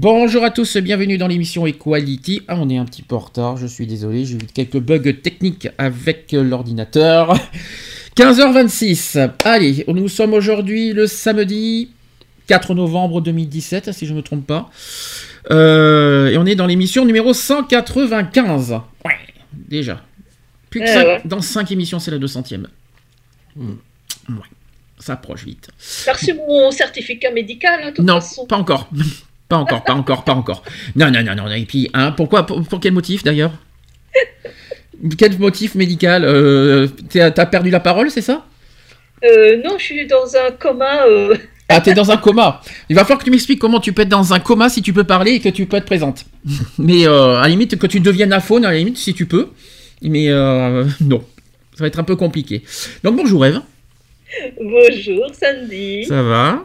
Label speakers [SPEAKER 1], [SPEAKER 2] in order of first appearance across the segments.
[SPEAKER 1] Bonjour à tous, bienvenue dans l'émission Equality. Ah, on est un petit peu en retard, je suis désolé, j'ai eu quelques bugs techniques avec l'ordinateur. 15h26. Allez, nous sommes aujourd'hui le samedi 4 novembre 2017, si je ne me trompe pas. Euh, et on est dans l'émission numéro 195. Ouais, déjà. Plus que
[SPEAKER 2] Ouais, ouais.
[SPEAKER 1] Dans 5 émissions, c'est la 200e. Hmm. Ouais, ça approche vite.
[SPEAKER 2] T'as reçu mon certificat médical, hein, de toute
[SPEAKER 1] Non,
[SPEAKER 2] façon.
[SPEAKER 1] pas encore. Pas encore, pas encore, pas encore. Non, non, non, non. Et puis, hein, pourquoi, pour, pour quel motif d'ailleurs? Quel motif médical euh, T'as perdu la parole, c'est ça?
[SPEAKER 2] Euh, non, je suis dans un coma. euh,
[SPEAKER 1] Ah, t'es dans un coma. Il va falloir que tu m'expliques comment tu peux être dans un coma si tu peux parler et que tu peux être présente. Mais euh, à la limite, que tu deviennes aphone, à la limite, si tu peux. Mais euh, non. Ça va être un peu compliqué. Donc bonjour Eve.
[SPEAKER 2] Bonjour, Sandy.
[SPEAKER 1] Ça va?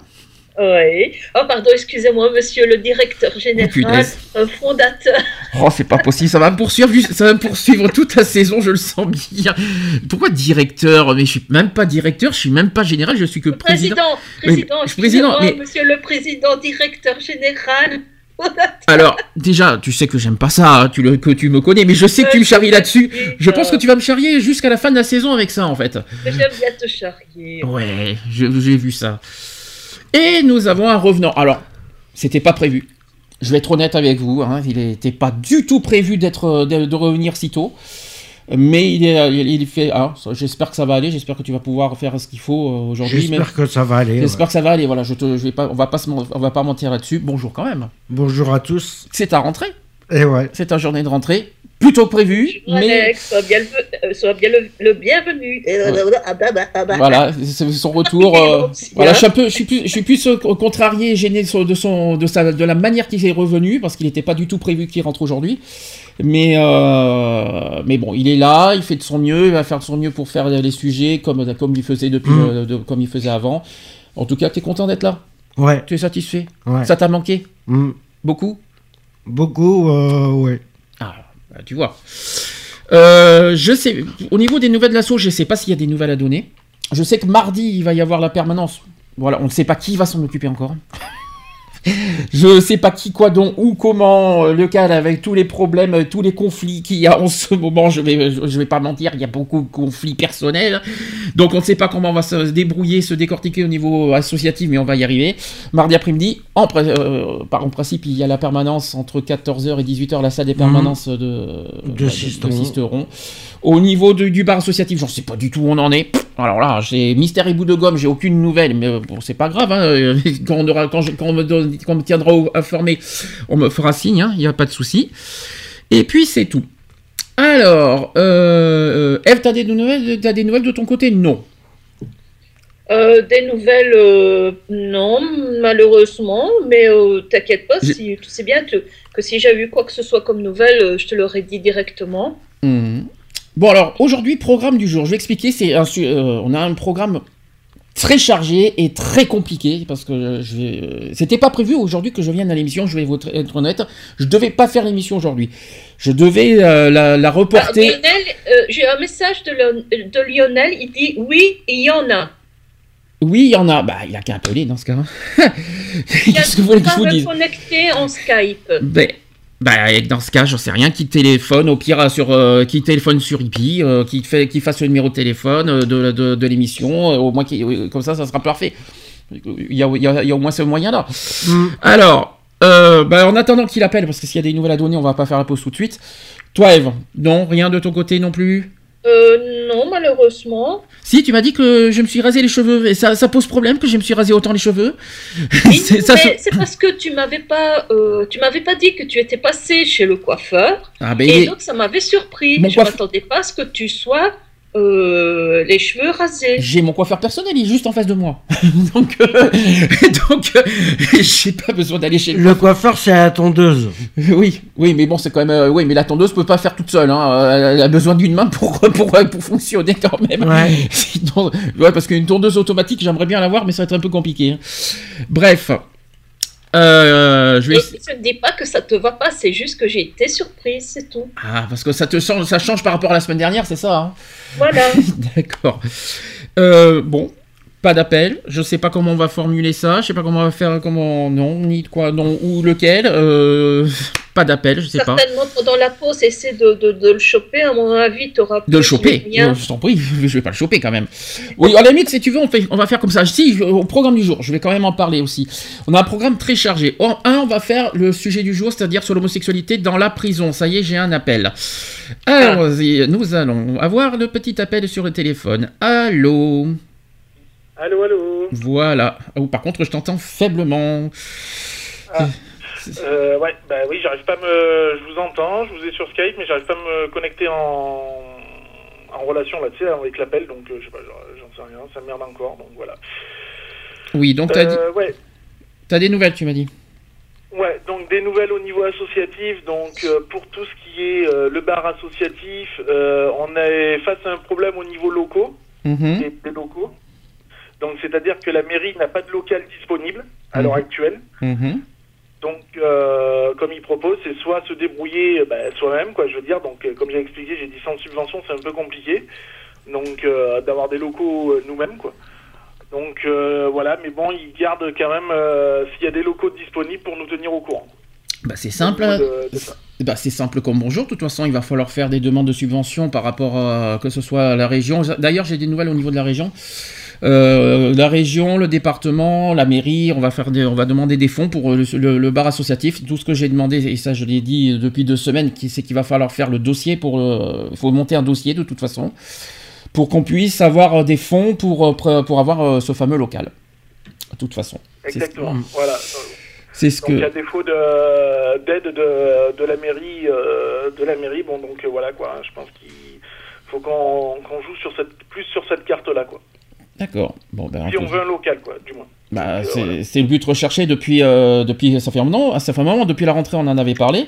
[SPEAKER 2] Oui. Oh, pardon, excusez-moi, monsieur le directeur général, euh, fondateur.
[SPEAKER 1] Oh, c'est pas possible, ça va me poursuivre, ça va me poursuivre toute la saison, je le sens bien. Pourquoi directeur? Mais je suis même pas directeur, je suis même pas général, je suis que président.
[SPEAKER 2] Président,
[SPEAKER 1] suis président, mais-
[SPEAKER 2] monsieur le président, directeur général.
[SPEAKER 1] Alors, déjà, tu sais que j'aime pas ça, hein, tu le, que tu me connais, mais je sais que tu me charries là-dessus. Je pense que tu vas me charrier jusqu'à la fin de la saison avec ça, en fait.
[SPEAKER 2] J'aime bien te charrier.
[SPEAKER 1] Ouais, j'ai vu ça. Et nous avons un revenant. Alors, c'était pas prévu. Je vais être honnête avec vous, hein, il n'était pas du tout prévu d'être, de, de revenir si tôt. Mais il est, il, il fait. ah, ça- j'espère que ça va aller. J'espère que tu vas pouvoir faire ce qu'il faut euh, aujourd'hui.
[SPEAKER 3] J'espère que ça va aller.
[SPEAKER 1] J'espère
[SPEAKER 3] ouais.
[SPEAKER 1] que ça va aller. Voilà, je te, je vais pas, on va pas, se men- on va pas mentir là-dessus. Bonjour quand même.
[SPEAKER 3] Bonjour à tous.
[SPEAKER 1] C'est ta rentrée.
[SPEAKER 3] Et ouais.
[SPEAKER 1] C'est ta journée de rentrée. Plutôt prévue, mais
[SPEAKER 2] Alex, sois bien, le, sois bien le, le bienvenu.
[SPEAKER 1] Voilà, c'est son retour. euh, voilà, je suis un peu, je suis plus, je suis plus euh, contrarié et gêné de, son, de sa, de la manière qu'il est revenu parce qu'il n'était pas du tout prévu qu'il rentre aujourd'hui. Mais, euh, mais bon, il est là, il fait de son mieux, il va faire de son mieux pour faire les sujets comme, comme il faisait depuis,
[SPEAKER 3] Mm.
[SPEAKER 1] euh, de- comme il faisait avant. En tout cas, tu es content d'être là?
[SPEAKER 3] Ouais.
[SPEAKER 1] Tu es satisfait?
[SPEAKER 3] Ouais.
[SPEAKER 1] Ça t'a manqué?
[SPEAKER 3] Mm.
[SPEAKER 1] beaucoup?
[SPEAKER 3] Beaucoup, euh, ouais.
[SPEAKER 1] Ah, bah, tu vois. Euh, je sais, au niveau des nouvelles de l'assaut, je sais pas s'il y a des nouvelles à donner. Je sais que mardi, il va y avoir la permanence. Voilà, on ne sait pas qui va s'en occuper encore. Je sais pas qui, quoi, dont, où, comment, euh, le cas avec tous les problèmes, euh, tous les conflits qu'il y a en ce moment. Je vais, je, je vais pas mentir, il y a beaucoup de conflits personnels. Donc on ne sait pas comment on va se débrouiller, se décortiquer au niveau associatif, mais on va y arriver. Mardi après-midi, en, euh, en principe, il y a la permanence entre 14h et 18h, la salle des permanences de,
[SPEAKER 3] De Sisteron.
[SPEAKER 1] Sisteron. Au niveau de- du bar associatif, je ne sais pas du tout où on en est. Alors là, j'ai mystère et bout de gomme, j'ai aucune nouvelle, mais euh, bon, c'est pas grave. hein, Quand, on aura, quand, je- quand on me, donne- quand on me tiendra informé, on me fera signe, hein, il n'y a pas de souci. Et puis c'est tout. Alors, euh, euh, Eve, t'as des nouvelles, t'as des nouvelles de ton côté? Non.
[SPEAKER 2] Euh, des nouvelles, euh, non, malheureusement, mais euh, t'inquiète pas, si, tu sais bien que, que si j'avais eu quoi que ce soit comme nouvelle, je te l'aurais dit directement.
[SPEAKER 1] Mhm. Bon alors aujourd'hui programme du jour. Je vais expliquer. C'est un euh, on a un programme très chargé et très compliqué parce que euh, je euh, c'était pas prévu aujourd'hui que je vienne à l'émission. Je vais être honnête. Je devais pas faire l'émission aujourd'hui. Je devais euh, la, la
[SPEAKER 2] Ah,
[SPEAKER 1] reporter.
[SPEAKER 2] Lionel, euh, j'ai un message de, de Lionel, il dit oui, il y en a.
[SPEAKER 1] Oui, il y en a. Bah il a qu'à appeler dans ce cas.
[SPEAKER 2] A
[SPEAKER 1] Qu'est-ce que vous voulez que je vous dise?
[SPEAKER 2] connecté en Skype.
[SPEAKER 1] Ben, bah, dans ce cas, j'en sais rien, qui téléphone, au pire, sur, euh, qui téléphone sur IP, euh, qui, fait, qui fasse le numéro de téléphone euh, de, de, de l'émission, euh, au moins, qui- euh, comme ça, ça sera parfait. Il y a, il y a- il y a au moins ce moyen-là.
[SPEAKER 3] Mm.
[SPEAKER 1] Alors, euh, bah, en attendant qu'il appelle, parce que s'il y a des nouvelles à donner, on va pas faire la pause tout de suite. Toi, Eve, non, rien de ton côté non plus?
[SPEAKER 2] Euh, non, malheureusement.
[SPEAKER 1] Si, tu m'as dit que je me suis rasé les cheveux, et ça, ça pose problème que je me suis rasé autant les cheveux C'est- se-
[SPEAKER 2] parce que tu m'avais pas, euh, tu m'avais pas dit que tu étais passé chez le coiffeur,
[SPEAKER 1] Ah, ben,
[SPEAKER 2] et
[SPEAKER 1] il
[SPEAKER 2] donc ça m'avait surpris.
[SPEAKER 1] Mon
[SPEAKER 2] je
[SPEAKER 1] coiff-
[SPEAKER 2] m'attendais pas à ce que tu sois Euh, les cheveux rasés.
[SPEAKER 1] J'ai mon coiffeur personnel, il est juste en face de moi. donc, euh, donc euh, j'ai pas besoin d'aller chez
[SPEAKER 3] Le coiffeur, c'est la tondeuse.
[SPEAKER 1] Oui, oui, mais bon, c'est quand même. euh, oui, mais la tondeuse peut pas faire toute seule. Hein. Elle a besoin d'une main pour, pour, pour fonctionner quand même.
[SPEAKER 3] Ouais.
[SPEAKER 1] Sinon- ouais, parce qu'une tondeuse automatique, j'aimerais bien l'avoir, mais ça va être un peu compliqué. hein. Bref. Euh, je vais.
[SPEAKER 2] Et ne dis pas que ça te va pas, c'est juste que j'ai été surprise, c'est tout.
[SPEAKER 1] Ah, parce que ça te change, ça change par rapport à la semaine dernière, c'est ça hein?
[SPEAKER 2] Voilà.
[SPEAKER 1] D'accord. Euh, bon, pas d'appel. Je sais pas comment on va formuler ça. Je sais pas comment on va faire. Comment non, ni de quoi, non ou lequel. Euh, pas d'appel, je sais pas.
[SPEAKER 2] Certainement pendant la pause, essaie de, de, de le choper, à mon avis, tu auras
[SPEAKER 1] De le choper. Je t'en prie, je vais pas le choper quand même. Oui, à la limite, si tu veux, on, fait- on va faire comme ça. Si, au programme du jour, je vais quand même en parler aussi. On a un programme très chargé. En un, on va faire le sujet du jour, c'est-à-dire sur l'homosexualité dans la prison. Ça y est, j'ai un appel. Allons-y, nous allons avoir le petit appel sur le téléphone. Allô
[SPEAKER 4] Allô, allô.
[SPEAKER 1] Voilà. Oh, par contre, je t'entends faiblement.
[SPEAKER 4] Ah. Euh, ouais, bah oui, j'arrive pas à me. Je vous entends, je vous ai sur Skype, mais j'arrive pas à me connecter en en relation là, tu sais, avec l'appel, donc euh, je sais pas, j'en sais rien, ça merde encore, donc voilà.
[SPEAKER 1] Oui, donc t'as dit-
[SPEAKER 4] Euh, ouais,
[SPEAKER 1] t'as des nouvelles, tu m'as dit.
[SPEAKER 4] ouais, donc des nouvelles au niveau associatif, donc euh, pour tout ce qui est euh, le bar associatif, euh, on est face à un problème au niveau locaux, des, des locaux. Donc c'est-à-dire que la mairie n'a pas de local disponible à l'heure
[SPEAKER 1] Mhm.
[SPEAKER 4] actuelle.
[SPEAKER 1] Mhm.
[SPEAKER 4] Donc, euh, comme il propose, c'est soit se débrouiller euh, bah, soi-même, quoi, je veux dire. Donc, euh, comme j'ai expliqué, j'ai dit sans subvention, c'est un peu compliqué. Donc, euh, d'avoir des locaux nous-mêmes, quoi. Donc, voilà, mais bon, ils gardent quand même, s'il y a des locaux disponibles, pour nous tenir au courant.
[SPEAKER 1] Bah, c'est simple.
[SPEAKER 4] De- de.
[SPEAKER 1] Bah, c'est simple comme bonjour. De toute façon, il va falloir faire des demandes de subventions par rapport à que ce soit à la région. D'ailleurs, j'ai des nouvelles au niveau de la région. Euh, la région, le département, la mairie, on va faire des- on va demander des fonds pour le, le- le bar associatif. Tout ce que j'ai demandé, et ça je l'ai dit depuis deux semaines, c'est qu'il va falloir faire le dossier pour, le- il faut monter un dossier de toute façon pour qu'on puisse avoir euh, des fonds pour, euh, pour avoir euh, ce fameux local. De toute façon.
[SPEAKER 4] Exactement, voilà.
[SPEAKER 1] C'est ce
[SPEAKER 4] Donc, il y
[SPEAKER 1] que.
[SPEAKER 4] a défaut de- d'aide de, de la mairie, euh, de la mairie, bon, donc euh, voilà, quoi. Je pense qu'il faut qu'on joue sur cette, plus sur cette carte-là, quoi.
[SPEAKER 1] D'accord. Bon, ben,
[SPEAKER 4] Si
[SPEAKER 1] on
[SPEAKER 4] veut un local, quoi, du moins.
[SPEAKER 1] Bah,
[SPEAKER 4] euh,
[SPEAKER 1] c'est
[SPEAKER 4] voilà.
[SPEAKER 1] le but recherché depuis, euh, depuis ça fait un moment, ça fait un moment, depuis la rentrée on en avait parlé,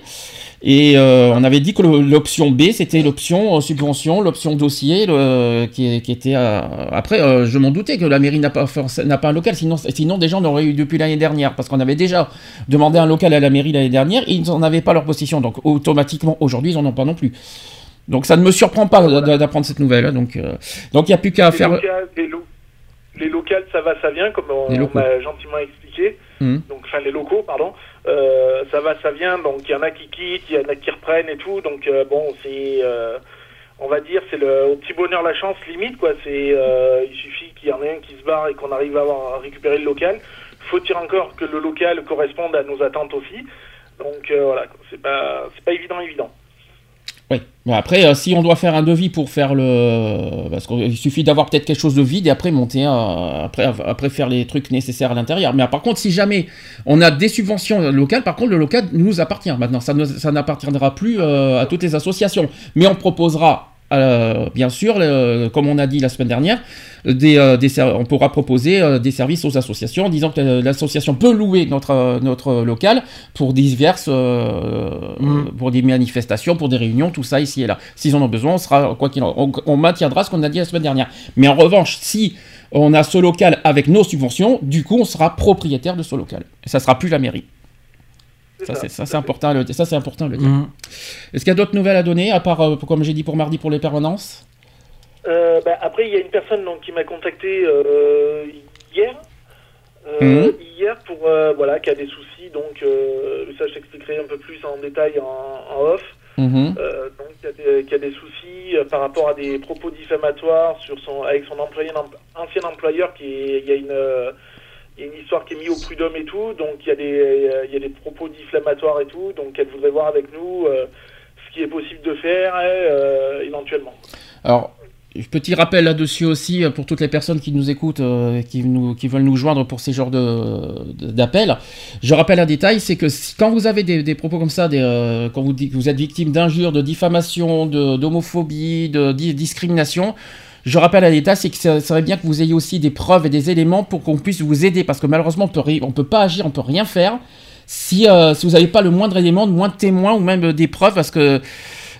[SPEAKER 1] et euh, on avait dit que l'option B c'était l'option euh, subvention, l'option dossier, le- qui, qui était après je m'en doutais que la mairie n'a pas pas un local, sinon sinon des gens l'auraient eu depuis l'année dernière, parce qu'on avait déjà demandé un local à la mairie l'année dernière, et ils n'en avaient pas leur possession, donc automatiquement aujourd'hui ils en ont pas non plus. Donc ça ne me surprend pas d'apprendre cette nouvelle, hein, donc donc il n'y a plus qu'à faire.
[SPEAKER 4] Les, lo- les locales, ça va, ça vient, comme on, m'a gentiment expliqué.
[SPEAKER 1] Mhm.
[SPEAKER 4] Donc, enfin, les locaux, pardon. Euh, ça va, ça vient. Donc, il y en a qui quittent, il y en a qui reprennent et tout. Donc, euh, bon, c'est, euh, on va dire, c'est le au petit bonheur la chance limite, quoi. C'est, euh, il suffit qu'il y en ait un qui se barre et qu'on arrive à, avoir, à récupérer le local. Faut-il encore que le local corresponde à nos attentes aussi. Donc, euh, voilà, c'est pas, c'est pas évident, évident.
[SPEAKER 1] Oui. Bon, après, euh, si on doit faire un devis pour faire le, parce qu'il suffit d'avoir peut-être quelque chose de vide et après monter, un- après, après faire les trucs nécessaires à l'intérieur. Mais par contre, si jamais on a des subventions locales, par contre, le local nous appartient. Maintenant, ça ça n'appartiendra plus euh, à toutes les associations. Mais on proposera. Euh, bien sûr, comme on a dit la semaine dernière, des, euh, des on pourra proposer euh, des services aux associations en disant que l'association peut louer notre, euh, notre local pour diverses,
[SPEAKER 3] Mm.
[SPEAKER 1] pour des manifestations, pour des réunions, tout ça ici et là. S'ils en ont besoin, on sera quoi qu'il en, on, on maintiendra ce qu'on a dit la semaine dernière. Mais en revanche, si on a ce local avec nos subventions, du coup, on sera propriétaire de ce local. Et ça sera plus la mairie. Ça, c'est, important, le, ça, c'est important le.
[SPEAKER 3] Mhm.
[SPEAKER 1] Est-ce qu'il y a d'autres nouvelles à donner, à part, euh, comme j'ai dit pour mardi, pour les permanences?
[SPEAKER 4] Euh, bah, après, il y a une personne donc, qui m'a contacté euh, hier. Euh,
[SPEAKER 1] Mhm.
[SPEAKER 4] Hier, pour, euh, voilà, qui a des soucis. Donc, euh, ça, je t'expliquerai un peu plus en détail en, en off.
[SPEAKER 1] Mhm.
[SPEAKER 4] Euh, donc, qui a, des, qui a des soucis par rapport à des propos diffamatoires sur son, avec son employé, ancien employeur. Qui est- il y a une. Il y a une histoire qui est mise au prud'homme et tout, donc il y, a des, propos diffamatoires et tout, donc elle voudrait voir avec nous euh, ce qui est possible de faire euh, éventuellement.
[SPEAKER 1] Alors, Petit rappel là-dessus aussi euh, pour toutes les personnes qui nous écoutent, euh, qui, veulent nous joindre pour ces genres de- de- d'appels. Je rappelle un détail, c'est que quand vous avez des, propos comme ça, des, euh, quand vous vous êtes victime d'injures, de diffamation, de- d'homophobie, de, di- discrimination, je rappelle un détail, c'est que ça serait bien que vous ayez aussi des preuves et des éléments pour qu'on puisse vous aider, parce que malheureusement, on on peut pas agir, on peut rien faire si, euh, si vous n'avez pas le moindre élément, le moindre témoin ou même euh, des preuves, parce que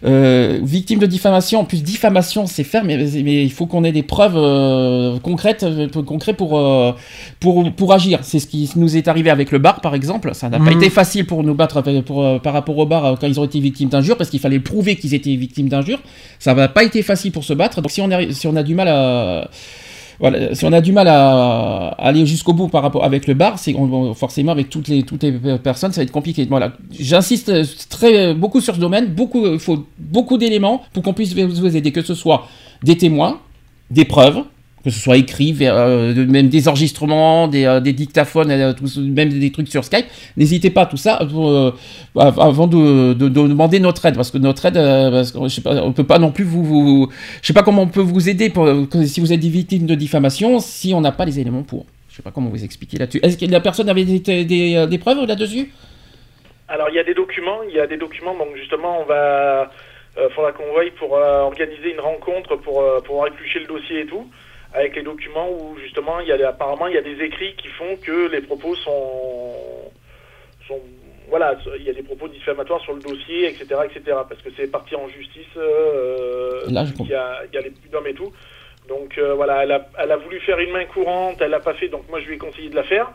[SPEAKER 1] euh, victime de diffamation, en plus diffamation c'est faire, mais, mais il faut qu'on ait des preuves euh, concrètes, euh, concrètes pour, euh, pour, pour agir. C'est ce qui nous est arrivé avec le bar par exemple. Ça n'a pas
[SPEAKER 3] Mhm.
[SPEAKER 1] été facile pour nous battre pour, euh, par rapport au bar euh, quand ils ont été victimes d'injures, parce qu'il fallait prouver qu'ils étaient victimes d'injures. Ça n'a pas été facile pour se battre. Donc si on a, si on a du mal à voilà, si on a du mal à aller jusqu'au bout par rapport avec le bar, c'est forcément avec toutes les toutes les personnes, ça va être compliqué. Voilà, j'insiste euh, très beaucoup sur ce domaine. Beaucoup, il faut beaucoup d'éléments pour qu'on puisse vous aider, que ce soit des témoins, des preuves, que ce soit écrit, euh, même des enregistrements, des, euh, dictaphones, euh, même des trucs sur Skype. N'hésitez pas à tout ça av- avant de, de- de demander notre aide, parce que notre aide, parce que, on peut pas non plus vous, vous- je sais pas comment on peut vous aider pour, si vous êtes victime de diffamation, si on n'a pas les éléments pour. Je sais pas comment vous expliquer là-dessus. Est-ce que la personne avait des, preuves là-dessus?
[SPEAKER 4] Alors il y a des documents, il y a des documents, donc justement on va, euh, faudra qu'on pour organiser une rencontre pour euh, pouvoir éplucher le dossier et tout, avec les documents où justement il y a apparemment il y a des écrits qui font que les propos sont, sont voilà, il y a des propos diffamatoires sur le dossier, etc., etc. Parce que c'est parti en justice, euh,
[SPEAKER 1] Là, je
[SPEAKER 4] il y a, il y a les prud'hommes et tout. Donc euh, voilà, elle a, elle a voulu faire une main courante, elle l'a pas fait, donc moi je lui ai conseillé de la faire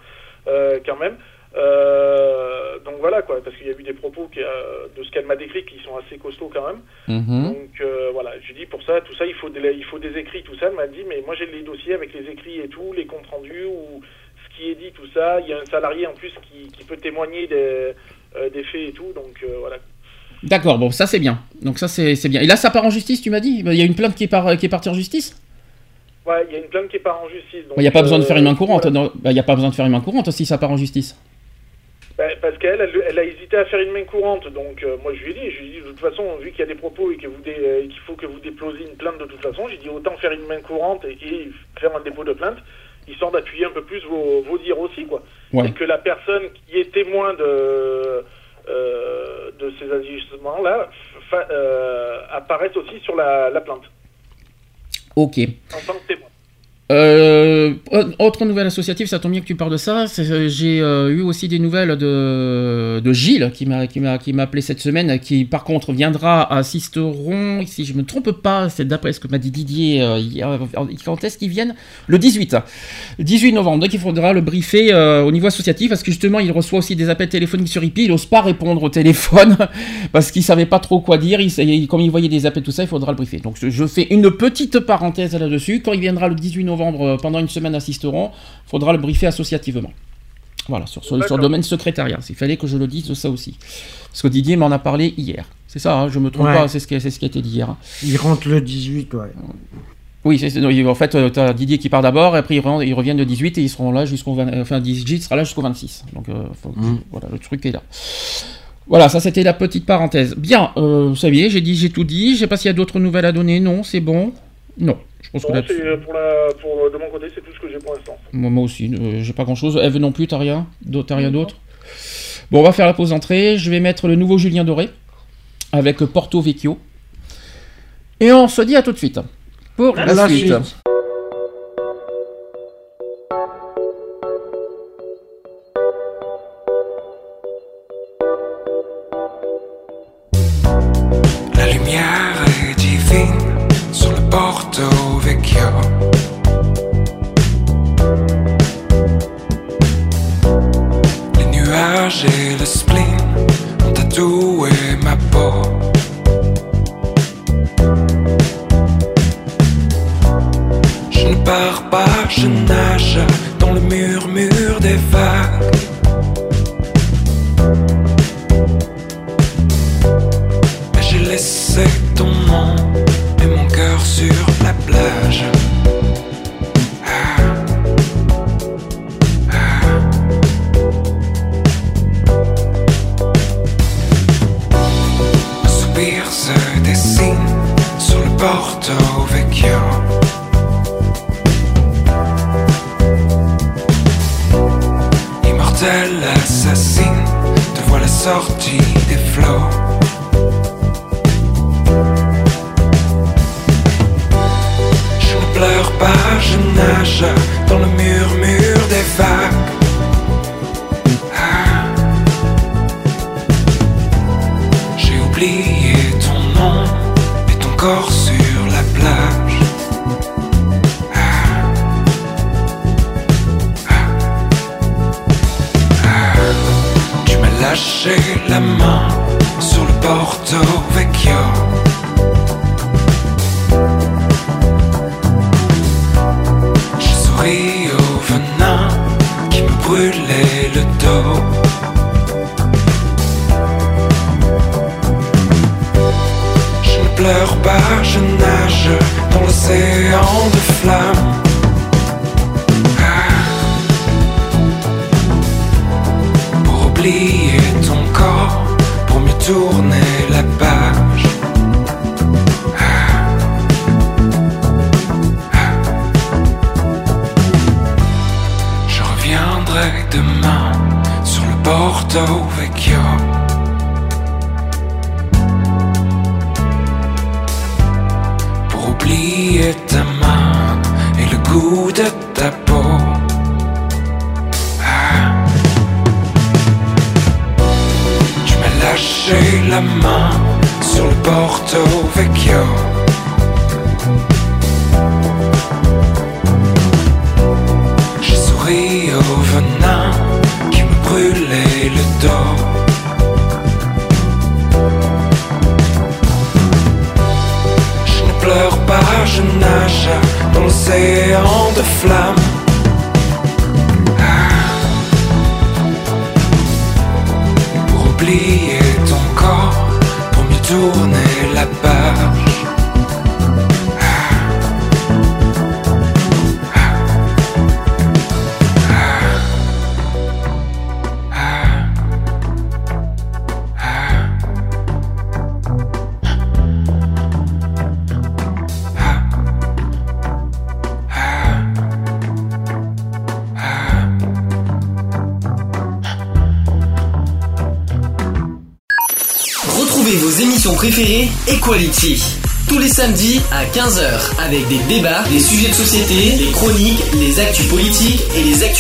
[SPEAKER 4] euh, quand même. Euh, donc voilà quoi, parce qu'il y a eu des propos qui, euh, de ce qu'elle m'a décrit qui sont assez costauds quand même.
[SPEAKER 1] Mhm.
[SPEAKER 4] Donc euh, voilà, je lui dis pour ça, tout ça, il faut des, il faut des écrits, tout ça. Elle m'a dit, mais moi j'ai les dossiers avec les écrits et tout, les comptes rendus, ou ce qui est dit, tout ça. Il y a un salarié en plus qui, qui peut témoigner des, euh, des faits et tout, donc voilà.
[SPEAKER 1] D'accord, bon, ça c'est bien. Donc ça c'est bien. Et là, ça part en justice, tu m'as dit? Il y a une plainte qui est, par- qui est partie en justice?
[SPEAKER 4] Ouais, il y a une plainte qui est pas en justice. donc,
[SPEAKER 1] Il n'y a pas besoin de faire une main courante.
[SPEAKER 4] voilà.
[SPEAKER 1] Bah, Il n'y a pas besoin de faire une main courante si ça part en justice.
[SPEAKER 4] Ben, parce qu'elle, elle, elle a hésité à faire une main courante, donc euh, moi je lui ai dit, je lui ai dit de toute façon, vu qu'il y a des propos et euh, qu'il faut que vous déposiez une plainte de toute façon, j'ai dit autant faire une main courante et, et faire un dépôt de plainte, histoire d'appuyer un peu plus vos, vos dires aussi, quoi.
[SPEAKER 1] Ouais.
[SPEAKER 4] Et que la personne qui est témoin de, euh, de ces agissements-là fa- euh, apparaisse aussi sur la, la plainte,
[SPEAKER 1] Ok.
[SPEAKER 4] en tant que témoin.
[SPEAKER 1] Euh, autre nouvelle associative, ça tombe bien que tu parles de ça. euh, J'ai euh, eu aussi des nouvelles de, Gilles qui m'a qui m'a qui m'a appelé cette semaine, qui par contre viendra à Sisteron, si je me trompe pas, c'est d'après ce que m'a dit Didier. euh, hier. quand est-ce qu'ils viennent? Le 18. 18 novembre. Donc il faudra le briefer au niveau associatif parce que justement il reçoit aussi des appels téléphoniques sur IP. Il n'ose pas répondre au téléphone parce qu'il savait pas trop quoi dire. Comme il voyait des appels tout ça, il faudra le briefer. Donc je fais une petite parenthèse là-dessus. Quand il viendra le 18 novembre euh, pendant une semaine à Sisteron, il faudra le briefer associativement. Voilà, sur, sur, sur le domaine secrétariat. Il fallait que je le dise ça aussi. Parce que Didier m'en a parlé hier. C'est ça, hein, je me trompe
[SPEAKER 3] Ouais.
[SPEAKER 1] pas, c'est ce, qui- c'est ce qui a été dit hier. hein.
[SPEAKER 3] Il rentre le 18, ouais.
[SPEAKER 1] Oui, c'est, en fait, tu as Didier qui part d'abord, et après ils, ils reviennent le 18 et ils seront là jusqu'au 20 enfin, Didier sera là jusqu'au 26. Donc euh, faut
[SPEAKER 3] Mhm.
[SPEAKER 1] voilà, le truc est là. Voilà, ça c'était la petite parenthèse. Bien, euh, vous saviez, j'ai dit, j'ai tout dit. Je sais pas s'il y a d'autres nouvelles à donner. Non, c'est bon. Non, je pense que
[SPEAKER 4] Bon, euh, pour la, pour, de mon côté, c'est tout ce que j'ai pour l'instant.
[SPEAKER 1] moi, moi aussi, euh, j'ai pas grand chose. Eve non plus, t'as rien T'as rien d'autre Bon, on va faire la pause entrée. Je vais mettre le nouveau Julien Doré avec Porto Vecchio. Et on se dit à tout de suite. Pour la suite.
[SPEAKER 3] suite.
[SPEAKER 5] La lumière est divine sur le Porto Vecchio. Les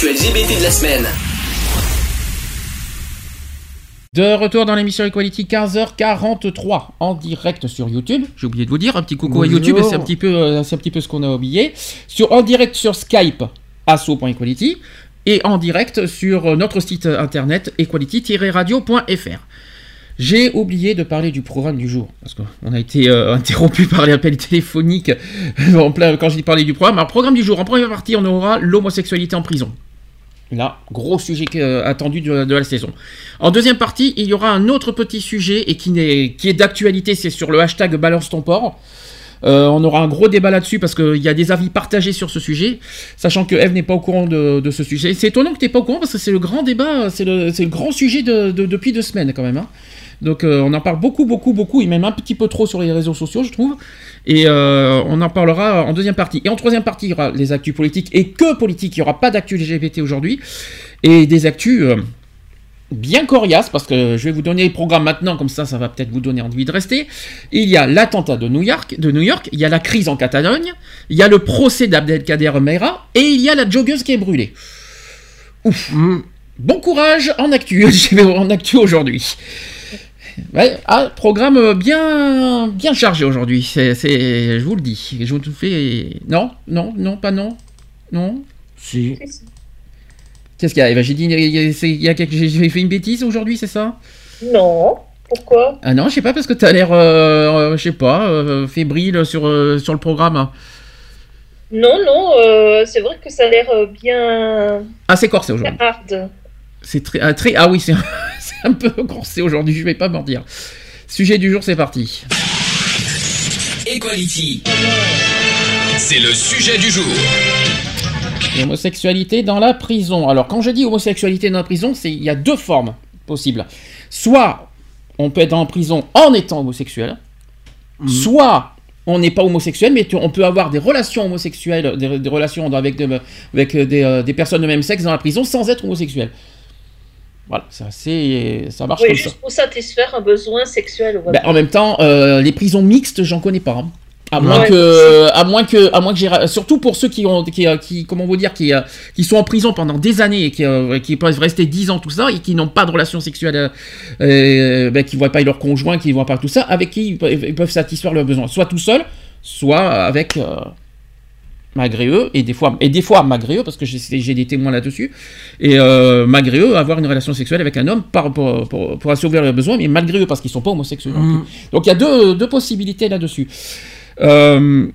[SPEAKER 6] LGBT de la semaine.
[SPEAKER 1] De retour dans l'émission Equality 15h43 en direct sur YouTube. J'ai oublié de vous dire un petit coucou à. YouTube, c'est un petit peu, euh, c'est un petit peu ce qu'on a oublié. Sur en direct sur Skype asso.equality et en direct sur euh, notre site internet equality-radio.fr. J'ai oublié de parler du programme du jour, parce qu'on a été euh, interrompu par les appels téléphoniques en plein, quand j'ai parlé du programme. Alors, programme du jour, en première partie, on aura l'homosexualité en prison. Là, gros sujet euh, attendu de, la saison. En deuxième partie, il y aura un autre petit sujet et qui, est d'actualité, c'est sur le hashtag Balance ton port. Euh, on aura un gros débat là-dessus parce qu'il y a des avis partagés sur ce sujet, sachant que Eve n'est pas au courant de, ce sujet. C'est étonnant que tu n'es pas au courant parce que c'est le grand débat, c'est le, grand sujet de, de- depuis deux semaines quand même. hein. Donc euh, on en parle beaucoup, beaucoup, beaucoup, et même un petit peu trop sur les réseaux sociaux, je trouve. Et euh, on en parlera en deuxième partie. Et en troisième partie, il y aura les actus politiques et que politique. Il n'y aura pas d'actus LGBT aujourd'hui. Et des actus euh, bien coriaces, parce que je vais vous donner le programme maintenant, comme ça, ça va peut-être vous donner envie de rester. Il y a l'attentat de New York, de New York, il y a la crise en Catalogne, il y a le procès d'Abdelkader Meira, et il y a la joggeuse qui est brûlée. Ouf. Bon courage en actu, en actu aujourd'hui. Ouais, ah, programme bien, bien chargé aujourd'hui, c'est, c'est- je vous le dis. Je vous le fais. Non, non, non, pas non, non.
[SPEAKER 3] Si.
[SPEAKER 1] Qu'est-ce qu'il y a? Eva J'ai dit, il y a- c'est- il y a quelque- j'ai fait une bêtise aujourd'hui, c'est ça?
[SPEAKER 2] Non. Pourquoi?
[SPEAKER 1] Ah non, je sais pas parce que t'as l'air, euh, euh, je sais pas, euh, fébrile sur euh, sur le programme.
[SPEAKER 2] Non, non, euh, c'est vrai que ça a l'air bien
[SPEAKER 1] Ah, c'est corsé aujourd'hui.
[SPEAKER 2] hard.
[SPEAKER 1] C'est très, ah, très, ah oui, c'est, c'est un peu corsé aujourd'hui. Je vais pas mentir. Sujet du jour, c'est parti.
[SPEAKER 6] Equality. C'est le sujet du jour.
[SPEAKER 1] L'homosexualité dans la prison. Alors, quand je dis homosexualité dans la prison, c'est il y a deux formes possibles. Soit on peut être en prison en étant homosexuel, soit on n'est pas homosexuel, mais tu- on peut avoir des relations homosexuelles, des, des relations avec, des, avec des, euh, des personnes de même sexe dans la prison sans être homosexuel. Voilà, c'est assez, ça marche
[SPEAKER 2] Oui,
[SPEAKER 1] comme ça.
[SPEAKER 2] juste pour satisfaire un besoin sexuel. voilà.
[SPEAKER 1] Ben, en même temps, euh, les prisons mixtes, j'en connais pas. hein. À moins
[SPEAKER 2] Ouais.
[SPEAKER 1] que, à moins que, à moins que surtout pour ceux qui ont, qui, euh, qui, comment vous dire, qui, euh, qui sont en prison pendant des années et qui, qui peuvent rester 10 ans tout ça et qui n'ont pas de relation sexuelle, euh, ben, qui voient pas leur conjoint, qui voient pas tout ça, avec qui ils peuvent, ils peuvent satisfaire leurs besoins, soit tout seul, soit avec euh, malgré eux et des fois et des fois malgré eux parce que j'ai j'ai des témoins là-dessus et euh, malgré eux avoir une relation sexuelle avec un homme par, pour, pour, pour assouvir leurs besoins mais malgré eux parce qu'ils sont pas homosexuels plus. donc il y a deux, deux possibilités là-dessus Euh,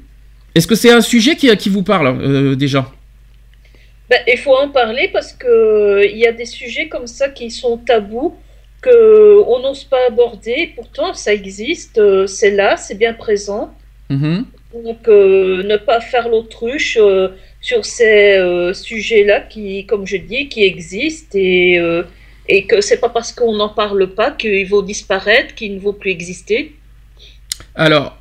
[SPEAKER 1] est-ce que c'est un sujet qui, qui vous parle euh, déjà?
[SPEAKER 2] Ben, il faut en parler parce que euh, il y a des sujets comme ça qui sont tabous que on n'ose pas aborder. Pourtant, ça existe, euh, c'est là, c'est bien présent.
[SPEAKER 1] Mhm.
[SPEAKER 2] Donc, ne pas faire l'autruche euh, sur ces euh, sujets-là qui, comme je dis, qui existent et, euh, et que c'est pas parce qu'on n'en parle pas qu'il vaut disparaître, qu'il ne vaut plus exister.
[SPEAKER 1] Alors,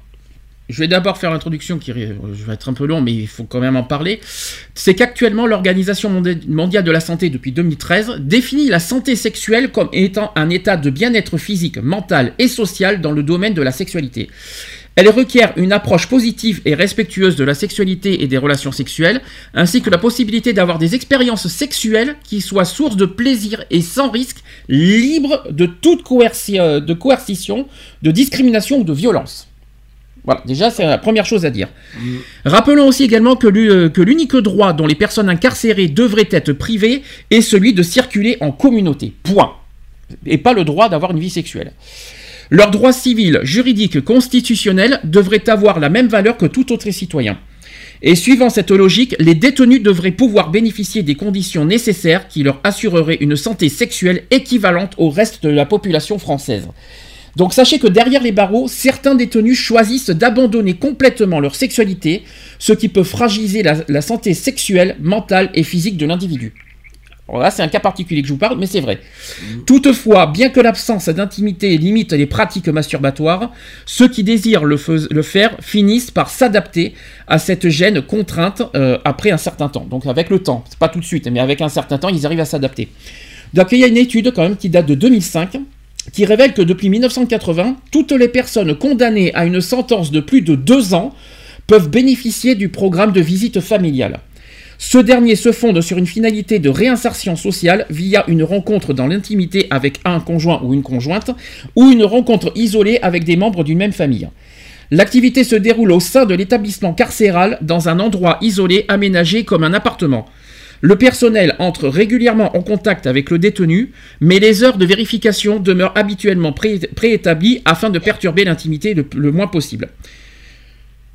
[SPEAKER 1] je vais d'abord faire l'introduction qui je vais être un peu long, mais il faut quand même en parler. C'est qu'actuellement, l'Organisation Mondi- mondiale de la santé, depuis 2013, définit la santé sexuelle comme étant un état de bien-être physique, mental et social dans le domaine de la sexualité. Elle requiert une approche positive et respectueuse de la sexualité et des relations sexuelles, ainsi que la possibilité d'avoir des expériences sexuelles qui soient source de plaisir et sans risque, libres de toute coerci- euh, de coercition, de discrimination ou de violence. Voilà, déjà c'est la première chose à dire. Rappelons aussi également euh, que l'unique droit dont les personnes incarcérées devraient être privées est celui de circuler en communauté. Point. Et pas le droit d'avoir une vie sexuelle. Leurs droits civils, juridiques, constitutionnels devraient avoir la même valeur que tout autre citoyen. Et suivant cette logique, les détenus devraient pouvoir bénéficier des conditions nécessaires qui leur assureraient une santé sexuelle équivalente au reste de la population française. Donc sachez que derrière les barreaux, certains détenus choisissent d'abandonner complètement leur sexualité, ce qui peut fragiliser la, la santé sexuelle, mentale et physique de l'individu. Alors là, c'est un cas particulier que je vous parle, mais c'est vrai. Toutefois, bien que l'absence d'intimité limite les pratiques masturbatoires, ceux qui désirent le faire finissent par s'adapter à cette gêne contrainte euh, après un certain temps. Donc avec le temps, c'est pas tout de suite, mais avec un certain temps, ils arrivent à s'adapter. Donc il y a une étude quand même qui date de 2005 qui révèle que depuis 1980, toutes les personnes condamnées à une sentence de plus de deux ans peuvent bénéficier du programme de visite familiale. Ce dernier se fonde sur une finalité de réinsertion sociale via une rencontre dans l'intimité avec un conjoint ou une conjointe, ou une rencontre isolée avec des membres d'une même famille. L'activité se déroule au sein de l'établissement carcéral dans un endroit isolé aménagé comme un appartement. Le personnel entre régulièrement en contact avec le détenu, mais les heures de vérification demeurent habituellement pré- préétablies afin de perturber l'intimité le moins possible.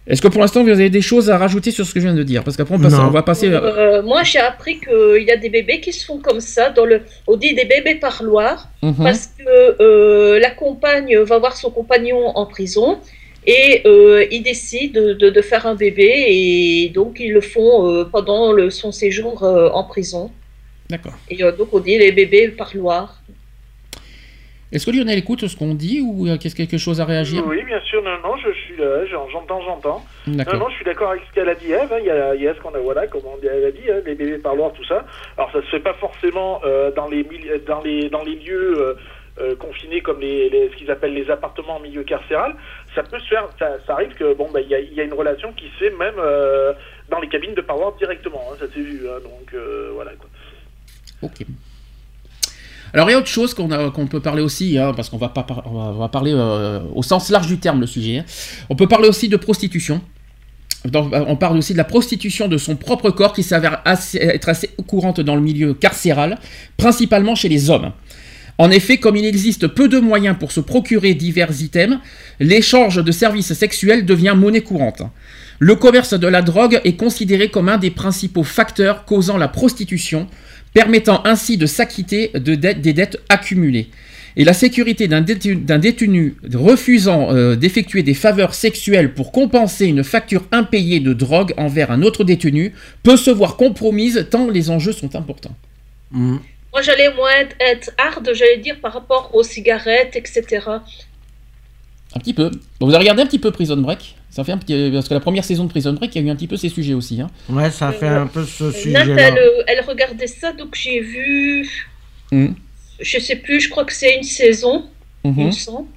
[SPEAKER 1] Est-ce que pour l'instant vous avez des choses à rajouter sur ce que je viens de dire? Parce qu'après on, passe-
[SPEAKER 3] Non.
[SPEAKER 1] on va passer. euh,
[SPEAKER 2] Euh, moi, j'ai appris qu'il y a des bébés qui se font comme ça. Dans le, on dit des bébés parloirs.
[SPEAKER 1] mhm.
[SPEAKER 2] parce que euh, la compagne va voir son compagnon en prison et euh, ils décident de, de- de faire un bébé et donc ils le font euh, pendant le- son séjour euh, en prison.
[SPEAKER 1] D'accord.
[SPEAKER 2] Et euh, donc on dit les bébés parloirs.
[SPEAKER 1] Est-ce que Lionel écoute ce qu'on dit ou euh, qu'est-ce quelque chose à réagir?
[SPEAKER 4] Oui, bien sûr, non, non, je j'entends, j'entends. Non, non, je suis d'accord avec ce qu'elle a dit Eve. hein. Il y a, il y a ce qu'on a, voilà, comme on dit- elle a dit, hein, les bébés parloirs, tout ça. Alors, ça se fait pas forcément euh, dans les dans les dans les lieux euh, euh, confinés comme les, les- ce qu'ils appellent les appartements en milieu carcéral. Ça peut se faire. Ça, ça arrive que bon, bah, il y a, il y a une relation qui se fait même dans les cabines de parloir directement. hein, ça s'est vu. donc voilà. Quoi.
[SPEAKER 1] Ok. Alors il y a autre chose qu'on peut parler aussi, hein, parce qu'on va parler euh, au sens large du terme le sujet. hein. On peut parler aussi de prostitution. Euh, on parle aussi de la prostitution de son propre corps qui s'avère être assez courante dans le milieu carcéral, principalement chez les hommes. En effet, comme il existe peu de moyens pour se procurer divers items, l'échange de services sexuels devient monnaie courante. Le commerce de la drogue est considéré comme un des principaux facteurs causant la prostitution, permettant ainsi de s'acquitter de dettes- des dettes accumulées. Et la sécurité d'un détenu, refusant euh, d'effectuer des faveurs sexuelles pour compenser une facture impayée de drogue envers un autre détenu peut se voir compromise tant les enjeux sont importants.
[SPEAKER 3] Mm.
[SPEAKER 2] Moi j'allais moins être, hard, j'allais dire par rapport aux cigarettes, etc.
[SPEAKER 1] Un petit peu. Vous avez regardé un petit peu Prison Break? Ça fait un petit... Parce que la première saison de Prison Break, il y a eu un petit peu ces sujets aussi. hein.
[SPEAKER 3] Ouais, ça fait un peu ce
[SPEAKER 2] Nat,
[SPEAKER 3] sujet-là.
[SPEAKER 2] elle, euh, elle regardait ça, donc j'ai vu
[SPEAKER 1] Mhm.
[SPEAKER 2] je sais plus, je crois que c'est une saison, il me semble.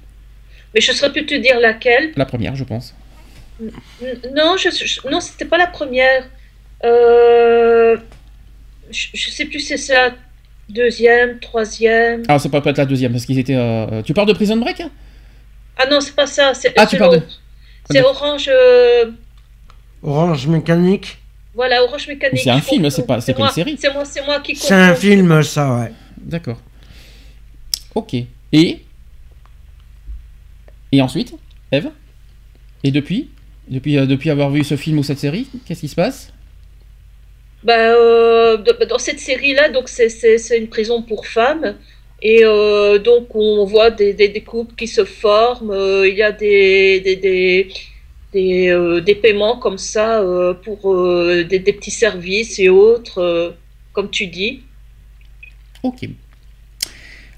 [SPEAKER 2] Mais je saurais plus te dire laquelle.
[SPEAKER 1] La première, je pense.
[SPEAKER 2] N- Non, je, je- non, c'était pas la première. Euh, je, je sais plus si c'est la deuxième, troisième.
[SPEAKER 1] Ah, c'est pas peut-être la deuxième, parce qu'ils étaient. euh, Tu parles de Prison Break
[SPEAKER 2] Ah non, c'est pas ça.
[SPEAKER 1] Ah, tu parles de-.
[SPEAKER 2] C'est Orange. euh,
[SPEAKER 3] Orange Mécanique.
[SPEAKER 2] Voilà, Orange Mécanique.
[SPEAKER 1] C'est un film, c'est pas- c'est pas une série.
[SPEAKER 2] C'est moi, c'est moi qui
[SPEAKER 3] C'est un film, ça, ouais.
[SPEAKER 1] D'accord. Ok. Et? Et ensuite, Eve? Et depuis? Depuis, euh, depuis avoir vu ce film ou cette série, qu'est-ce qui se passe?
[SPEAKER 2] Ben, euh, de- dans cette série-là, donc c'est une prison pour femmes. Et euh, donc on voit des, couples qui se forment. euh, il y a des, des, des, des, euh, paiements comme ça pour des, petits services et autres, comme tu dis.
[SPEAKER 1] Ok.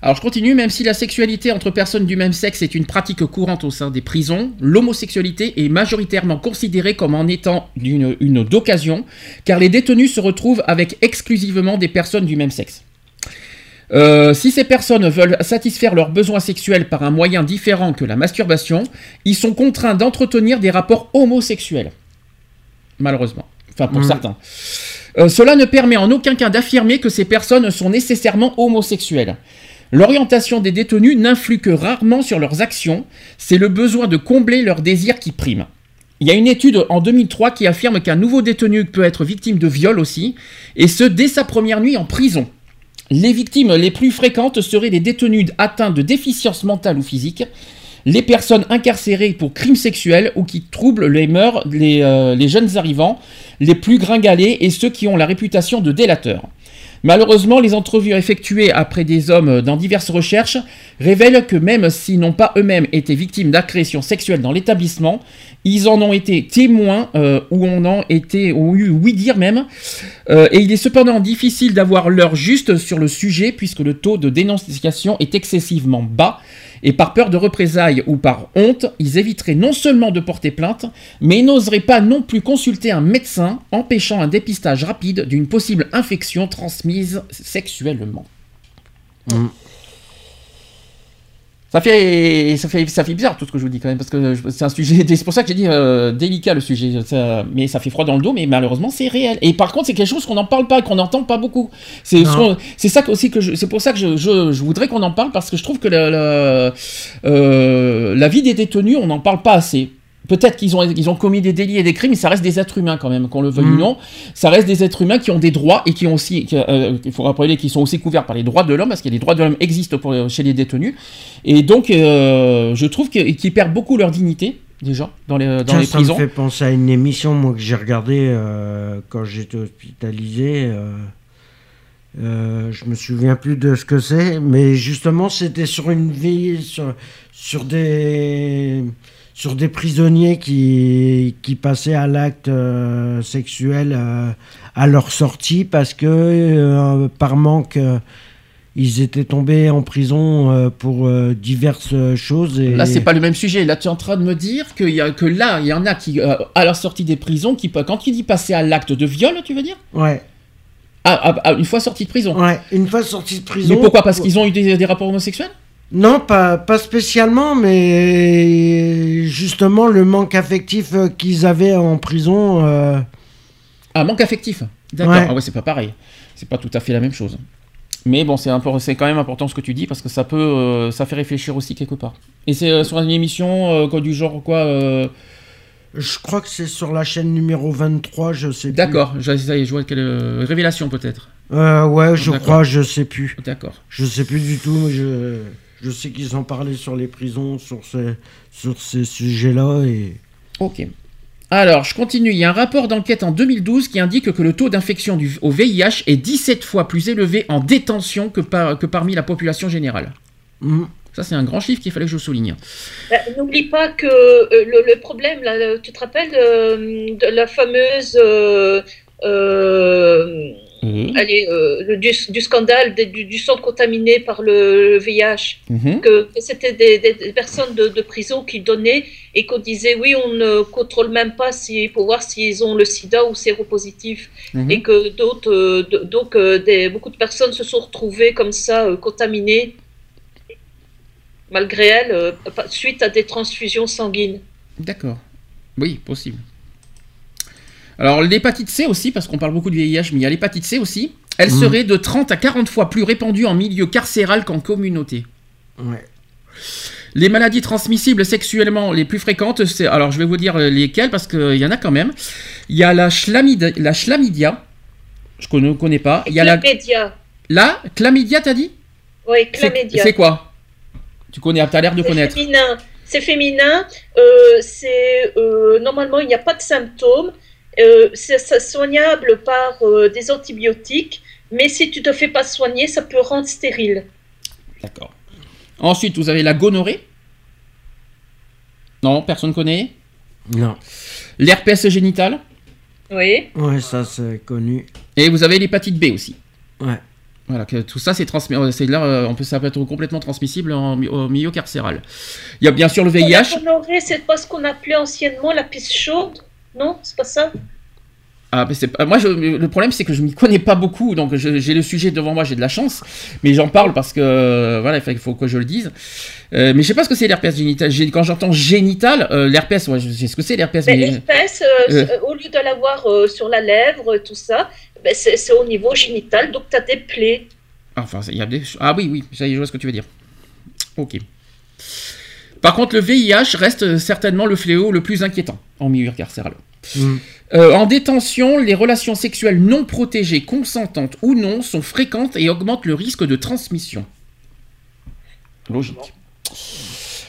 [SPEAKER 1] Alors je continue, même si la sexualité entre personnes du même sexe est une pratique courante au sein des prisons, l'homosexualité est majoritairement considérée comme en étant une, une d'occasion, car les détenus se retrouvent avec exclusivement des personnes du même sexe. Euh, si ces personnes veulent satisfaire leurs besoins sexuels par un moyen différent que la masturbation, ils sont contraints d'entretenir des rapports homosexuels. Malheureusement. Enfin, pour
[SPEAKER 3] Mhm.
[SPEAKER 1] certains. Euh, cela ne permet en aucun cas d'affirmer que ces personnes sont nécessairement homosexuelles. L'orientation des détenus n'influe que rarement sur leurs actions, c'est le besoin de combler leurs désirs qui prime. Il y a une étude en 2003 qui affirme qu'un nouveau détenu peut être victime de viol aussi, et ce dès sa première nuit en prison. Les victimes les plus fréquentes seraient les détenus atteints de déficience mentale ou physique, les personnes incarcérées pour crimes sexuels ou qui troublent les mœurs, les, euh, jeunes arrivants, les plus gringalés et ceux qui ont la réputation de délateurs. Malheureusement, les entrevues effectuées après des hommes dans diverses recherches révèlent que même s'ils n'ont pas eux-mêmes été victimes d'agressions sexuelles dans l'établissement, ils en ont été témoins euh, ou en ont été eu oui dire même. Euh, et il est cependant difficile d'avoir l'heure juste sur le sujet puisque le taux de dénonciation est excessivement bas. Et par peur de représailles ou par honte, ils éviteraient non seulement de porter plainte, mais n'oseraient pas non plus consulter un médecin, empêchant un dépistage rapide d'une possible infection transmise sexuellement.
[SPEAKER 3] Mm.
[SPEAKER 1] Ça fait, ça, fait, ça fait bizarre tout ce que je vous dis quand même, parce que c'est un sujet, c'est pour ça que j'ai dit euh, délicat le sujet, ça- mais ça fait froid dans le dos, mais malheureusement c'est réel. Et par contre c'est quelque chose qu'on n'en parle pas, qu'on n'entend pas beaucoup. C'est ce ça que- aussi que c'est pour ça que je, je, je voudrais qu'on en parle, parce que je trouve que le- le- euh, la vie des détenus, on n'en parle pas assez. Peut-être qu'ils ont, ils ont commis des délits et des crimes, mais ça reste des êtres humains quand même, qu'on le veuille ou
[SPEAKER 3] Mm.
[SPEAKER 1] non. Ça reste des êtres humains qui ont des droits et qui ont aussi, qui, euh, il faut rappeler qu'ils sont aussi couverts par les droits de l'homme, parce que les droits de l'homme existent pour, chez les détenus. Et donc, euh, je trouve qu'ils perdent beaucoup leur dignité, déjà, dans les, dans les
[SPEAKER 3] ça
[SPEAKER 1] prisons.
[SPEAKER 3] me fait penser à une émission, moi, que j'ai regardée euh, quand j'étais hospitalisé. euh, euh, je me souviens plus de ce que c'est, mais justement, c'était sur une vie, sur, sur des sur des prisonniers qui, qui passaient à l'acte euh, sexuel euh, à leur sortie parce que euh, par manque ils étaient tombés en prison pour diverses choses et
[SPEAKER 1] Là, c'est pas le même sujet. Là, tu es en train de me dire qu'il y a, que là, il y en a qui, à la sortie des prisons, qui, quand tu dis passer à l'acte de viol, tu veux dire?
[SPEAKER 3] Ouais
[SPEAKER 1] ah, ah, ah, une fois sorti de prison.
[SPEAKER 3] Ouais, une fois sortis de prison.
[SPEAKER 1] Mais pourquoi? Parce qu'ils ont eu des, des rapports homosexuels?
[SPEAKER 3] Non, pas, pas spécialement, mais justement le manque affectif euh, qu'ils avaient en prison. euh,
[SPEAKER 1] Ah, manque affectif. D'accord.
[SPEAKER 3] Ouais.
[SPEAKER 1] Ah ouais, c'est pas pareil. C'est pas tout à fait la même chose. Mais bon, c'est quand même important ce que tu dis parce que ça peut, euh, ça fait réfléchir aussi quelque part. Et c'est euh, sur une émission quoi, du genre quoi
[SPEAKER 3] je crois que c'est sur la chaîne numéro 23, je sais plus.
[SPEAKER 1] D'accord. Je, ça y est, je vois quelle révélation peut-être.
[SPEAKER 3] Euh, ouais, je crois, je sais plus.
[SPEAKER 1] D'accord.
[SPEAKER 3] Je sais plus du tout, mais je, je sais qu'ils en parlaient sur les prisons, sur ces, sur ces sujets-là. Et...
[SPEAKER 1] Ok. Alors, je continue. Il y a un rapport d'enquête en 2012 qui indique que le taux d'infection du- au VIH est 17 fois plus élevé en détention que, par- que parmi la population générale.
[SPEAKER 3] Hmm.
[SPEAKER 1] Ça, c'est un grand chiffre qu'il fallait que je souligne.
[SPEAKER 2] Ben, N'oublie pas que euh, le, le problème, là, tu te rappelles euh, de la fameuse euh, euh,
[SPEAKER 1] Mhm.
[SPEAKER 2] allez, euh, le- du, du scandale du, du sang contaminé par le, le VIH,
[SPEAKER 1] Mhm.
[SPEAKER 2] que, c'était des, personnes de, de prison qui donnaient et qu'on disait oui, on ne contrôle même pas si, pour voir s'ils ont le sida ou séropositif.
[SPEAKER 1] Mhm.
[SPEAKER 2] Et que d'autres, euh, de- donc euh, des, beaucoup de personnes se sont retrouvées comme ça, euh, contaminées, malgré elles, euh, suite à des transfusions sanguines.
[SPEAKER 1] D'accord. Oui, possible. Alors l'hépatite C aussi, parce qu'on parle beaucoup de VIH, mais il y a l'hépatite C aussi. Elle
[SPEAKER 3] Mhm.
[SPEAKER 1] serait de 30 à 40 fois plus répandue en milieu carcéral qu'en communauté.
[SPEAKER 3] Ouais.
[SPEAKER 1] Les maladies transmissibles sexuellement les plus fréquentes, c'est alors je vais vous dire euh, lesquelles parce qu'il y en a quand même. Il y a la, chlamyde- la chlamydia, je ne connais pas. Il y a la,
[SPEAKER 2] Chlamydia.
[SPEAKER 1] la chlamydia, t'as dit?
[SPEAKER 2] Oui,
[SPEAKER 1] C'est-
[SPEAKER 2] chlamydia.
[SPEAKER 1] C'est quoi? Tu connais, t'as l'air de
[SPEAKER 2] C'est
[SPEAKER 1] connaître.
[SPEAKER 2] féminin. C'est féminin. euh, c'est euh, normalement il n'y a pas de symptômes. Euh, c'est c'est soignable par euh, des antibiotiques, mais si tu te fais pas soigner, ça peut rendre stérile.
[SPEAKER 1] D'accord. Ensuite, vous avez la gonorrhée. Non, personne connaît?
[SPEAKER 3] Non.
[SPEAKER 1] L'herpès génital.
[SPEAKER 2] Oui.
[SPEAKER 3] Ouais, ça c'est connu.
[SPEAKER 1] Et vous avez l'hépatite B aussi.
[SPEAKER 3] Ouais.
[SPEAKER 1] Voilà, que tout ça c'est transmis, euh, c'est là, euh, on peut ça peut être complètement transmissible en, au milieu carcéral. Il y a bien sûr le
[SPEAKER 2] La
[SPEAKER 1] VIH.
[SPEAKER 2] gonorrhée, c'est pas ce qu'on appelait anciennement la pisse chaude? Non, c'est pas ça
[SPEAKER 1] Ah, mais c'est pas- moi, je- le problème c'est que je m'y connais pas beaucoup, donc je- j'ai le sujet devant moi, j'ai de la chance, mais j'en parle parce que euh, voilà, il faut- il faut que je le dise. Euh, mais je sais pas ce que c'est l'herpès génital. J'ai- Quand j'entends génital, euh, l'herpès, ouais, je sais ce que c'est l'herpès,
[SPEAKER 2] Ben,
[SPEAKER 1] mais
[SPEAKER 2] euh,
[SPEAKER 1] Euh.
[SPEAKER 2] c'est- au lieu de l'avoir sur la lèvre, tout ça, ben, c'est c'est au niveau génital, donc tu as des plaies.
[SPEAKER 1] Enfin, il y a des... Ah oui, oui, ça y est, je vois ce que tu veux dire. Ok. Par contre, le VIH reste certainement le fléau le plus inquiétant en milieu carcéral. Euh, en détention, les relations sexuelles non protégées, consentantes ou non, sont fréquentes et augmentent le risque de transmission. Logique.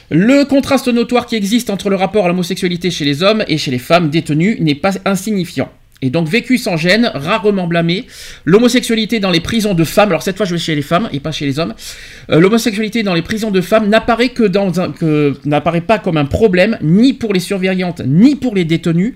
[SPEAKER 1] Le contraste notoire qui existe entre le rapport à l'homosexualité chez les hommes et chez les femmes détenues n'est pas insignifiant. Et donc vécu sans gêne, rarement blâmé, l'homosexualité dans les prisons de femmes, alors cette fois je vais chez les femmes et pas chez les hommes, euh, l'homosexualité dans les prisons de femmes n'apparaît que dans un, que n'apparaît pas comme un problème ni pour les surveillantes ni pour les détenus.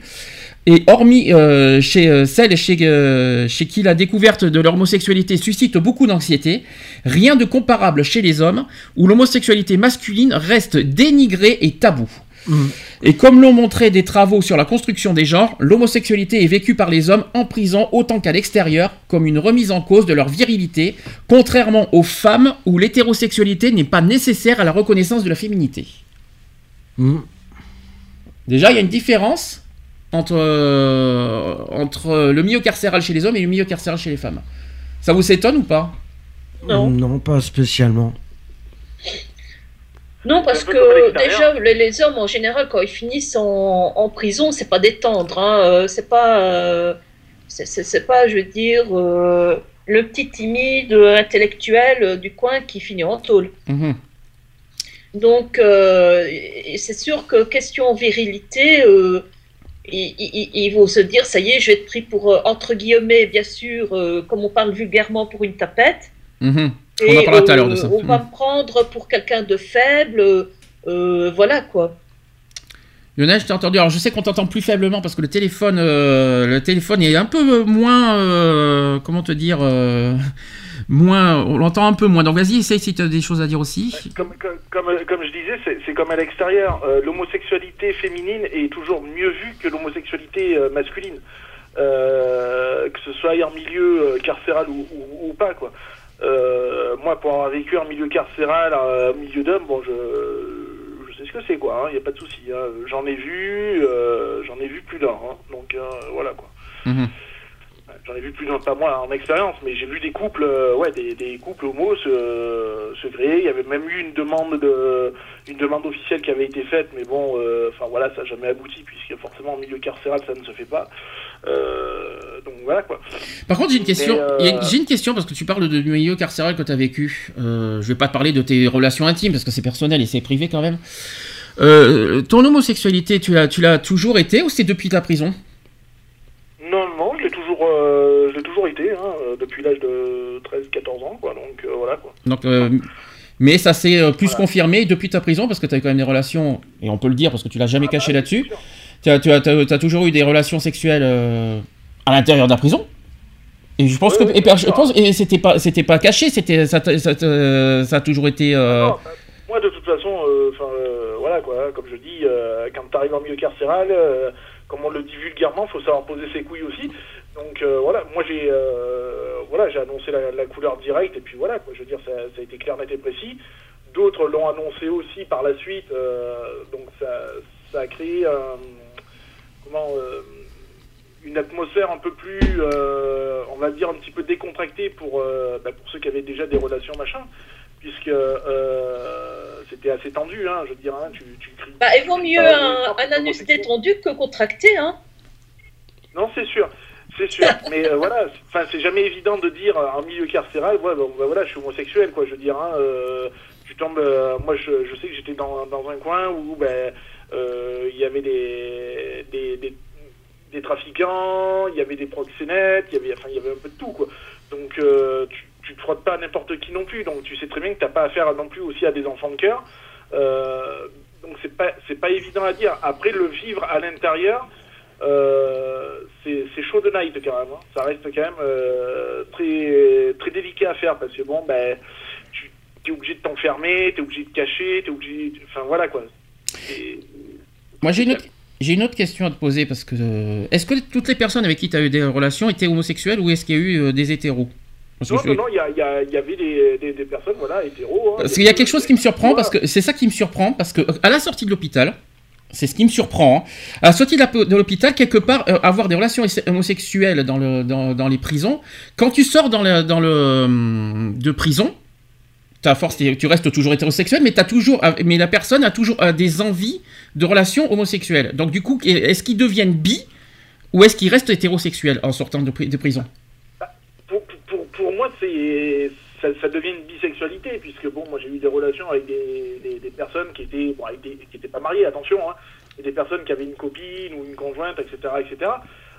[SPEAKER 1] Et hormis euh, chez euh, celles chez, euh, chez qui la découverte de l'homosexualité suscite beaucoup d'anxiété, rien de comparable chez les hommes, où l'homosexualité masculine reste dénigrée et taboue.
[SPEAKER 3] Mm.
[SPEAKER 1] Et comme l'ont montré des travaux sur la construction des genres, l'homosexualité est vécue par les hommes en prison autant qu'à l'extérieur comme une remise en cause de leur virilité, contrairement aux femmes où l'hétérosexualité n'est pas nécessaire à la reconnaissance de la féminité.
[SPEAKER 3] Mm.
[SPEAKER 1] Déjà, il y a une différence entre, euh, entre le milieu carcéral chez les hommes et le milieu carcéral chez les femmes. Ça vous s'étonne ou pas?
[SPEAKER 2] Non.
[SPEAKER 3] Non, pas spécialement.
[SPEAKER 2] Non, parce que déjà, les, les hommes en général, quand ils finissent en, en prison, c'est pas détendre. Hein, euh, c'est pas. euh, c'est- pas, je veux dire, euh, le petit timide intellectuel du coin qui finit en tôle.
[SPEAKER 1] Mhm.
[SPEAKER 2] Donc, euh, c'est sûr que question virilité, euh, ils, ils- ils vont se dire, ça y est, je vais être pris pour, entre guillemets, bien sûr, euh, comme on parle vulgairement, pour une tapette.
[SPEAKER 1] On en parlera tout à
[SPEAKER 2] euh,
[SPEAKER 1] l'heure de ça.
[SPEAKER 2] On va me prendre pour quelqu'un de faible. euh, euh, voilà quoi.
[SPEAKER 1] Lionel, je t'ai entendu. Alors, je sais qu'on t'entend plus faiblement parce que le téléphone, euh, le téléphone est un peu moins, euh, comment te dire, euh, moins, on l'entend un peu moins. Donc, vas-y, essaye si tu as des choses à dire aussi.
[SPEAKER 4] Comme, comme, comme, comme je disais, c'est- comme à l'extérieur. Euh, l'homosexualité féminine est toujours mieux vue que l'homosexualité euh, masculine. Euh, que ce soit en milieu euh, carcéral ou, ou, ou pas, quoi. Euh, moi, pour avoir vécu en milieu carcéral, euh, en milieu d'hommes, bon, je, je sais ce que c'est, quoi. Il n'y a pas de souci. hein. J'en ai vu, euh, j'en ai vu plus d'un. hein. Donc, euh, voilà, quoi.
[SPEAKER 1] Mhm.
[SPEAKER 4] J'en ai vu plus d'un, pas moi en expérience, mais j'ai vu des couples, ouais, des, des couples homos se, se créer. Il y avait même eu une demande de, une demande officielle qui avait été faite, mais bon, euh, enfin voilà, ça n'a jamais abouti puisque forcément en milieu carcéral ça ne se fait pas. Euh, donc voilà quoi.
[SPEAKER 1] Par contre, j'ai une question.
[SPEAKER 4] Euh,
[SPEAKER 1] J'ai une question parce que tu parles de- milieu carcéral que tu as vécu. Euh, je vais pas te parler de tes relations intimes parce que c'est personnel et c'est privé quand même. Ton homosexualité, tu l'as, tu l'as toujours été ou c'est depuis ta prison?
[SPEAKER 4] Non, non, je l'ai toujours, je l'ai toujours été hein, depuis l'âge de 13-14 ans, quoi. Donc voilà quoi.
[SPEAKER 1] Donc, mais ça s'est plus
[SPEAKER 4] Voilà.
[SPEAKER 1] confirmé depuis ta prison parce que tu as quand même des relations, et on peut le dire parce que tu l'as jamais
[SPEAKER 4] Ah
[SPEAKER 1] caché
[SPEAKER 4] bah,
[SPEAKER 1] là-dessus. Tu as, tu as- as- as toujours eu des relations sexuelles euh, à l'intérieur de la prison? Et je pense que et je
[SPEAKER 4] d'accord.
[SPEAKER 1] pense et c'était pas c'était pas caché, c'était ça, ça, ça- a toujours été. euh,
[SPEAKER 4] Non, bah, moi, de toute façon, euh, enfin, euh, voilà quoi, comme je dis, quand tu arrives en milieu carcéral, comme on le dit vulgairement, faut savoir poser ses couilles aussi. Donc voilà, moi j'ai voilà, j'ai annoncé la, la couleur directe et puis voilà, quoi, je veux dire, ça, ça a été clair, net et précis. D'autres l'ont annoncé aussi par la suite, donc ça, ça a créé un, comment, euh, une atmosphère un peu plus, euh, on va dire, un petit peu décontractée pour, euh, bah, pour ceux qui avaient déjà des relations machin puisque euh, c'était assez tendu, hein, je veux dire, hein, tu, tu cries.
[SPEAKER 2] Bah, il vaut mieux un, un anus détendu que contracté, hein.
[SPEAKER 4] Non, c'est sûr, c'est sûr, mais euh, voilà, c'est- enfin, c'est jamais évident de dire en milieu carcéral, ouais, bon, bah, voilà, je suis homosexuel, quoi, je veux dire, hein, euh, tu tombes, moi, je, je sais que j'étais dans, dans un coin où, ben, il y avait des, des, des, trafiquants, il y avait des proxénètes, il y avait, enfin, il y avait un peu de tout, quoi. Donc, euh, tu, tu te frottes pas à n'importe qui non plus, donc tu sais très bien que t'as pas affaire non plus aussi à des enfants de cœur. Euh, donc c'est pas pas évident à dire. Après le vivre à l'intérieur, euh, c'est chaud de night quand même. hein. Ça reste quand même euh, très très délicat à faire parce que bon ben tu es obligé de t'enfermer, tu es obligé de cacher, tu es obligé, enfin voilà quoi.
[SPEAKER 1] Moi, j'ai une, autre- j'ai une autre question à te poser parce que euh, est-ce que toutes les personnes avec qui tu as eu des relations étaient homosexuelles ou est-ce qu'il y a eu euh, des hétéros? Parce
[SPEAKER 4] Non,
[SPEAKER 1] je-
[SPEAKER 4] non, non, il y, a- il y, a- il y avait des, des, des personnes, voilà, hétéros. hein.
[SPEAKER 1] Parce qu'il y a quelque chose qui me surprend, parce que c'est ça qui me surprend, parce que à la sortie de l'hôpital, c'est ce qui me surprend, hein, à la sortie de l'hôpital, quelque part, euh, avoir des relations homosexuelles dans, le, dans, dans les prisons, quand tu sors dans le, dans le, hum, de prison, t'as force, tu restes toujours hétérosexuel, mais, as toujours, mais la personne a toujours euh, des envies de relations homosexuelles. Donc du coup, est-ce qu'ils deviennent bi ou est-ce qu'ils restent hétérosexuels en sortant de, pri- de prison?
[SPEAKER 4] Pour, pour, pour moi, ça, devient une bisexualité, puisque bon, moi j'ai eu des relations avec des, des, personnes qui étaient, bon, avec des- qui étaient pas mariées, attention, hein, et des personnes qui avaient une copine ou une conjointe, etc., etc.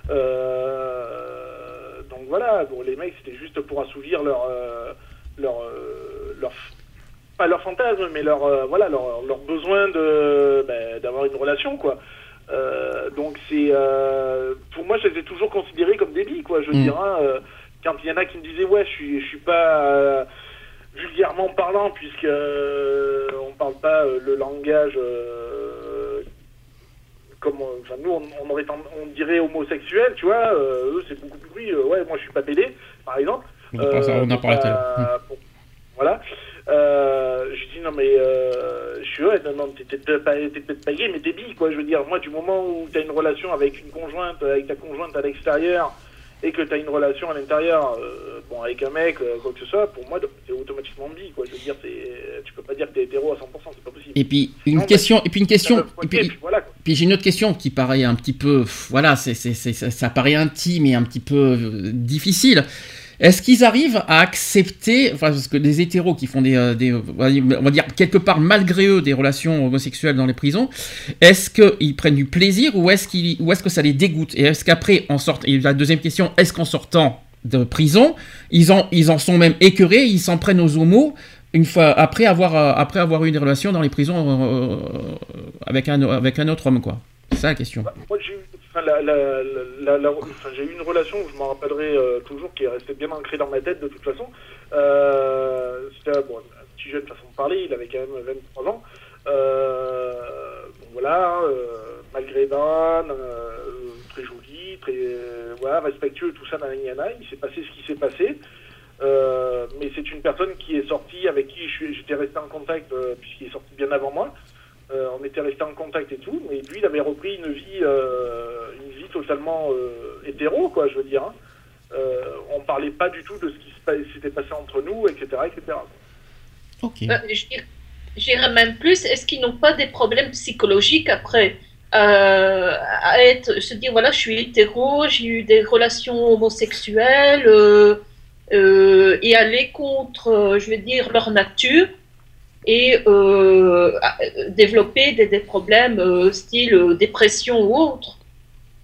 [SPEAKER 4] Euh, donc voilà, bon, les mecs, c'était juste pour assouvir leur, euh, leur, leur, pas leur fantasme, mais leur, euh, voilà, leur, leur besoin de, ben, d'avoir une relation, quoi. Euh, donc c'est, euh, pour moi, je les ai toujours considérés comme billes, quoi. Je veux
[SPEAKER 1] Mm.
[SPEAKER 4] dire, hein, quand il y en a qui me disaient ouais je suis je suis pas vulgairement parlant puisque on parle pas le langage comme enfin nous on, on aurait tend- on dirait homosexuel tu vois eux c'est beaucoup plus oui ouais moi je suis pas pédé par exemple
[SPEAKER 1] On on en
[SPEAKER 4] pour voilà euh, je dis non mais euh, je suis ouais non non t'es t'es peut-être pas t'es pas gay mais t'es bi quoi je veux dire moi du moment où t'as une relation avec une conjointe avec ta conjointe à l'extérieur et que tu as une relation à l'intérieur, euh, bon, avec un mec, euh, quoi que ce soit, pour moi, c'est automatiquement bi, quoi. Je veux dire, tu peux pas dire que t'es hétéro à 100%, c'est pas possible.
[SPEAKER 1] Et puis une
[SPEAKER 4] Non,
[SPEAKER 1] question, et puis une question,
[SPEAKER 4] peut
[SPEAKER 1] et puis,
[SPEAKER 4] puis voilà, quoi.
[SPEAKER 1] Puis j'ai une autre question qui paraît un petit peu, voilà, c'est, c'est, c'est- ça, ça paraît intime et un petit peu euh, difficile. Est-ce qu'ils arrivent à accepter, enfin, parce que les hétéros qui font des, euh, des, on va dire quelque part malgré eux des relations homosexuelles dans les prisons, est-ce qu'ils prennent du plaisir ou est-ce, est-ce que ça les dégoûte? Et est-ce qu'après, en sortant, la deuxième question, est-ce qu'en sortant de prison, ils en, ils en sont même écœurés, ils s'en prennent aux homos une fois après avoir, euh, après avoir eu des relations dans les prisons euh, avec, un, autre homme, quoi? C'est ça la question.
[SPEAKER 4] Bah, moi, j'ai eu, la, la, la, enfin, j'ai eu une relation, je m'en rappellerai euh, toujours, qui est restée bien ancrée dans ma tête de toute façon. Euh, c'était bon, un petit jeune façon de parler, il avait quand même 23 ans. Euh, bon, voilà, malgré Dan, très joli, très voilà, respectueux, tout ça, il s'est passé ce qui s'est passé. Mais c'est une personne qui est sortie, avec qui j'étais resté en contact, puisqu'il est sorti bien avant moi. Euh, on était resté en contact et tout, mais lui, il avait repris une vie, euh, une vie totalement euh, hétéro, quoi, je veux dire. hein. Euh, on parlait pas du tout de ce qui s'était passé entre nous, etc., etc.
[SPEAKER 1] Ok.
[SPEAKER 2] Euh, je dirais- J'irais même plus, est-ce qu'ils n'ont pas des problèmes psychologiques après euh, à être, se dire voilà, je suis hétéro, j'ai eu des relations homosexuelles euh, euh, et aller contre, je vais dire, leur nature et euh, développer des, des problèmes euh, style euh, dépression ou autre.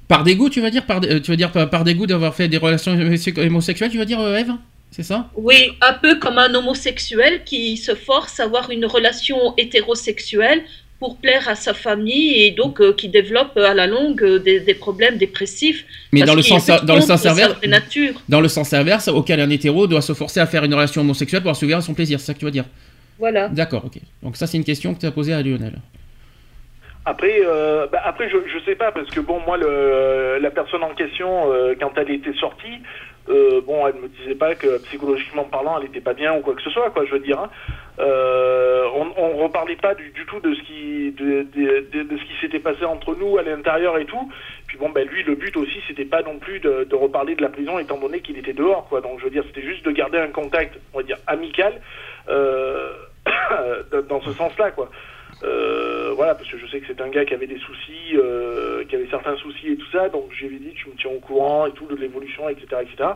[SPEAKER 1] Par dégoût, tu vas dire? Par, tu veux dire par, par dégoût d'avoir fait des relations homosexuelles, tu vas dire Eve? C'est ça?
[SPEAKER 2] Oui, un peu comme un homosexuel qui se force à avoir une relation hétérosexuelle pour plaire à sa famille et donc euh, qui développe à la longue euh, des, des problèmes dépressif.
[SPEAKER 1] Mais dans le, sens, dans le sens inverse, dans le sens inverse, auquel un hétéro doit se forcer à faire une relation homosexuelle pour assouvir son plaisir, c'est ça que tu veux dire?
[SPEAKER 2] Voilà.
[SPEAKER 1] D'accord, ok. Donc ça c'est une question que tu as posée à Lionel.
[SPEAKER 4] Après, euh, bah, après je, je sais pas parce que bon moi le, la personne en question euh, quand elle était sortie, euh, bon elle me disait pas que psychologiquement parlant elle était pas bien ou quoi que ce soit quoi je veux dire. hein. Euh, on, on reparlait pas du, du tout de ce qui de, de, de- de ce qui s'était passé entre nous à l'intérieur et tout. Puis bon ben lui le but aussi c'était pas non plus de, de reparler de la prison étant donné qu'il était dehors quoi. Donc je veux dire c'était juste de garder un contact on va dire amical euh, dans ce sens là quoi. Euh, voilà, parce que je sais que c'est un gars qui avait des soucis, euh, qui avait certains soucis et tout ça, donc je lui ai dit tu me tiens au courant et tout de l'évolution, etc., etc.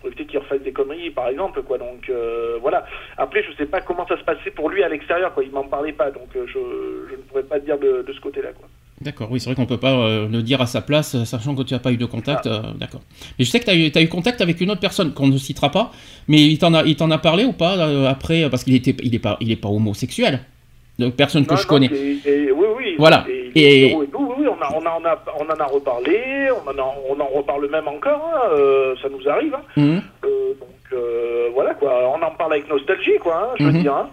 [SPEAKER 4] Pour éviter qu'il refasse des conneries, par exemple, quoi. Donc euh, voilà. Après, je sais pas comment ça se passait pour lui à l'extérieur, quoi. Il m'en parlait pas, donc euh, je, je ne pourrais pas te dire de, de ce côté-là, quoi.
[SPEAKER 1] D'accord, oui, c'est vrai qu'on peut pas euh, le dire à sa place, euh, sachant que tu n'as pas eu de contact. euh, D'accord. Mais je sais que tu as, eu- contact avec une autre personne qu'on ne citera pas, mais il t'en a, il a parlé ou pas euh, après Parce qu'il était, il est pas, il est pas homosexuel. Donc personne que
[SPEAKER 4] Non,
[SPEAKER 1] je
[SPEAKER 4] non,
[SPEAKER 1] connais.
[SPEAKER 4] et- et- oui, oui.
[SPEAKER 1] Voilà.
[SPEAKER 4] Et,
[SPEAKER 1] Et-
[SPEAKER 4] oui, oui, on, a, on, a, on, a, on en a reparlé, on en, a- on en reparle même encore, hein, ça nous arrive. hein. Euh, donc voilà quoi, on en parle avec nostalgie quoi, hein, je veux
[SPEAKER 1] Mhm.
[SPEAKER 4] dire.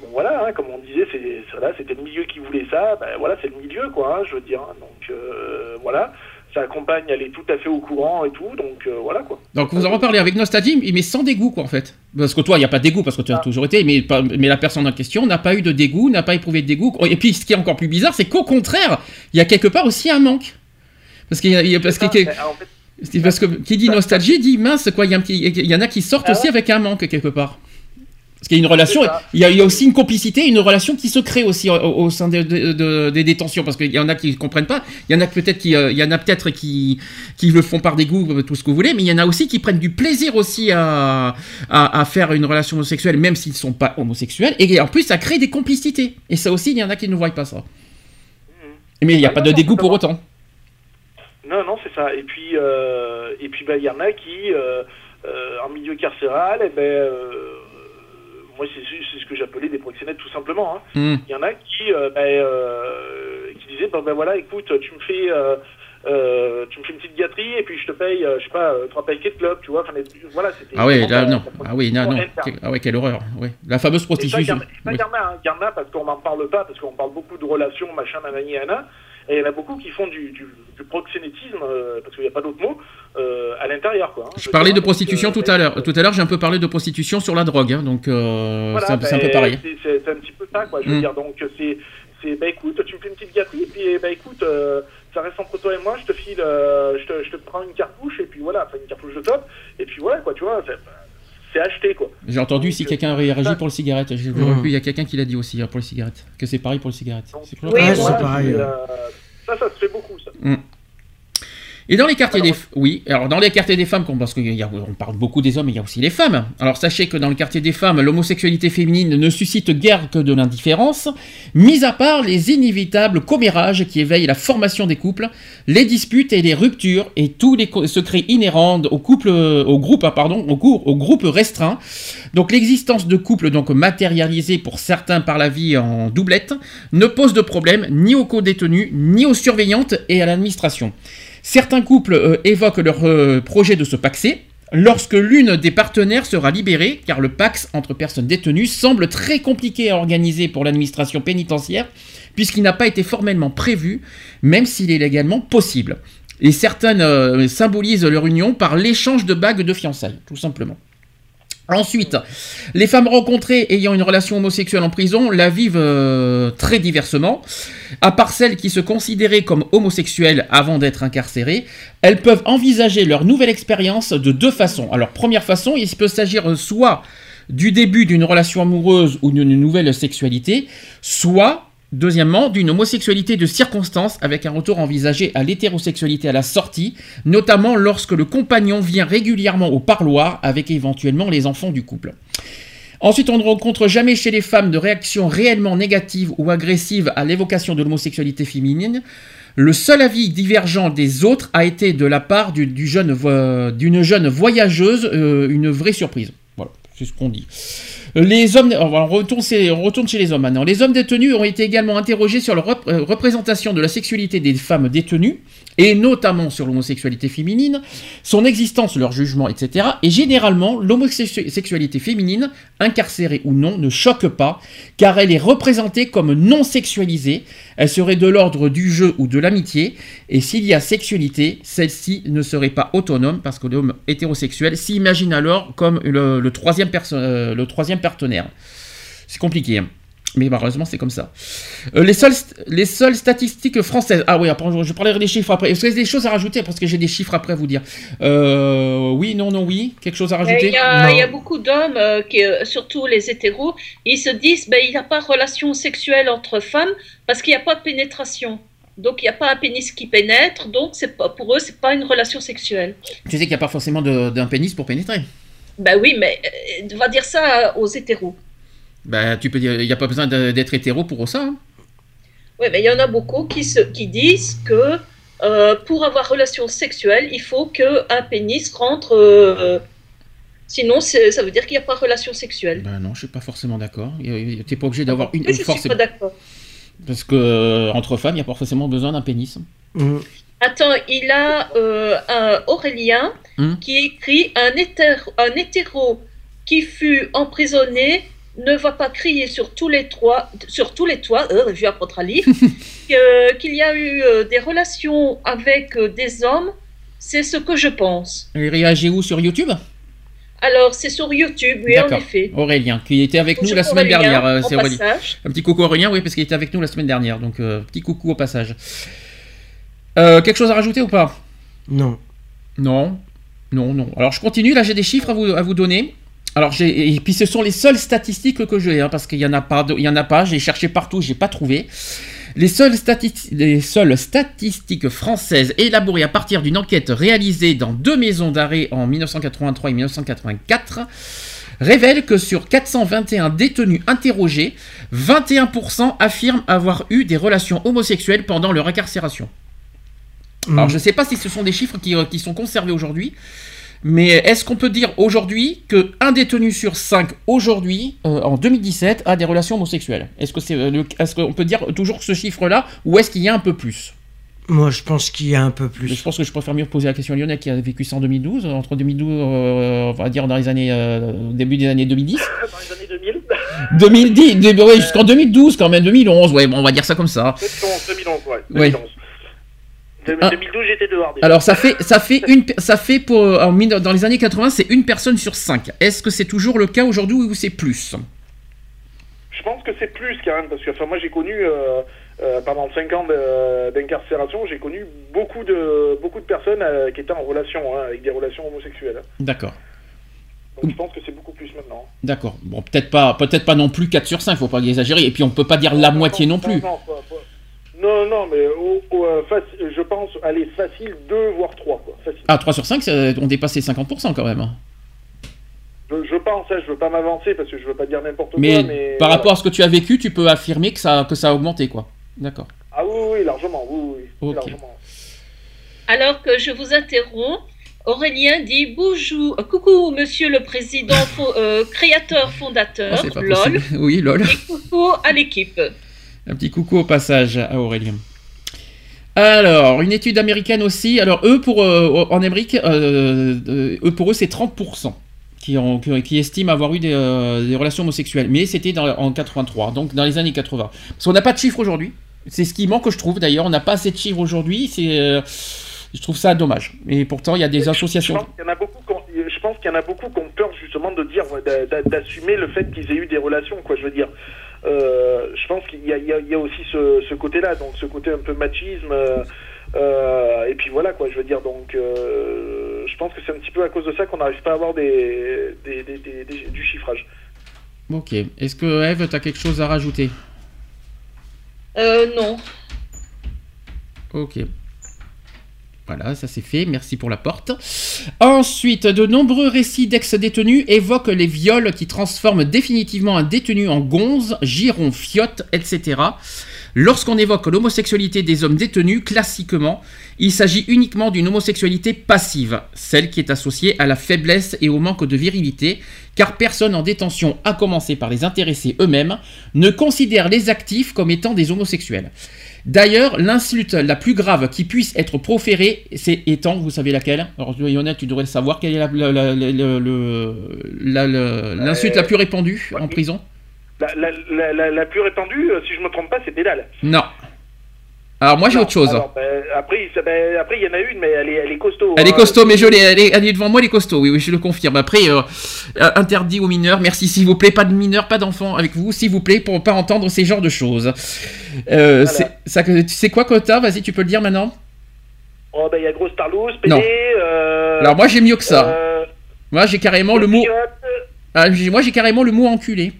[SPEAKER 4] Bon voilà, hein, comme on disait, c'est voilà, c'était le milieu qui voulait ça, ben voilà, c'est le milieu quoi, hein, je veux dire. hein. donc euh, voilà, sa compagne elle est tout à fait au courant et tout, donc euh, voilà quoi.
[SPEAKER 1] Donc vous en reparlez avec nostalgie, mais sans dégoût, quoi, en fait. Parce que toi, il n'y a pas de dégoût, parce que tu as
[SPEAKER 4] Ah.
[SPEAKER 1] toujours été, mais, la personne en question n'a pas eu de dégoût, n'a pas éprouvé de dégoût. Et puis, ce qui est encore plus bizarre, c'est qu'au contraire, il y a quelque part aussi un manque. Parce qu'il y a- il y a, parce que,
[SPEAKER 4] en fait,
[SPEAKER 1] c'est parce que qui dit nostalgie dit mince, quoi, il y, a un petit- il y en a qui sortent
[SPEAKER 4] Ah
[SPEAKER 1] aussi avec un manque, quelque part. Parce qu'il y a une relation, il y, a, il y a aussi une complicité, une relation qui se crée aussi au, au sein de- de- de- des détentions, parce qu'il y en a qui ne comprennent pas, il y en a peut-être qui, euh, il y en a peut-être qui, qui le font par dégoût, euh, tout ce que vous voulez, mais il y en a aussi qui prennent du plaisir aussi à, à, à faire une relation homosexuelle, même s'ils ne sont pas homosexuels, et en plus ça crée des complicités. Et ça aussi, il y en a qui ne voient pas ça. Mais il n'y a pas de dégoût pour autant.
[SPEAKER 4] Non, non, c'est ça. Et puis, euh, et puis, bah, il y en a qui, euh, euh, en milieu carcéral, eh ben, euh, moi, c'est c'est ce que j'appelais des proxénètes, tout simplement. hein.
[SPEAKER 1] Hmm.
[SPEAKER 4] Il y en a qui, euh, ben, euh, qui disaient, ben, ben voilà, écoute, tu me fais, euh, tu me fais une petite gâterie et puis je te paye, je sais pas, trois paquets de clubs, tu vois. Enfin, les- voilà, c'était.
[SPEAKER 1] Ah oui, là, non. Ah oui, non. Ah ouais, quelle horreur. Oui. La fameuse prostitution.
[SPEAKER 4] en a- ça, il y en a, hein. Parce qu'on n'en parle pas, parce qu'on parle beaucoup de relations, machin, nanani, nana. Et il y en a beaucoup qui font du, du, du proxénétisme, euh, parce qu'il n'y a pas d'autre mot, euh, à l'intérieur, quoi. hein.
[SPEAKER 1] Je parlais
[SPEAKER 4] dire,
[SPEAKER 1] de
[SPEAKER 4] donc,
[SPEAKER 1] prostitution
[SPEAKER 4] euh,
[SPEAKER 1] tout à l'heure. Tout à l'heure, j'ai un peu parlé de prostitution sur la drogue, hein, donc euh,
[SPEAKER 4] Voilà,
[SPEAKER 1] c'est un, c'est un peu
[SPEAKER 4] ben,
[SPEAKER 1] pareil.
[SPEAKER 4] c'est- C'est c'est un petit peu ça, quoi. Je veux
[SPEAKER 1] Mm.
[SPEAKER 4] dire, donc c'est, c'est, bah écoute, tu me fais une petite gâterie, et puis bah écoute, euh, ça reste entre toi et moi, je te file, euh, je, te, je te prends une cartouche, et puis voilà, enfin une cartouche de top, et puis voilà, quoi, tu vois, c'est, c'est acheté, quoi.
[SPEAKER 1] J'ai entendu
[SPEAKER 4] donc,
[SPEAKER 1] si
[SPEAKER 4] euh,
[SPEAKER 1] quelqu'un réagit
[SPEAKER 4] ça-
[SPEAKER 1] pour le cigarette. J'ai vu,
[SPEAKER 3] Mm.
[SPEAKER 1] il y a quelqu'un qui l'a dit aussi hein, pour les cigarettes, que c'est pareil pour les cigarettes.
[SPEAKER 4] Donc,
[SPEAKER 1] C'est
[SPEAKER 2] Oui,
[SPEAKER 1] clair
[SPEAKER 3] Ouais,
[SPEAKER 2] voilà,
[SPEAKER 3] pareil.
[SPEAKER 4] euh, ça, ça se fait beaucoup, ça.
[SPEAKER 1] Et dans les quartiers des oui, alors dans les quartiers des femmes, parce qu'on parle beaucoup des hommes, mais il y a aussi les femmes. Alors sachez que dans le quartier des femmes, l'homosexualité féminine ne suscite guère que de l'indifférence, mis à part les inévitables commérages qui éveillent la formation des couples, les disputes et les ruptures et tous les secrets inhérents au couple, au groupe, ah, pardon, au, cours, au groupe restreint. Donc l'existence de couples donc matérialisés pour certains par la vie en doublette ne pose de problème ni aux co-détenus, ni aux surveillantes et à l'administration. Certains couples euh, évoquent leur euh, projet de se paxer lorsque l'une des partenaires sera libérée, car le pax entre personnes détenues semble très compliqué à organiser pour l'administration pénitentiaire, puisqu'il n'a pas été formellement prévu, même s'il est légalement possible. Et certaines euh, symbolisent leur union par l'échange de bagues de fiançailles, tout simplement. Ensuite, les femmes rencontrées ayant une relation homosexuelle en prison la vivent euh, très diversement. À part celles qui se considéraient comme homosexuelles avant d'être incarcérées, elles peuvent envisager leur nouvelle expérience de deux façons. Alors, première façon, il peut s'agir soit du début d'une relation amoureuse ou d'une nouvelle sexualité, soit Deuxièmement, d'une homosexualité de circonstance avec un retour envisagé à l'hétérosexualité à la sortie, notamment lorsque le compagnon vient régulièrement au parloir avec éventuellement les enfants du couple. Ensuite, on ne rencontre jamais chez les femmes de réaction réellement négative ou agressive à l'évocation de l'homosexualité féminine. Le seul avis divergent des autres a été de la part d'une jeune voyageuse, euh, une vraie surprise. Voilà, c'est ce qu'on dit. Les hommes, on chez les hommes maintenant. Les hommes détenus ont été également interrogés sur rep- euh, représentation de la sexualité des femmes détenues, et notamment sur l'homosexualité féminine, son existence, leur jugement, etc. Et généralement, l'homosexualité féminine, incarcérée ou non, ne choque pas, car elle est représentée comme non sexualisée, elle serait de l'ordre du jeu ou de l'amitié, et s'il y a sexualité, celle-ci ne serait pas autonome, parce que l'homme hétérosexuel s'imagine alors comme le, le troisième, perso- euh, le troisième partenaire. C'est compliqué. hein. Mais malheureusement, c'est comme ça. Euh, les, seules, les seules statistiques françaises. Ah oui, après, je, je parlerai des chiffres après. Est-ce que vous avez des choses à rajouter Parce que j'ai des chiffres après à vous dire? Euh, oui, non, non, oui. Quelque chose à rajouter?
[SPEAKER 2] Il y, a- y a beaucoup d'hommes, euh, qui, surtout les hétéros, ils se disent ben, il n'y a pas de relation sexuelle entre femmes parce qu'il n'y a pas de pénétration. Donc il n'y a pas un pénis qui pénètre, donc c'est pas, pour eux, c'est pas une relation sexuelle.
[SPEAKER 1] Tu sais qu'il n'y a pas forcément d'un pénis pour pénétrer.
[SPEAKER 2] Ben oui, mais euh, va dire ça aux hétéros.
[SPEAKER 1] Bah, tu peux dire, il n'y a pas besoin d'être hétéro pour ça. hein.
[SPEAKER 2] Oui, mais il y en a beaucoup qui, se, qui disent que euh, pour avoir relation sexuelle, il faut qu'un pénis rentre. euh, sinon, ça veut dire qu'il n'y a pas relation sexuelle.
[SPEAKER 1] Bah non, je suis pas forcément d'accord. Tu n'es pas obligé d'avoir une,
[SPEAKER 2] je
[SPEAKER 1] force.
[SPEAKER 2] suis pas d'accord.
[SPEAKER 1] Parce que euh, entre femmes, il n'y a pas forcément besoin d'un pénis.
[SPEAKER 3] Mm.
[SPEAKER 2] Attends, il a euh, un Aurélien
[SPEAKER 1] Hmm.
[SPEAKER 2] qui écrit un, hétéro, un hétéro qui fut emprisonné ne va pas crier sur tous les toits, sur tous les toits, euh, je vais apprendre à lire, qu'il y a eu euh, des relations avec des hommes, c'est ce que je pense.
[SPEAKER 1] Il réagit où sur YouTube?
[SPEAKER 2] Alors, c'est sur YouTube, oui, en effet.
[SPEAKER 1] Aurélien, qui était avec nous la semaine
[SPEAKER 2] Aurélien,
[SPEAKER 1] dernière. c'est Aurélien.
[SPEAKER 2] passage.
[SPEAKER 1] Un petit coucou Aurélien, oui, parce qu'il était avec nous la semaine dernière. Donc, euh, petit coucou au passage. Euh, quelque chose à rajouter ou pas
[SPEAKER 3] Non.
[SPEAKER 1] Non. Non, non. Alors, je continue. Là, j'ai des chiffres à vous, à vous donner. Alors, j'ai, et puis ce sont les seules statistiques que j'ai, hein, parce qu'il y en a pas, de- il y en a pas. J'ai cherché partout, j'ai pas trouvé. Les seules, stati- les seules statistiques françaises élaborées à partir d'une enquête réalisée dans deux maisons d'arrêt en 1983 et 1984 révèlent que sur 421 détenus interrogés, 21% affirment avoir eu des relations homosexuelles pendant leur incarcération. Alors
[SPEAKER 3] Mm.
[SPEAKER 1] je ne sais pas si ce sont des chiffres qui, euh, qui sont conservés aujourd'hui, mais est-ce qu'on peut dire aujourd'hui que un détenu sur cinq aujourd'hui, euh, en 2017, a des relations homosexuelles? Est-ce que c'est, euh, est-ce qu'on peut dire toujours ce chiffre-là, ou est-ce qu'il y a un peu plus?
[SPEAKER 3] Moi, je pense qu'il y a un peu
[SPEAKER 1] Mais
[SPEAKER 3] plus.
[SPEAKER 1] Je pense que je préfère mieux poser la question à Lionel qui a vécu ça en 2012, entre 2012, euh, on va dire dans les années, euh, au début des années 2010.
[SPEAKER 4] Dans les années 2000
[SPEAKER 1] 2010, de- ouais, jusqu'en 2012 quand même, 2011, ouais, bon, on va dire ça comme ça.
[SPEAKER 4] 2011, 2011, ouais.
[SPEAKER 1] Ouais.
[SPEAKER 4] 2011. De-
[SPEAKER 1] Ah.
[SPEAKER 4] 2012, j'étais dehors déjà.
[SPEAKER 1] Alors ça fait, ça fait une, ça fait pour, euh, en dans les années 80, c'est une personne sur cinq. Est-ce que c'est toujours le cas aujourd'hui ou c'est plus?
[SPEAKER 4] Je pense que c'est plus quand même, parce que enfin, moi j'ai connu, euh, euh, pendant 5 ans d'incarcération, j'ai connu beaucoup de, beaucoup de personnes euh, qui étaient en relation, hein, avec des relations homosexuelles.
[SPEAKER 1] D'accord,
[SPEAKER 4] Donc je pense que c'est beaucoup plus maintenant.
[SPEAKER 1] d'accord. Bon, peut-être pas, peut-être pas non plus 4 sur 5, faut pas exagérer. Et puis on peut pas dire la moitié non plus.
[SPEAKER 4] Non, pas- pas- non, non, mais au- au, euh, faci- je pense, allez, facile 2 voire 3, quoi. Facile.
[SPEAKER 1] Ah, 3 sur 5, ça- on dépasse les 50% quand même. hein.
[SPEAKER 4] Je, je pense, hein, je veux pas m'avancer parce que je veux pas dire n'importe quoi, mais.
[SPEAKER 1] par
[SPEAKER 4] voilà.
[SPEAKER 1] rapport à ce que tu as vécu, tu peux affirmer que ça, que ça a augmenté, quoi. D'accord.
[SPEAKER 4] Ah oui, oui, largement, oui, oui, oui,
[SPEAKER 1] Ok.
[SPEAKER 4] largement.
[SPEAKER 2] Alors que je vous interromps, Aurélien dit bonjour, coucou monsieur le président, fo- euh, créateur,
[SPEAKER 1] Ah,
[SPEAKER 2] fondateur,
[SPEAKER 1] pas
[SPEAKER 2] lol,
[SPEAKER 1] possible. Oui, lol.
[SPEAKER 2] et coucou à l'équipe.
[SPEAKER 1] Un petit coucou au passage à Aurélien. Alors, une étude américaine aussi. Alors, eux, pour, euh, en Amérique, euh, euh, eux, pour eux, c'est 30% qui, ont, qui, qui estiment avoir eu des, euh, des relations homosexuelles. Mais c'était en 83, donc dans les années 80. Parce qu'on n'a pas de chiffres aujourd'hui. C'est ce qui manque, je trouve, d'ailleurs. On n'a pas assez de chiffres aujourd'hui. C'est, je trouve ça dommage. Et pourtant, il y a des
[SPEAKER 4] Je
[SPEAKER 1] associations.
[SPEAKER 4] pense qu'il y en a beaucoup je pense qu'il y en a beaucoup qui ont peur justement de dire, d'assumer le fait qu'ils aient eu des relations, quoi. Je veux dire, je pense qu'il y a, y y aussi ce, ce côté-là, donc ce côté un peu machisme. euh, euh, et puis voilà, quoi. Je veux dire, donc, euh, je pense que c'est un petit peu à cause de ça qu'on n'arrive pas à avoir des, des- des- des- des- du chiffrage.
[SPEAKER 1] Ok. Est-ce que Eve, tu as quelque chose à rajouter?
[SPEAKER 2] Euh, non.
[SPEAKER 1] Ok. Voilà, ça c'est fait. Merci pour la porte. Ensuite, de nombreux récits d'ex-détenus évoquent les viols qui transforment définitivement un détenu en gonze, giron, fiotte, etc. Lorsqu'on évoque l'homosexualité des hommes détenus, classiquement, il s'agit uniquement d'une homosexualité passive, celle qui est associée à la faiblesse et au manque de virilité, car personne en détention, à commencer par les intéressés eux-mêmes, ne considère les actifs comme étant des homosexuels. D'ailleurs, l'insulte la plus grave qui puisse être proférée, c'est étant, vous savez laquelle? Alors, Lionel, tu devrais le savoir, quelle est la- la- la- la- le- la- la- l'insulte la plus répandue en prison?
[SPEAKER 4] La, plus répandue, euh, si je me trompe pas, c'est pédale.
[SPEAKER 1] Non. Alors, moi, j'ai autre chose.
[SPEAKER 4] alors, ben, après, ben, après, il y en a une, mais elle est, elle est costaud.
[SPEAKER 1] Elle est
[SPEAKER 4] hein.
[SPEAKER 1] costaud, mais je l'ai, elle est, elle est devant moi, elle est costaud, oui, oui, je le confirme. Après, euh, euh, interdit aux mineurs, merci s'il vous plaît, pas de mineurs, pas d'enfants avec vous, s'il vous plaît, pour pas entendre ces genres de choses. Euh, c'est- ça, que- tu sais quoi, Quota Vas-y, tu peux le dire maintenant
[SPEAKER 4] Oh, ben, il y a Grosse Tarlouse, PD.
[SPEAKER 1] Non.
[SPEAKER 4] Euh,
[SPEAKER 1] Alors, moi, j'ai mieux que ça. Moi, j'ai carrément le mot. Ah, moi, j'ai carrément le mot enculé.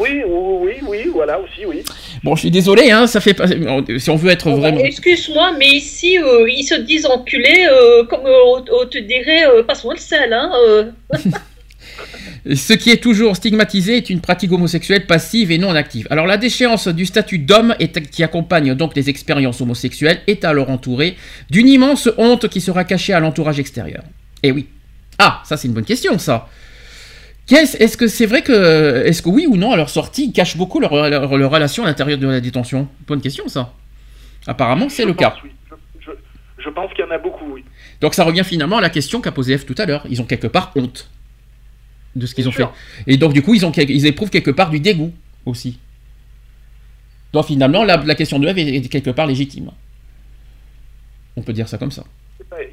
[SPEAKER 4] Oui, oui, oui, oui, voilà, aussi, oui.
[SPEAKER 1] Bon, je suis désolé, hein, ça fait pas. Si on veut être vraiment.
[SPEAKER 2] Excuse-moi, mais ici, euh, ils se disent enculés, euh, comme euh, on te dirait, euh, passe-moi le sel. Hein, euh.
[SPEAKER 1] Ce qui est toujours stigmatisé est une pratique homosexuelle passive et non active. Alors la déchéance du statut d'homme qui accompagne donc les expériences homosexuelles est alors entourée d'une immense honte qui sera cachée à l'entourage extérieur. Eh oui. Ah, ça c'est une bonne question ça. Est-ce que c'est vrai que, est-ce que oui ou non, à leur sortie, ils cachent beaucoup leur, leur- leur relation à l'intérieur de la détention? Bonne question ça. Apparemment c'est le cas.
[SPEAKER 4] oui. Je, je- je pense qu'il y en a beaucoup, oui.
[SPEAKER 1] Donc ça revient finalement à la question qu'a posée F tout à l'heure. Ils ont quelque part honte de ce qu'ils ont fait. Et donc du coup, ils, ont, quel- ils éprouvent quelque part du dégoût aussi. Donc finalement, la, la question de F est, quelque part légitime. On peut dire ça comme ça.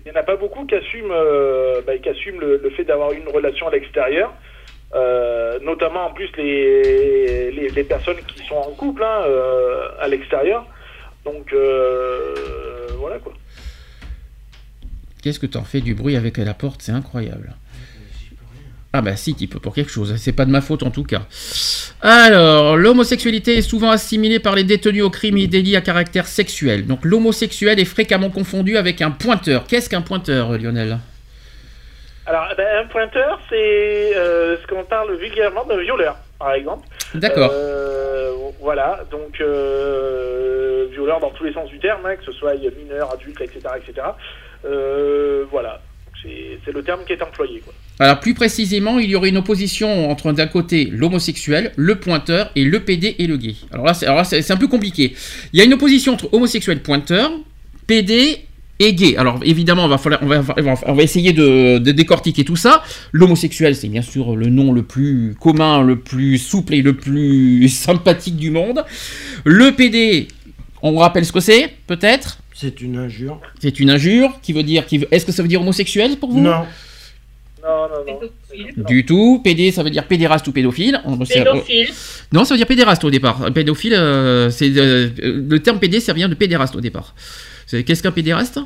[SPEAKER 4] Il n'y en a pas beaucoup qui assument, euh, bah, qui assument le, le fait d'avoir une relation à l'extérieur. Euh, notamment en plus les, les, personnes qui sont en couple hein, euh, à l'extérieur. Donc euh, voilà quoi.
[SPEAKER 1] Qu'est-ce que t'en fais du bruit avec la porte? C'est incroyable. Ah bah si, tu peux pour quelque chose. C'est pas de ma faute en tout cas. Alors, l'homosexualité est souvent assimilée par les détenus aux crimes et délits à caractère sexuel. Donc l'homosexuel est fréquemment confondu avec un pointeur. Qu'est-ce qu'un pointeur, Lionel?
[SPEAKER 4] Alors ben, un pointeur c'est euh, ce qu'on parle vulgairement d'un violeur par exemple.
[SPEAKER 1] D'accord.
[SPEAKER 4] Euh, voilà, donc euh, violeur dans tous les sens du terme, hein, que ce soit mineur, adulte, etc. etc. Voilà, c'est le terme qui est employé. Quoi.
[SPEAKER 1] Alors plus précisément, il y aurait une opposition entre d'un côté l'homosexuel, le pointeur et le PD et le gay. Alors là, c'est, un peu compliqué. Il y a une opposition entre homosexuel pointeur, PD gay. Alors évidemment, on va, falloir- on va, on va- essayer de, de décortiquer tout ça. L'homosexuel, c'est bien sûr le nom le plus commun, le plus souple et le plus sympathique du monde. Le PD, on rappelle ce que c'est, peut-être?
[SPEAKER 3] C'est une injure.
[SPEAKER 1] C'est une injure qui veut dire... Qui veut- Est-ce que ça veut dire homosexuel pour vous?
[SPEAKER 3] Non.
[SPEAKER 4] Non, non, non.
[SPEAKER 1] Du tout. PD, ça veut dire pédéraste ou pédophile.
[SPEAKER 2] Pédophile.
[SPEAKER 1] Non, ça veut dire pédéraste au départ. Pédophile, euh, c'est euh, le terme PD, ça vient de pédéraste au départ. Qu'est-ce qu'un pédéraste?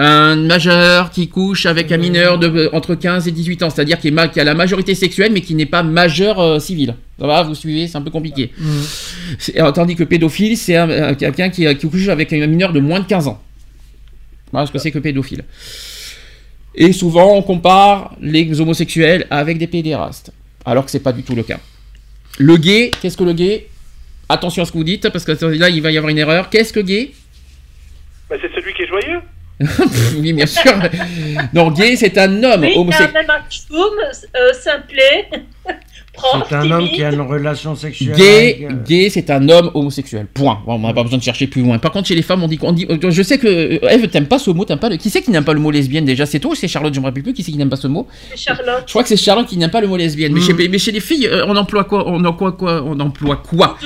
[SPEAKER 1] Un majeur qui couche avec un mineur de euh, entre 15 et 18 ans, c'est-à-dire qui, est ma- qui a la majorité sexuelle mais qui n'est pas majeur euh, civil. Ça va, vous suivez, c'est un peu compliqué. C'est- alors, tandis que pédophile, c'est un- un- quelqu'un qui, qui couche avec un mineur de moins de 15 ans. Voilà ce que c'est que pédophile. Et souvent, on compare les homosexuels avec des pédérastes, alors que c'est pas du tout le cas. Le gay, qu'est-ce que le gay? Attention à ce que vous dites, parce que là, il va y avoir une erreur. Qu'est-ce que gay?
[SPEAKER 4] Bah, c'est celui qui est joyeux.
[SPEAKER 1] Oui, bien sûr. non, gay, c'est un homme
[SPEAKER 2] Oui,
[SPEAKER 1] homosexuel.
[SPEAKER 2] choum, euh, simplet,
[SPEAKER 3] C'est un homme qui a une relation sexuelle.
[SPEAKER 1] Gay,
[SPEAKER 3] avec, euh,
[SPEAKER 1] gay, c'est un homme homosexuel. Point. Bon, on n'a pas besoin de chercher plus loin. Par contre, chez les femmes, on dit, on dit je sais que euh, Eve t'aime pas ce mot, t'aimes pas le. Qui c'est qui n'aime pas le mot lesbienne déjà C'est toi ou c'est Charlotte? Je me rappelle plus. Qui c'est qui n'aime pas ce mot
[SPEAKER 2] C'est Charlotte.
[SPEAKER 1] Je crois que c'est Charlotte qui n'aime pas le mot lesbienne. Mais, chez, mais chez les filles, euh, on emploie quoi? On emploie quoi? On emploie quoi?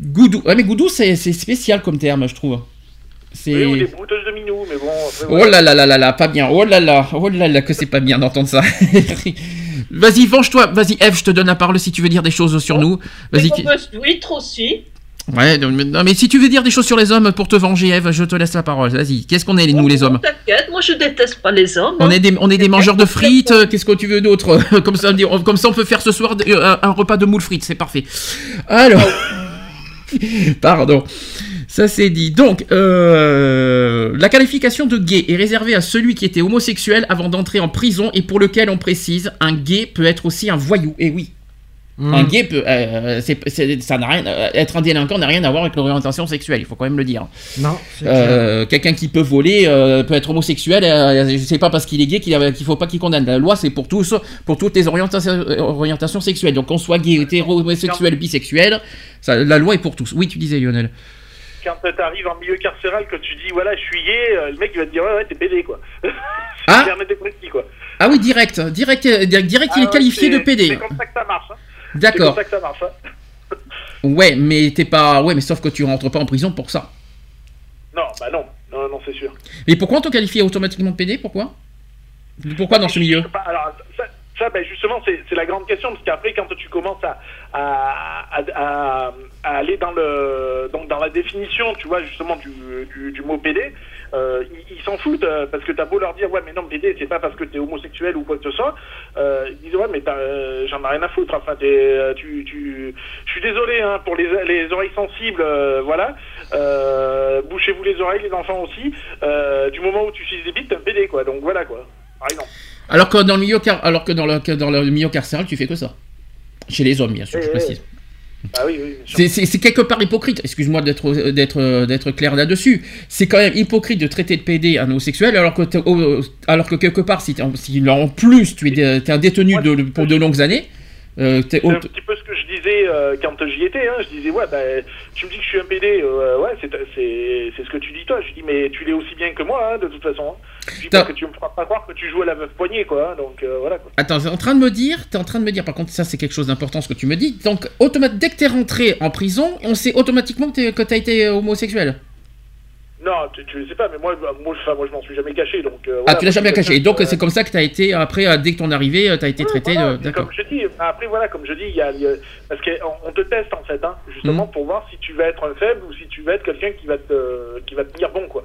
[SPEAKER 1] Goudou. Ouais, mais goudou, c'est c'est spécial comme terme, je trouve. C'est.
[SPEAKER 4] Oui, ou des brouteuses de minou, mais bon. après,
[SPEAKER 1] Oh là là là là là, pas bien. Oh là là, oh là là, que c'est pas bien d'entendre ça. Vas-y, venge-toi. Vas-y, Eve, je te donne la parole si tu veux dire des choses sur nous. Vas-y.
[SPEAKER 2] Douiller trop aussi.
[SPEAKER 1] Ouais, non, mais- non, mais si tu veux dire des choses sur les hommes pour te venger, Eve, je te laisse la parole. Vas-y. Qu'est-ce qu'on est, nous, les hommes?
[SPEAKER 2] T'inquiète, moi je déteste pas les hommes.
[SPEAKER 1] on
[SPEAKER 2] hein.
[SPEAKER 1] est, des, on est des mangeurs de frites, euh, qu'est-ce que tu veux d'autre? Comme, ça, on- comme ça, on peut faire ce soir euh, un, un repas de moules frites, c'est parfait. Alors, pardon, ça c'est dit. Donc, euh, la qualification de gay est réservée à celui qui était homosexuel avant d'entrer en prison et pour lequel on précise, un gay peut être aussi un voyou. Et oui,
[SPEAKER 3] Mm.
[SPEAKER 1] Un gay peut, euh, ça n'a rien, euh, être un délinquant n'a rien à voir avec l'orientation sexuelle. Il faut quand même le dire.
[SPEAKER 3] Non,
[SPEAKER 1] Quelqu'un qui peut voler peut être homosexuel. Je sais pas parce qu'il est gay qu'il qu'il faut pas qu'il condamne. La loi c'est pour tous, pour toutes les orientations, orientations sexuelles. Donc qu'on soit gay, hétéro, homosexuel, bisexuel, ça, la loi est pour tous. Oui, tu disais Lionel.
[SPEAKER 4] Quand t'arrives en milieu carcéral, que tu dis voilà, je suis gay, euh, le mec il va te dire ouais, ouais, t'es pédé quoi.
[SPEAKER 1] Ah.
[SPEAKER 4] Précis, quoi.
[SPEAKER 1] Ah oui, direct, direct, euh, direct, il
[SPEAKER 4] Ah
[SPEAKER 1] est
[SPEAKER 4] ouais,
[SPEAKER 1] qualifié de PD.
[SPEAKER 4] C'est comme ça que ça marche. Hein. C'est comme
[SPEAKER 1] D'accord.
[SPEAKER 4] ça que ça marche. Hein.
[SPEAKER 1] Ouais, mais t'es pas, ouais, mais sauf que tu rentres pas en prison pour ça.
[SPEAKER 4] Non, bah non, non, non, c'est sûr.
[SPEAKER 1] Mais pourquoi on te qualifie automatiquement de PD Pourquoi? Pourquoi dans ce milieu?
[SPEAKER 4] alors, ben, justement, c'est la grande question, parce qu'après, quand tu commences à, aller dans, le, donc dans la définition, tu vois, justement, du, mot PD, euh, ils s'en foutent, euh, parce que t'as beau leur dire, ouais, mais non, PD, c'est pas parce que t'es homosexuel ou quoi que ce soit, euh, ils disent, ouais, mais j'en ai rien à foutre, enfin, tu, je suis désolé, hein, pour les, les oreilles sensibles, voilà, bouchez-vous les oreilles, les enfants aussi, du moment où tu utilises des bites, t'es un PD, quoi, donc voilà, quoi, par exemple.
[SPEAKER 1] Alors que dans le milieu, car- alors que dans le, dans le milieu carcéral, tu fais que ça. Chez les hommes, bien sûr, je précise.
[SPEAKER 4] Ah oui, oui.
[SPEAKER 1] C'est- quelque part hypocrite, excuse-moi d'être clair là-dessus. C'est quand même hypocrite de traiter de PD un homosexuel alors que alors que quelque part si, si en plus tu es, t'es un détenu de, pour de longues années, euh,
[SPEAKER 4] C'est un petit peu ce que je disais euh, quand j'y étais. Hein. Je disais, ouais, bah, tu me dis que je suis un PD. euh, ouais, c'est c'est- c'est ce que tu dis toi. Je dis, mais tu l'es aussi bien que moi, hein, de toute façon. hein. Je dis que tu me feras pas croire que tu joues à la meuf poignée, quoi. donc euh, voilà. Quoi.
[SPEAKER 1] Attends, t'es en train de me dire, t'es en train de me dire, par contre, ça c'est quelque chose d'important ce que tu me dis. Donc, dès que t'es rentré en prison, on sait automatiquement que t'es- que t'as été homosexuel.
[SPEAKER 4] Non, tu, tu le sais pas, mais moi, moi, enfin, moi je m'en suis jamais caché. Donc, euh,
[SPEAKER 1] ah,
[SPEAKER 4] voilà.
[SPEAKER 1] tu l'as jamais caché. Donc,
[SPEAKER 4] euh,
[SPEAKER 1] c'est comme ça que t'as été, après, euh, dès que ton arrivée, euh, t'as été traité
[SPEAKER 4] voilà,
[SPEAKER 1] de.
[SPEAKER 4] Comme je dis, après voilà, comme je dis, il y a, il y a- parce qu'on on te teste en fait, hein, justement
[SPEAKER 1] Mhm.
[SPEAKER 4] pour voir si tu vas être un faible ou si tu vas être quelqu'un qui va te qui va te tenir bon quoi.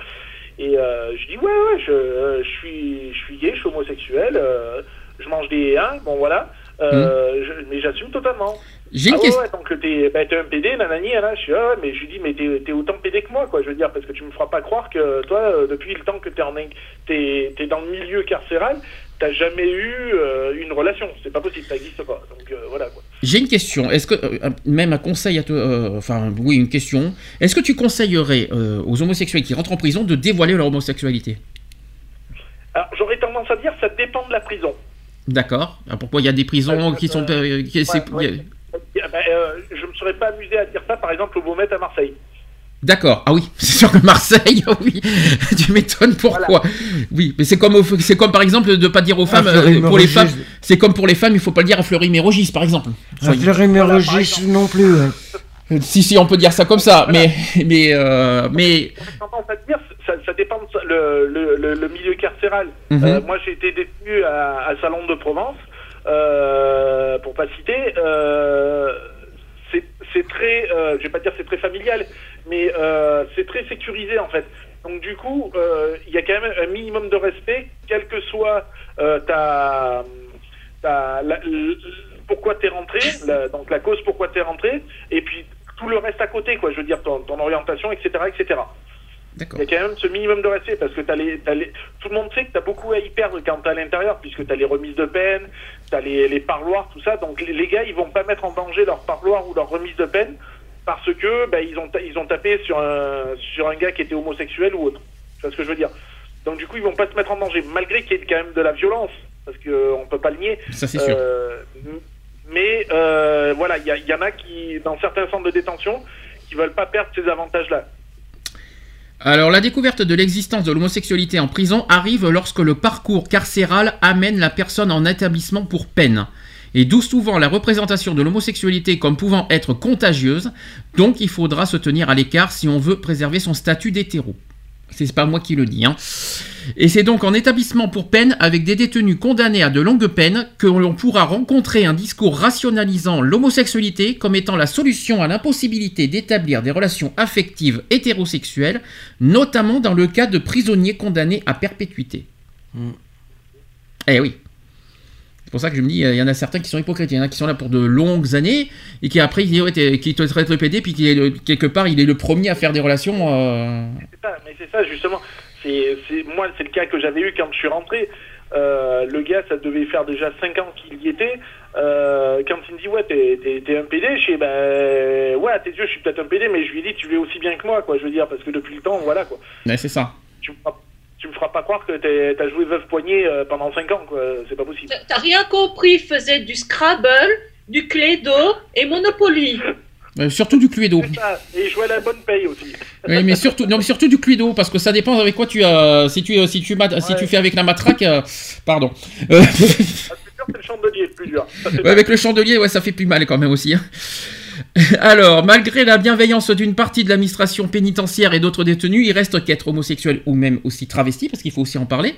[SPEAKER 4] Et euh, je dis ouais ouais, je, euh, je suis je suis gay, je suis homosexuel, euh, je mange des hein, bon voilà, euh, je- mais j'assume totalement.
[SPEAKER 1] J'ai une
[SPEAKER 4] ah
[SPEAKER 1] question.
[SPEAKER 4] ouais, donc t'es bah, un PD, nanani, là, je suis ah, ouais, mais je lui dis mais t'es autant PD que moi quoi, je veux dire parce que tu me feras pas croire que toi euh, depuis le temps que t'es en t'es dans le milieu carcéral, t'as jamais eu euh, une relation, c'est pas possible, ça existe pas. Donc euh, voilà quoi.
[SPEAKER 1] J'ai une question. Est-ce que euh, même un conseil à toi, euh, enfin oui, une question. Est-ce que tu conseillerais euh, aux homosexuels qui rentrent en prison de dévoiler leur homosexualité?
[SPEAKER 4] Alors j'aurais tendance à dire ça dépend de la prison.
[SPEAKER 1] D'accord. Ah, Pourquoi il y a des prisons qui sont qui-
[SPEAKER 4] ouais. Ah bah, euh, je me serais pas amusé à dire ça par exemple au Beaumet à Marseille.
[SPEAKER 1] D'accord. Ah oui, c'est sûr que Marseille, oui. tu m'étonnes pourquoi. Oui, mais c'est comme au- c'est comme par exemple de pas dire aux femmes euh, pour les femmes, c'est comme pour les femmes, il faut pas le dire à Fleury Mérogis par exemple.
[SPEAKER 3] À Fleury-Mérogis non plus. hein.
[SPEAKER 1] Euh, Si si, on peut dire ça comme ça, mais mais euh, mais
[SPEAKER 4] à dire ça, ça dépend de ça- le, le, le, le milieu carcéral.
[SPEAKER 1] Mhm.
[SPEAKER 4] Euh, moi j'ai été détenu à, à Salon de Provence, euh, pour pas citer. Euh, c'est très, euh, je vais pas dire c'est très familial, mais euh, c'est très sécurisé en fait. Donc du coup, euh, il y a quand même un minimum de respect, quelle que soit euh, ta, ta- la- l- pourquoi t'es rentré, la- donc la cause pourquoi t'es rentré, et puis tout le reste à côté, quoi. Je veux dire ton, ton orientation, etc., etc. Il y a quand même ce minimum de respect parce que t'as les, t'as les, tout le monde sait que t'as beaucoup à y perdre quand t'es à l'intérieur puisque t'as les remises de peine, t'as les, les parloirs, tout ça. Donc les, les gars, ils vont pas mettre en danger leur parloir ou leur remise de peine parce que bah, ils ont ils ont tapé sur un sur un gars qui était homosexuel ou autre. Tu vois ce que je veux dire? Donc du coup, ils vont pas se mettre en danger malgré qu'il y ait quand même de la violence parce que euh, on peut pas le nier.
[SPEAKER 1] Ça c'est sûr.
[SPEAKER 4] Euh, mais euh, voilà, il y, y en a qui dans certains centres de détention qui veulent pas perdre ces avantages-là.
[SPEAKER 1] Alors, la découverte de l'existence de l'homosexualité en prison arrive lorsque le parcours carcéral amène la personne en établissement pour peine. Et d'où souvent la représentation de l'homosexualité comme pouvant être contagieuse, donc il faudra se tenir à l'écart si on veut préserver son statut d'hétéro. C'est pas moi qui le dis. Hein. Et c'est donc en établissement pour peine avec des détenus condamnés à de longues peines que l'on pourra rencontrer un discours rationalisant l'homosexualité comme étant la solution à l'impossibilité d'établir des relations affectives hétérosexuelles, notamment dans le cas de prisonniers condamnés à perpétuité.
[SPEAKER 3] Mm.
[SPEAKER 1] Eh oui. C'est pour ça que je me dis, il y en a certains qui sont hypocrites, il y en a qui sont là pour de longues années et qui après qui, qui te traitent le PD puis qui est le- quelque part il est le premier à faire des relations. euh,
[SPEAKER 4] C'est ça, mais c'est ça justement. C'est, moi, c'est le cas que j'avais eu quand je suis rentré. Euh, le gars, ça devait faire déjà 5 ans qu'il y était. Euh, quand il me dit, ouais, t'es, un PD, je sais, ben, ouais, à tes yeux, je suis peut-être un PD, mais je lui dit, tu l'es aussi bien que moi, quoi, je veux dire, parce que depuis le temps, voilà, quoi.
[SPEAKER 1] Mais c'est ça.
[SPEAKER 4] Tu tu me feras pas croire que t'as joué veuve poignée euh, pendant 5 ans, quoi, c'est pas possible.
[SPEAKER 2] T'as- rien compris, il faisait du Scrabble, du Cluedo et Monopoly.
[SPEAKER 1] Euh, surtout du Cluedo.
[SPEAKER 4] Ça, et il jouait à la bonne paye aussi.
[SPEAKER 1] Oui, mais surtout, non, mais surtout du Cluedo, parce que ça dépend avec quoi tu as. Si tu, euh, si tu, mat- si
[SPEAKER 4] Ouais.
[SPEAKER 1] tu fais avec la matraque, euh, pardon. Euh,
[SPEAKER 4] Ah, c'est sûr, c'est le chandelier le plus dur.
[SPEAKER 1] Ouais, avec le chandelier, ouais, ça fait plus mal quand même aussi. hein. Alors, malgré la bienveillance d'une partie de l'administration pénitentiaire et d'autres détenus, il reste qu'être homosexuel ou même aussi travesti, parce qu'il faut aussi en parler,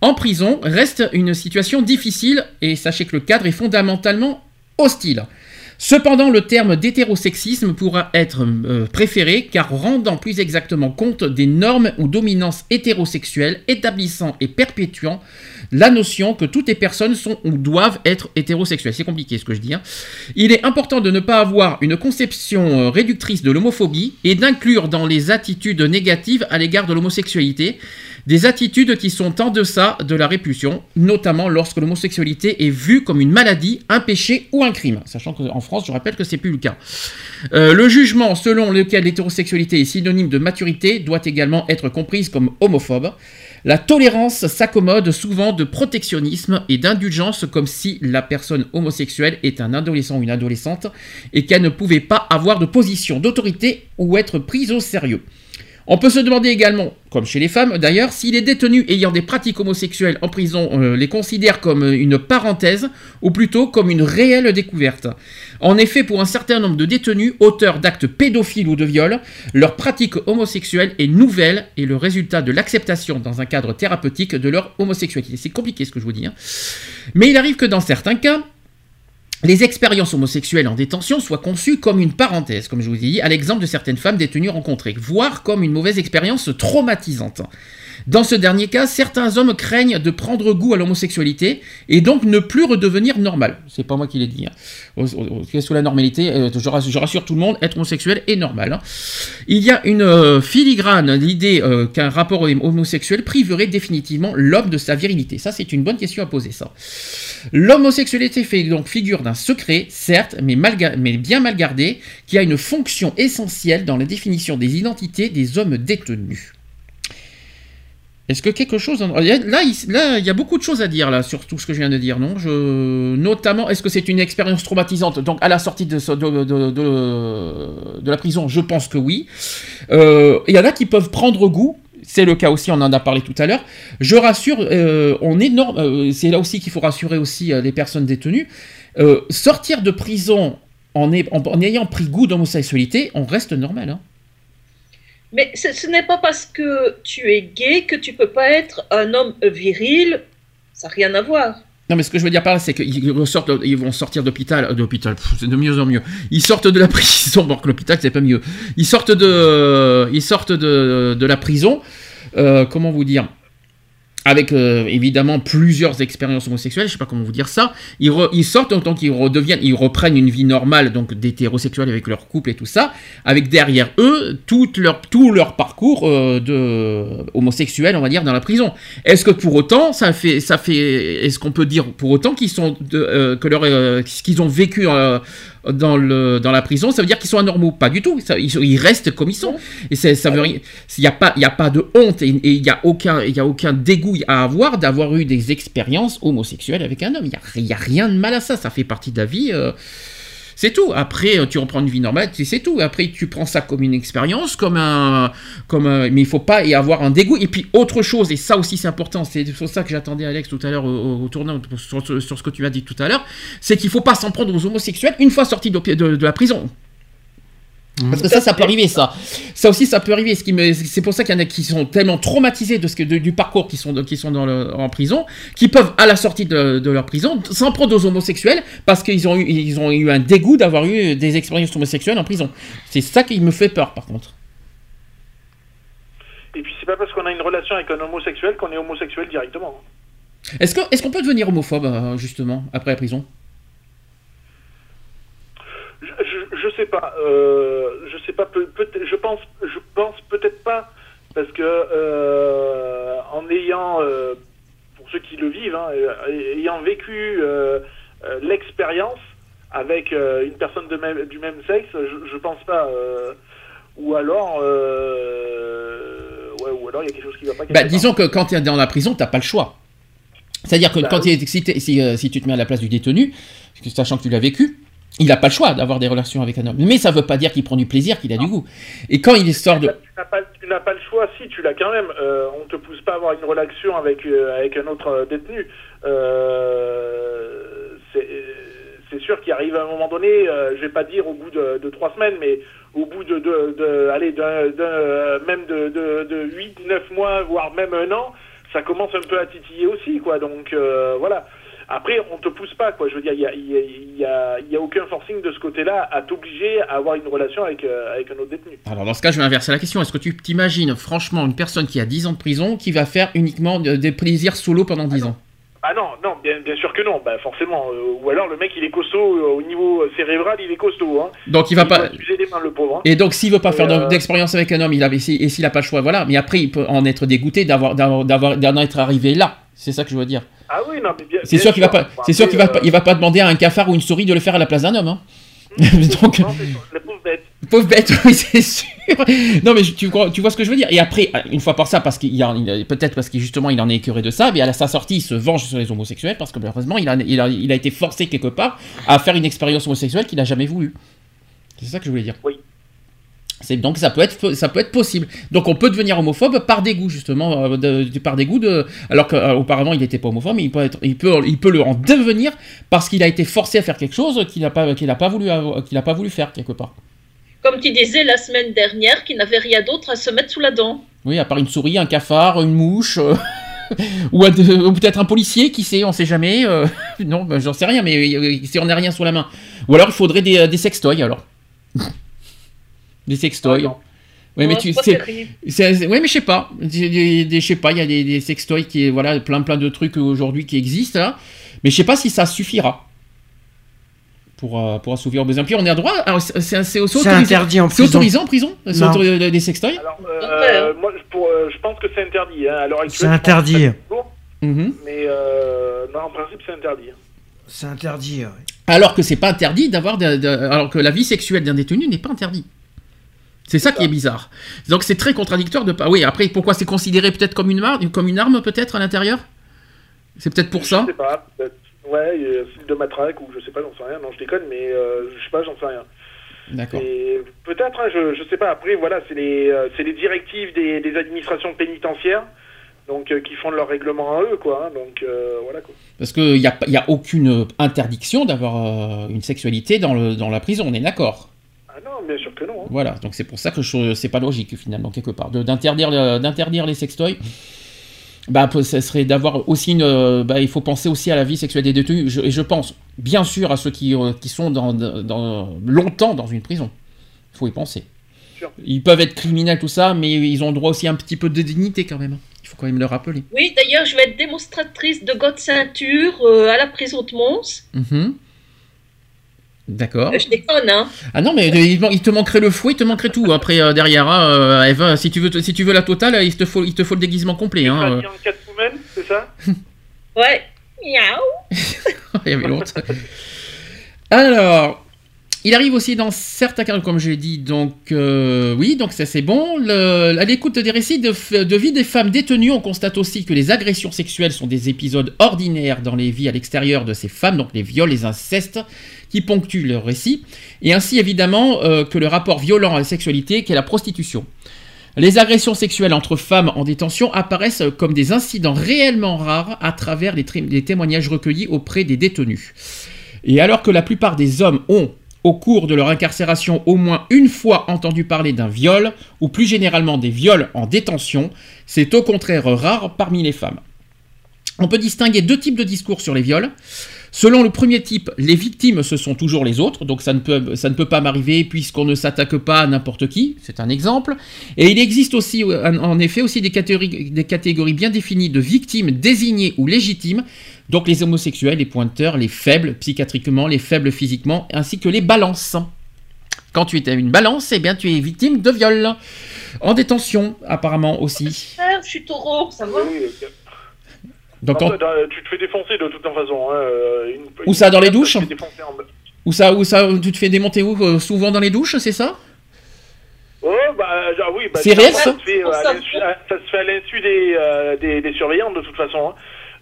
[SPEAKER 1] en prison reste une situation difficile et sachez que le cadre est fondamentalement hostile. Cependant, le terme d'hétérosexisme pourra être euh, préféré car rendant plus exactement compte des normes ou dominances hétérosexuelles, établissant et perpétuant la notion que toutes les personnes sont ou doivent être hétérosexuelles. C'est compliqué ce que je dis. hein. Il est important de ne pas avoir une conception euh, réductrice de l'homophobie et d'inclure dans les attitudes négatives à l'égard de l'homosexualité des attitudes qui sont en deçà de la répulsion, notamment lorsque l'homosexualité est vue comme une maladie, un péché ou un crime. Sachant qu'en France, je rappelle que c'est plus le cas. Euh, le jugement selon lequel l'hétérosexualité est synonyme de maturité doit également être comprise comme homophobe. La tolérance s'accommode souvent de protectionnisme et d'indulgence comme si la personne homosexuelle est un adolescent ou une adolescente et qu'elle ne pouvait pas avoir de position d'autorité ou être prise au sérieux. On peut se demander également, comme chez les femmes d'ailleurs, si les détenus ayant des pratiques homosexuelles en prison euh, les considèrent comme une parenthèse ou plutôt comme une réelle découverte. En effet, pour un certain nombre de détenus auteurs d'actes pédophiles ou de viols, leur pratique homosexuelle est nouvelle et le résultat de l'acceptation dans un cadre thérapeutique de leur homosexualité. C'est compliqué ce que je vous dis. hein. Mais il arrive que dans certains cas, les expériences homosexuelles en détention soient conçues comme une parenthèse, comme je vous ai dit, à l'exemple de certaines femmes détenues rencontrées, voire comme une mauvaise expérience traumatisante. Dans ce dernier cas, certains hommes craignent de prendre goût à l'homosexualité et donc ne plus redevenir normal. C'est pas moi qui l'ai dit. Hein. Au- Sous la normalité, euh, je rassure, tout le monde, être homosexuel est normal. hein. Il y a une euh, filigrane, l'idée euh, qu'un rapport homosexuel priverait définitivement l'homme de sa virilité. Ça, c'est une bonne question à poser, ça. L'homosexualité fait donc figure d'un secret, certes, mais bien mal gardé, qui a une fonction essentielle dans la définition des identités des hommes détenus. Est-ce que quelque chose... Là, il, là, il y a beaucoup de choses à dire là, sur tout ce que je viens de dire, non? Notamment, est-ce que c'est une expérience traumatisante? Donc, à la sortie de, la prison, je pense que oui. Euh, Il y en a qui peuvent prendre goût. C'est le cas aussi, on en a parlé tout à l'heure. Je rassure, euh, on est norm- euh, c'est là aussi qu'il faut rassurer aussi les personnes détenues. Sortir de prison en- en ayant pris goût d'homosexualité, on reste normal. hein.
[SPEAKER 2] Mais ce, n'est pas parce que tu es gay que tu peux pas être un homme viril. Ça n'a rien à voir.
[SPEAKER 1] Non, mais ce que je veux dire par là, c'est qu'ils ils vont sortir d'hôpital, c'est de mieux en mieux. Ils sortent de la prison, que l'hôpital c'est pas mieux. Ils sortent de, ils sortent de, de la prison. euh, comment vous dire? Avec euh, évidemment plusieurs expériences homosexuelles, je sais pas comment vous dire ça, ils, sortent donc ils redeviennent, ils reprennent une vie normale donc d'hétérosexuels avec leur couple et tout ça, avec derrière eux tout leur tout leur parcours euh, de homosexuel on va dire dans la prison. Est-ce que pour autant ça fait ça fait est-ce qu'on peut dire pour autant qu'ils sont euh, que leur euh, qu'ils ont vécu euh, dans le dans la prison, ça veut dire qu'ils sont anormaux Pas du tout. Ça- ils, restent comme ils sont. Et ça veut rien. Il n'y a pas y a pas de honte et il y a aucun il y a aucun dégoût à avoir d'avoir eu des expériences homosexuelles avec un homme. Il y a, y a rien de mal à ça. Ça fait partie de la vie. euh, c'est tout. Après, tu reprends une vie normale, c'est tout. Après, tu prends ça comme une expérience, comme un, comme mais il faut pas y avoir un dégoût. Et puis autre chose, et ça aussi c'est important, c'est pour ça que j'attendais Alex tout à l'heure au, tournant sur, sur- sur ce que tu as dit tout à l'heure, c'est qu'il faut pas s'en prendre aux homosexuels une fois sortis de la prison. Parce que ça, ça peut arriver, ça. Ça aussi, ça peut arriver. C'est pour ça qu'il y en a qui sont tellement traumatisés de ce que, de- du parcours qui sont, de- qui sont dans le- en prison, qui peuvent, à la sortie de, de leur prison, s'en prendre aux homosexuels parce qu'ils ont, eu- ils ont eu un dégoût d'avoir eu des expériences homosexuelles en prison. C'est ça qui me fait peur, par contre.
[SPEAKER 4] Et puis c'est pas parce qu'on a une relation avec un homosexuel qu'on est homosexuel directement.
[SPEAKER 1] Est-ce qu'on est qu'on peut devenir homophobe, euh, justement, après la prison
[SPEAKER 4] Je, je, je sais pas. Euh, je sais pas. Peut, peut je pense. Je pense peut-être pas parce que euh, en ayant, euh, pour ceux qui le vivent, vécu euh, euh, l'expérience avec une personne de même, du même sexe, je, je pense pas. ou alors, ouais, ou alors il y a quelque chose qui va pas.
[SPEAKER 1] Bah, disons que quand tu es dans la prison, t'as pas le choix. C'est-à-dire que
[SPEAKER 4] Bah
[SPEAKER 1] quand
[SPEAKER 4] oui.
[SPEAKER 1] t'es- si, si tu te mets à la place du détenu, sachant que tu l'as vécu, il n'a pas le choix d'avoir des relations avec un homme. Mais ça veut pas dire qu'il prend du plaisir, qu'il a du goût. Et quand il sort de...
[SPEAKER 4] Tu n'as pas, le choix, si tu l'as quand même. Euh, on te pousse pas à avoir une relation avec euh, avec un autre euh, détenu. Euh, c'est sûr qu'il arrive à un moment donné, je vais pas dire au bout de, de trois semaines, mais au bout de, de, de allez, même de, 8, 9 mois, voire même un an, ça commence un peu à titiller aussi, quoi. Donc voilà. Après, on te pousse pas, quoi. Je veux dire, il y a, y, a, y, a, y a aucun forcing de ce côté-là à t'obliger à avoir une relation avec, euh, avec un autre détenu.
[SPEAKER 1] Alors dans ce cas, je vais inverser la question. Est-ce que tu t'imagines franchement une personne qui a 10 ans de prison qui va faire uniquement de- des plaisirs solo pendant 10 ans?
[SPEAKER 4] Ah non, non, bien, bien sûr que non, bah forcément. Euh, ou alors le mec il est costaud euh, au niveau cérébral, il est costaud. Hein.
[SPEAKER 1] Donc il va pas...
[SPEAKER 4] doit s'user les mains le pauvre. hein.
[SPEAKER 1] Et donc, s'il veut pas
[SPEAKER 4] Et,
[SPEAKER 1] faire de-
[SPEAKER 4] euh,
[SPEAKER 1] d'expérience avec un homme, il si- et s'il a pas le choix, voilà. Mais après, il peut en être dégoûté d'avoir- d'en être arrivé là. C'est ça que je veux dire.
[SPEAKER 4] Ah oui, non, mais bien.
[SPEAKER 1] C'est sûr qu'il va pas, c'est sûr qu'il va
[SPEAKER 4] après,
[SPEAKER 1] pas, il va pas demander à un cafard ou une souris de le faire à la place d'un homme. Hein. Donc,
[SPEAKER 4] euh, non, bête,
[SPEAKER 1] oui, c'est sûr. Non, mais tu, vois- tu vois ce que je veux dire. Et après, une fois par ça, parce qu'il peut-être parce qu'il justement, il en est écœuré de ça, mais à sa sortie, il se venge sur les homosexuels parce que malheureusement, il a, il a, il a été forcé quelque part à faire une expérience homosexuelle qu'il n'a jamais voulu. C'est ça que je voulais dire.
[SPEAKER 4] Oui.
[SPEAKER 1] C'est donc ça peut être ça peut être possible. Donc on peut devenir homophobe par dégoût justement euh, de- de- par dégoût de alors qu'auparavant il n'était pas homophobe mais il peut être il peut il peut le en devenir parce qu'il a été forcé à faire quelque chose qu'il n'a pas qu'il a pas voulu qu'il a pas voulu faire quelque part.
[SPEAKER 2] Comme tu disais la semaine dernière, qu'il n'avait rien d'autre à se mettre sous la dent.
[SPEAKER 1] Oui, à part une souris, un cafard, une mouche euh, ou, peut-être un policier, qui sait, on sait jamais. euh, non, ben, j'en sais rien, mais euh, si on n'a rien sous la main. Ou alors il faudrait des, euh, des sextoys alors. des sextoys.
[SPEAKER 4] Ah,
[SPEAKER 1] oui, mais
[SPEAKER 2] Ouais,
[SPEAKER 1] tu
[SPEAKER 2] c'est
[SPEAKER 1] sais. C'est- c'est- ouais, mais je sais pas. Je sais pas, il y a des, des sextoys qui, voilà, plein plein de trucs aujourd'hui qui existent, là. mais je sais pas si ça suffira pour, euh, pour assouvir aux besoins. Puis on est à droit. alors, C'est c'est- c'est
[SPEAKER 3] C'est
[SPEAKER 1] autorisé.
[SPEAKER 3] interdit en
[SPEAKER 1] C'est
[SPEAKER 3] prison.
[SPEAKER 1] autorisé en prison C'est
[SPEAKER 3] Non.
[SPEAKER 1] autorisé des sextoys
[SPEAKER 4] Alors, euh,
[SPEAKER 2] hein.
[SPEAKER 4] moi, je- pour, euh, je pense que c'est interdit. Hein.
[SPEAKER 3] C'est interdit.
[SPEAKER 4] c'est
[SPEAKER 1] Mhm.
[SPEAKER 4] Mais euh, non, en principe, c'est interdit. hein.
[SPEAKER 3] C'est interdit. ouais.
[SPEAKER 1] Alors que c'est pas interdit d'avoir, alors que la vie sexuelle d'un détenu n'est pas interdit. C'est ça qui est bizarre. Donc c'est très contradictoire de pas. Oui, après pourquoi c'est considéré peut-être comme une arme, comme une arme peut-être à l'intérieur? C'est peut-être pour ça?
[SPEAKER 4] Je sais pas. Ouais, style de matraque ou je sais pas, j'en sais rien. Non, je déconne, mais euh, je sais pas, j'en sais rien.
[SPEAKER 1] D'accord.
[SPEAKER 4] Peut-être, hein, je, je sais pas. Après, voilà, c'est les, euh, les directives des, des administrations pénitentiaires, donc euh, qui font leur règlement à eux, quoi. hein. donc euh, voilà quoi.
[SPEAKER 1] Parce qu'il n'y a, y a aucune interdiction d'avoir euh, une sexualité dans, le, dans la prison, on est d'accord.
[SPEAKER 4] Ah non, bien sûr que non. hein.
[SPEAKER 1] Voilà, donc c'est pour ça que je- c'est pas logique finalement quelque part de- d'interdire d'interdire les sextoys. Bah, ça serait d'avoir aussi une. euh, Bah, il faut penser aussi à la vie sexuelle des détenus. Je- et je pense bien sûr à ceux qui, euh, qui sont dans, dans- longtemps dans une prison. Il faut y penser. Ils peuvent être criminels tout ça, mais ils ont droit aussi à un petit peu de dignité quand même. Il faut quand même le rappeler.
[SPEAKER 2] Oui, d'ailleurs, je vais être démonstratrice de God ceinture euh, à la prison de Mons.
[SPEAKER 1] Mhm. D'accord.
[SPEAKER 2] Je déconne, hein.
[SPEAKER 1] Ah non, mais il, te manquerait le fouet, il te manquerait tout après euh, derrière. hein, euh, Eva, si tu veux, si tu veux la totale, il te faut, il te faut le déguisement complet. Hein, euh.
[SPEAKER 4] C'est ça?
[SPEAKER 2] Ouais. Miaou.
[SPEAKER 1] il y avait l'autre. Alors, il arrive aussi dans certains cas, comme je l'ai dit, donc euh, oui, donc ça c'est bon. À l'écoute des récits de, vie des femmes détenues, on constate aussi que les agressions sexuelles sont des épisodes ordinaires dans les vies à l'extérieur de ces femmes, donc les viols, les incestes, qui ponctuent leur récit, et ainsi évidemment euh, que le rapport violent à la sexualité qu'est la prostitution. Les agressions sexuelles entre femmes en détention apparaissent comme des incidents réellement rares à travers les, les témoignages recueillis auprès des détenus. Et alors que la plupart des hommes ont, au cours de leur incarcération, au moins une fois entendu parler d'un viol, ou plus généralement des viols en détention, c'est au contraire rare parmi les femmes. On peut distinguer deux types de discours sur les viols. Selon le premier type, les victimes, ce sont toujours les autres, donc ça ne peut, pas m'arriver puisqu'on ne s'attaque pas à n'importe qui, c'est un exemple. Et il existe aussi, en effet, aussi des catégories bien définies de victimes désignées ou légitimes, donc les homosexuels, les pointeurs, les faibles psychiatriquement, les faibles physiquement, ainsi que les balances. Quand tu es une balance, eh bien tu es victime de viol. En détention, apparemment aussi.
[SPEAKER 2] Ah, je suis taureau, ça va
[SPEAKER 4] Oui, ok.
[SPEAKER 1] Donc,
[SPEAKER 4] dans- tu te fais défoncer de toute façon. hein, euh, une-
[SPEAKER 1] Où ça, dans les douches
[SPEAKER 4] tu te fais défoncer en-
[SPEAKER 1] où ça, où ça, tu te fais démonter où euh, Souvent dans les douches, c'est ça?
[SPEAKER 4] Oh, bah, oui, bah,
[SPEAKER 1] C'est réel,
[SPEAKER 4] ça,
[SPEAKER 1] ça
[SPEAKER 4] se fait, à l'insu- à- ça se fait à l'insu des, euh, des, des surveillants de toute façon. hein.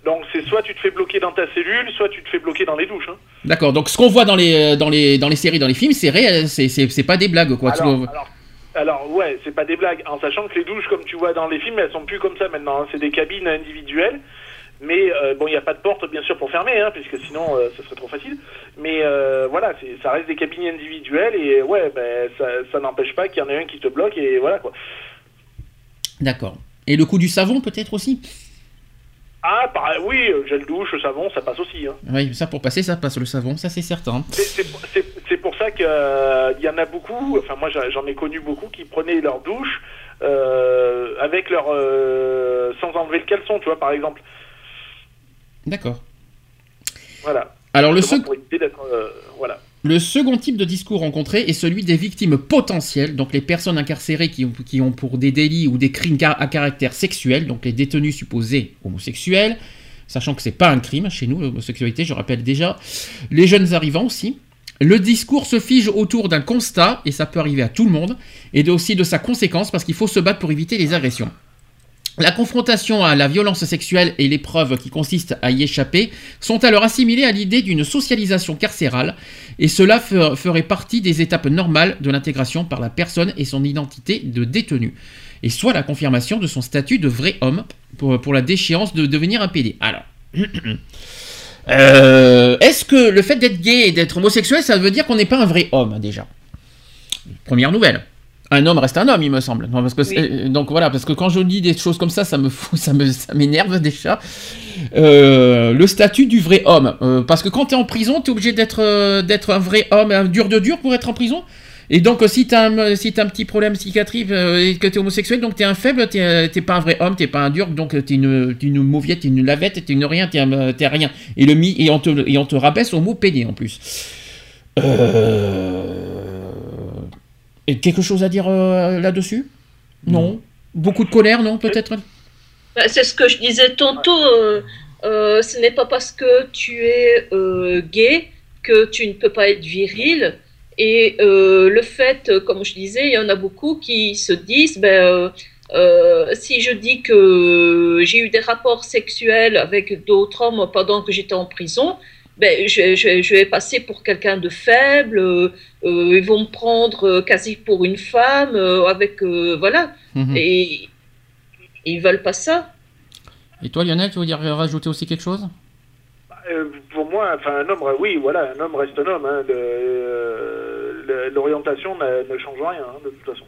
[SPEAKER 4] Donc c'est soit tu te fais bloquer dans ta cellule, soit tu te fais bloquer dans les douches. hein.
[SPEAKER 1] D'accord. Donc ce qu'on voit dans les, euh, dans les, dans les séries, dans les films, c'est réel, c'est, pas des blagues, quoi.
[SPEAKER 4] Alors, alors, alors, ouais, c'est pas des blagues, en sachant que les douches, comme tu vois dans les films, elles sont plus comme ça maintenant. hein. C'est des cabines individuelles. Mais euh, bon, il n'y a pas de porte, bien sûr, pour fermer, hein, puisque sinon, euh, ce serait trop facile. Mais euh, voilà, ça reste des cabines individuelles, et ouais, ben, ça, ça n'empêche pas qu'il y en ait un qui te bloque, et voilà, quoi.
[SPEAKER 1] D'accord. Et le coup du savon, peut-être aussi?
[SPEAKER 4] Ah, par- oui, euh, gel douche, savon, ça passe aussi. Hein.
[SPEAKER 1] Oui, ça pour passer, ça passe le savon, ça c'est certain.
[SPEAKER 4] C'est- pour ça qu'il y en a beaucoup, enfin moi j'en ai connu beaucoup qui prenaient leur douche euh, avec leur... euh, sans enlever le caleçon, tu vois, par exemple.
[SPEAKER 1] D'accord.
[SPEAKER 4] Voilà.
[SPEAKER 1] Alors le,
[SPEAKER 4] Justement, euh, voilà.
[SPEAKER 1] Le second type de discours rencontré est celui des victimes potentielles, donc les personnes incarcérées qui ont, pour des délits ou des crimes à caractère sexuel, donc les détenus supposés homosexuels, sachant que c'est pas un crime chez nous, l'homosexualité, je rappelle déjà, les jeunes arrivants aussi. Le discours se fige autour d'un constat, et ça peut arriver à tout le monde, et aussi de sa conséquence, parce qu'il faut se battre pour éviter les agressions. La confrontation à la violence sexuelle et l'épreuve qui consiste à y échapper sont alors assimilées à l'idée d'une socialisation carcérale, et cela fe- ferait partie des étapes normales de l'intégration par la personne et son identité de détenu, et soit la confirmation de son statut de vrai homme pour, pour la déchéance de devenir un PD. Alors, euh, est-ce que le fait d'être gay et d'être homosexuel, ça veut dire qu'on n'est pas un vrai homme déjà? Première nouvelle. Un homme reste un homme, il me semble. Non, parce que c'est- euh, donc voilà, parce que quand je lis des choses comme ça, ça me fout, ça me, ça m'énerve déjà. Euh, le statut du vrai homme, Euh, parce que quand t'es en prison, t'es obligé d'être euh, d'être un vrai homme, un dur de dur pour être en prison. Et donc si t'as un, si un petit problème psychiatrique et que t'es homosexuel, donc t'es un faible, t'es, pas un vrai homme, t'es pas un dur, donc t'es une, t'es une mauviette, t'es une lavette, t'es une rien, t'es, rien. Et le mi, et on te, et on te rabaisse au mot pédé en plus. Euh... Et quelque chose à dire euh, là-dessus? Non. Beaucoup de colère, non Peut-être?
[SPEAKER 2] Bah, C'est ce que je disais tantôt. euh, euh, ce n'est pas parce que tu es euh, gay que tu ne peux pas être viril. Et euh, le fait, comme je disais, il y en a beaucoup qui se disent, ben, euh, euh, si je dis que j'ai eu des rapports sexuels avec d'autres hommes pendant que j'étais en prison, ben, je, je- je vais passer pour quelqu'un de faible. euh, euh, ils vont me prendre euh, quasi pour une femme, euh, avec euh, voilà.
[SPEAKER 1] Mhm.
[SPEAKER 2] Et ils veulent pas ça.
[SPEAKER 1] Et toi, Lionel, tu veux dire rajouter aussi quelque chose?
[SPEAKER 4] Euh, pour moi, enfin un homme, oui, voilà, un homme reste un homme. hein, euh, L'orientation ne change rien, hein, de toute façon.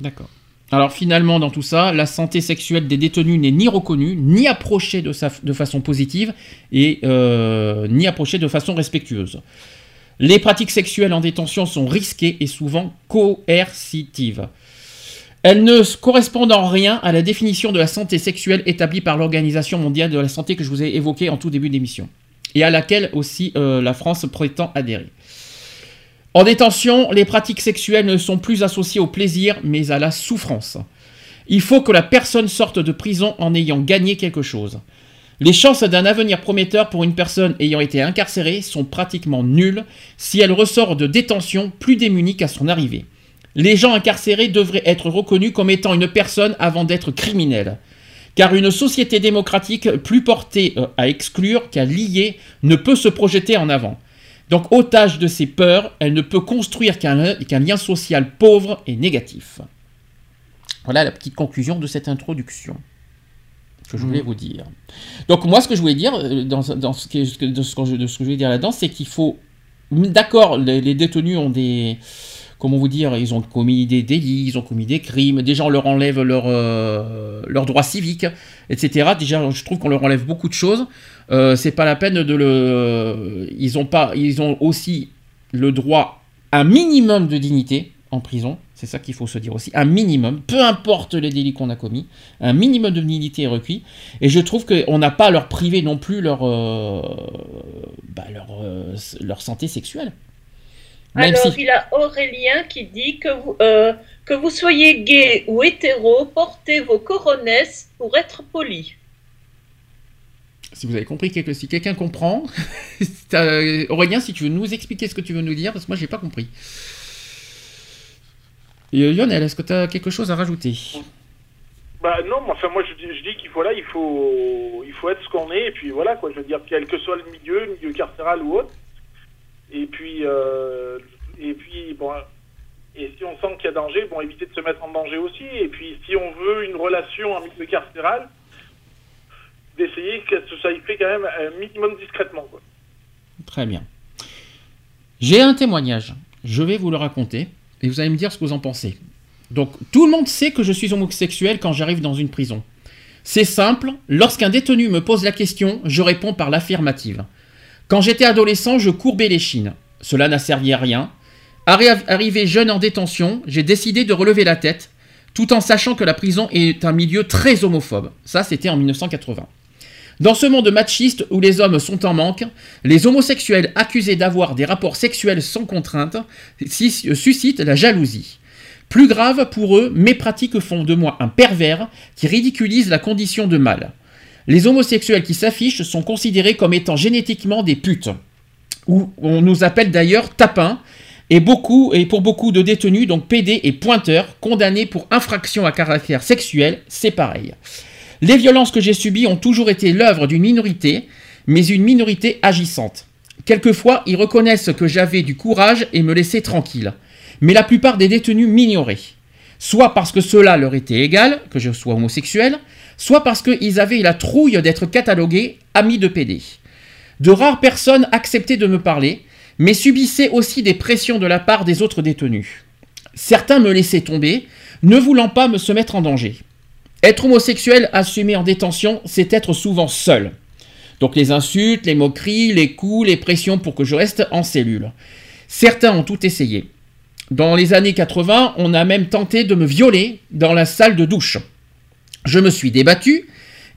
[SPEAKER 1] D'accord. Alors finalement, dans tout ça, la santé sexuelle des détenus n'est ni reconnue, ni approchée de, façon positive, euh, ni approchée de façon respectueuse. Les pratiques sexuelles en détention sont risquées et souvent coercitives. Elles ne correspondent en rien à la définition de la santé sexuelle établie par l'Organisation mondiale de la santé que je vous ai évoquée en tout début d'émission, et à laquelle aussi euh, la France prétend adhérer. En détention, les pratiques sexuelles ne sont plus associées au plaisir, mais à la souffrance. Il faut que la personne sorte de prison en ayant gagné quelque chose. Les chances d'un avenir prometteur pour une personne ayant été incarcérée sont pratiquement nulles si elle ressort de détention plus démunie qu'à son arrivée. Les gens incarcérés devraient être reconnus comme étant une personne avant d'être criminels. Car une société démocratique plus portée euh, à exclure qu'à lier ne peut se projeter en avant. Donc, otage de ses peurs, elle ne peut construire qu'un lien social pauvre et négatif. Voilà la petite conclusion de cette introduction que je voulais vous dire. Donc, moi, ce que je voulais dire, dans, dans ce, que, ce que- de ce que je, de ce que je voulais dire là-dedans, c'est qu'il faut. D'accord, les, les détenus ont des. Comment vous dire Ils ont commis des délits, ils ont commis des crimes, déjà on leur enlève leur, euh, leurs droits civiques, etc. Déjà, je trouve qu'on leur enlève beaucoup de choses. Euh, c'est pas la peine de le. Ils ont pas. Ils ont aussi le droit à un minimum de dignité en prison. C'est ça qu'il faut se dire aussi. Un minimum, peu importe les délits qu'on a commis, un minimum de dignité est requis. Et je trouve qu'on n'a pas à leur priver non plus leur, euh, bah, leur santé sexuelle. Même
[SPEAKER 2] Alors,
[SPEAKER 1] si-
[SPEAKER 2] il a Aurélien qui dit que vous, euh, que vous soyez gay ou hétéro, portez vos coronesses pour être poli.
[SPEAKER 1] Si vous avez compris, quelque- si quelqu'un comprend, euh, Aurélien, si tu veux nous expliquer ce que tu veux nous dire, parce que moi j'ai pas compris. Et, euh, Lionel, est-ce que tu as quelque chose à rajouter?
[SPEAKER 4] Bah non, mais enfin moi je dis, je dis qu'il faut là, il faut, il faut être ce qu'on est, et puis voilà quoi. Je veux dire, quel que soit le milieu, le milieu carcéral ou autre. Et puis, euh, et puis bon, et si on sent qu'il y a danger, bon, éviter de se mettre en danger aussi. Et puis si on veut une relation en milieu carcéral, d'essayer que ça soit fait quand même un minimum discrètement.
[SPEAKER 1] Très bien. J'ai un témoignage. Je vais vous le raconter et vous allez me dire ce que vous en pensez. Donc, tout le monde sait que je suis homosexuel quand j'arrive dans une prison. C'est simple, lorsqu'un détenu me pose la question, je réponds par l'affirmative. Quand j'étais adolescent, je courbais les chines. Cela n'a servi à rien. Arri- Arrivé jeune en détention, j'ai décidé de relever la tête, tout en sachant que la prison est un milieu très homophobe. Ça, c'était en 1980. Dans ce monde machiste où les hommes sont en manque, les homosexuels accusés d'avoir des rapports sexuels sans contrainte sus- suscitent la jalousie. Plus grave pour eux, mes pratiques font de moi un pervers qui ridiculise la condition de mâle. Les homosexuels qui s'affichent sont considérés comme étant génétiquement des putes. Ou on nous appelle d'ailleurs tapins, et, beaucoup, et pour beaucoup de détenus, donc PD et pointeurs, condamnés pour infraction à caractère sexuel, c'est pareil. Les violences que j'ai subies ont toujours été l'œuvre d'une minorité, mais une minorité agissante. Quelquefois, ils reconnaissent que j'avais du courage et me laissaient tranquille. Mais la plupart des détenus m'ignoraient. Soit parce que cela leur était égal, que je sois homosexuel, soit parce qu'ils avaient la trouille d'être catalogués amis de PD. De rares personnes acceptaient de me parler, mais subissaient aussi des pressions de la part des autres détenus. Certains me laissaient tomber, ne voulant pas me se mettre en danger. Être homosexuel assumé en détention, c'est être souvent seul. Donc les insultes, les moqueries, les coups, les pressions pour que je reste en cellule. Certains ont tout essayé. Dans les années 80, on a même tenté de me violer dans la salle de douche. Je me suis débattu,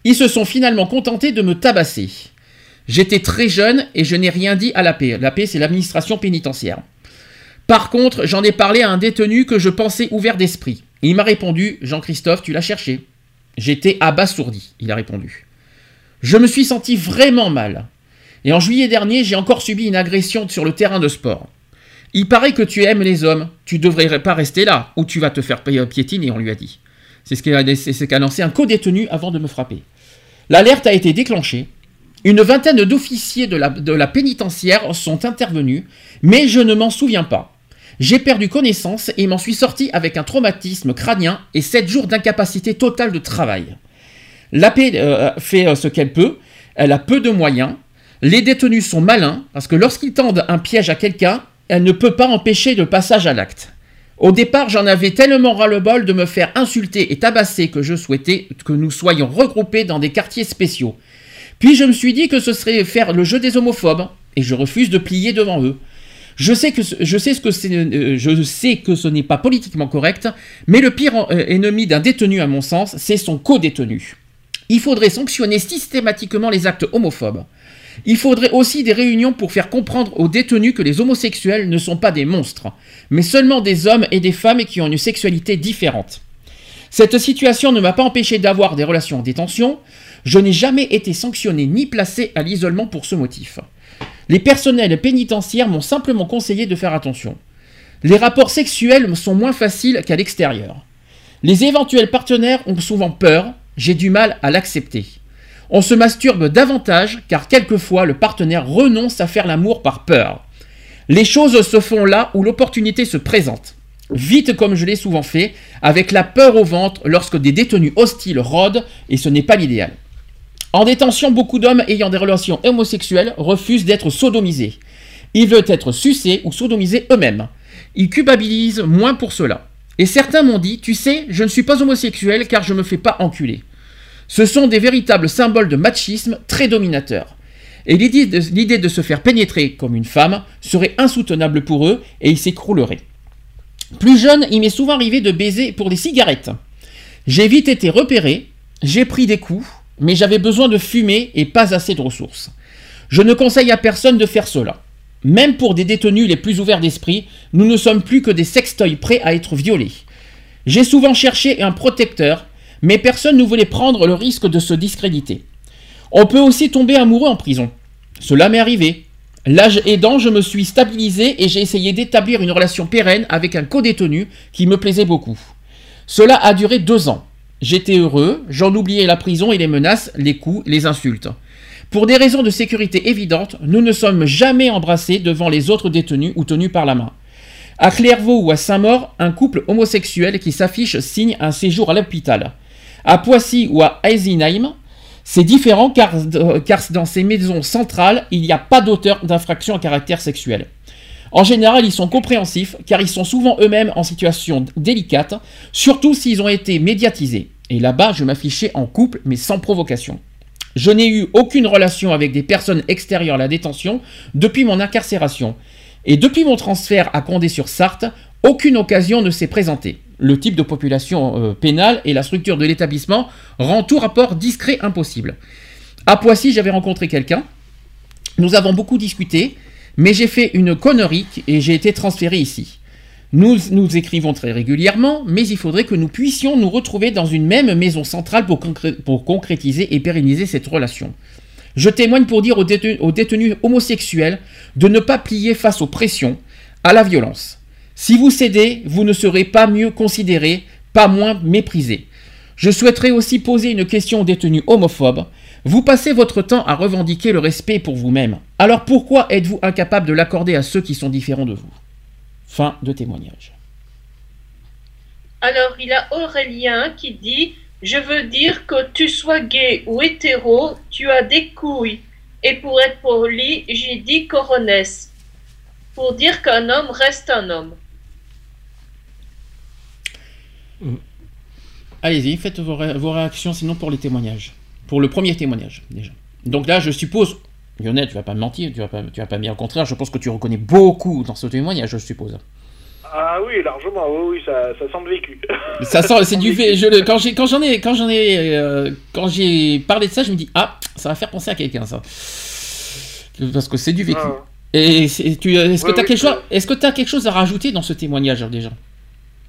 [SPEAKER 1] ils se sont finalement contentés de me tabasser. J'étais très jeune et je n'ai rien dit à la paix. La paix, c'est l'administration pénitentiaire. Par contre, j'en ai parlé à un détenu que je pensais ouvert d'esprit. Il m'a répondu Jean-Christophe, tu l'as cherché. J'étais abasourdi, il a répondu. Je me suis senti vraiment mal. Et en juillet dernier, j'ai encore subi une agression sur le terrain de sport. Il paraît que tu aimes les hommes, tu devrais pas rester là, ou tu vas te faire pi- piétiner, on lui a dit. C'est ce qu'a ce qu'a lancé un co-détenu avant de me frapper. L'alerte a été déclenchée. Une vingtaine d'officiers de la, de la pénitentiaire sont intervenus, mais je ne m'en souviens pas. J'ai perdu connaissance et m'en suis sorti avec un traumatisme crânien et 7 jours d'incapacité totale de travail. La paix euh, fait euh, ce qu'elle peut, elle a peu de moyens. Les détenus sont malins parce que lorsqu'ils tendent un piège à quelqu'un, elle ne peut pas empêcher le passage à l'acte. Au départ, j'en avais tellement ras-le-bol de me faire insulter et tabasser que je souhaitais que nous soyons regroupés dans des quartiers spéciaux. Puis je me suis dit que ce serait faire le jeu des homophobes, et je refuse de plier devant eux. Je sais que ce, euh, ce n'est pas politiquement correct, mais le pire euh, ennemi d'un détenu, à mon sens, c'est son co-détenu. Il faudrait sanctionner systématiquement les actes homophobes. Il faudrait aussi des réunions pour faire comprendre aux détenus que les homosexuels ne sont pas des monstres, mais seulement des hommes et des femmes qui ont une sexualité différente. Cette situation ne m'a pas empêché d'avoir des relations en détention. Je n'ai jamais été sanctionné ni placé à l'isolement pour ce motif. Les personnels pénitentiaires m'ont simplement conseillé de faire attention. Les rapports sexuels sont moins faciles qu'à l'extérieur. Les éventuels partenaires ont souvent peur, j'ai du mal à l'accepter. On se masturbe davantage car quelquefois le partenaire renonce à faire l'amour par peur. Les choses se font là où l'opportunité se présente. Vite comme je l'ai souvent fait, avec la peur au ventre lorsque des détenus hostiles rôdent et ce n'est pas l'idéal. En détention, beaucoup d'hommes ayant des relations homosexuelles refusent d'être sodomisés. Ils veulent être sucés ou sodomisés eux-mêmes. Ils culpabilisent moins pour cela. Et certains m'ont dit, tu sais, je ne suis pas homosexuel car je me fais pas enculer. Ce sont des véritables symboles de machisme très dominateurs. Et l'idée de, se faire pénétrer comme une femme serait insoutenable pour eux et ils s'écrouleraient. Plus jeune, il m'est souvent arrivé de baiser pour des cigarettes. J'ai vite été repéré, j'ai pris des coups, mais j'avais besoin de fumer et pas assez de ressources. Je ne conseille à personne de faire cela. Même pour des détenus les plus ouverts d'esprit, nous ne sommes plus que des sextoys prêts à être violés. J'ai souvent cherché un protecteur, mais personne ne voulait prendre le risque de se discréditer. On peut aussi tomber amoureux en prison. Cela m'est arrivé. L'âge aidant, je me suis stabilisé et j'ai essayé d'établir une relation pérenne avec un co-détenu qui me plaisait beaucoup. Cela a duré deux ans. J'étais heureux, j'en oubliais la prison et les menaces, les coups, les insultes. Pour des raisons de sécurité évidentes, nous ne sommes jamais embrassés devant les autres détenus ou tenus par la main. À Clairvaux ou à Saint-Maur, un couple homosexuel qui s'affiche signe un séjour à l'hôpital. À Poissy ou à Eisenheim, c'est différent car, euh, car dans ces maisons centrales, il n'y a pas d'auteur d'infraction à caractère sexuel. En général, ils sont compréhensifs car ils sont souvent eux-mêmes en situation délicate, surtout s'ils ont été médiatisés. Et là-bas, je m'affichais en couple mais sans provocation. Je n'ai eu aucune relation avec des personnes extérieures à la détention depuis mon incarcération. Et depuis mon transfert à Condé-sur-Sarthe, aucune occasion ne s'est présentée. Le type de population euh, pénale et la structure de l'établissement rend tout rapport discret impossible. À Poissy, j'avais rencontré quelqu'un. Nous avons beaucoup discuté, mais j'ai fait une connerie et j'ai été transféré ici. Nous nous écrivons très régulièrement, mais il faudrait que nous puissions nous retrouver dans une même maison centrale pour, concré- pour concrétiser et pérenniser cette relation. Je témoigne pour dire aux détenus homosexuels de ne pas plier face aux pressions, à la violence. Si vous cédez, vous ne serez pas mieux considéré, pas moins méprisé. Je souhaiterais aussi poser une question aux détenus homophobes. Vous passez votre temps à revendiquer le respect pour vous-même. Alors pourquoi êtes-vous incapable de l'accorder à ceux qui sont différents de vous? Fin de témoignage.
[SPEAKER 2] Alors, il y a Aurélien qui dit Je veux dire que tu sois gay ou hétéro, tu as des couilles. Et pour être poli, j'ai dit coronesse. Pour dire qu'un homme reste un homme.
[SPEAKER 1] Allez-y, faites vos, ré- vos réactions sinon pour les témoignages. Pour le premier témoignage, déjà. Donc là, je suppose, Lionel, tu vas pas me mentir, tu vas pas, tu vas pas me dire le contraire, je pense que tu reconnais beaucoup dans ce témoignage, je suppose.
[SPEAKER 4] Ah oui, largement, oui, oui, ça, ça semble vécu.
[SPEAKER 1] Ça sent, c'est du. Je, le- quand j'ai, quand j'en ai, quand j'en ai, euh, quand j'ai parlé de ça, je me dis ah, ça va faire penser à quelqu'un ça, parce que c'est du vécu.
[SPEAKER 4] Ah.
[SPEAKER 1] Et tu, est-ce que
[SPEAKER 4] Oui,
[SPEAKER 1] tu as
[SPEAKER 4] oui,
[SPEAKER 1] quelque chose,
[SPEAKER 4] c'est-
[SPEAKER 1] est-ce que tu as quelque chose à rajouter dans ce témoignage déjà?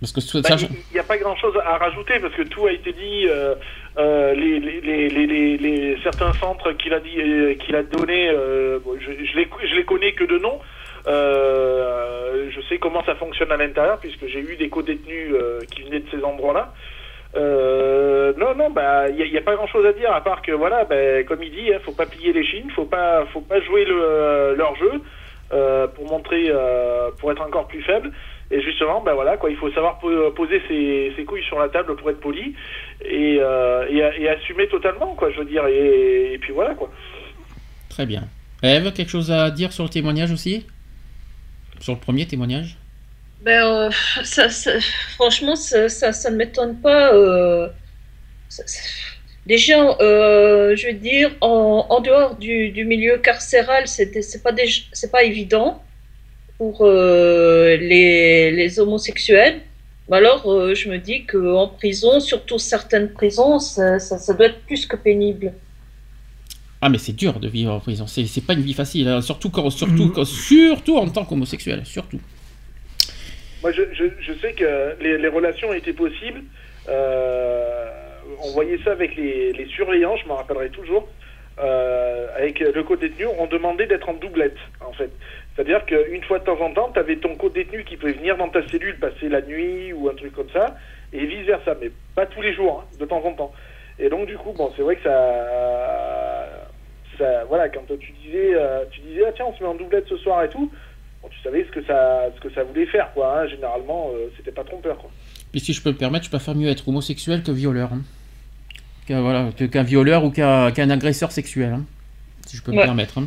[SPEAKER 1] Parce que ça,
[SPEAKER 4] Bah, Il n'y a pas grand-chose à rajouter parce que tout a été dit. euh, euh, les, les, les, les, les- les- certains centres qu'il a dit, euh, qu'il a donné, bon, je, je les, je les connais que de nom. Je sais comment ça fonctionne à l'intérieur puisque j'ai eu des co-détenus qui venaient de ces endroits-là. Non, non, bah, il n'y a, pas grand-chose à dire à part que voilà, bah, comme il dit, hein, faut pas plier les chines, faut pas, faut pas jouer le, leur jeu pour montrer, pour être encore plus faible. Et justement, ben voilà, quoi, il faut savoir po- poser ses, ses couilles sur la table pour être poli et, euh, et, et assumer totalement, quoi, je veux dire. Et, et puis voilà, quoi.
[SPEAKER 1] Très bien. Eve, quelque chose à dire sur le témoignage aussi? Sur le premier témoignage?
[SPEAKER 2] Ben, euh, ça, ça- franchement, ça, ça, ça ne m'étonne pas. euh, déjà, euh, je veux dire, en, en dehors du, du milieu carcéral, c'est c'est pas, des- c'est pas évident pour euh, les, les homosexuels. Mais alors, euh, je me dis qu'en prison, surtout certaines prisons, ça, ça, ça doit être plus que pénible.
[SPEAKER 1] Ah mais c'est dur de vivre en prison, c'est, c'est pas une vie facile, hein. surtout quand, surtout, quand- surtout en tant qu'homosexuel, surtout.
[SPEAKER 4] Moi, je, je, je sais que les, les relations étaient possibles. Euh, on voyait ça avec les, les surveillants, je m'en rappellerai toujours. Euh, avec le co-détenu, on demandait d'être en doublette, en fait. C'est-à-dire qu'une fois de temps en temps, tu avais ton co-détenu qui pouvait venir dans ta cellule passer la nuit ou un truc comme ça, et vice-versa, mais pas tous les jours, hein, de temps en temps. Et donc, du coup, bon, c'est vrai que ça. ça voilà, quand tu disais, euh, tu disais, ah tiens, on se met en doublette ce soir et tout, bon, tu savais ce que ça, ce que ça voulait faire, quoi. hein. Généralement, euh, c'était pas trompeur, quoi.
[SPEAKER 1] Puis si je peux me permettre, je préfère mieux être homosexuel que violeur. hein. Qu'un, voilà, qu'un violeur ou qu'un, agresseur sexuel, hein, si je peux me
[SPEAKER 2] Ouais.
[SPEAKER 1] permettre.